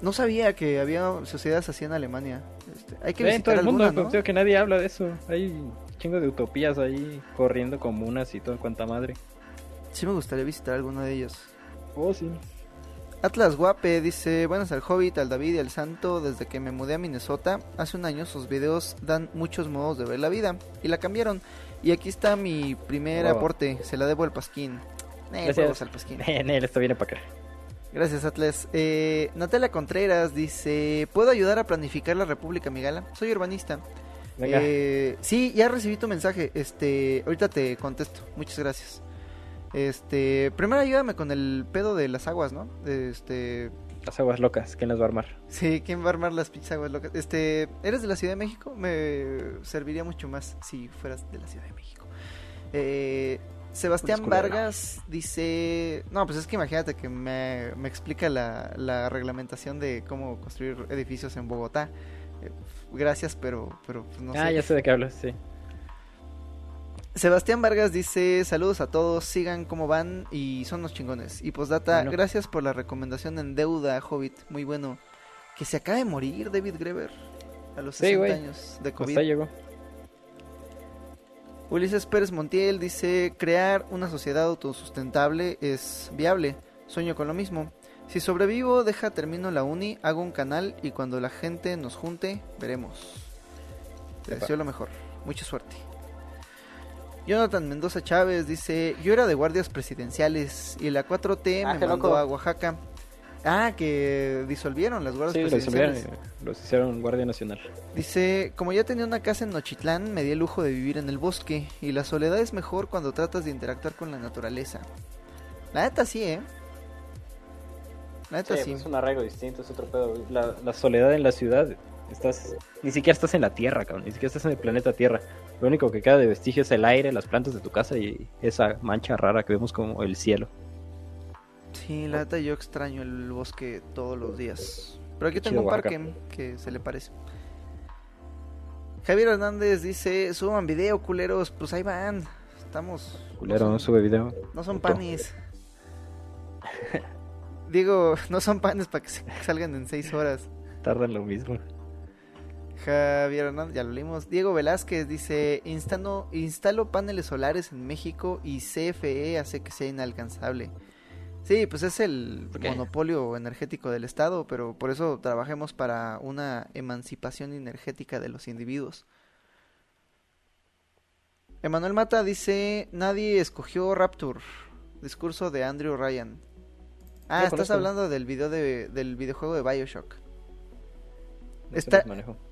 No sabía que había sociedades así en Alemania. Este, hay que visitar todo el mundo, ¿no? que nadie habla de eso. Hay un chingo de utopías ahí corriendo comunas y todo cuanta madre. Sí me gustaría visitar alguna de ellas. Oh, sí. Atlas Guape dice, buenas al Hobbit, al David y al Santo, desde que me mudé a Minnesota, hace un año sus videos dan muchos modos de ver la vida y la cambiaron. Y aquí está mi primer aporte, se la debo al Pasquín. Eh, al Pasquín. esto viene para acá. Gracias, Atlas. Eh, Natalia Contreras dice: ¿Puedo ayudar a planificar la República Migala? Soy urbanista. Eh, sí, ya recibí tu mensaje. Este, ahorita te contesto. Muchas gracias. Este, primero ayúdame con el pedo de las aguas, ¿no? Este, las aguas locas, ¿quién las va a armar? Sí, ¿quién va a armar las pinches aguas locas? Este, ¿eres de la Ciudad de México? Me serviría mucho más si fueras de la Ciudad de México. Eh, Sebastián Vargas dice, no, pues es que imagínate que me, explica la, reglamentación de cómo construir edificios en Bogotá. Eh, gracias, pero, pero pues, no ah, sé. Ah, ya sé de qué hablas, sí. Sebastián Vargas dice, saludos a todos, sigan como van y son los chingones. Y postdata, gracias por la recomendación en deuda, Hobbit, muy bueno. Que se acaba de morir David Greber a los 60 años de COVID. llegó. Ulises Pérez Montiel dice, crear una sociedad autosustentable es viable. Sueño con lo mismo. Si sobrevivo, deja termino la uni, hago un canal y cuando la gente nos junte, veremos. Te deseo lo mejor. Mucha suerte. Jonathan Mendoza Chávez dice, yo era de guardias presidenciales y la 4T ah, me mandó a Oaxaca. Ah, que disolvieron las guardias sí, presidenciales. los hicieron Guardia Nacional. Dice, como ya tenía una casa en Nochitlán, me di el lujo de vivir en el bosque. Y la soledad es mejor cuando tratas de interactuar con la naturaleza. La neta sí, ¿eh? La neta sí. Es un arreglo distinto, es otro pedo. La, soledad en la ciudad, estás ni siquiera estás en la Tierra, cabrón. Ni siquiera estás en el planeta Tierra. Lo único que queda de vestigio es el aire, las plantas de tu casa y esa mancha rara que vemos como el cielo. Sí, la neta yo extraño el bosque todos los días. Pero aquí tengo un parque que se le parece. Javier Hernández dice, suban video, culeros. Pues ahí van. Estamos... Culero, no, sube video. No son panes. Digo, no son panes para que salgan en seis horas. Tardan lo mismo. Javier Hernández, ya lo leímos. Diego Velázquez dice, instalo, instalo paneles solares en México y CFE hace que sea inalcanzable. Sí, pues es el monopolio energético del Estado, pero por eso trabajemos para una emancipación energética de los individuos. Emanuel Mata dice, nadie escogió Rapture. Discurso de Andrew Ryan. Ah, estás hablando del video de, del videojuego de Bioshock. No Está-.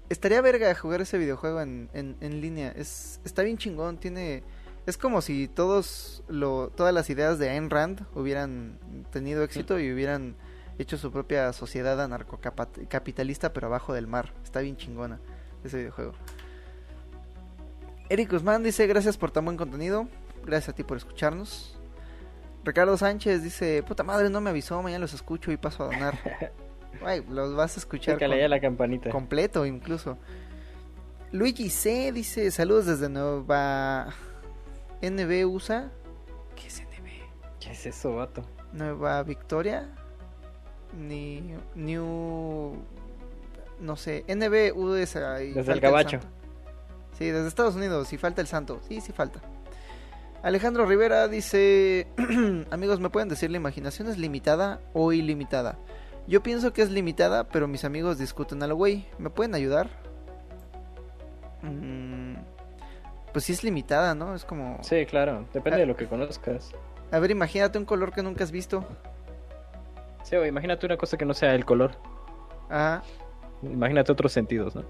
Estaría verga jugar ese videojuego en, en, en línea. Es, está bien chingón. Tiene. Es como si todos lo, todas las ideas de Ayn Rand hubieran tenido éxito y hubieran hecho su propia sociedad anarcocapitalista, pero abajo del mar. Está bien chingona ese videojuego. Eric Guzmán dice: Gracias por tan buen contenido. Gracias a ti por escucharnos. Ricardo Sánchez dice: Puta madre, no me avisó. Mañana los escucho y paso a donar. Ay, los vas a escuchar. Con- la campanita. completo incluso. Luigi C dice saludos desde Nueva NB USA. ¿Qué es NB? ¿Qué es eso, vato? Nueva Victoria. Ni New no sé, NB USA y Desde el Gabacho. Sí, desde Estados Unidos y falta el santo. Sí, sí falta. Alejandro Rivera dice, amigos, ¿me pueden decir la imaginación es limitada o ilimitada? Yo pienso que es limitada, pero mis amigos discuten a lo güey. ¿Me pueden ayudar? Mm, pues sí es limitada, ¿no? Es como... Sí, claro. Depende Ah. de lo que conozcas. A ver, imagínate un color que nunca has visto. Sí, o imagínate una cosa que no sea el color. Ajá. Imagínate otros sentidos, ¿no?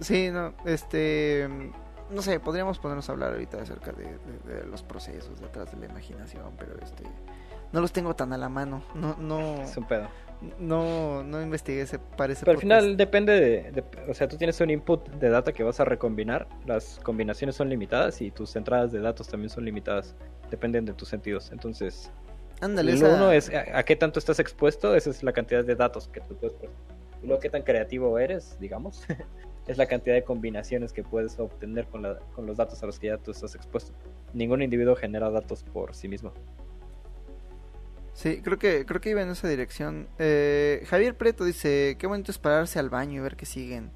Sí, no, este... No sé, podríamos ponernos a hablar ahorita acerca de, de- de los procesos detrás de la imaginación, pero este... No los tengo tan a la mano. No, no, Es un pedo. No, no investigué ese, para ese Pero al final depende de, de- O sea, tú tienes un input de data que vas a recombinar. Las combinaciones son limitadas y tus entradas de datos también son limitadas. Dependen de tus sentidos. Entonces, Ándale, lo esa- uno es a, a qué tanto estás expuesto. Esa es la cantidad de datos que tú puedes. Y luego, qué tan creativo eres, digamos. es la cantidad de combinaciones que puedes obtener con, la- con los datos a los que ya tú estás expuesto. Ningún individuo genera datos por sí mismo. Sí, creo que, creo que iba en esa dirección. Eh, Javier Preto dice, qué bonito es pararse al baño y ver que siguen.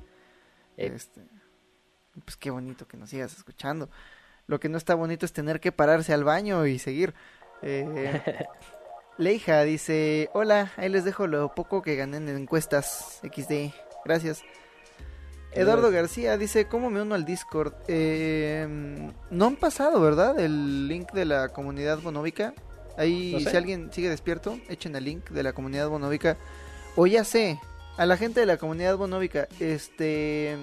Eh. Este, pues qué bonito que nos sigas escuchando. Lo que no está bonito es tener que pararse al baño y seguir. Eh, Leija dice, hola, ahí les dejo lo poco que gané en encuestas XD. Gracias. Eduardo García dice, ¿cómo me uno al Discord? Eh, no han pasado, ¿verdad? El link de la comunidad bonóvica. Ahí, No sé. si alguien sigue despierto, echen el link de la comunidad bonóvica. O ya sé, a la gente de la comunidad bonóvica, este...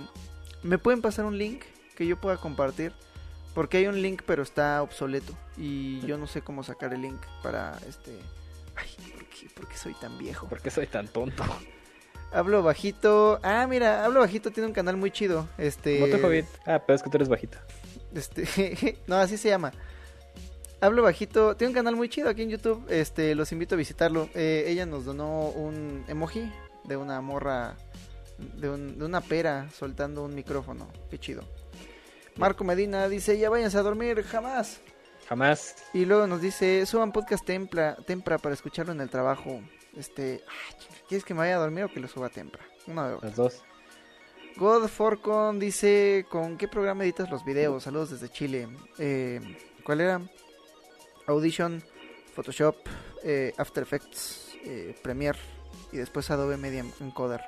¿Me pueden pasar un link que yo pueda compartir? Porque hay un link pero está obsoleto. Y yo no sé cómo sacar el link para este... Ay, ¿por qué, por qué soy tan viejo? ¿Por qué soy tan tonto? Hablo bajito. Ah, mira, Hablo bajito tiene un canal muy chido. Este. ¿Cómo te Hobbit? Ah, pero es que tú eres bajita. Este, no, así se llama. Hablo bajito, tiene un canal muy chido aquí en YouTube. Este, los invito a visitarlo. Eh, ella nos donó un emoji de una morra, de, un- de una pera soltando un micrófono. Qué chido. Marco Medina dice, ya váyanse a dormir, jamás. Jamás. Y luego nos dice, suban podcast tempra, tempra para escucharlo en el trabajo. Este, ¿quieres que me vaya a dormir o que lo suba tempra? Una de. Las dos. God Forcon dice, ¿con qué programa editas los videos? Saludos desde Chile. Eh, ¿Cuál era? Audition, Photoshop, eh, After Effects, eh, Premiere y después Adobe Media Encoder.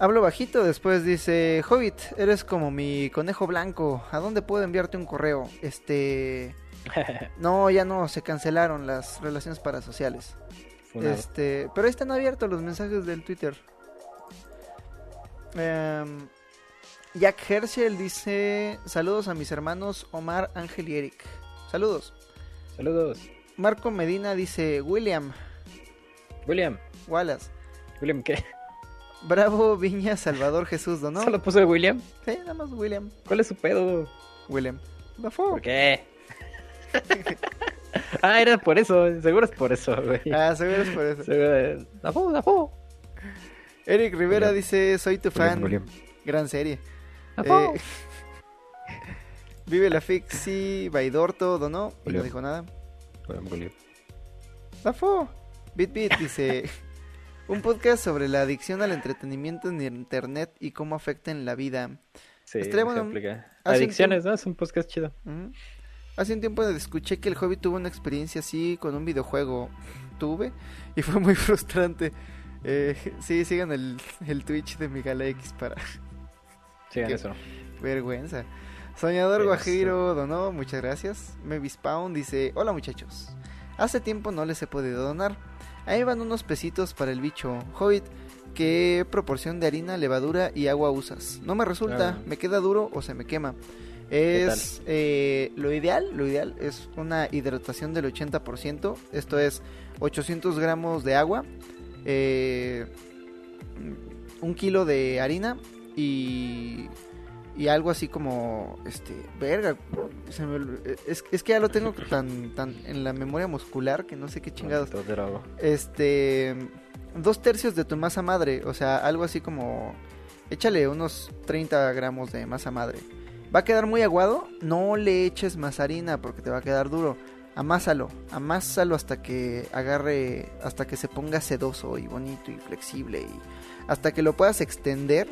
Hablo bajito, después dice, Hobbit, eres como mi conejo blanco, ¿a dónde puedo enviarte un correo? Este... No, ya no, se cancelaron las relaciones parasociales. Funado. Este, pero ahí están abiertos los mensajes del Twitter. Em, Jack Herschel dice: Saludos a mis hermanos Omar, Ángel y Eric. Saludos. Saludos. Marco Medina dice: William, William. Wallace, William, ¿qué? Bravo, Viña, Salvador Jesús, ¿no? ¿Solo puso el William? Sí, nada más William. ¿Cuál es su pedo? William. Bafo. ¿Por qué? ah, era por eso. Seguro es por eso, güey. Ah, seguro es por eso. Seguro es... ¡Dafo, dafo! Eric Rivera William. dice: Soy tu fan. William. Gran serie. Eh, Vive la Fixi, Baidorto, donó. Y no dijo nada. Bafo. Bit Bit dice un podcast sobre la adicción al entretenimiento en internet y cómo afecta en la vida. Sí, un Adicciones, ¿no? Es un podcast chido. Hace un tiempo escuché que el hobby tuvo una experiencia así con un videojuego. Tuve y fue muy frustrante. Eh, sí, sigan el, el Twitch de Migala X para, Sí, Qué eso. Vergüenza. Soñador. Guajiro donó, muchas gracias. Mavis Pound dice, hola muchachos. Hace tiempo no les he podido donar. Ahí van unos pesitos para el bicho. Hobbit, ¿qué proporción de harina, levadura y agua usas? No me resulta, Ah. me queda duro o se me quema. Es eh, lo ideal, lo ideal es una hidratación del 80%. Esto es 800 gramos de agua, eh, un kilo de harina y, y algo así como, este, verga, se me ol- es, es que ya lo tengo tan, tan en la memoria muscular que no sé qué chingados. Este, dos tercios de tu masa madre, o sea, algo así como, échale unos 30 gramos de masa madre. Va a quedar muy aguado, no le eches más harina porque te va a quedar duro. Amásalo, amásalo hasta que agarre, hasta que se ponga sedoso y bonito y flexible y hasta que lo puedas extender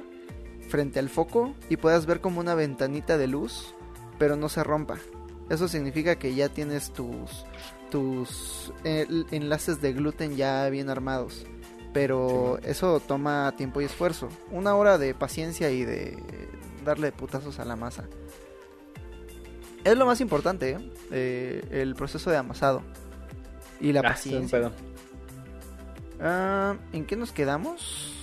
frente al foco y puedas ver como una ventanita de luz, pero no se rompa. Eso significa que ya tienes tus tus enlaces de gluten ya bien armados. Pero eso toma tiempo y esfuerzo. Una hora de paciencia y de darle putazos a la masa. Es lo más importante, ¿eh? Eh, el proceso de amasado. Y la Ah, paciencia. pedo. Ah, ¿En qué nos quedamos?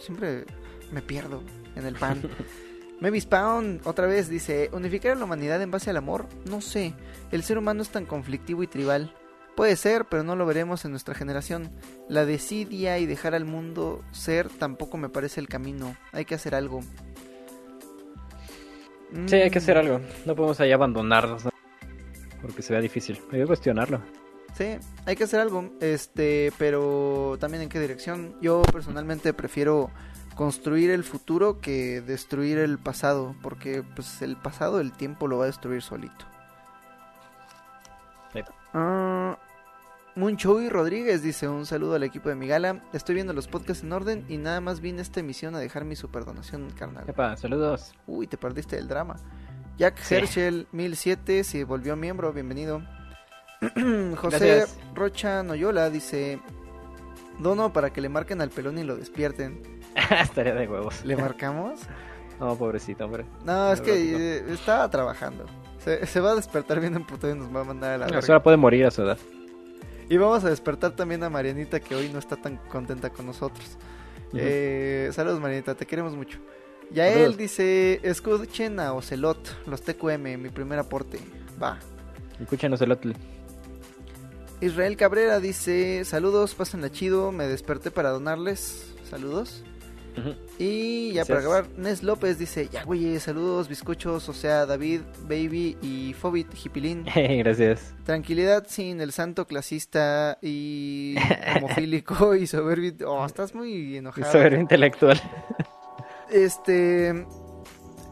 Siempre me pierdo en el pan. Mavis Pound otra vez dice, unificar a la humanidad en base al amor, no sé, el ser humano es tan conflictivo y tribal. Puede ser, pero no lo veremos en nuestra generación. La desidia y dejar al mundo ser tampoco me parece el camino. Hay que hacer algo. Sí, hay que hacer Mm, algo. No podemos ahí abandonarnos. ¿no? Porque se vea difícil. Hay que cuestionarlo. Sí, hay que hacer algo, este, pero también en qué dirección. Yo personalmente prefiero construir el futuro que destruir el pasado, porque pues el pasado el tiempo lo va a destruir solito. Sí. Ah, Munchoy Rodríguez dice un saludo al equipo de Migala. Estoy viendo los podcasts en orden y nada más vine a esta emisión a dejar mi super donación, carnal. Epa, saludos. Uy, te perdiste el drama. Jack Sí. Herschel 1007 se volvió miembro, bienvenido. José Gracias. Rocha Noyola dice: Dono para que le marquen al pelón y lo despierten. Estaría de huevos. ¿Le marcamos? No, pobrecito, hombre. No, es No, que no. eh, estaba trabajando. Se, se va a despertar bien emputado y nos va a mandar a la La verga. señora puede morir a su edad. Y vamos a despertar también a Marianita que hoy no está tan contenta con nosotros. Eh, saludos Marianita, te queremos mucho. Ya él dice, escuchen a Ocelot, los TQM, mi primer aporte. Va. Escúchenos el otro. Israel Cabrera dice, saludos, pásenla chido, me desperté para donarles. Saludos. Y ya Gracias. para acabar, Nes López dice, ya güey, saludos, bizcochos, o sea, David, Baby y Fobit, Hipilín. Gracias. Tranquilidad sin el santo clasista y homofílico y soberbio. Oh, estás muy enojado. Soberbio intelectual. Este,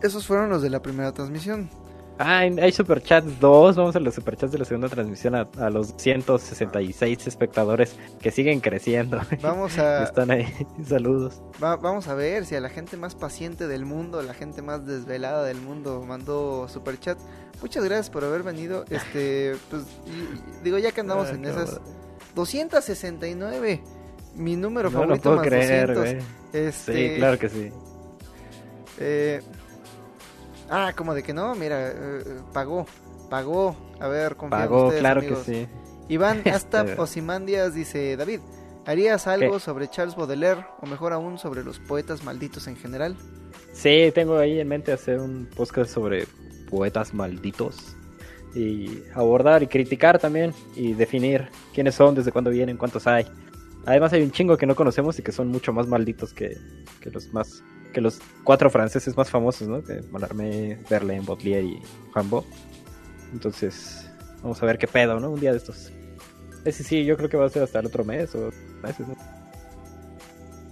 esos fueron los de la primera transmisión. Ah, hay superchats 2. Vamos a los superchats de la segunda transmisión a, a los 166 espectadores que siguen creciendo. Vamos a, Están ahí. Saludos. va- vamos a ver si a la gente más paciente del mundo, la gente más desvelada del mundo mandó superchat. Muchas gracias por haber venido. Este, pues, y- digo, ya que andamos Ah, en qué esas bueno. 269, mi número No lo favorito puedo más creer, 200. güey. Este, Sí, claro que sí. Eh, ah, como de que no, mira, eh, pagó, pagó. A ver, confío en Pagó, ustedes, claro amigos. que sí. Iván hasta Osimandias dice, David, ¿harías algo ¿Qué? sobre Charles Baudelaire o mejor aún sobre los poetas malditos en general? Sí, tengo ahí en mente hacer un podcast sobre poetas malditos. Y abordar y criticar también. Y definir quiénes son, desde cuándo vienen, cuántos hay. Además hay un chingo que no conocemos y que son mucho más malditos que, que los más que los cuatro franceses más famosos, ¿no? Que Mallarmé, Verlaine, Baudelaire y Rambo. Entonces, vamos a ver qué pedo, ¿no? Un día de estos. Ese sí, yo creo que va a ser hasta el otro mes o meses, ¿no?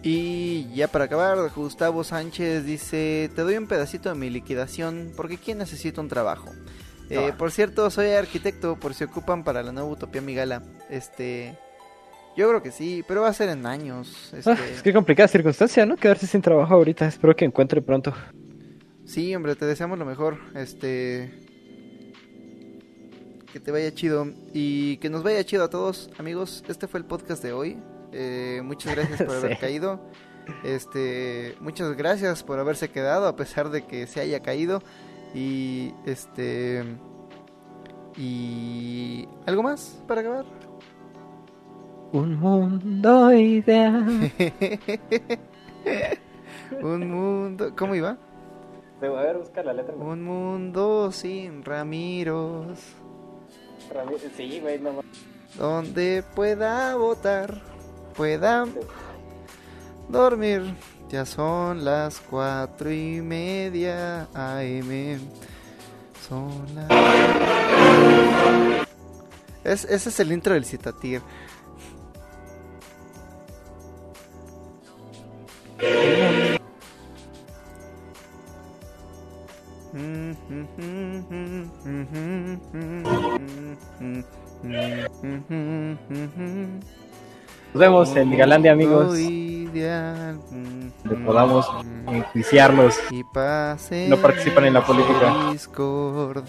Y ya para acabar, Gustavo Sánchez dice, te doy un pedacito de mi liquidación porque ¿quién necesita un trabajo? Eh, Ah. por cierto, soy arquitecto por si ocupan para la nueva Utopía Migala. Este, yo creo que sí, pero va a ser en años. Este, Ah, es que complicada circunstancia, ¿no? Quedarse sin trabajo ahorita. Espero que encuentre pronto. Sí, hombre, te deseamos lo mejor. Este. Que te vaya chido. Y que nos vaya chido a todos, amigos. Este fue el podcast de hoy. Eh, muchas gracias por haber Sí. caído. Este, muchas gracias por haberse quedado a pesar de que se haya caído. Y este. Y. ¿Algo más para acabar? Un mundo ideal. Un mundo. ¿Cómo iba? A ver, busca la letra. Un mundo sin Ramiros. Sí, güey, no Donde pueda votar, pueda dormir. Ya son las cuatro y media AM. Son las... Es, ese es el intro del Citatir. Nos vemos en Galán de Amigos. Donde podamos enjuiciarlos. No participan en la política. Discord.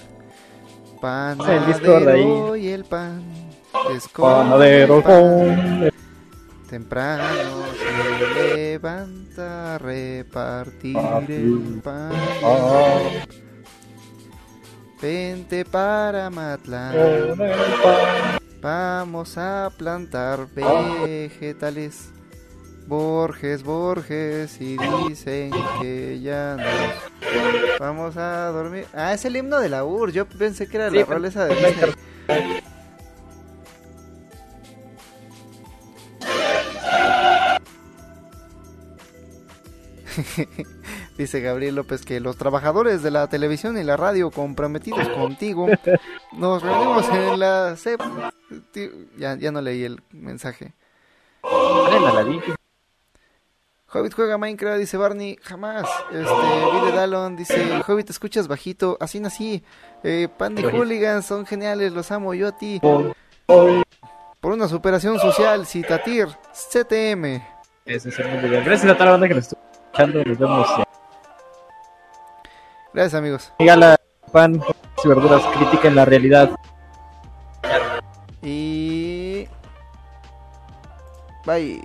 el Discord ahí. Panadero y el pan. Temprano se levanta a repartir el pan. Ah. Vente para Matlán. Vamos a plantar vegetales. Borges, Borges, y dicen que ya nos vamos a dormir. Ah, es el himno de la UR. Yo pensé que era Sí, la rola esa de Disney. Dice Gabriel López que los trabajadores de la televisión y la radio comprometidos contigo nos reunimos en la CEP. Ya, ya no leí el mensaje. Hobbit juega Minecraft, dice Barney, jamás. Este, Vide Dallon dice, Hobbit, escuchas bajito, así nací. Eh, Pandy Oye. Hooligans son geniales, los amo yo a ti. Por- por- una superación social, Citatir, CTM. Ese es el. Gracias a toda la banda que nos estuvo escuchando. Nos vemos. Gracias amigos. Gala, pan y verduras, critiquen la realidad. Y... Bye.